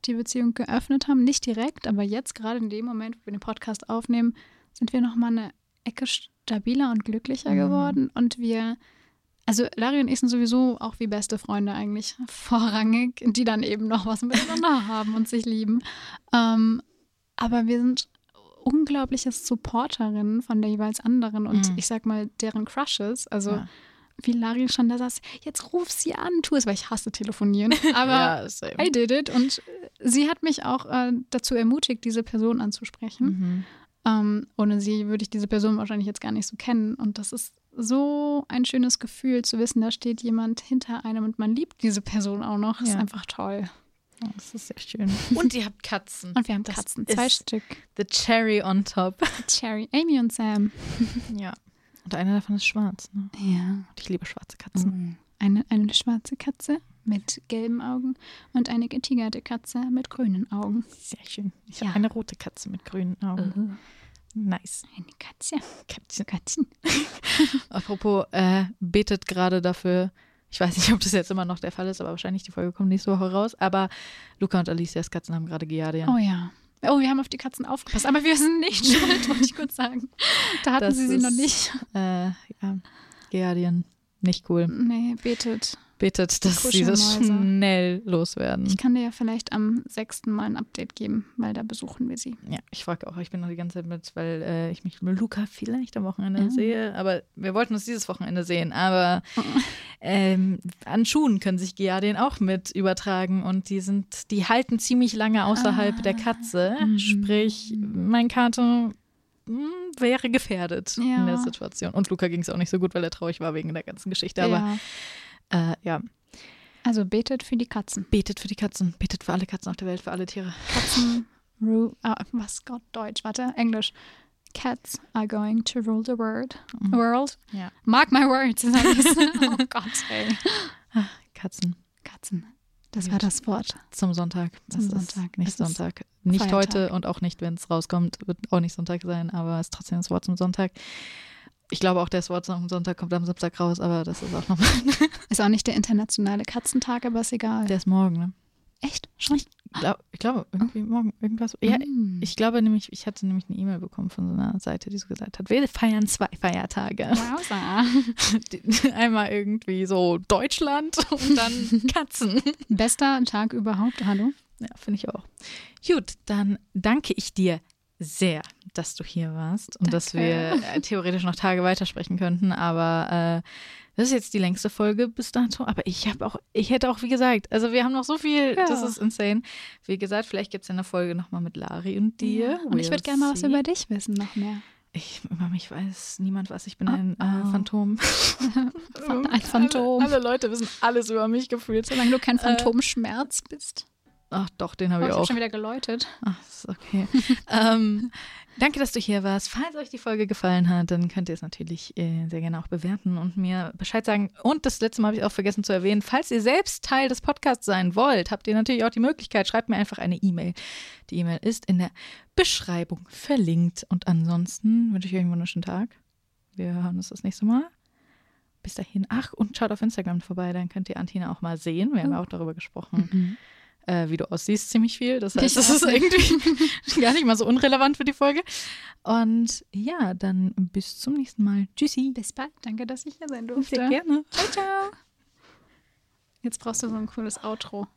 die Beziehung geöffnet haben, nicht direkt, aber jetzt gerade in dem Moment, wo wir den Podcast aufnehmen, sind wir nochmal eine Ecke stabiler und glücklicher Mhm. geworden. Und wir, also Larry und ich sind sowieso auch wie beste Freunde eigentlich vorrangig, die dann eben noch was miteinander haben und sich lieben. Ähm, aber wir sind unglaubliche Supporterinnen von der jeweils anderen und Mhm. ich sag mal deren Crushes. Also Ja. wie Larry schon da saß, jetzt ruf sie an, tu es, weil ich hasse telefonieren. Aber ja. I did it und äh, sie hat mich auch äh, dazu ermutigt, diese Person anzusprechen. Mhm. Ähm, ohne sie würde ich diese Person wahrscheinlich jetzt gar nicht so kennen. Und das ist so ein schönes Gefühl zu wissen, da steht jemand hinter einem und man liebt diese Person auch noch. Das ist Ja. einfach toll. Oh, das ist sehr schön. Und ihr habt Katzen. Und wir haben Das Katzen, zwei Stück. The cherry on top. Cherry, Amy und Sam. Ja. Und einer davon ist schwarz. Ne? Ja. Und ich liebe schwarze Katzen. Mhm. Eine, eine schwarze Katze mit gelben Augen und eine getigerte Katze mit grünen Augen. Sehr schön. Ich Ja. habe eine rote Katze mit grünen Augen. Nice. Eine Katze. Kätzchen. Katzen. Apropos, äh, betet gerade dafür. Ich weiß nicht, ob das jetzt immer noch der Fall ist, aber wahrscheinlich die Folge kommt nächste Woche raus. Aber Luca und Alicias Katzen haben gerade Giardia. Oh ja. Oh, wir haben auf die Katzen aufgepasst, aber wir sind nicht schuld, wollte ich kurz sagen. Da hatten Das sie sie ist- noch nicht. Äh, ja, Giardien. Nicht cool. Nee, betet. Betet, dass sie das schnell loswerden. Ich kann dir ja vielleicht am 6. Mal ein Update geben, weil da besuchen wir sie. Ja, ich frage auch, ich bin noch die ganze Zeit mit, weil äh, ich mich mit Luca vielleicht am Wochenende Ja. sehe. Aber wir wollten uns dieses Wochenende sehen. Aber ähm, an Schuhen können sich Giardien auch mit übertragen und die sind, die halten ziemlich lange außerhalb Ah. der Katze. Mhm. Sprich, mein Kater mh, wäre gefährdet in Ja. der Situation. Und Luca ging es auch nicht so gut, weil er traurig war wegen der ganzen Geschichte. Aber ja. Äh, ja, Also betet für die Katzen. betet für die Katzen, betet für alle Katzen auf der Welt, für alle Tiere. Katzen, ru ah, was Gott, Deutsch, warte, Englisch. Cats are going to rule the world. Mhm. World? Ja. Mark my words. oh Gott, ey. Katzen. Katzen. Das Gut. war das Wort. Zum Sonntag. Zum ist Sonntag. Nicht Sonntag. Nicht Feiertag. heute und auch nicht, wenn es rauskommt, wird auch nicht Sonntag sein, aber es ist trotzdem das Wort zum Sonntag. Ich glaube auch, das Wort zum Sonntag kommt am Samstag raus, aber das ist auch nochmal. Ist auch nicht der internationale Katzentag, aber ist egal. Der ist morgen, ne? Echt? Schon? Ich, glaub, ich glaube, irgendwie morgen irgendwas. Ja, Mm. ich glaube nämlich, ich hatte nämlich eine E-Mail bekommen von so einer Seite, die so gesagt hat, wir feiern zwei Feiertage. Die- Einmal irgendwie so Deutschland und dann Katzen. Bester Tag überhaupt, hallo? Ja, finde ich auch. Gut, dann danke ich dir sehr, dass du hier warst und dass Danke. wir äh, theoretisch noch Tage weitersprechen könnten, aber äh, das ist jetzt die längste Folge bis dato. Aber ich habe auch, ich hätte auch, wie gesagt, also wir haben noch so viel, Ja. das ist insane. Wie gesagt, vielleicht gibt es eine Folge nochmal mit Lari und dir. Ja, und ich We'll würde gerne mal was über dich wissen, noch mehr. Ich, über mich weiß niemand was. Ich bin Oh, ein äh, oh. Phantom. Ein Phantom. Alle, alle Leute wissen alles über mich gefühlt. Solange du kein Phantomschmerz bist. Ach doch, den habe Oh, ich ich auch. habe schon wieder geläutet. Ach, ist okay. ähm, danke, dass du hier warst. Falls euch die Folge gefallen hat, dann könnt ihr es natürlich äh, sehr gerne auch bewerten und mir Bescheid sagen. Und das letzte Mal habe ich auch vergessen zu erwähnen, falls ihr selbst Teil des Podcasts sein wollt, habt ihr natürlich auch die Möglichkeit, schreibt mir einfach eine E-Mail. Die E-Mail ist in der Beschreibung verlinkt. Und ansonsten wünsche ich euch einen wunderschönen Tag. Wir hören uns das nächste Mal. Bis dahin. Ach, und schaut auf Instagram vorbei, dann könnt ihr Antina auch mal sehen. Wir haben ja auch darüber gesprochen äh, wie du aussiehst, ziemlich viel. Das heißt, das ist irgendwie gar nicht mal so unrelevant für die Folge. Und ja, dann bis zum nächsten Mal. Tschüssi. Bis bald. Danke, dass ich hier sein durfte. Sehr gerne. Ciao, ciao. Jetzt brauchst du so ein cooles Outro.